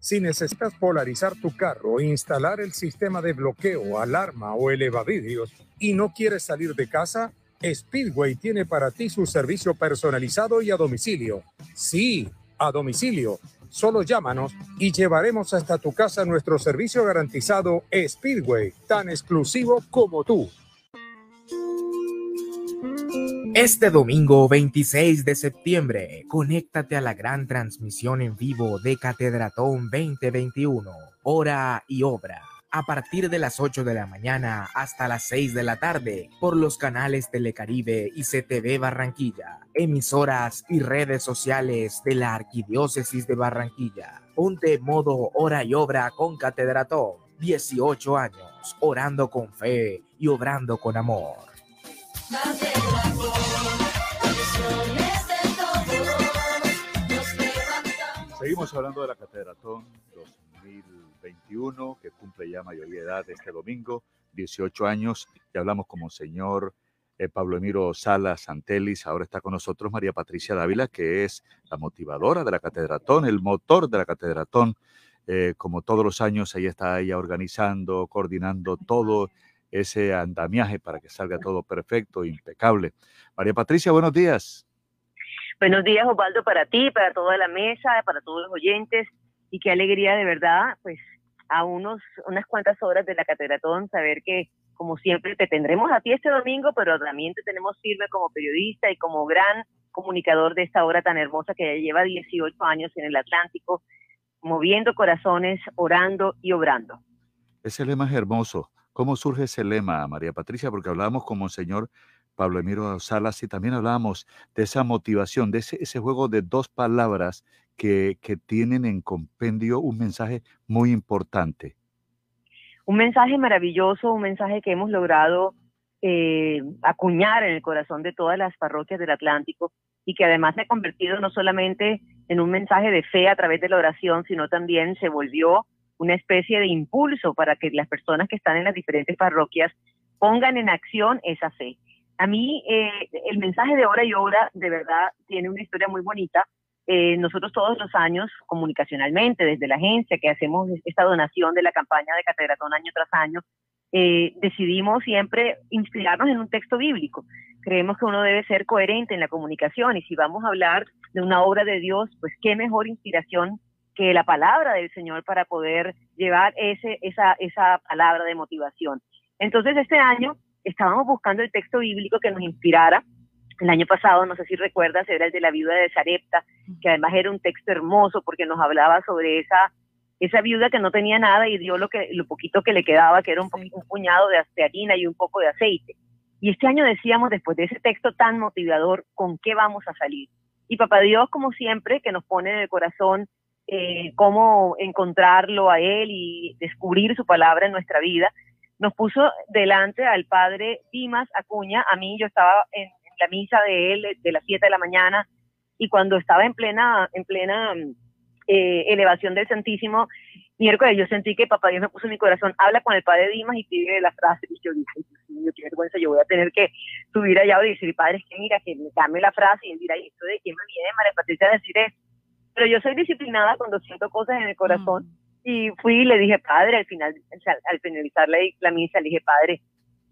Si necesitas polarizar tu carro, instalar el sistema de bloqueo, alarma o elevavidrios y no quieres salir de casa, Speedway tiene para ti su servicio personalizado y a domicilio. Sí, a domicilio. Solo llámanos y llevaremos hasta tu casa nuestro servicio garantizado Speedway, tan exclusivo como tú. Este domingo 26 de septiembre, conéctate a la gran transmisión en vivo de Catedratón 2021, hora y obra, a partir de las 8 de la mañana hasta las 6 de la tarde, por los canales Telecaribe y CTV Barranquilla, emisoras y redes sociales de la Arquidiócesis de Barranquilla. Ponte modo hora y obra con Catedratón, 18 años, orando con fe y obrando con amor. Seguimos hablando de la Catedratón 2021, que cumple ya mayoría de edad este domingo, 18 años, y hablamos como señor eh, Pablo Emiro Salas Santelis, ahora está con nosotros María Patricia Dávila, que es la motivadora de la Catedratón, el motor de la Catedratón. Eh, como todos los años, ahí está ella organizando, coordinando todo ese andamiaje para que salga todo perfecto, impecable. María Patricia, buenos días. Buenos días, Osvaldo, para ti, para toda la mesa, para todos los oyentes, y qué alegría de verdad, pues a unos unas cuantas horas de la Catedratón, saber que como siempre te tendremos a ti este domingo, pero también te tenemos firme como periodista y como gran comunicador de esta obra tan hermosa que ya lleva 18 años en el Atlántico, moviendo corazones, orando y obrando. Ese es hermoso. ¿Cómo surge ese lema, María Patricia? Porque hablábamos con señor Pablo Emiro Salas y también hablábamos de esa motivación, de ese, juego de dos palabras que, tienen en compendio un mensaje muy importante. Un mensaje maravilloso, un mensaje que hemos logrado eh, acuñar en el corazón de todas las parroquias del Atlántico y que además se ha convertido no solamente en un mensaje de fe a través de la oración, sino también se volvió una especie de impulso para que las personas que están en las diferentes parroquias pongan en acción esa fe. A mí eh, el mensaje de hora y obra de verdad tiene una historia muy bonita. Eh, nosotros todos los años, comunicacionalmente, desde la agencia que hacemos esta donación de la campaña de Catedratón año tras año, eh, decidimos siempre inspirarnos en un texto bíblico. Creemos que uno debe ser coherente en la comunicación y si vamos a hablar de una obra de Dios, pues qué mejor inspiración que la palabra del Señor para poder llevar ese, esa, esa palabra de motivación. Entonces, este año estábamos buscando el texto bíblico que nos inspirara El año pasado, no sé si recuerdas, era el de la viuda de Sarepta, que además era un texto hermoso porque nos hablaba sobre esa esa viuda que no tenía nada y dio lo que lo poquito que le quedaba, que era un, un puñado de, de harina y un poco de aceite. Y este año decíamos, después de ese texto tan motivador, ¿con qué vamos a salir? Y Papá Dios, como siempre, que nos pone en el corazón eh, cómo encontrarlo a Él y descubrir su palabra en nuestra vida, nos puso delante al Padre Dimas Acuña. A mí yo estaba en, la misa de él de las 7 de la mañana y cuando estaba en plena, en plena eh, elevación del Santísimo, miércoles yo sentí que Papá Dios me puso en mi corazón, habla con el Padre Dimas y pide la frase. Y yo dije, qué vergüenza, yo voy a tener que subir allá y decir, Padre, es que mira, que me dame la frase y él dirá, ¿y esto de quién me viene, María Patricia, a decir eso? Pero yo soy disciplinada cuando siento cosas en el corazón. Y fui y le dije, Padre, al final, al finalizar la, la misa, le dije, Padre,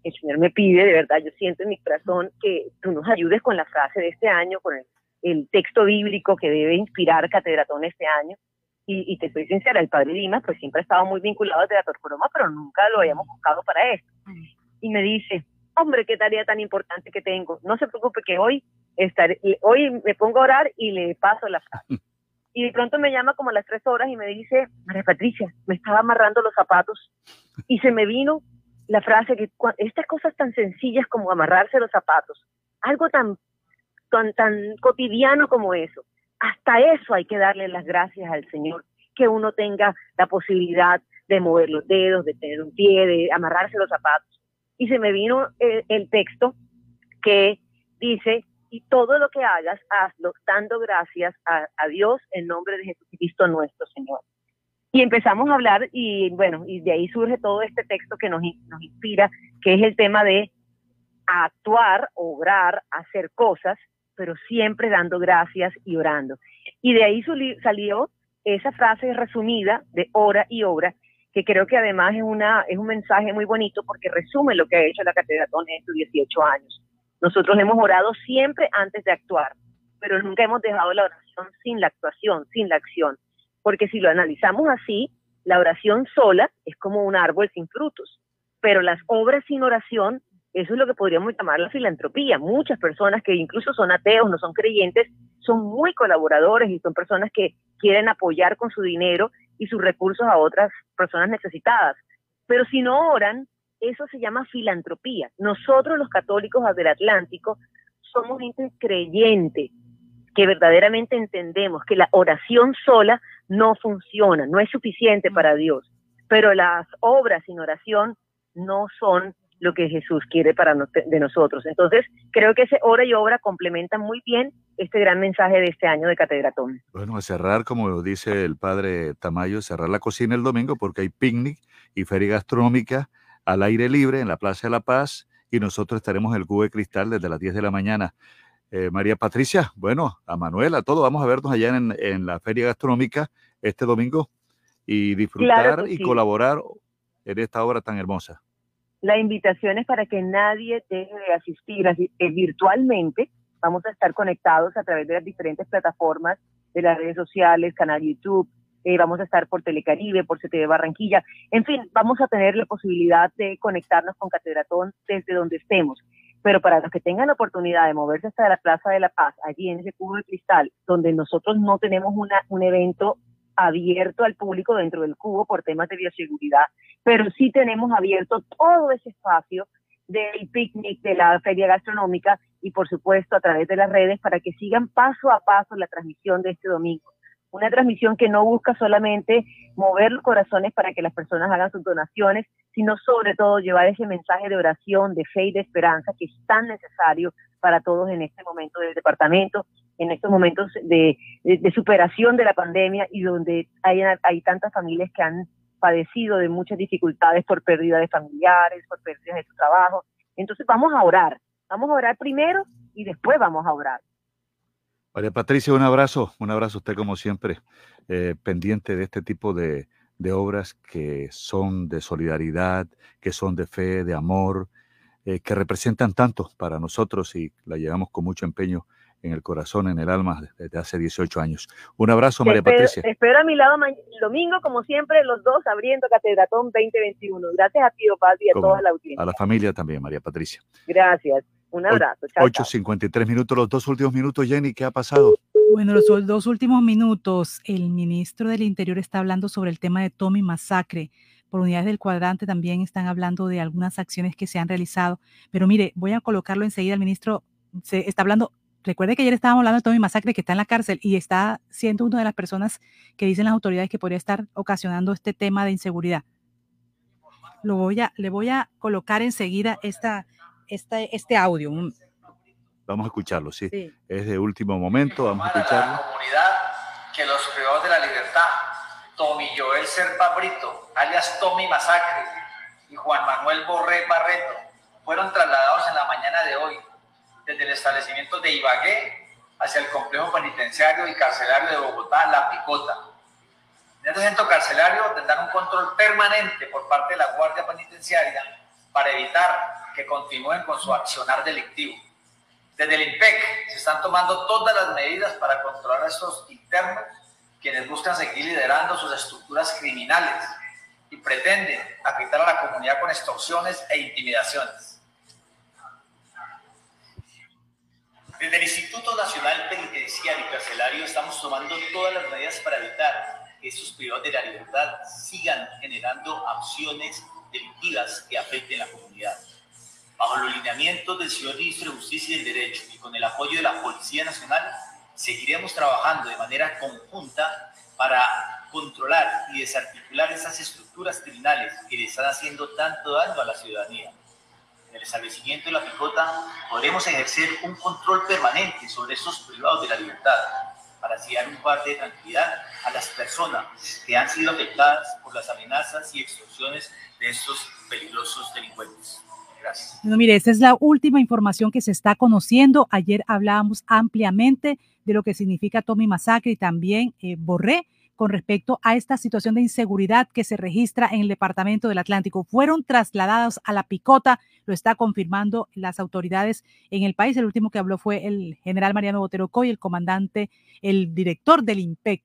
el Señor me pide, de verdad, yo siento en mi corazón que tú nos ayudes con la frase de este año, con el, el texto bíblico que debe inspirar Catedratón este año. Y, y, te estoy sincera, el padre Dimas pues siempre ha estado muy vinculado a Teatro Coroma, pero nunca lo habíamos buscado para esto. Y me dice, hombre, qué tarea tan importante que tengo. No se preocupe que hoy estaré, hoy me pongo a orar y le paso la frase. Y de pronto me llama como a las tres horas y me dice, María Patricia, me estaba amarrando los zapatos y se me vino la frase que estas cosas tan sencillas como amarrarse los zapatos, algo tan, tan, cotidiano como eso, hasta eso hay que darle las gracias al Señor, que uno tenga la posibilidad de mover los dedos, de tener un pie, de amarrarse los zapatos. Y se me vino el, el texto que dice, y todo lo que hagas, hazlo dando gracias a, Dios en nombre de Jesucristo nuestro Señor. Y empezamos a hablar y bueno, y de ahí surge todo este texto que nos, inspira, que es el tema de actuar, obrar, hacer cosas, pero siempre dando gracias y orando. Y de ahí salió esa frase resumida de hora y obra, que creo que además es, una, un mensaje muy bonito porque resume lo que ha hecho la Catedratón en estos 18 años. Nosotros hemos orado siempre antes de actuar, pero nunca hemos dejado la oración sin la actuación, sin la acción. Porque si lo analizamos así, la oración sola es como un árbol sin frutos, pero las obras sin oración, eso es lo que podríamos llamar la filantropía. Muchas personas que incluso son ateos, no son creyentes, son muy colaboradores y son personas que quieren apoyar con su dinero y sus recursos a otras personas necesitadas. Pero si no oran, eso se llama filantropía. Nosotros los católicos del Atlántico somos gente creyente, que verdaderamente entendemos que la oración sola no funciona, no es suficiente para Dios, pero las obras sin oración no son lo que Jesús quiere para de nosotros. Entonces, creo que ese hora y obra complementan muy bien este gran mensaje de este año de Catedratón. Bueno, a cerrar, como dice el padre Tamayo, cerrar la cocina el domingo porque hay picnic y feria gastronómica al aire libre en la Plaza de la Paz y nosotros estaremos en el Cubo de Cristal desde las 10 de la mañana. Eh, María Patricia, bueno, a Manuela, a todos, vamos a vernos allá en, en la Feria Gastronómica este domingo y disfrutar y sí. colaborar en esta obra tan hermosa. La invitación es para que nadie deje de asistir así, eh, virtualmente. Vamos a estar conectados a través de las diferentes plataformas de las redes sociales, canal YouTube, eh, vamos a estar por Telecaribe, por CTV Barranquilla, en fin, vamos a tener la posibilidad de conectarnos con Catedratón desde donde estemos. Pero para los que tengan la oportunidad de moverse hasta la Plaza de la Paz, allí en ese cubo de cristal, donde nosotros no tenemos una, un evento abierto al público dentro del cubo por temas de bioseguridad, pero sí tenemos abierto todo ese espacio del picnic, de la feria gastronómica y por supuesto a través de las redes para que sigan paso a paso la transmisión de este domingo una transmisión que no busca solamente mover los corazones para que las personas hagan sus donaciones, sino sobre todo llevar ese mensaje de oración, de fe y de esperanza que es tan necesario para todos en este momento del departamento, en estos momentos de, superación de la pandemia y donde hay, hay tantas familias que han padecido de muchas dificultades por pérdida de familiares, por pérdida de su trabajo. Entonces vamos a orar, vamos a orar primero y después vamos a orar. María Patricia, un abrazo, un abrazo a usted como siempre, eh, pendiente de este tipo de, de, obras que son de solidaridad, que son de fe, de amor, eh, que representan tanto para nosotros y la llevamos con mucho empeño en el corazón, en el alma, desde hace 18 años. Un abrazo, María espero, Patricia. Espero a mi lado el domingo, como siempre, los dos abriendo Catedratón 2021. Gracias a ti, Paz, y a como, toda la audiencia. A la familia también, María Patricia. Gracias. Un abrazo. Chao, 8.53 minutos, los dos últimos minutos, Jenny, ¿qué ha pasado? Bueno, los dos últimos minutos, el ministro del Interior está hablando sobre el tema de Tommy Masacre. Por unidades del cuadrante también están hablando de algunas acciones que se han realizado. Pero mire, voy a colocarlo enseguida. El ministro se está hablando. Recuerde que ayer estábamos hablando de Tommy Masacre, que está en la cárcel y está siendo una de las personas que dicen las autoridades que podría estar ocasionando este tema de inseguridad. Lo voy a, le voy a colocar enseguida esta, esta, este audio. Vamos a escucharlo, sí. Es de último momento, vamos a escucharlo. La comunidad que los privados de la libertad, Tommy Joel Serpa Brito, alias Tommy Masacre, y Juan Manuel Borré Barreto, fueron trasladados en la mañana de hoy desde el establecimiento de Ibagué hacia el complejo penitenciario y carcelario de Bogotá, La Picota. En este centro carcelario tendrán un control permanente por parte de la Guardia Penitenciaria para evitar que continúen con su accionar delictivo. Desde el IMPEC se están tomando todas las medidas para controlar a estos internos quienes buscan seguir liderando sus estructuras criminales y pretenden afectar a la comunidad con extorsiones e intimidaciones. Desde el Instituto Nacional Penitenciario y Carcelario estamos tomando todas las medidas para evitar que estos privados de la libertad sigan generando acciones delictivas que afecten a la comunidad. Bajo los lineamientos del señor ministro de Justicia y del Derecho y con el apoyo de la Policía Nacional, seguiremos trabajando de manera conjunta para controlar y desarticular esas estructuras criminales que le están haciendo tanto daño a la ciudadanía. En el establecimiento de la picota podremos ejercer un control permanente sobre estos privados de la libertad para así dar un parte de tranquilidad a las personas que han sido afectadas por las amenazas y extorsiones de estos peligrosos delincuentes. Gracias. No, mire, esta es la última información que se está conociendo. Ayer hablábamos ampliamente de lo que significa Tommy Masacre y también eh, Borré con respecto a esta situación de inseguridad que se registra en el departamento del Atlántico. Fueron trasladados a la picota, lo está confirmando las autoridades en el país. El último que habló fue el general Mariano Botero Coy, el comandante, el director del IMPEC.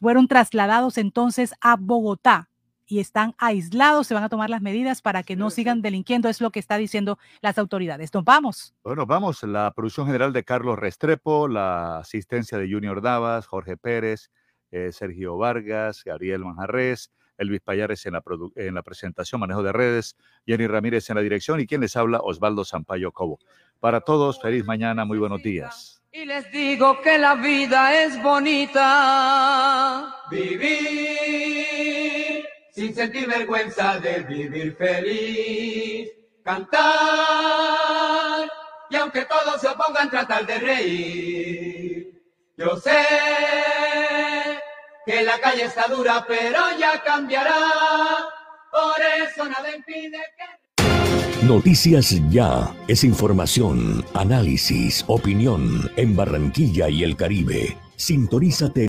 Fueron trasladados entonces a Bogotá, y están aislados, se van a tomar las medidas para que no sigan delinquiendo, es lo que está diciendo las autoridades. Nos vamos. Bueno, vamos, la producción general de Carlos Restrepo, la asistencia de Junior Davas, Jorge Pérez, eh, Sergio Vargas, Gabriel Manjarres, Elvis Payares en la, en la presentación, manejo de redes, Jenny Ramírez en la dirección y quien les habla, Osvaldo Sampaio Cobo. Para todos, feliz mañana, muy buenos días. Y les digo que la vida es bonita. Vivir sin sentir vergüenza de vivir feliz, cantar, y aunque todos se opongan, tratar de reír. Yo sé que la calle está dura, pero ya cambiará, por eso nada impide que... Noticias Ya es información, análisis, opinión en Barranquilla y el Caribe. Sintonízate